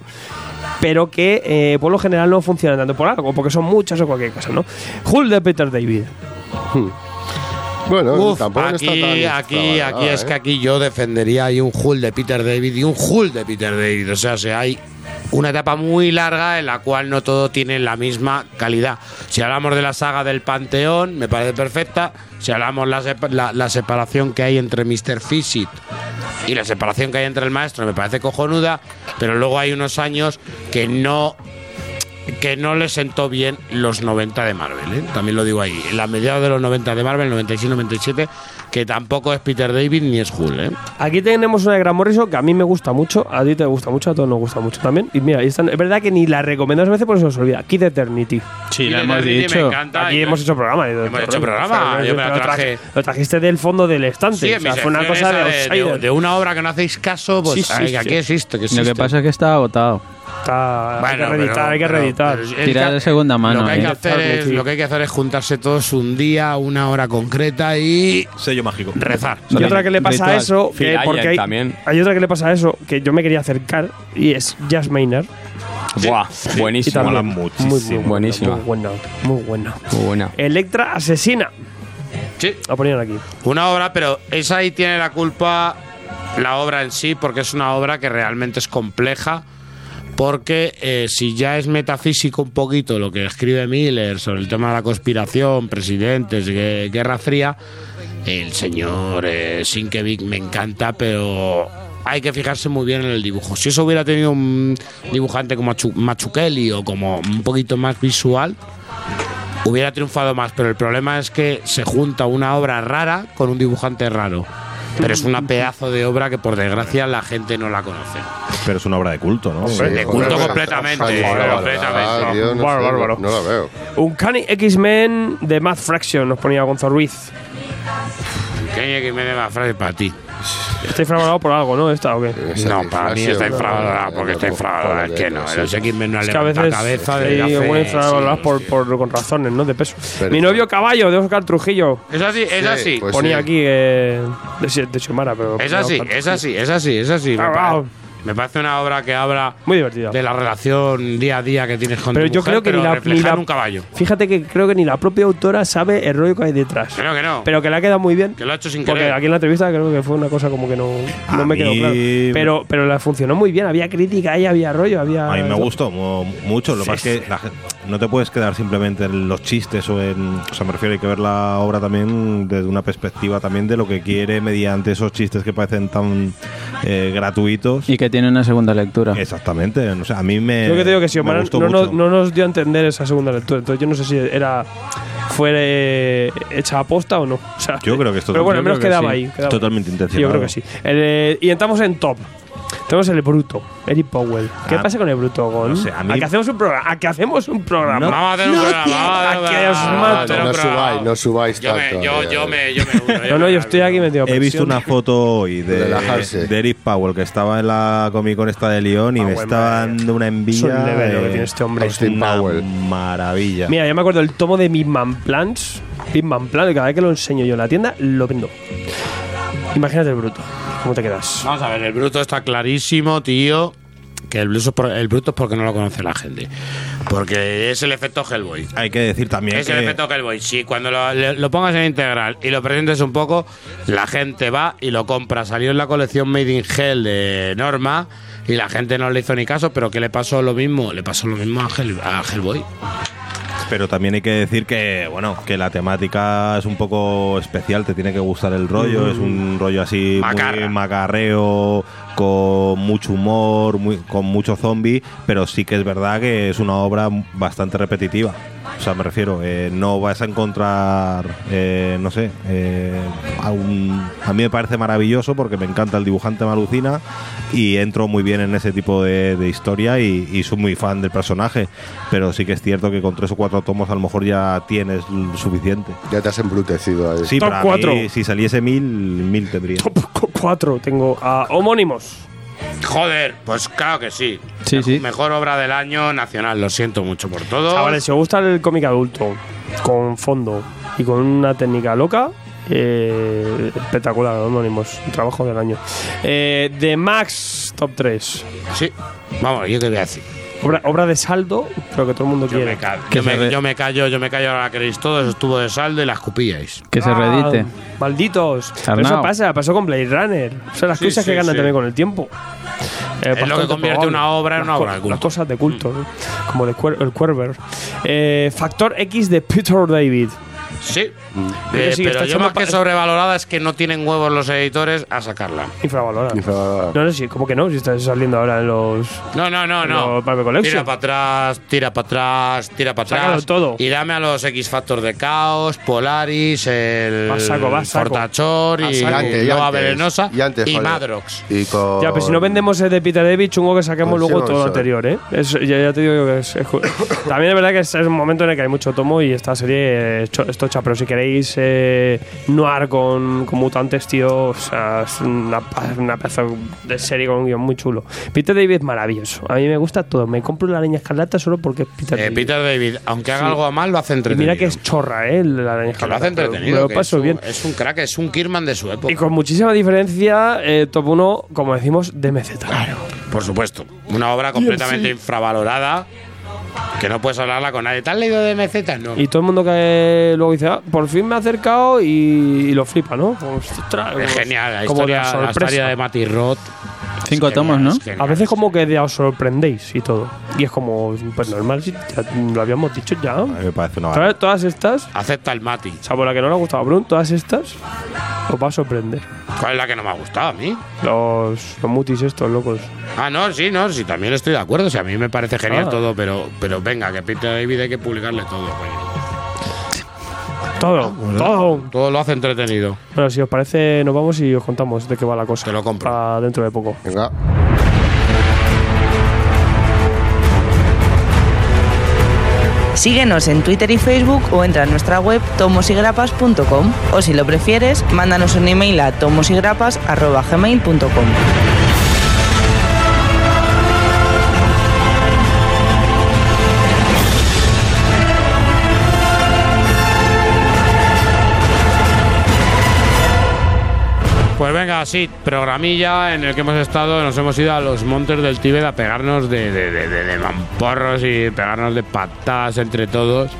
Pero que eh, por lo general no funcionan tanto por algo, porque son muchas o cualquier cosa, ¿no? Hulk de Peter David. Bueno, Uf, tampoco no está aquí, tan aquí, aquí es ¿eh? que aquí yo defendería ahí un Hulk de Peter David y un Hulk de Peter David. O sea, si hay una etapa muy larga en la cual no todo tiene la misma calidad. Si hablamos de la saga del Panteón, me parece perfecta. Si hablamos la, sepa- la, la separación que hay entre Mr. Physic y la separación que hay entre el maestro, me parece cojonuda. Pero luego hay unos años que no que no le sentó bien los 90 de Marvel, ¿eh? también lo digo ahí. En la mediados de los 90 de Marvel, 96-97, que tampoco es Peter David ni es Hulk. ¿eh? Aquí tenemos una de Grant Morrison que a mí me gusta mucho, a ti te gusta mucho, a todos nos gusta mucho también. Y mira, es verdad que ni la recomendamos a veces porque se nos olvida. Kid Eternity. Sí, de hemos Eternity dicho. Me encanta, Aquí y- hemos hecho programa. Hemos hecho programa, yo me la lo, traje. lo trajiste del fondo del estante. Sí, o sea, fue una cosa de, de, de una obra que no hacéis caso, pues Sí, sí, ay, sí. aquí existe, que existe. Lo que pasa es que está agotado. Está- hay que reeditar, pero- hay que reeditar. pero Tirar de segunda mano. Lo que, hay que ¿eh? hacer es, lo que hay que hacer es juntarse todos un día, una hora concreta y Sello mágico. rezar. Y otra que le pasa a eso, que porque hay, también. hay otra que le pasa a eso, que yo me quería acercar, y es Jazz Maynard. Buah, Y buenísimo. mola muy, muchísimo. muy buena, Buenísima. Muy buena, muy buena. Muy buena. Electra asesina. Sí. La ponían aquí. Una obra, pero esa ahí tiene la culpa la obra en sí, porque es una obra que realmente es compleja. Porque eh, si ya es metafísico un poquito lo que escribe Miller sobre el tema de la conspiración, presidentes, gue- Guerra Fría, el señor eh, Sienkiewicz me encanta, pero hay que fijarse muy bien en el dibujo. Si eso hubiera tenido un dibujante como Machu- Mazzucchelli o como un poquito más visual, hubiera triunfado más, pero el problema es que se junta una obra rara con un dibujante raro. Pero es una pedazo de obra que por desgracia la gente no la conoce. Pero es una obra de culto, ¿no? Sí, de culto completamente, bárbaro, completamente. no, Bárbaro, sé, no- bárbaro. no la veo. Un Cani X-Men de Math Fraction, nos ponía Gonzalo Ruiz. ¿Qué que me dé la frase para ti? Está infravalorado por algo, ¿no? ¿Esta o qué? No, para mí está infravalorada porque está infravalorada. Es que no, los X-Men no Es que a levanta veces cabeza desde hace muy infravaloradas por, por, con razones, ¿no? De peso. Mi novio caballo de Oscar Trujillo. Es así, es Sí, así. pues ponía aquí eh, de, de Xiomara, pero. Es así, es así, es así, es así. Me parece. una obra que habla Muy divertida. de la relación día a día que tienes con Pero tu yo mujer, creo que pero ni la, ni la- en un caballo. Fíjate que creo que ni la propia autora sabe el rollo que hay detrás. Creo que no. Pero que le ha quedado muy bien. que lo ha hecho sin Porque querer. aquí en la entrevista creo que fue una cosa como que no, no me quedó mí- claro. Pero, pero la funcionó muy bien. Había crítica ahí, había rollo, había. A mí me gustó mu- mucho. Lo que Sí, pasa es que la gen- no te puedes quedar simplemente en los chistes o en. O sea, me refiero, hay que ver la obra también desde una perspectiva también de lo que quiere mediante esos chistes que parecen tan eh, gratuitos. Y que tiene una segunda lectura. Exactamente. O sea, a mí me. Yo que te digo que gustó no, nos- no nos dio a entender esa segunda lectura. Entonces yo no sé si era fue eh, hecha a posta o no. [LAUGHS] O sea, Yo creo que esto Pero bueno, al menos que quedaba sí. ahí. quedaba Totalmente ahí. intencionado. Yo creo que sí. El, eh, y entramos en top. Tenemos el bruto, Eric Powell. ¿Qué Ah, pasa con el bruto, Gon? no sé, a mí- que hacemos un programa? ¿A que hacemos un programa? Vamos a hacer un programa. vamos a un ¿A que os mato? un No programa. subáis, no subáis Yo me, tanto. yo, eh. yo me, yo me uno, [LAUGHS] No, no, yo estoy aquí metido. He visto una foto hoy de, Relajarse. de Eric Powell que estaba en la Comic Con esta de León y me Powell, estaba madre. dando una Es envidia. un level lo que eh, tiene este hombre. Austin una Powell. maravilla. Mira, yo me acuerdo del tomo de Midman Plans. Midman Plan, que cada vez que lo enseño yo en la tienda, lo vendo. Imagínate el bruto. ¿Cómo te quedas? Vamos a ver, el bruto está clarísimo, tío. Que el, bruto es por- el bruto es porque no lo conoce la gente. Porque es el efecto Hellboy. Hay que decir también Es el efecto Hellboy. Si cuando lo pongas en integral y lo presentes un poco, la gente va y lo compra. Salió en la colección Made in Hell de Norma y la gente no le hizo ni caso, pero ¿qué le pasó lo mismo? Le pasó lo mismo a, Hell- a Hellboy. Pero también hay que decir que, bueno, que la temática es un poco especial, te tiene que gustar el rollo, es un rollo así Macarra. muy macarreo, con mucho humor, muy, con mucho zombie, pero sí que es verdad que es una obra bastante repetitiva. O sea, me refiero, eh, no vas a encontrar, eh, no sé, eh, a, un- a mí me parece maravilloso porque me encanta el dibujante Malucina y entro muy bien en ese tipo de, de historia y, y soy muy fan del personaje, pero sí que es cierto que con tres o cuatro tomos a lo mejor ya tienes suficiente. Ya te has embrutecido ahí. Sí, Top para cuatro. mí, si saliese mil, mil tendría. Top 4 tengo a homónimos. Joder, pues claro que sí. Sí, sí. Mejor obra del año nacional. Lo siento mucho por todo. Chavales, si os gusta el cómic adulto, con fondo y con una técnica loca, eh, espectacular, homónimos. Trabajo del año. Eh, de Max, top 3. Sí. Vamos, yo te voy a decir. Obra, obra de saldo, pero que todo el mundo Yo quiere. me, ca- Que yo, me, re- yo me callo, yo me callo ahora queréis todo, eso estuvo de saldo y la escupíais. Que se Ah, redite. Malditos. Pero eso pasa, pasó con Blade Runner. Son las Sí, cosas que ganan sí. también con el tiempo. Eh, Es lo que convierte una obra en una obra de culto. Las cosas de culto, ¿no? como el, cuer- el Cuerver. Eh, Factor X de Peter David. Sí. Creo Eh, sí, pero yo más que sobrevalorada es que no tienen huevos los editores a sacarla. Infravalorada. Infravalorada. No, no, sí, como que no, si está saliendo ahora en los. No, no, no, no. Tira para atrás, tira para atrás, tira para Sácalo atrás. todo. Y dame a los X Factor de Caos, Polaris, el Va saco, va saco. Fortachor Va y. Y antes, y Nova antes, Venenosa y antes, y. Madrox. Y con... Ya, pero si no vendemos el de Peter David, chungo que saquemos Con luego todo lo anterior, ¿eh? Es- ya, ya te digo yo que es, es [COUGHS] También es verdad que es, es un momento en el que hay mucho tomo y esta serie es, pero si queréis eh, noir con, con mutantes, tío, o sea, es una, una pedazo de serie con un guion muy chulo. Peter David es maravilloso. A mí me gusta todo. Me compro la araña escarlata solo porque es Peter Eh, David. Peter David, aunque haga Sí. algo mal, lo hace Y entretenido. mira que es chorra, ¿eh? La araña Que lo escarlata. hace pero entretenido. Lo que paso es un, bien. Es un crack, es un Kirman de su época. Y con muchísima diferencia, eh, top 1, como decimos, de MZ. Por supuesto. Una obra completamente infravalorada. Que no puedes hablarla con nadie. ¿Te has leído de MZ? No. Y todo el mundo que luego dice, ah, por fin me ha acercado y, y lo flipa, ¿no? Ostras, es genial. La como historia, la sorpresa. historia de Matty Roth. Cinco tomos, ¿no? A veces como que os sorprendéis y todo. Y es como, pues normal, si ya lo habíamos dicho ya. A mí me parece una Todas, todas estas, Acepta el Mati. salvo la que no le ha gustado a Brun, todas estas os va a sorprender. ¿Cuál es la que no me ha gustado a mí? Los, los mutis estos locos. Ah, no, sí, no, sí, también estoy de acuerdo. Sí, a mí me parece genial Ah. todo, pero, pero venga, que Peter David hay que publicarle todo. coño. Todo, todo. Todo lo hace entretenido. Bueno, si os parece, nos vamos y os contamos de qué va la cosa. Te lo compro. Para dentro de poco. Venga. Síguenos en Twitter y Facebook o entra en nuestra web tomosigrapas.com o si lo prefieres, mándanos un email a tomosigrapas.gmail.com. Pues venga, sí, programilla en el que hemos estado, nos hemos ido a los montes del Tíbet a pegarnos de, de, de- de- de mamporros y pegarnos de patadas entre todos.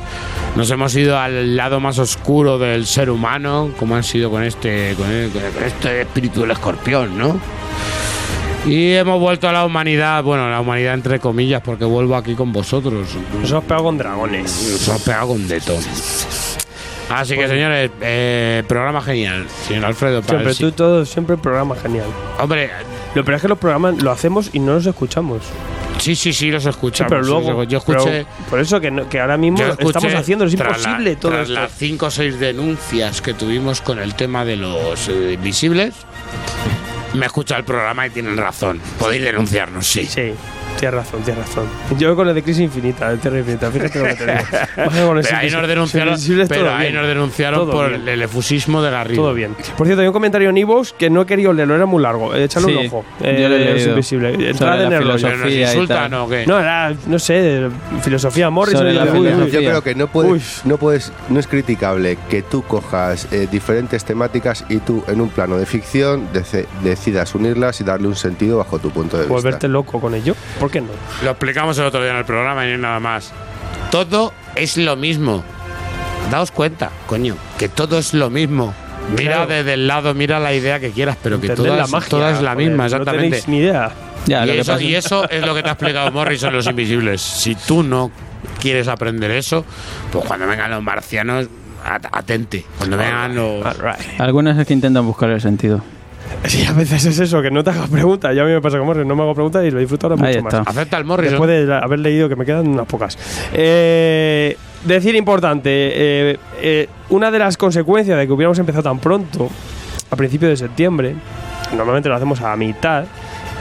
Nos hemos ido al lado más oscuro del ser humano, como han sido con este, con, el- con este espíritu del escorpión, ¿no? Y hemos vuelto a la humanidad, bueno, la humanidad entre comillas, porque vuelvo aquí con vosotros. Nos hemos pegado con dragones. Nos hemos pegado con de todo. Así que, señores, eh, programa genial, señor Alfredo. para Siempre el tú todo, siempre programa genial. Hombre, Lo peor es que los programas lo hacemos y no los escuchamos. Sí, sí, sí, los escuchamos. pero luego. Yo escuché. pero por eso que, no- que ahora mismo yo escuché estamos haciendo, es tras la- imposible todo tras esto. las cinco o seis denuncias que tuvimos con el tema de los eh, invisibles, me escucha el programa y tienen razón. Podéis denunciarnos, sí. Sí, tienes razón, tienes razón. Yo con el de Crisis Infinita, el Tierra Infinita, fíjate lo que te digo. [LAUGHS] El Pero ahí nos denunciaron, pero ahí nos denunciaron por bien. el efusismo de Garrido. Todo bien. Por cierto, hay un comentario en Evox que no he querido leerlo, era muy largo. Eh, Echadle Sí, un ojo. yo lo he Eh, es invisible. Entrad la en el rollo. ¿Nos insultan o qué? No, era, no sé, filosofía Morrison. La uy, filosofía. Yo creo que no puedes, no puedes, no es criticable que tú cojas eh, diferentes temáticas y tú en un plano de ficción decidas unirlas y darle un sentido bajo tu punto de vista. Volverte loco con ello. ¿Por qué no? Lo explicamos el otro día en el programa y no hay nada más. Todo es lo mismo. Daos cuenta, coño, que todo es lo mismo. Mira Claro. desde el lado, mira la idea que quieras, pero que Entender toda, la es, magia, toda es la joder, misma, No exactamente. tenéis ni idea. Ya, y, lo eso, y eso es lo que te ha explicado Morrison en Los Invisibles. Si tú no quieres aprender eso, pues cuando vengan los marcianos, at- atente. Cuando vengan los... Algunas es que intentan buscar el sentido. Sí, a veces es eso, que no te hagas preguntas. Ya a mí me pasa con Morrison, no me hago preguntas y lo disfruto ahora Ahí mucho está. más. Acepta el Morrison. Después de haber leído que me quedan unas pocas. Eh, decir importante, eh, eh, una de las consecuencias de que hubiéramos empezado tan pronto, a principios de septiembre, normalmente lo hacemos a mitad,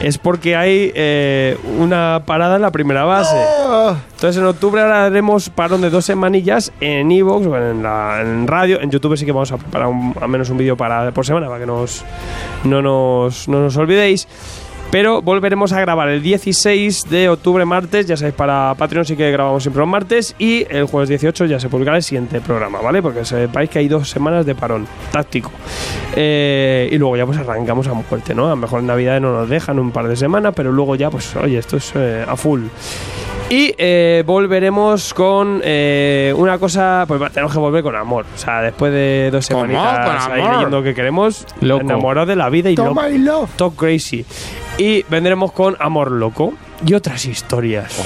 es porque hay eh, una parada en la primera base. Entonces en octubre ahora haremos parón de dos semanillas en Evox, en, la, en radio, en YouTube sí que vamos a preparar un- al menos un vídeo para por semana para que nos, no, nos, no nos olvidéis. Pero volveremos a grabar el 16 de octubre, martes. Ya sabéis, para Patreon sí que grabamos siempre los martes. Y el jueves 18 ya se publicará el siguiente programa, ¿vale? Porque sepáis que hay dos semanas de parón táctico. Eh, y luego ya pues arrancamos a muerte, ¿no? A lo mejor en Navidad no nos dejan un par de semanas, pero luego ya, pues, oye, esto es eh, a full. Y eh, volveremos con eh, una cosa, pues tenemos que volver con amor. O sea, después de dos ¿Con ahí amor? leyendo lo que queremos, Loco. enamorados de la vida y loco. Toma y love. Talk Crazy. Y vendremos con Amor Loco y otras historias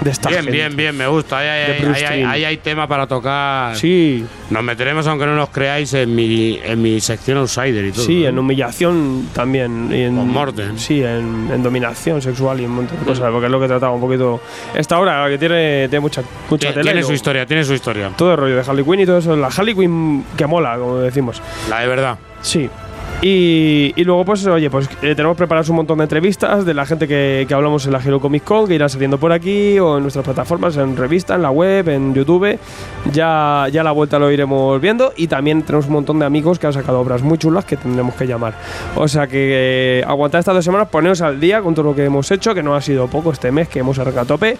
de esta Bien, gente. bien, bien, me gusta. Ahí, ahí, De ahí, hay tema para tocar. Sí, Nos meteremos, aunque no nos creáis, en mi, en mi sección Outsider y todo. sí, ¿no? en humillación también. y en, Con Morten. Sí, en, en dominación sexual y un montón de cosas, porque es lo que trataba un poquito esta hora, que tiene, tiene mucha, mucha tela. y tiene su historia, tiene su historia. Todo el rollo de Harley Quinn y todo eso. La Harley Quinn que mola, como decimos. La de verdad. Sí. Y, luego, pues, oye, pues eh, tenemos preparados un montón de entrevistas de la gente que, que hablamos en la Hero Comic Con, que irán saliendo por aquí, o en nuestras plataformas, en revista, en la web, en YouTube. Ya, ya la vuelta lo iremos viendo. Y también tenemos un montón de amigos que han sacado obras muy chulas que tendremos que llamar. O sea que eh, aguantad estas dos semanas, poneros al día con todo lo que hemos hecho, que no ha sido poco este mes, que hemos arrancado a tope.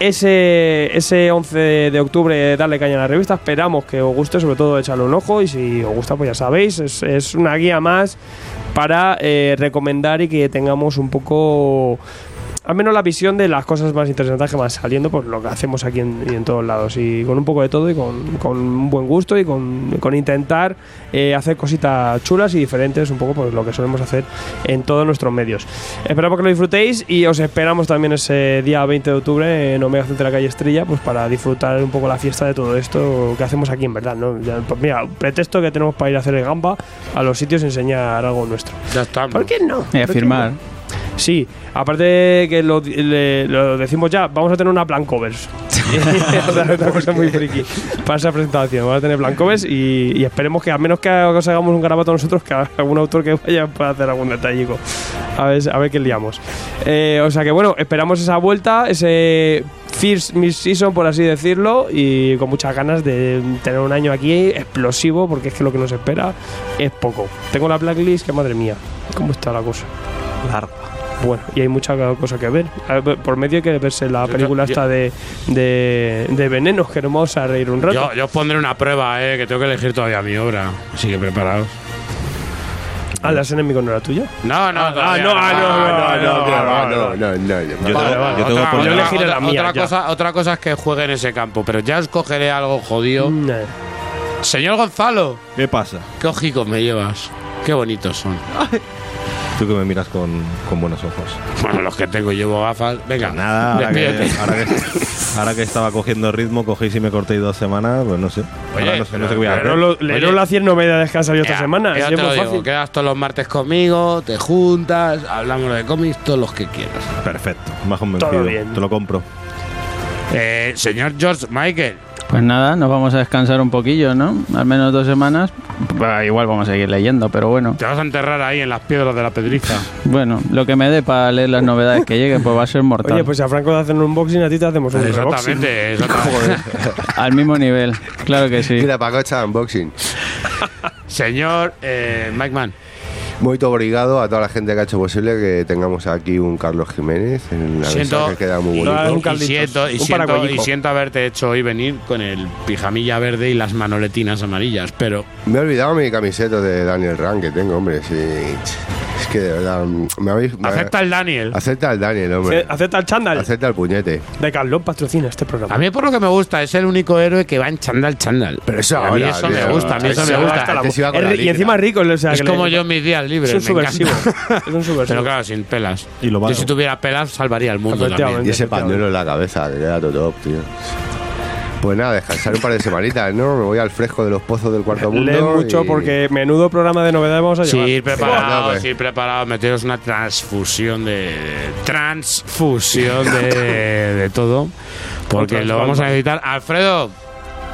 Ese, ese 11 de octubre darle caña a la revista. Esperamos que os guste, sobre todo echarle un ojo. Y si os gusta, pues ya sabéis, es, es una guía más para eh, recomendar y que tengamos un poco al menos la visión de las cosas más interesantes que van saliendo por lo que hacemos aquí en, y en todos lados y con un poco de todo y con, con un buen gusto y con, con intentar eh, hacer cositas chulas y diferentes un poco por lo que solemos hacer en todos nuestros medios esperamos que lo disfrutéis y os esperamos también ese día 20 de octubre en Omega la calle Estrella pues para disfrutar un poco la fiesta de todo esto que hacemos aquí en verdad ¿no? Ya, pues mira, un pretexto que tenemos para ir a hacer el gamba a los sitios y enseñar algo nuestro Ya estamos. ¿por qué no? Y a ¿Por qué firmar. no? Sí, aparte que lo, le- lo decimos ya, vamos a tener una plan covers. [LAUGHS] otra, cosa muy friki para esa presentación. Vamos a tener plan covers y, y esperemos que a menos que os hagamos un garabato nosotros, que algún autor que vaya pueda hacer algún detallico. A ver, a ver qué liamos. Eh, o sea que bueno, esperamos esa vuelta, ese first mid-season, por así decirlo, y con muchas ganas de tener un año aquí explosivo, porque es que lo que nos espera es poco. Tengo la blacklist, que madre mía, ¿cómo está la cosa? Larga bueno, y hay mucha cosa que ver. Por medio hay que verse la película yo, esta de, de, de que nos vamos a reír un rato. Yo, yo os pondré una prueba, eh, que tengo que elegir todavía mi obra, así que preparados. Ah, las enemigos no era tuya. No, no, no, no, no, no, no, no, no, Yo tengo que poner. Otra cosa, otra cosa es que juegue en ese campo, pero ya escogeré algo jodido. Señor Gonzalo. ¿Qué pasa? ¿Qué ojicos me llevas? Qué bonitos son. Tú que me miras con, con buenos ojos. Bueno, los que tengo llevo gafas. Venga, Nada, ahora que, despídete. ahora, que, [LAUGHS] ahora que estaba cogiendo ritmo, cogéis y me cortéis dos semanas, pues no sé. Oye, Ahora no sé, no sé qué voy a Pero hacer. lo- las 100 novedades que han salido esta semana. ya es te muy lo digo, fácil. quedas todos los martes conmigo, te juntas, hablamos de cómics, todos los que quieras. Perfecto, más convencido. Todo bien. Te lo compro. Eh, señor George Michael, Pues nada, nos vamos a descansar un poquillo, ¿no? Al menos dos semanas. Bah, igual vamos a seguir leyendo, pero bueno. te vas a enterrar ahí en las piedras de la pedriza. Bueno, lo que me dé para leer las novedades que lleguen, pues va a ser mortal. Oye, pues si a Franco te hacen un unboxing, a ti te hacemos un unboxing. Exactamente, [LAUGHS] exactamente. Al mismo nivel, claro que sí. Mira, Paco echa unboxing. Señor eh, Mike Mann, Muy obrigado a toda la gente que ha hecho posible que tengamos aquí un Carlos Jiménez en la Siento- que queda muy bonito. un y siento, y, un siento, y paraguayico. siento haberte hecho hoy venir con el pijamilla verde y las manoletinas amarillas, pero Me he olvidado mi camiseta de Daniel Rand que tengo, hombre. Sí. Que de verdad, me habéis. me- acepta el Daniel. Acepta el Daniel, hombre. Acepta el chándal. Acepta el puñete. De Carlos patrocina este programa. A mí por lo que me gusta es el único héroe que va en chándal chándal. Pero eso a mí ahora, eso tío. me gusta, a mí eso Eso me gusta. la- Antes iba con Es la ri- y encima rico. O sea, Es que como le- yo en mis días libres. Es un subversivo. es un subversivo. Pero claro, sin pelas. Y lo Yo si tuviera pelas salvaría el mundo también. Efectivamente. Y ese pañuelo en la cabeza, que todo top, tío. Pues nada, descansar un par de semanitas, ¿no? Me voy al fresco de los pozos del cuarto mundo. Lee mucho y- porque menudo programa de novedades vamos a llevar. Sí, preparados, sí, preparados. Meteros una transfusión de. Transfusión de, de todo. Porque lo vamos a necesitar. Alfredo,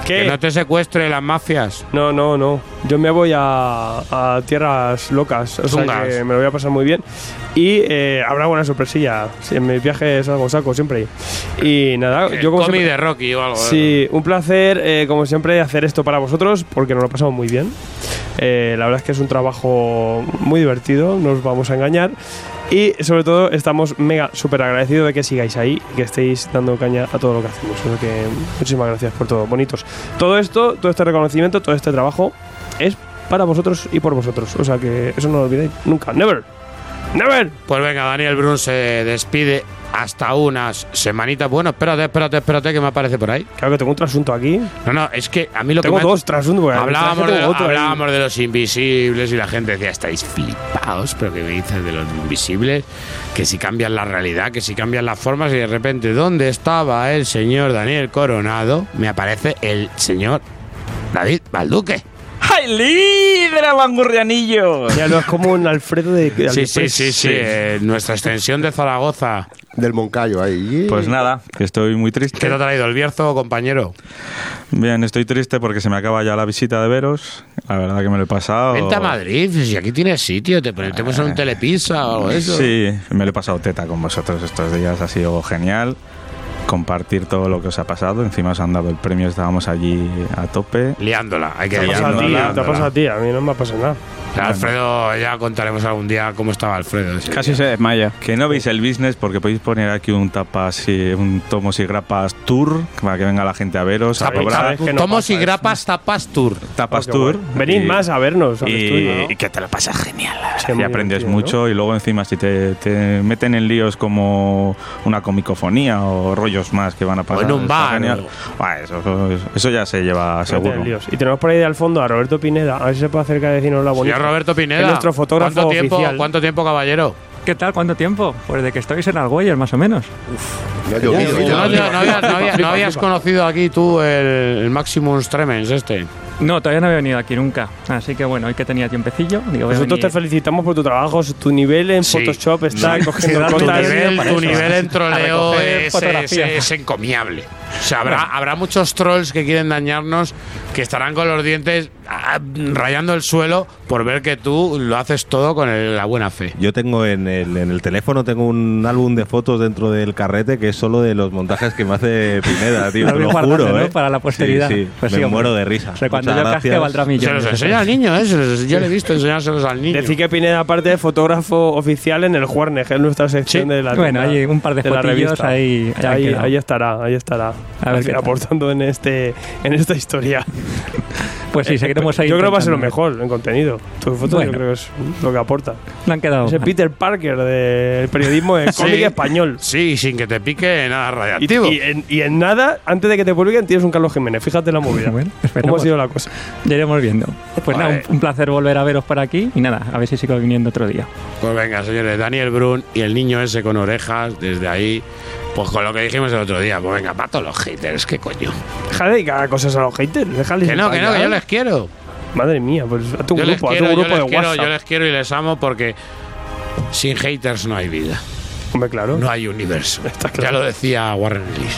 ¿Qué? que no te secuestre las mafias. No, no, no. Yo me voy a, a tierras locas. O sea que me lo voy a pasar muy bien. Y eh, habrá buena sorpresilla. Sí, en mis viajes algo saco siempre. Y nada, yo como siempre- de Rocky o algo. Sí, un placer, eh, como siempre, hacer esto para vosotros porque nos lo pasamos muy bien. Eh, la verdad es que es un trabajo muy divertido, no os vamos a engañar. Y sobre todo estamos mega súper agradecidos de que sigáis ahí y que estéis dando caña a todo lo que hacemos. Que muchísimas gracias por todo, bonitos. Todo esto, todo este reconocimiento, todo este trabajo es para vosotros y por vosotros. O sea que eso no lo olvidéis nunca. Never. Never. Pues venga, Daniel Brun se despide hasta unas semanitas. Bueno, espérate, espérate, espérate, que me aparece por ahí. Claro que tengo un trasunto aquí. No, no, es que a mí lo Tengo que ha- dos trasuntos. Hablábamos, tengo de, otro hablábamos de los invisibles y la gente decía, estáis flipados, pero ¿qué me dices de los invisibles? Que si cambian la realidad, que si cambian las formas y de repente, ¿dónde estaba el señor Daniel Coronado? Me aparece el señor David Balduque. ¡Ay, líder, mangurrianillo! Ya no es como un Alfredo de. de Sí, sí, sí, sí, eh, nuestra extensión de Zaragoza. Del Moncayo ahí. Pues nada, que estoy muy ¿Qué triste. te ha traído el Bierzo, compañero? Bien, estoy triste porque se me acaba ya la visita de veros. La verdad que me lo he pasado. Vente a Madrid, si aquí tienes sitio, te ponemos en un telepizza o algo de eso. Sí, me lo he pasado teta con vosotros estos días. Ha sido genial compartir todo lo que os ha pasado. Encima os han dado el premio, estábamos allí a tope. Liándola, hay que liándola. te ha pasado a ti, a mí no me ha pasado nada. Alfredo, ya contaremos algún día cómo estaba Alfredo. Casi día. se desmaya. Que no veis el business porque podéis poner aquí un tapas y un tomos y grapas tour para que venga la gente a veros, a que no Tomos y eso. grapas tapas tour. Tapas tour. bueno. Venid y- más a vernos al y, estudio. ¿no? y que te lo pasas genial. muy y aprendes mucho y luego encima si te, te meten en líos como una comicofonía o más que van a pasar. en un bar, eso, eso ya se lleva seguro. Y tenemos por ahí de al fondo a Roberto Pineda. A ver si se puede acercar a decirnos la bonita. Señor Roberto Pineda. Es nuestro fotógrafo ¿Cuánto tiempo, oficial. ¿Cuánto tiempo, caballero? ¿Qué tal? ¿Cuánto tiempo? Pues de que estáis en Argüelles, más o menos. No llovido, habías conocido aquí tú el, el Maximus Tremens este. No, todavía no había venido aquí nunca. Así que bueno, hoy que tenía tiempecillo, digo, Nosotros te felicitamos por tu trabajo. Tu nivel en Sí. Photoshop está No, cogiendo tu nivel, tu eso. nivel en troleo es, es, encomiable. O sea, habrá, habrá muchos trolls que quieren dañarnos que estarán con los dientes ah, rayando el suelo por ver que tú lo haces todo con el- la buena fe. Yo tengo en el, en el teléfono tengo un álbum de fotos dentro del carrete que es solo de los montajes que me hace Pineda, tío. [LAUGHS] Lo lo. ¿eh? Para la posteridad. Sí, sí. Pues me sí, muero de risa. O sea, cuando Muchas yo casque gracias. valdrá Se los enseña al niño, ¿eh? Los- yo le he visto enseñárselos al niño. Decir que Pineda, aparte de fotógrafo oficial en el Juarne, que es nuestra sección Sí. de la Bueno, hay un par de la fotillos revista. ahí- ahí ahí, estará, ahí estará. A ver aportando en este en esta historia. [LAUGHS] Pues sí, seguiremos ahí. Yo creo que va a ser lo intentándolo. mejor en contenido. Tu foto Bueno. yo creo que es lo que aporta. Le han quedado. Ese Peter Parker del periodismo de [LAUGHS] Sí. cómic español. Sí, sin que te pique nada Y, radiactivo. y en, y en nada, antes de que te publiquen, tienes un Carlos Jiménez. Fíjate la movida. Bueno, ¿Cómo ha sido la cosa? Ya iremos viendo. Pues nada, un, un placer volver a veros por aquí y nada, a ver si sigo viniendo otro día. Pues venga, señores, Daniel Brun y el niño ese con orejas, desde ahí, pues con lo que dijimos el otro día, pues venga, para todos los haters, qué coño. Deja de dedicar cosas a los haters. Déjales Que no, que no, que yo les quiero. Madre mía, pues Yo les grupo, quiero, un yo grupo de quiero, WhatsApp. yo les quiero y les amo porque sin haters no hay vida. Hombre, claro. No hay universo. [LAUGHS] Ya lo decía Warren Ellis.